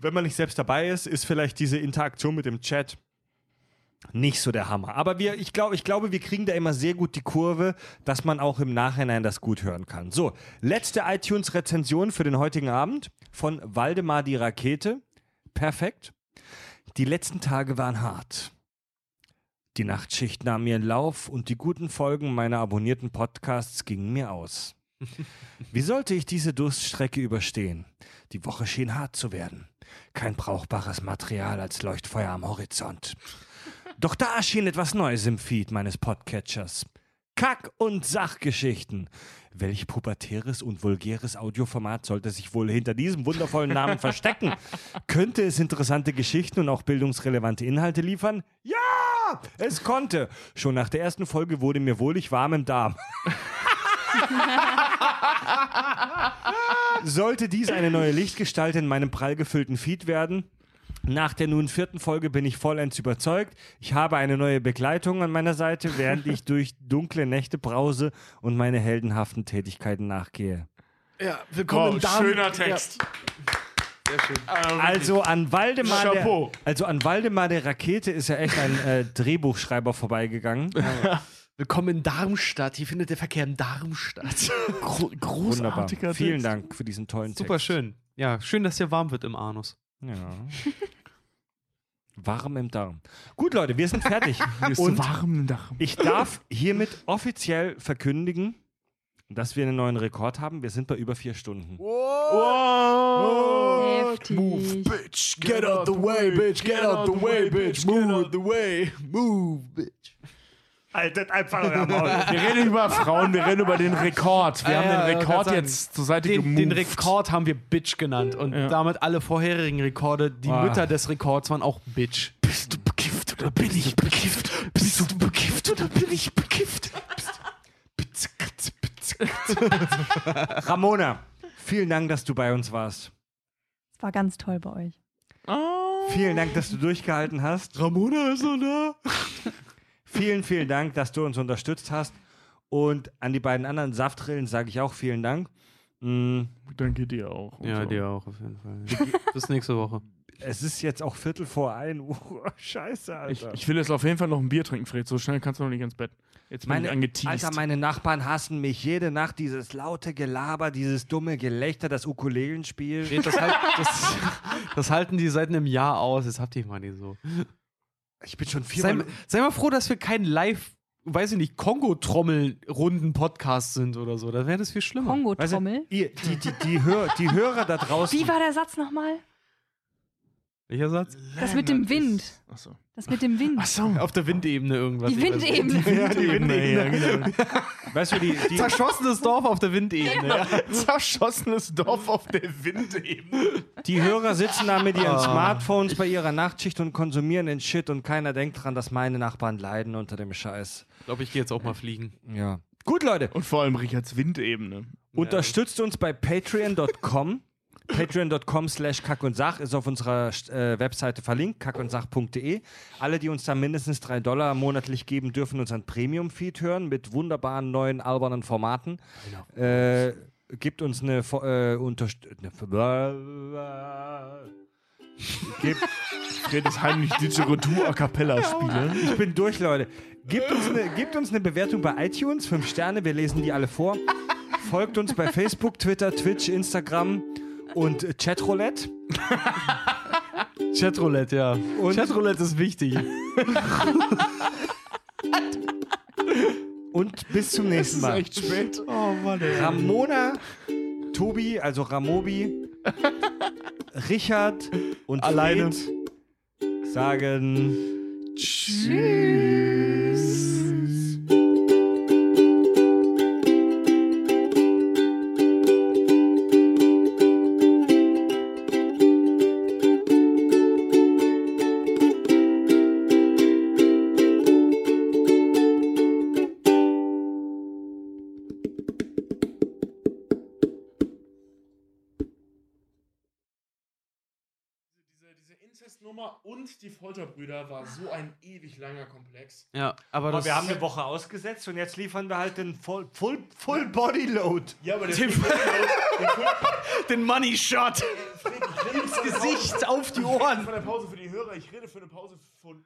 Wenn man nicht selbst dabei ist, ist vielleicht diese Interaktion mit dem Chat nicht so der Hammer. Aber wir, ich, glaub, ich glaube, wir kriegen da immer sehr gut die Kurve, dass man auch im Nachhinein das gut hören kann. So, letzte iTunes-Rezension für den heutigen Abend von Waldemar die Rakete. Perfekt. Die letzten Tage waren hart. Die Nachtschicht nahm ihren Lauf und die guten Folgen meiner abonnierten Podcasts gingen mir aus. Wie sollte ich diese Durststrecke überstehen? Die Woche schien hart zu werden. Kein brauchbares Material als Leuchtfeuer am Horizont. Doch da erschien etwas Neues im Feed meines Podcatchers. Kack- und Sachgeschichten. Welch pubertäres und vulgäres Audioformat sollte sich wohl hinter diesem wundervollen Namen verstecken? Könnte es interessante Geschichten und auch bildungsrelevante Inhalte liefern? Ja, es konnte. Schon nach der ersten Folge wurde mir wohlig warm im Darm. Sollte dies eine neue Lichtgestalt in meinem prall gefüllten Feed werden? Nach der nun vierten Folge bin ich vollends überzeugt. Ich habe eine neue Begleitung an meiner Seite, während ich durch dunkle Nächte brause und meine heldenhaften Tätigkeiten nachgehe. Ja, Wow, schöner Text. Sehr schön. Also an Waldemar, der, also an Waldemar der Rakete ist ja echt ein äh, Drehbuchschreiber vorbeigegangen. Willkommen in Darmstadt. Hier findet der Verkehr in Darmstadt. Gro Wunderbar. großartiger Vielen Text. Dank für diesen tollen Text. Super schön. Ja, schön, dass hier warm wird im Anus. Ja. Warm im Darm. Gut, Leute, wir sind fertig. Und warm Dach. ich darf hiermit offiziell verkündigen, dass wir einen neuen Rekord haben. Wir sind bei über vier Stunden. Heftig. bitch. Get out the way, bitch. Get out the way, bitch. Move the way. Move, bitch. Haltet einfach euer Maul. Wir reden über Frauen, wir reden über den Rekord. Wir Ah, haben ja, den Rekord kann jetzt zur Seite Den, gemoved. den Rekord haben wir Bitch genannt und Ja. damit alle vorherigen Rekorde, die Ah. Mütter des Rekords waren auch Bitch. Bist du bekifft oder bin ich bekifft? Bist du bekifft oder bin ich bekifft? Ramona, vielen Dank, dass du bei uns warst. Es war ganz toll bei euch. Oh. Vielen Dank, dass du durchgehalten hast. Ramona ist so da. Vielen, vielen Dank, dass du uns unterstützt hast. Und an die beiden anderen Saftrillen sage ich auch vielen Dank. Mm, Danke dir auch. Ja, so. dir auch auf jeden Fall. Bis nächste Woche. Es ist jetzt auch Viertel vor ein Uhr. Scheiße, Ich, Alter. ich will jetzt auf jeden Fall noch ein Bier trinken, Fred. So schnell kannst du noch nicht ins Bett. Jetzt bin ich meine, angeteased. Alter, meine Nachbarn hassen mich jede Nacht. Dieses laute Gelaber, dieses dumme Gelächter, das Ukulelenspiel. Das, halt, das, das halten die seit einem Jahr aus. Jetzt habt ihr mal die so. Ich bin schon Sei, viermal. sei mal froh, dass wir kein Live, weiß ich nicht, Kongo-Trommel-Runden-Podcast sind oder so. Dann wäre das viel schlimmer. Weißt du, Kongo-Trommel. ihr, die, die, die, Hör, die Hörer da draußen. Wie war der Satz nochmal? Welcher Satz? Das mit dem Wind. Achso. Das mit dem Wind. Achso. Auf der Windebene irgendwas. Die. Windebene. ja, die Windebene. Ja, genau. Weißt du, die, die, Zerschossenes Dorf auf der Windebene. Ja. Zerschossenes Dorf auf der Windebene. die Hörer sitzen da mit ihren Ah. Smartphones bei ihrer Nachtschicht und konsumieren den Shit und keiner denkt dran, dass meine Nachbarn leiden unter dem Scheiß. Ich glaube, ich gehe jetzt auch mal fliegen. Ja. Gut, Leute. Und vor allem Richards Windebene. Unterstützt uns bei patreon.com. Patreon.com slash Kack und Sach ist auf unserer äh, Webseite verlinkt, kackundsach.de. Alle, die uns da mindestens drei Dollar monatlich geben, dürfen unseren Premium-Feed hören mit wunderbaren neuen albernen Formaten. Äh, gibt uns eine äh, Unterst eine gibt, Fred heimlich Didgeridoo a cappella spiele. Ich bin durch, Leute. Gebt uns, eine, gebt uns eine Bewertung bei iTunes, fünf Sterne, wir lesen die alle vor. Folgt uns bei Facebook, Twitter, Twitch, Instagram und Chatroulette. Chatroulette, ja. Und- Chatroulette ist wichtig. Und bis zum nächsten Mal. spät. Oh Mann, ey. Ramona, Tobi, also Ramobi, Richard und Alleine. Fred sagen Diese, und die Folterbrüder war so ein ewig langer Komplex. Ja, aber Aber das wir haben eine Woche ausgesetzt und jetzt liefern wir halt den Full, Full, Full Body Load. Ja, aber der Den- den Money Shot ins Gesicht, auf die Ohren. von der Pause für die Hörer, ich rede für eine Pause von.